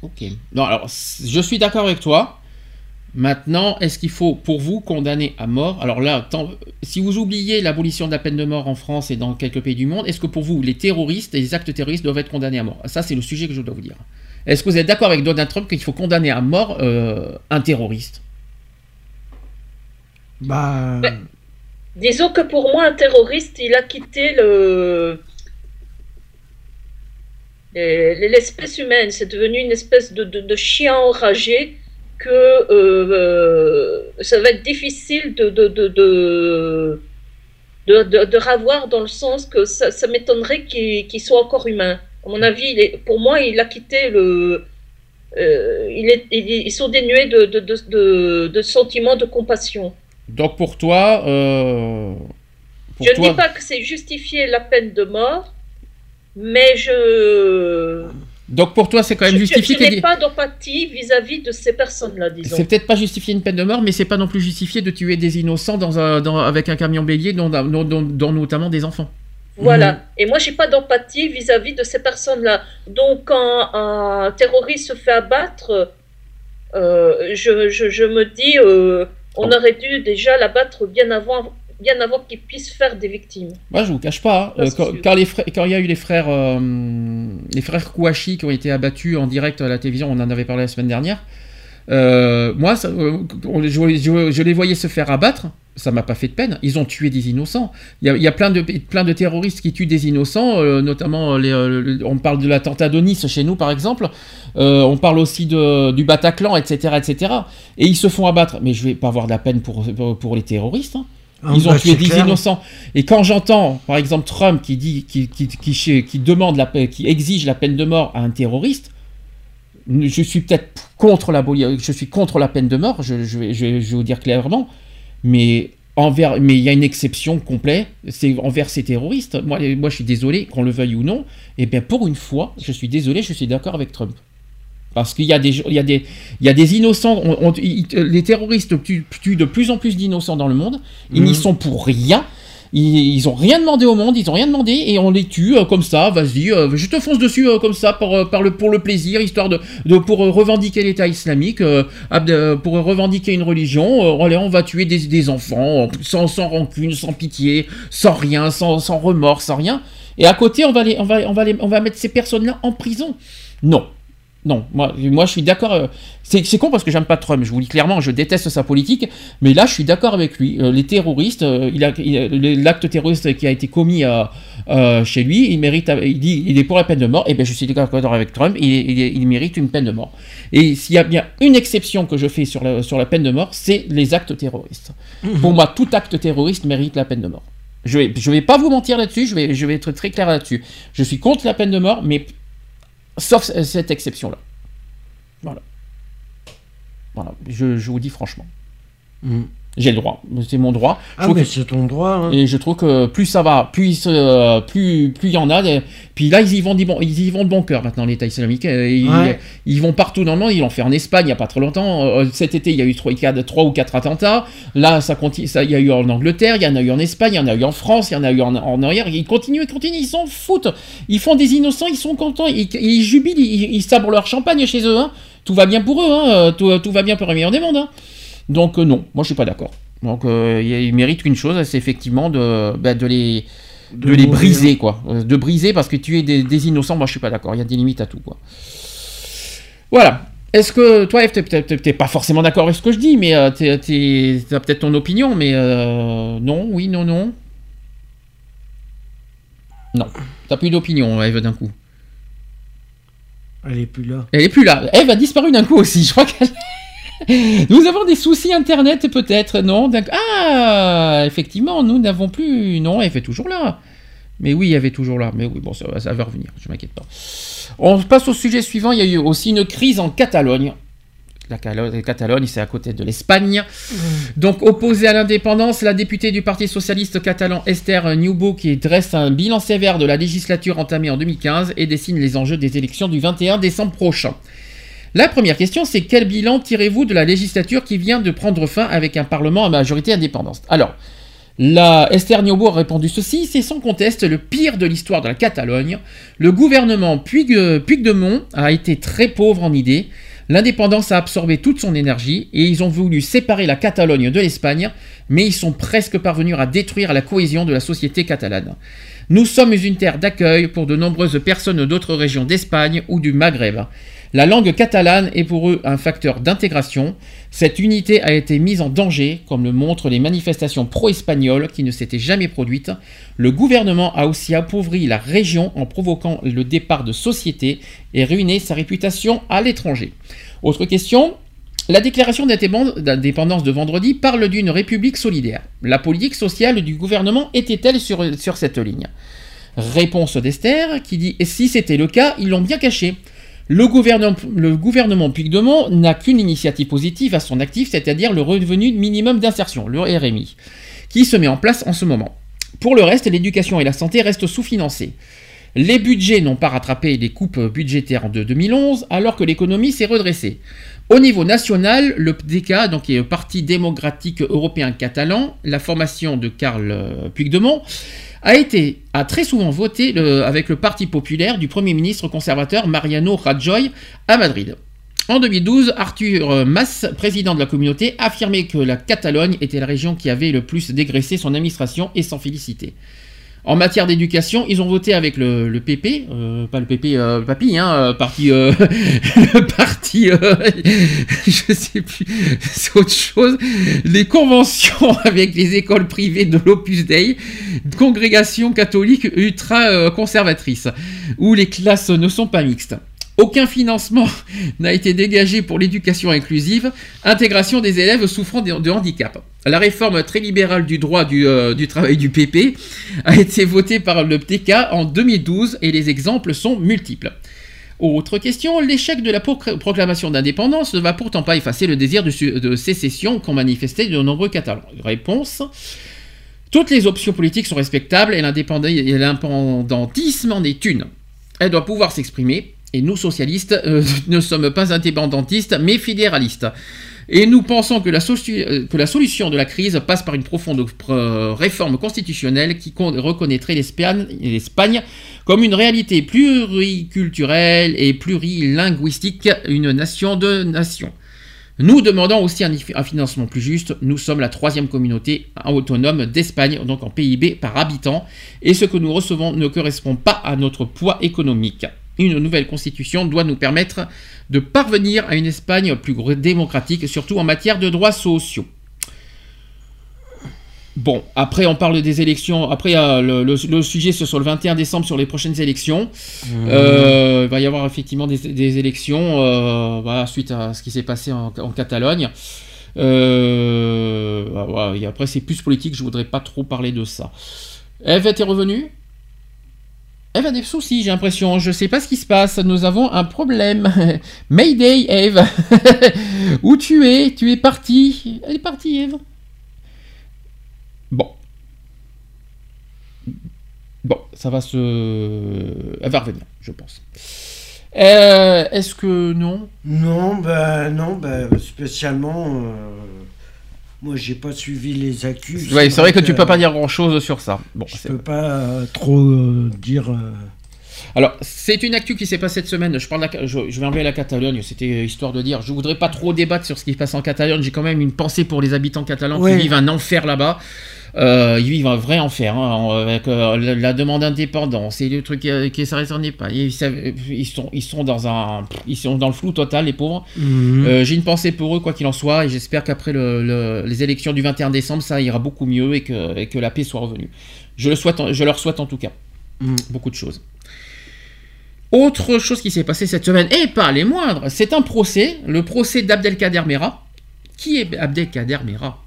[SPEAKER 1] Ok. Non, alors, je suis d'accord avec toi. Maintenant, est-ce qu'il faut, pour vous, condamner à mort? Alors là, si vous oubliez l'abolition de la peine de mort en France et dans quelques pays du monde, est-ce que pour vous, les terroristes et les actes terroristes doivent être condamnés à mort? Ça, c'est le sujet que je dois vous dire. Est-ce que vous êtes d'accord avec Donald Trump qu'il faut condamner à mort euh, un terroriste?
[SPEAKER 3] Bah,
[SPEAKER 2] Disons que pour moi, un terroriste, il a quitté le les- l'espèce humaine. C'est devenu une espèce de, de, de chien enragé que euh, euh, ça va être difficile de de, de, de, de, de- de ravoir dans le sens que ça, ça m'étonnerait qu'il qu'il soit encore humain. À mon avis, il est- pour moi, il a quitté le. euh, il est, il- ils sont dénués de, de, de, de, sentiments de compassion.
[SPEAKER 1] Donc pour toi, euh, pour
[SPEAKER 2] je ne
[SPEAKER 1] toi,
[SPEAKER 2] dis pas que c'est justifier la peine de mort, mais je,
[SPEAKER 1] donc pour toi, c'est quand même
[SPEAKER 2] je,
[SPEAKER 1] justifié.
[SPEAKER 2] je n'ai
[SPEAKER 1] qu'il-
[SPEAKER 2] pas d'empathie vis-à-vis de ces personnes-là, disons.
[SPEAKER 1] C'est peut-être pas justifié une peine de mort, mais c'est pas non plus justifié de tuer des innocents dans un, dans- avec un camion bélier, dont, dont- dont- dont notamment des enfants.
[SPEAKER 2] Voilà. Et moi, j'ai pas d'empathie vis-à-vis de ces personnes-là. Donc, quand un terroriste se fait abattre, euh, je, je, je me dis, euh, on aurait dû déjà l'abattre bien avant, bien avant qu'il puisse faire des victimes.
[SPEAKER 1] Moi, je vous cache pas, hein, euh,
[SPEAKER 2] c'est
[SPEAKER 1] quand,
[SPEAKER 2] sûr.
[SPEAKER 1] quand les frères- quand il y a eu les frères, euh, les frères Kouachi qui ont été abattus en direct à la télévision, on en avait parlé la semaine dernière. Euh, moi, ça, euh, je, je- je les voyais se faire abattre, ça m'a pas fait de peine. Ils ont tué des innocents. Il y a, il y a plein, de, plein de terroristes qui tuent des innocents, euh, notamment, les, euh, on parle de l'attentat de Nice chez nous, par exemple. On parle aussi de, du Bataclan, etc., etc. Et ils se font abattre. Mais je vais pas avoir de la peine pour, pour, pour les terroristes. hein.
[SPEAKER 3] Ah,
[SPEAKER 1] Ils ont
[SPEAKER 3] bah,
[SPEAKER 1] tué des
[SPEAKER 3] clair.
[SPEAKER 1] innocents. Et quand j'entends, par exemple, Trump qui dit, qui, qui, qui, qui demande la, qui exige la peine de mort à un terroriste, je suis peut-être contre la, je suis contre la peine de mort, je, je vais, je vous dire clairement, mais envers, mais il y a une exception complète, c'est envers ces terroristes. Moi, moi, je suis désolé, qu'on le veuille ou non, et bien pour une fois, je suis désolé, je suis d'accord avec Trump. Parce qu'il y a des, il y a des, il y a des innocents. on- on- ils- les terroristes tuent, tuent de plus en plus d'innocents dans le monde. Ils
[SPEAKER 3] Mhm.
[SPEAKER 1] n'y sont pour rien. Ils, ils ont rien demandé au monde. Ils ont rien demandé et on les tue euh, comme ça. Vas-y, euh, je te fonce dessus euh, comme ça pour, par le, pour le plaisir, histoire de, pour revendiquer l'État islamique, pour revendiquer une religion. Allez, on va tuer des, enfants sans, rancune, sans pitié, sans rien, sans, remords, sans rien. Et à côté, on va on va, on va on va mettre ces personnes-là en prison. Non. Non, moi, moi je suis d'accord. euh, c'est con parce que j'aime pas Trump, je vous le dis clairement, je déteste sa politique, mais là je suis d'accord avec lui. Euh, les terroristes, euh, il a- l'acte terroriste qui a été commis chez lui, il mérite, il dit, il est pour la peine de mort, et bien je suis d'accord avec Trump, il, il- il mérite une peine de mort. Et s'il y a bien une exception que je fais sur la, sur la peine de mort, c'est les actes terroristes. Pour moi, tout acte terroriste mérite la peine de mort. Je vais, je vais pas vous mentir là-dessus, je vais, je vais être très clair là-dessus. Je suis contre la peine de mort, mais sauf c- cette exception-là. Voilà. Voilà, je, je vous dis franchement. J'ai le droit, c'est mon droit. Je
[SPEAKER 3] Ah, mais
[SPEAKER 1] que-
[SPEAKER 3] c'est ton droit. hein.
[SPEAKER 1] Et je trouve que plus ça va, plus il se- plus plus il y en a. et- Puis là, ils y vont, bon, ils y vont de bon cœur maintenant, l'État islamique. euh, Ils,
[SPEAKER 3] Ouais.
[SPEAKER 1] ils vont partout dans le monde. Ils l'ont fait en Espagne il n'y a pas très longtemps. Euh, Cet été, il y a eu trois, ou quatre attentats. Là, ça continue. Ça, il y a eu en Angleterre, il y en a eu en Espagne, il y en a eu en France, il y en a eu en, en arrière. Ils continuent, ils continuent. Ils s'en foutent. Ils font des innocents. Ils sont contents. Ils, ils jubilent. Ils, ils sabrent leur champagne chez eux. hein. Tout va bien pour eux. hein. Euh, Tout, tout va bien pour le meilleur des mondes. hein. Donc euh, non, moi je suis pas d'accord. Donc euh, il mérite qu'une chose, c'est effectivement de, bah, de les de,
[SPEAKER 3] De
[SPEAKER 1] les
[SPEAKER 3] mourir.
[SPEAKER 1] briser quoi, Euh, de briser parce que tuer des, des innocents, moi je suis pas d'accord. Il y a des limites à tout quoi. Voilà. Est-ce que toi, Eve, t'es- pas forcément d'accord avec ce que je dis, mais euh, t'as peut-être ton opinion, mais euh, non, oui, non, non. Non, t'as plus d'opinion, Eve, d'un coup.
[SPEAKER 3] Elle est plus là.
[SPEAKER 1] Elle est plus là. Eve a disparu d'un coup aussi. Je crois qu'elle. Nous avons des soucis internet peut-être, non? Ah, effectivement, nous n'avons plus. Non, elle est toujours là. Mais oui, elle est toujours là. Mais oui, bon, ça, va- ça va revenir, je m'inquiète pas. On passe au sujet suivant. Il y a eu aussi une crise en Catalogne. La Catalogne, c'est à côté de l'Espagne. Donc, opposée à l'indépendance, la députée du Parti socialiste catalan Esther Newbo qui dresse un bilan sévère de la législature entamée en 2015 et dessine les enjeux des élections du 21 décembre prochain. La première question, c'est quel bilan tirez-vous de la législature qui vient de prendre fin avec un Parlement à majorité indépendante? Alors, la Esther Niobo a répondu ceci, c'est sans conteste le pire de l'histoire de la Catalogne. Le gouvernement Puig- Puigdemont a été très pauvre en idées. L'indépendance a absorbé toute son énergie et ils ont voulu séparer la Catalogne de l'Espagne, mais ils sont presque parvenus à détruire la cohésion de la société catalane. Nous sommes une terre d'accueil pour de nombreuses personnes d'autres régions d'Espagne ou du Maghreb. La langue catalane est pour eux un facteur d'intégration. Cette unité a été mise en danger, comme le montrent les manifestations pro-espagnoles qui ne s'étaient jamais produites. Le gouvernement a aussi appauvri la région en provoquant le départ de sociétés et ruiné sa réputation à l'étranger. Autre question, la déclaration d'indépend- d'indépendance de vendredi parle d'une république solidaire. La politique sociale du gouvernement était-elle sur, cette ligne? Réponse d'Esther qui dit si c'était le cas, ils l'ont bien caché. Le gouvernement, le n'a qu'une initiative positive à son actif, c'est-à-dire le revenu minimum d'insertion, le RMI, qui se met en place en ce moment. Pour le reste, l'éducation et la santé restent sous-financées. Les budgets n'ont pas rattrapé les coupes budgétaires de 2011, alors que l'économie s'est redressée. Au niveau national, le PDK, donc le Parti démocratique européen catalan, la formation de Karl euh, Puigdemont, a été très souvent voté avec le Parti populaire du Premier ministre conservateur Mariano Rajoy à Madrid. En 2012, Arthur Mas, président de la communauté, affirmait que la Catalogne était la région qui avait le plus dégraissé son administration et s'en félicitait. En matière d'éducation, ils ont voté avec le, le PP, euh, pas le PP, euh, le papy, hein, euh, parti, euh, le parti, euh, je sais plus, c'est autre chose, les conventions avec les écoles privées de l'Opus Dei, congrégation catholique ultra euh, conservatrice, où les classes ne sont pas mixtes. Aucun financement n'a été dégagé pour l'éducation inclusive, intégration des élèves souffrant de, handicap. La réforme très libérale du droit du, euh, travail du PP a été votée par le PTK en 2012 et les exemples sont multiples. Autre question, l'échec de la procl- proclamation d'indépendance ne va pourtant pas effacer le désir de, de sécession qu'ont manifesté de nombreux Catalans. Réponse. Toutes les options politiques sont respectables et l'indépendantisme en est une. Elle doit pouvoir s'exprimer et nous socialistes euh, ne sommes pas indépendantistes mais fédéralistes. Et nous pensons que la, euh, solution de la crise passe par une profonde euh, réforme constitutionnelle qui con- reconnaîtrait l'Espagne comme une réalité pluriculturelle et plurilinguistique, une nation de nations. Nous demandons aussi un financement plus juste. Nous sommes la troisième communauté autonome d'Espagne, donc en PIB par habitant, et ce que nous recevons ne correspond pas à notre poids économique. Une nouvelle constitution doit nous permettre de parvenir à une Espagne plus démocratique, surtout en matière de droits sociaux. Bon, après on parle des élections. Après euh, le, le- le sujet c'est sur le 21 décembre sur les prochaines élections. Euh, il va y avoir effectivement des, des élections euh, voilà, suite à ce qui s'est passé en, en Catalogne. Euh, bah, voilà, et après c'est plus politique, je voudrais pas trop parler de ça. Eve, t'es revenue Eve a des soucis, j'ai l'impression. Je sais pas ce qui se passe. Nous avons un problème. Mayday, Eve. Où tu es? Tu es partie. Elle est partie, Eve. Bon. Bon, ça va se. Elle va revenir, je pense. Euh, Est-ce que non?
[SPEAKER 3] Non, ben non, ben spécialement. euh, moi, j'ai pas suivi les accus.
[SPEAKER 1] Ouais, c'est vrai que tu peux pas dire grand chose sur ça. Bon,
[SPEAKER 3] Je peux pas euh, trop euh, dire. euh,
[SPEAKER 1] Alors, c'est une actu qui s'est passée cette semaine. Je, parle la- je, je vais enlever la Catalogne. C'était histoire de dire. Je voudrais pas trop débattre sur ce qui se passe en Catalogne. J'ai quand même une pensée pour les habitants catalans
[SPEAKER 3] Ouais.
[SPEAKER 1] qui vivent un enfer là-bas. Euh, ils vivent un vrai enfer hein, avec euh, la, la demande d'indépendance et le truc euh, qui s'arrête en pas. Ils, savent- ils sont, ils sont dans un, ils sont dans le flou total, les pauvres.
[SPEAKER 3] Mhm.
[SPEAKER 1] Euh, J'ai une pensée pour eux, quoi qu'il en soit, et j'espère qu'après le- le- les élections du 21 décembre, ça ira beaucoup mieux et que, et que la paix soit revenue. Je, le souhaite, je leur souhaite en tout cas.
[SPEAKER 3] Mhm.
[SPEAKER 1] Beaucoup de choses. Autre chose qui s'est passée cette semaine, et pas les moindres, c'est un procès, le procès d'Abdelkader Mera. Qui est Abdelkader Mera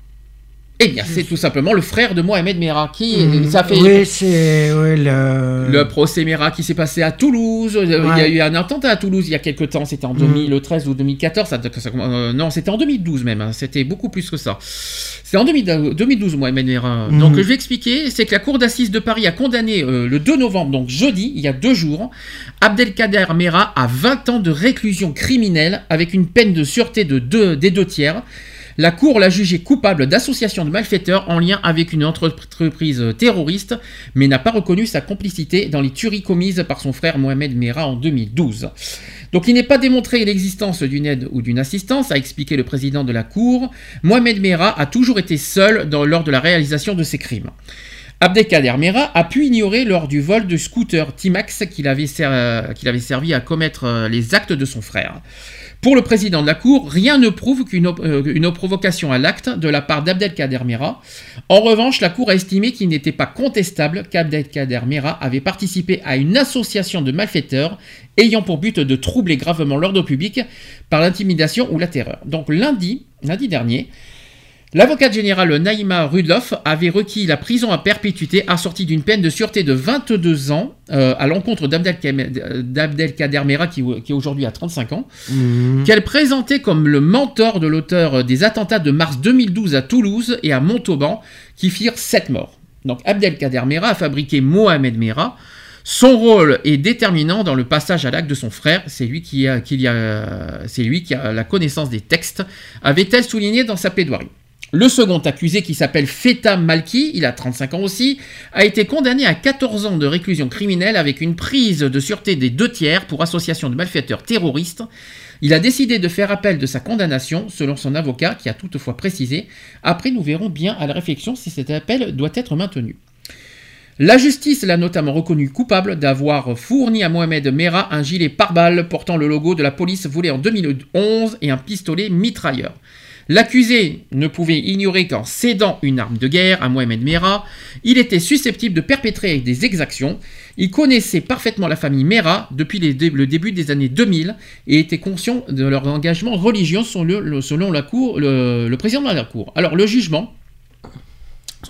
[SPEAKER 1] Eh bien, c'est tout simplement le frère de Mohamed Mera. Qui est-
[SPEAKER 3] Mhm.
[SPEAKER 1] ça fait
[SPEAKER 3] Oui, c'est ouais, le.
[SPEAKER 1] le procès Mera qui s'est passé à Toulouse. Euh, Il y a eu un attentat à Toulouse il y a quelques temps. C'était en
[SPEAKER 3] Mhm.
[SPEAKER 1] 2013 ou 2014. Ça, ça- euh, non, c'était en 2012 même. hein. C'était beaucoup plus que ça. C'est en 2000 2012, Mohamed Mera.
[SPEAKER 3] Mhm.
[SPEAKER 1] Donc, je vais expliquer. C'est que la Cour d'assises de Paris a condamné euh, le 2 novembre, donc jeudi, il y a deux jours, Abdelkader Mera à 20 ans de réclusion criminelle avec une peine de sûreté de deux, des deux tiers. La Cour l'a jugé coupable d'association de malfaiteurs en lien avec une entreprise terroriste, mais n'a pas reconnu sa complicité dans les tueries commises par son frère Mohamed Mera en 2012. Donc il n'est pas démontré l'existence d'une aide ou d'une assistance, a expliqué le président de la Cour. Mohamed Mera a toujours été seul lors de la réalisation de ses crimes. Abdelkader Mera a pu ignorer lors du vol de scooter Timax qu'il avait, ser- qu'il avait servi à commettre euh, les actes de son frère. Pour le président de la Cour, rien ne prouve qu'une euh, provocation à l'acte de la part d'Abdelkader Mera. En revanche, la Cour a estimé qu'il n'était pas contestable qu'Abdelkader Mera avait participé à une association de malfaiteurs ayant pour but de troubler gravement l'ordre public par l'intimidation ou la terreur. Donc lundi, lundi dernier, L'avocate générale Naïma Rudloff avait requis la prison à perpétuité assortie d'une peine de sûreté de 22 ans euh, à l'encontre d'Abdelkader Mera qui, qui aujourd'hui a 35 ans,
[SPEAKER 3] Mhm.
[SPEAKER 1] qu'elle présentait comme le mentor de l'auteur des attentats de mars 2012 à Toulouse et à Montauban qui firent 7 morts. Donc Abdelkader Mera a fabriqué Mohamed Mera. Son rôle est déterminant dans le passage à l'acte de son frère. C'est lui qui a, qui a- c'est lui qui a la connaissance des textes, avait-elle souligné dans sa plaidoirie. Le second accusé, qui s'appelle Feta Malki, il a 35 ans aussi, a été condamné à 14 ans de réclusion criminelle avec une prise de sûreté des deux tiers pour association de malfaiteurs terroristes. Il a décidé de faire appel de sa condamnation, selon son avocat, qui a toutefois précisé Après, nous verrons bien à la réflexion si cet appel doit être maintenu. La justice l'a notamment reconnu coupable d'avoir fourni à Mohamed Mera un gilet pare-balles portant le logo de la police volé en 2011 et un pistolet mitrailleur. L'accusé ne pouvait ignorer qu'en cédant une arme de guerre à Mohamed Mera, il était susceptible de perpétrer des exactions. Il connaissait parfaitement la famille Mera depuis le début des années 2000 et était conscient de leur engagement religieux selon, la cour, le président de la Cour. Alors le jugement,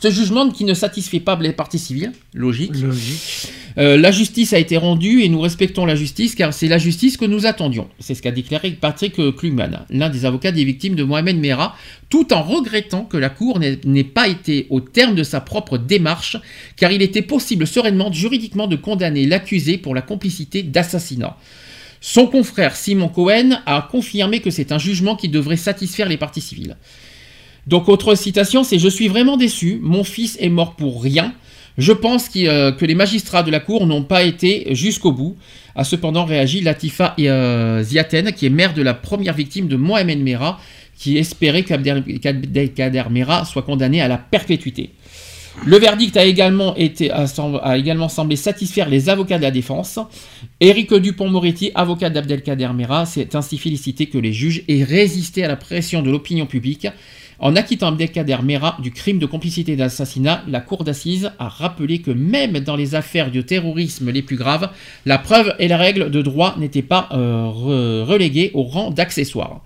[SPEAKER 1] ce jugement qui ne satisfait pas les parties civiles, logique,
[SPEAKER 3] Logique.
[SPEAKER 1] Euh, la justice a été rendue et nous respectons la justice car c'est la justice que nous attendions. C'est ce qu'a déclaré Patrick Klugman, l'un des avocats des victimes de Mohamed Merah, tout en regrettant que la Cour n'ait n'ait pas été au terme de sa propre démarche car il était possible sereinement, juridiquement, de condamner l'accusé pour la complicité d'assassinat. Son confrère Simon Cohen a confirmé que c'est un jugement qui devrait satisfaire les parties civiles. Donc autre citation, c'est Je suis vraiment déçu, mon fils est mort pour rien. Je pense euh, que les magistrats de la Cour n'ont pas été jusqu'au bout. A cependant réagi Latifa euh, Ziaten, qui est mère de la première victime de Mohamed Merah, qui espérait qu'Abdel- qu'Abdelkader Merah soit condamné à la perpétuité. Le verdict a également semblé satisfaire les avocats de la défense. Éric Dupont-Moretti, avocat d'Abdelkader Merah, s'est ainsi félicité que les juges aient résisté à la pression de l'opinion publique. En acquittant Abdelkader Merah du crime de complicité d'assassinat, la cour d'assises a rappelé que même dans les affaires de terrorisme les plus graves, la preuve et la règle de droit n'étaient pas euh, re- reléguées au rang d'accessoires.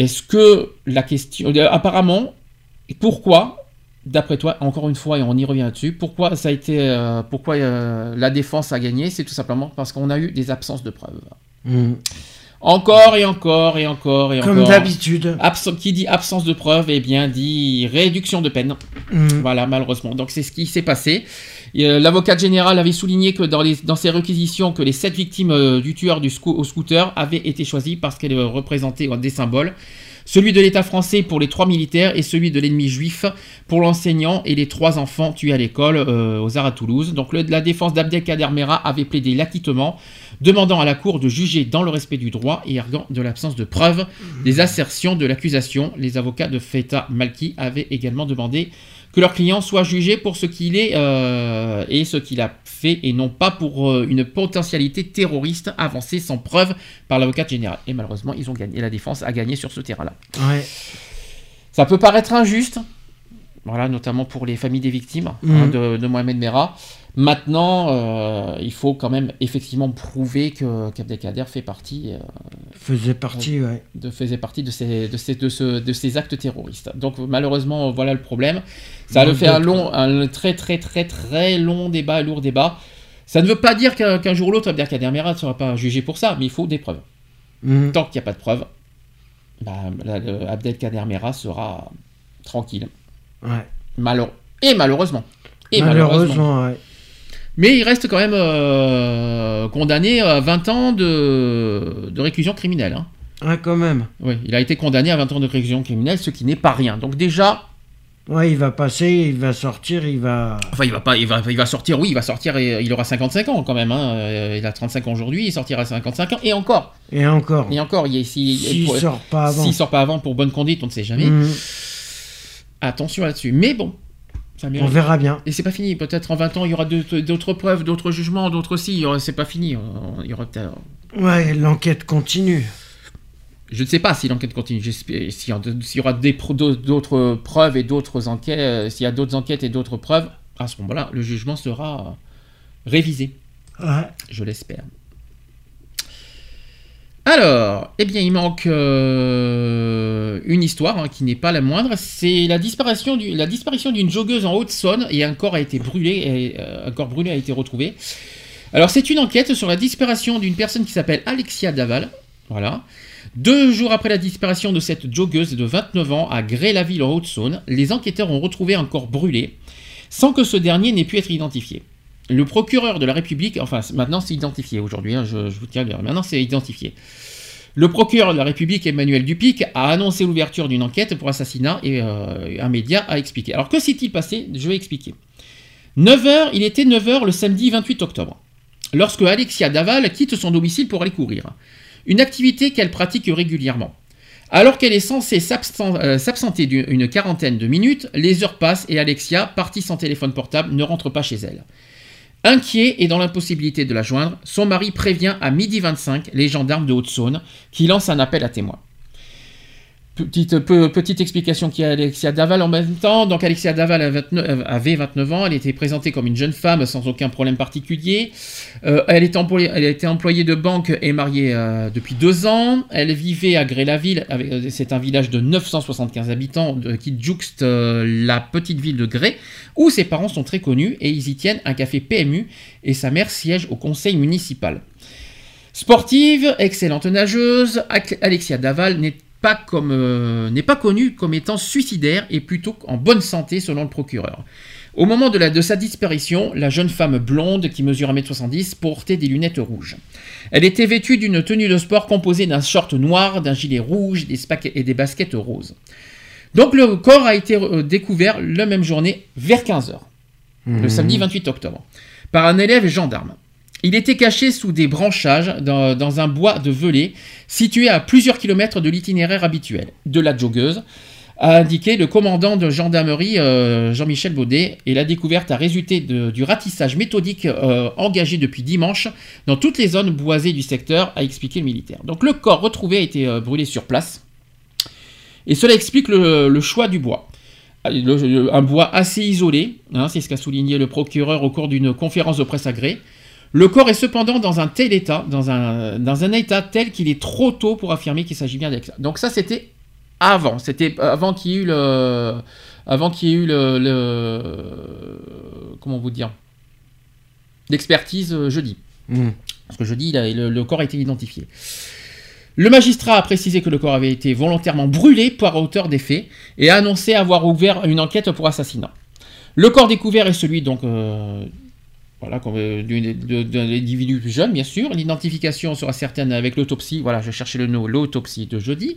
[SPEAKER 1] Est-ce que la question... euh, Apparemment, pourquoi, d'après toi, encore une fois, et on y revient dessus, pourquoi euh, la défense a gagné? C'est tout simplement parce qu'on a eu des absences de preuves.
[SPEAKER 3] Mm.
[SPEAKER 1] Encore et encore et encore et
[SPEAKER 3] Comme
[SPEAKER 1] encore.
[SPEAKER 3] d'habitude.
[SPEAKER 1] Abs- qui dit absence de preuves, eh bien dit réduction de peine.
[SPEAKER 3] Mm.
[SPEAKER 1] Voilà, malheureusement. Donc c'est ce qui s'est passé. Euh, L'avocat général avait souligné que dans, les, dans ses réquisitions, que les sept victimes euh, du tueur du sco- au scooter avaient été choisies parce qu'elles euh, représentaient des symboles. Celui de l'État français pour les trois militaires et celui de l'ennemi juif pour l'enseignant et les trois enfants tués à l'école euh, aux Arts à Toulouse. Donc le- la défense d'Abdelkader Mera avait plaidé l'acquittement, demandant à la Cour de juger dans le respect du droit et arguant de l'absence de preuves des assertions de l'accusation. Les avocats de Feta Malki avaient également demandé que leur client soit jugé pour ce qu'il est euh, et ce qu'il a fait et non pas pour euh, une potentialité terroriste avancée sans preuve par l'avocat général. Et malheureusement, ils ont gagné. La défense a gagné sur ce terrain-là.
[SPEAKER 3] Ouais.
[SPEAKER 1] Ça peut paraître injuste, voilà, notamment pour les familles des victimes
[SPEAKER 3] Mhm.
[SPEAKER 1] hein, de, de Mohamed Merah. Maintenant, euh, il faut quand même effectivement prouver que qu'Abdelkader fait partie, euh,
[SPEAKER 3] Faisait partie, ouais.
[SPEAKER 1] de, faisait partie de ces, de, ces, de, ce- de ces actes terroristes. Donc malheureusement, voilà le problème. Ça va faire un long, un très très très très long débat, lourd débat. Ça ne veut pas dire qu'un jour ou l'autre, Abdelkader Merah ne sera pas jugé pour ça, mais il faut des preuves.
[SPEAKER 3] Mhm.
[SPEAKER 1] Tant qu'il n'y a pas de preuves, bah, Abdelkader Merah sera tranquille.
[SPEAKER 3] Ouais.
[SPEAKER 1] Malheure- Et malheureusement. Et malheureusement. Mais il reste quand même euh, condamné à 20 ans de, de réclusion criminelle. hein.
[SPEAKER 3] Ouais, quand même.
[SPEAKER 1] Oui, il a été condamné à 20 ans de réclusion criminelle, ce qui n'est pas rien. Donc déjà,
[SPEAKER 3] Ouais, il va passer, il va sortir, il va.
[SPEAKER 1] enfin il va pas, il va, il va sortir, oui, il va sortir et il aura 55 ans quand même. hein. Euh, Il a 35 ans aujourd'hui, il sortira à 55 ans et encore.
[SPEAKER 3] Et encore.
[SPEAKER 1] Et encore, il, si,
[SPEAKER 3] S'il
[SPEAKER 1] pour-
[SPEAKER 3] sort pas avant.
[SPEAKER 1] S'il sort pas avant pour bonne conduite, on ne sait jamais.
[SPEAKER 3] Mhm.
[SPEAKER 1] Attention là-dessus. Mais bon, ça
[SPEAKER 3] On verra bien.
[SPEAKER 1] Et c'est pas fini. Peut-être en 20 ans, il y aura d'autres preuves, d'autres jugements, d'autres si. Il y aura- C'est pas fini. Il y aura peut-être-
[SPEAKER 3] Ouais, l'enquête continue.
[SPEAKER 1] Je ne sais pas si l'enquête continue. J'espère- S'il y, aura d'autres preuves et d'autres enquêtes, euh, s'il y a d'autres enquêtes et d'autres preuves, à ce moment-là, le jugement sera révisé.
[SPEAKER 3] Ouais.
[SPEAKER 1] Je l'espère. Alors, eh bien, il manque euh, une histoire hein, qui n'est pas la moindre. C'est la disparition d'une joggeuse en Haute-Saône et un corps a été brûlé. Euh, un corps brûlé a été retrouvé. Alors, c'est une enquête sur la disparition d'une personne qui s'appelle Alexia Daval. Voilà. Deux jours après la disparition de cette joggeuse de 29 ans à Gré-la-Ville en Haute-Saône, les enquêteurs ont retrouvé un corps brûlé sans que ce dernier n'ait pu être identifié. Le procureur de la République, enfin maintenant c'est identifié aujourd'hui, hein, je, vous tiens à dire, maintenant c'est identifié. Le procureur de la République, Emmanuel Dupic, a annoncé l'ouverture d'une enquête pour assassinat et euh, un média a expliqué. Alors que s'est-il passé? Je vais expliquer. 9h, il était 9h le samedi 28 octobre, lorsque Alexia Daval quitte son domicile pour aller courir. Une activité qu'elle pratique régulièrement. Alors qu'elle est censée euh, s'absenter d'une une quarantaine de minutes, les heures passent et Alexia, partie sans téléphone portable, ne rentre pas chez elle. Inquiet et dans l'impossibilité de la joindre, son mari prévient à midi 25 les gendarmes de Haute-Saône qui lancent un appel à témoins. Petite, peu- petite explication qui est Alexia Daval en même temps. Donc Alexia Daval a 29 avait 29 ans, elle était présentée comme une jeune femme sans aucun problème particulier. Euh, elle, est employée, elle a été employée de banque et mariée euh, depuis deux ans. Elle vivait à Gré-la-Ville, euh, c'est un village de 975 habitants qui jouxte euh, la petite ville de Gré, où ses parents sont très connus et ils y tiennent un café PMU et sa mère siège au conseil municipal. Sportive, excellente nageuse, Alexia Daval n'est pas, comme, euh, n'est pas connue comme étant suicidaire et plutôt en bonne santé selon le procureur. Au moment de, la- de sa disparition, la jeune femme blonde qui mesure 1m70 portait des lunettes rouges. Elle était vêtue d'une tenue de sport composée d'un short noir, d'un gilet rouge des et des baskets roses. Donc le corps a été euh, découvert la même journée vers 15h, le
[SPEAKER 3] Mhm.
[SPEAKER 1] samedi 28 octobre, par un élève gendarme. Il était caché sous des branchages dans, un bois de velay situé à plusieurs kilomètres de l'itinéraire habituel de la joggeuse, a indiqué le commandant de gendarmerie euh, Jean-Michel Baudet, et la découverte a résulté du ratissage méthodique euh, engagé depuis dimanche dans toutes les zones boisées du secteur, a expliqué le militaire. Donc le corps retrouvé a été euh, brûlé sur place, et cela explique le, choix du bois. Un bois assez isolé, hein, c'est ce qu'a souligné le procureur au cours d'une conférence de presse à Gré. Le corps est cependant dans un tel état, dans un, dans un état tel qu'il est trop tôt pour affirmer qu'il s'agit bien d'Alexa. Donc ça, c'était avant, c'était avant qu'il y ait eu le, avant qu'il y ait eu le, le- comment vous dire, l'expertise euh, jeudi.
[SPEAKER 3] Mm.
[SPEAKER 1] Parce que jeudi, il a- le, le corps a été identifié. Le magistrat a précisé que le corps avait été volontairement brûlé par auteur des faits et a annoncé avoir ouvert une enquête pour assassinat. Le corps découvert est celui donc euh, voilà, comme, euh, d'un individu plus jeune, bien sûr. L'identification sera certaine avec l'autopsie. Voilà, je cherchais le nom, l'autopsie de jeudi.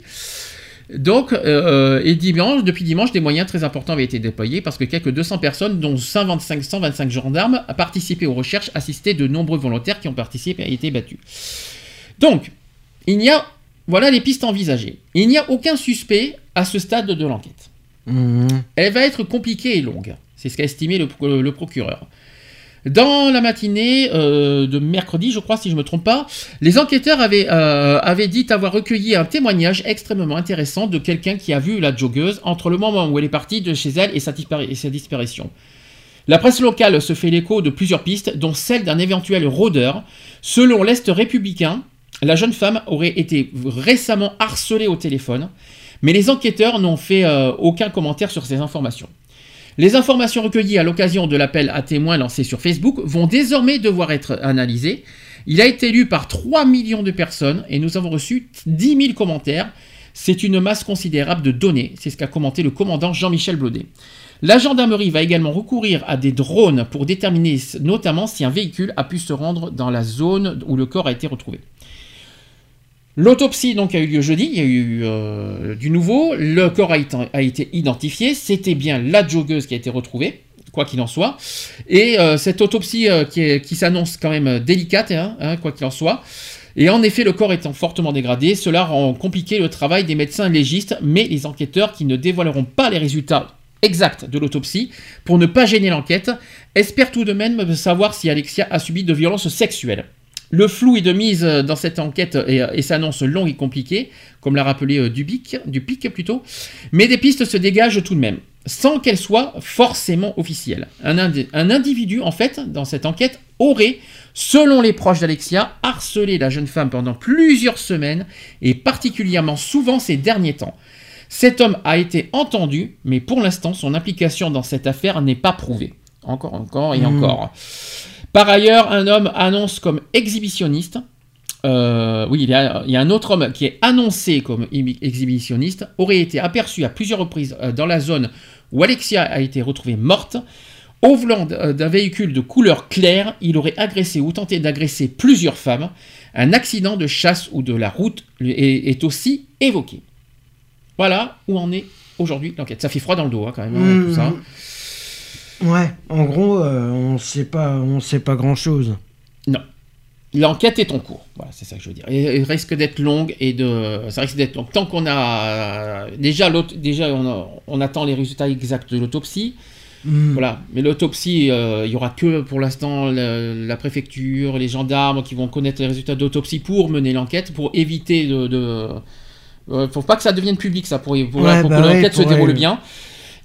[SPEAKER 1] Donc, euh, et dimanche, depuis dimanche, des moyens très importants avaient été déployés parce que quelques 200 personnes, dont 125, 125 gendarmes, a participé aux recherches, assisté de nombreux volontaires qui ont participé et été battus. Donc, il n'y a, voilà les pistes envisagées. Il n'y a aucun suspect à ce stade de l'enquête.
[SPEAKER 3] Mhm.
[SPEAKER 1] Elle va être compliquée et longue. C'est ce qu'a estimé le procureur. Dans la matinée euh, de mercredi, je crois, si je ne me trompe pas, les enquêteurs avaient, euh, avaient dit avoir recueilli un témoignage extrêmement intéressant de quelqu'un qui a vu la joggeuse entre le moment où elle est partie de chez elle et sa, dispari- et sa disparition. La presse locale se fait l'écho de plusieurs pistes, dont celle d'un éventuel rôdeur. Selon l'Est républicain, la jeune femme aurait été récemment harcelée au téléphone, mais les enquêteurs n'ont fait euh, aucun commentaire sur ces informations. Les informations recueillies à l'occasion de l'appel à témoins lancé sur Facebook vont désormais devoir être analysées. Il a été lu par 3 millions de personnes et nous avons reçu 10 000 commentaires. C'est une masse considérable de données, c'est ce qu'a commenté le commandant Jean-Michel Blodet. La gendarmerie va également recourir à des drones pour déterminer notamment si un véhicule a pu se rendre dans la zone où le corps a été retrouvé. L'autopsie donc a eu lieu jeudi, il y a eu euh, du nouveau, le corps a été, identifié, c'était bien la joggeuse qui a été retrouvée, quoi qu'il en soit, et euh, cette autopsie euh, qui, s'annonce quand même délicate, hein, hein, quoi qu'il en soit, et en effet le corps étant fortement dégradé, cela rend compliqué le travail des médecins légistes, mais les enquêteurs qui ne dévoileront pas les résultats exacts de l'autopsie, pour ne pas gêner l'enquête, espèrent tout de même savoir si Alexia a subi de violences sexuelles. Le flou est de mise dans cette enquête et, et s'annonce long et compliqué, comme l'a rappelé euh, Dubic, Dupic plutôt, mais des pistes se dégagent tout de même, sans qu'elles soient forcément officielles. Un, indi- un individu, en fait, dans cette enquête, aurait, selon les proches d'Alexia, harcelé la jeune femme pendant plusieurs semaines, et particulièrement souvent ces derniers temps. Cet homme a été entendu, mais pour l'instant, son implication dans cette affaire n'est pas prouvée. Encore, encore et
[SPEAKER 3] Mmh.
[SPEAKER 1] Par ailleurs, un homme annonce comme exhibitionniste. euh, oui, il y, a, il y a un autre homme qui est annoncé comme ibi- exhibitionniste, aurait été aperçu à plusieurs reprises euh, dans la zone où Alexia a été retrouvée morte. Au volant euh, d'un véhicule de couleur claire, il aurait agressé ou tenté d'agresser plusieurs femmes. Un accident de chasse ou de la route est, aussi évoqué. Voilà où en est aujourd'hui l'enquête. Ça fait froid dans le dos hein, quand même, hein, tout ça.
[SPEAKER 3] Ouais, en gros, euh, on sait pas, on sait pas grand chose.
[SPEAKER 1] Non. L'enquête est en cours. Voilà, c'est ça que je veux dire. Et elle risque d'être longue et de. Ça risque d'être longue. Tant qu'on a. Déjà, déjà on, a- on attend les résultats exacts de l'autopsie.
[SPEAKER 3] Mm.
[SPEAKER 1] Voilà. Mais l'autopsie, euh, il y aura que pour l'instant la, la préfecture, les gendarmes qui vont connaître les résultats d'autopsie pour mener l'enquête, pour éviter de. de- Euh, faut pas que ça devienne public, ça, pour, pour,
[SPEAKER 3] Ouais,
[SPEAKER 1] pour
[SPEAKER 3] bah
[SPEAKER 1] que
[SPEAKER 3] ouais,
[SPEAKER 1] l'enquête se
[SPEAKER 3] pour-
[SPEAKER 1] déroule
[SPEAKER 3] ouais.
[SPEAKER 1] bien.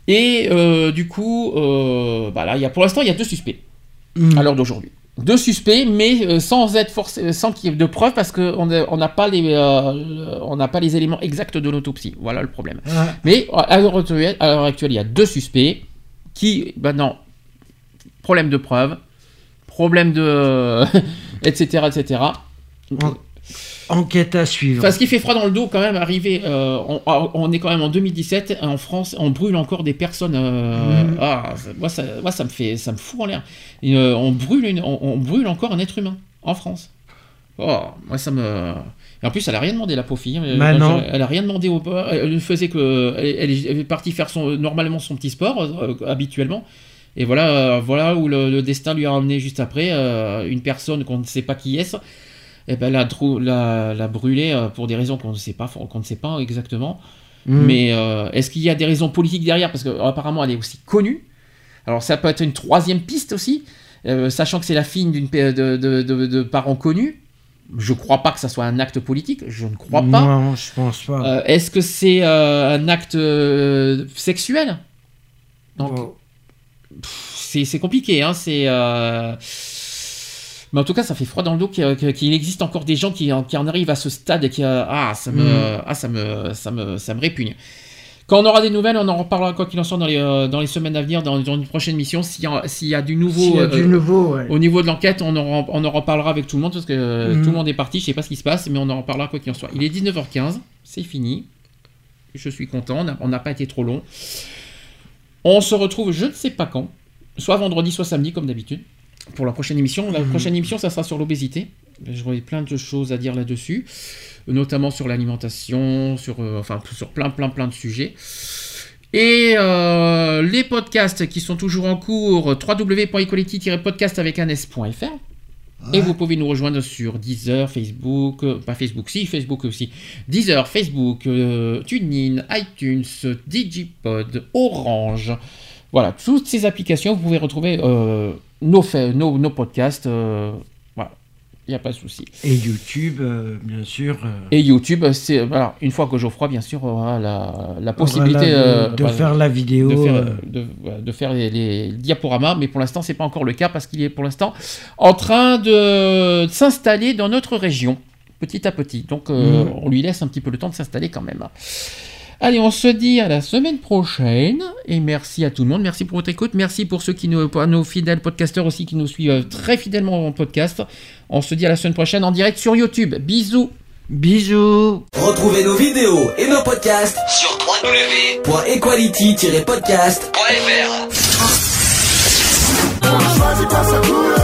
[SPEAKER 1] Et euh, du coup, euh, bah là, y a, pour l'instant, il y a deux suspects
[SPEAKER 3] Mm.
[SPEAKER 1] à l'heure d'aujourd'hui. Deux suspects, mais euh, sans être forcé, sans qu'il y ait de preuves, parce qu'on n'a on n'a pas les, euh, on n'a pas les éléments exacts de l'autopsie. Voilà le problème.
[SPEAKER 3] Ouais.
[SPEAKER 1] Mais à l'heure actuelle, il y a deux suspects qui, maintenant, problème de preuves, problème de, etc., etc.
[SPEAKER 3] Enquête à suivre.
[SPEAKER 1] Parce qu'il fait froid dans le dos quand même, arriver, euh, on, on est quand même en 2017, en France, on brûle encore des personnes. euh,
[SPEAKER 3] Mhm.
[SPEAKER 1] ah, moi, ça, moi, ça me fait, ça me fout en l'air. Euh, on brûle, une- on, on brûle encore un être humain en France. Oh, moi ça me. Et en plus, elle a rien demandé la pauvre fille. hein.
[SPEAKER 3] Bah non.
[SPEAKER 1] Elle a rien demandé au. Elle ne faisait que. Elle, elle est- partie faire son normalement son petit sport habituellement. Et voilà, voilà où le, le destin lui a emmené juste après une personne qu'on ne sait pas qui est. Et ben l'a l'a l'a brûlé euh, pour des raisons qu'on ne sait pas, qu'on ne sait pas exactement.
[SPEAKER 3] Mm.
[SPEAKER 1] Mais euh, est-ce qu'il y a des raisons politiques derrière? Parce qu'apparemment, elle est aussi connue. Alors, ça peut être une troisième piste aussi, euh, sachant que c'est la fille d'une de, de- de- de parents connus. Je crois pas que ça soit un acte politique, je ne crois pas.
[SPEAKER 3] Non, je pense pas.
[SPEAKER 1] Euh, Est-ce que c'est euh, un acte euh, sexuel? Donc, c'est c'est compliqué, hein, c'est. Euh, Mais en tout cas, ça fait froid dans le dos qu'il existe encore des gens qui, en- qui en arrivent à ce stade et qui. euh, Ah, ça me,
[SPEAKER 3] Mm.
[SPEAKER 1] ah, ça me, ça me, ça me répugne. Quand on aura des nouvelles, on en reparlera quoi qu'il en soit dans les, euh, dans les semaines à venir, dans, dans une prochaine mission. S'il y, a- s'il y a du nouveau,
[SPEAKER 3] S'il y a
[SPEAKER 1] euh,
[SPEAKER 3] du nouveau, ouais.
[SPEAKER 1] au niveau de l'enquête, on en, on en reparlera avec tout le monde parce que euh,
[SPEAKER 3] Mhm.
[SPEAKER 1] tout le monde est parti. Je sais pas ce qui se passe, mais on en reparlera quoi qu'il en soit. Il est 19h15, c'est fini. Je suis content, on n'a pas été trop long. On se retrouve, je ne sais pas quand, soit vendredi, soit samedi, comme d'habitude, pour la prochaine émission. La
[SPEAKER 3] Mhm.
[SPEAKER 1] prochaine émission, ça sera sur l'obésité. J'aurai plein de choses à dire là-dessus, notamment sur l'alimentation, sur, euh, enfin, sur plein, plein, plein de sujets. Et euh, les podcasts qui sont toujours en cours, www.equality-podcast avec un s.fr. Et vous pouvez nous rejoindre sur Deezer, Facebook, euh, pas Facebook, si, Facebook aussi. Deezer, Facebook, euh, TuneIn, iTunes, Digipod, Orange. Voilà, toutes ces applications, vous pouvez retrouver nos, faits- nos, nos podcasts. euh, voilà, il n'y a pas de souci.
[SPEAKER 3] Et YouTube, euh, bien sûr. euh,
[SPEAKER 1] Et YouTube, c'est alors, une fois que Geoffroy, bien sûr, aura la, la possibilité
[SPEAKER 3] de- de faire la vidéo,
[SPEAKER 1] de faire, de- voilà, de faire les, les diaporamas, mais pour l'instant, c'est pas encore le cas parce qu'il est pour l'instant en train de s'installer dans notre région, petit à petit. Donc, euh,
[SPEAKER 3] Mm.
[SPEAKER 1] on lui laisse un petit peu le temps de s'installer quand même. Allez, on se dit à la semaine prochaine et merci à tout le monde. Merci pour votre écoute. Merci pour ceux qui nous, pour nos fidèles podcasteurs aussi qui nous suivent euh, très fidèlement en podcast. On se dit à la semaine prochaine en direct sur YouTube. Bisous.
[SPEAKER 3] Bisous.
[SPEAKER 6] Retrouvez nos vidéos et nos podcasts sur www.equality-podcast.fr.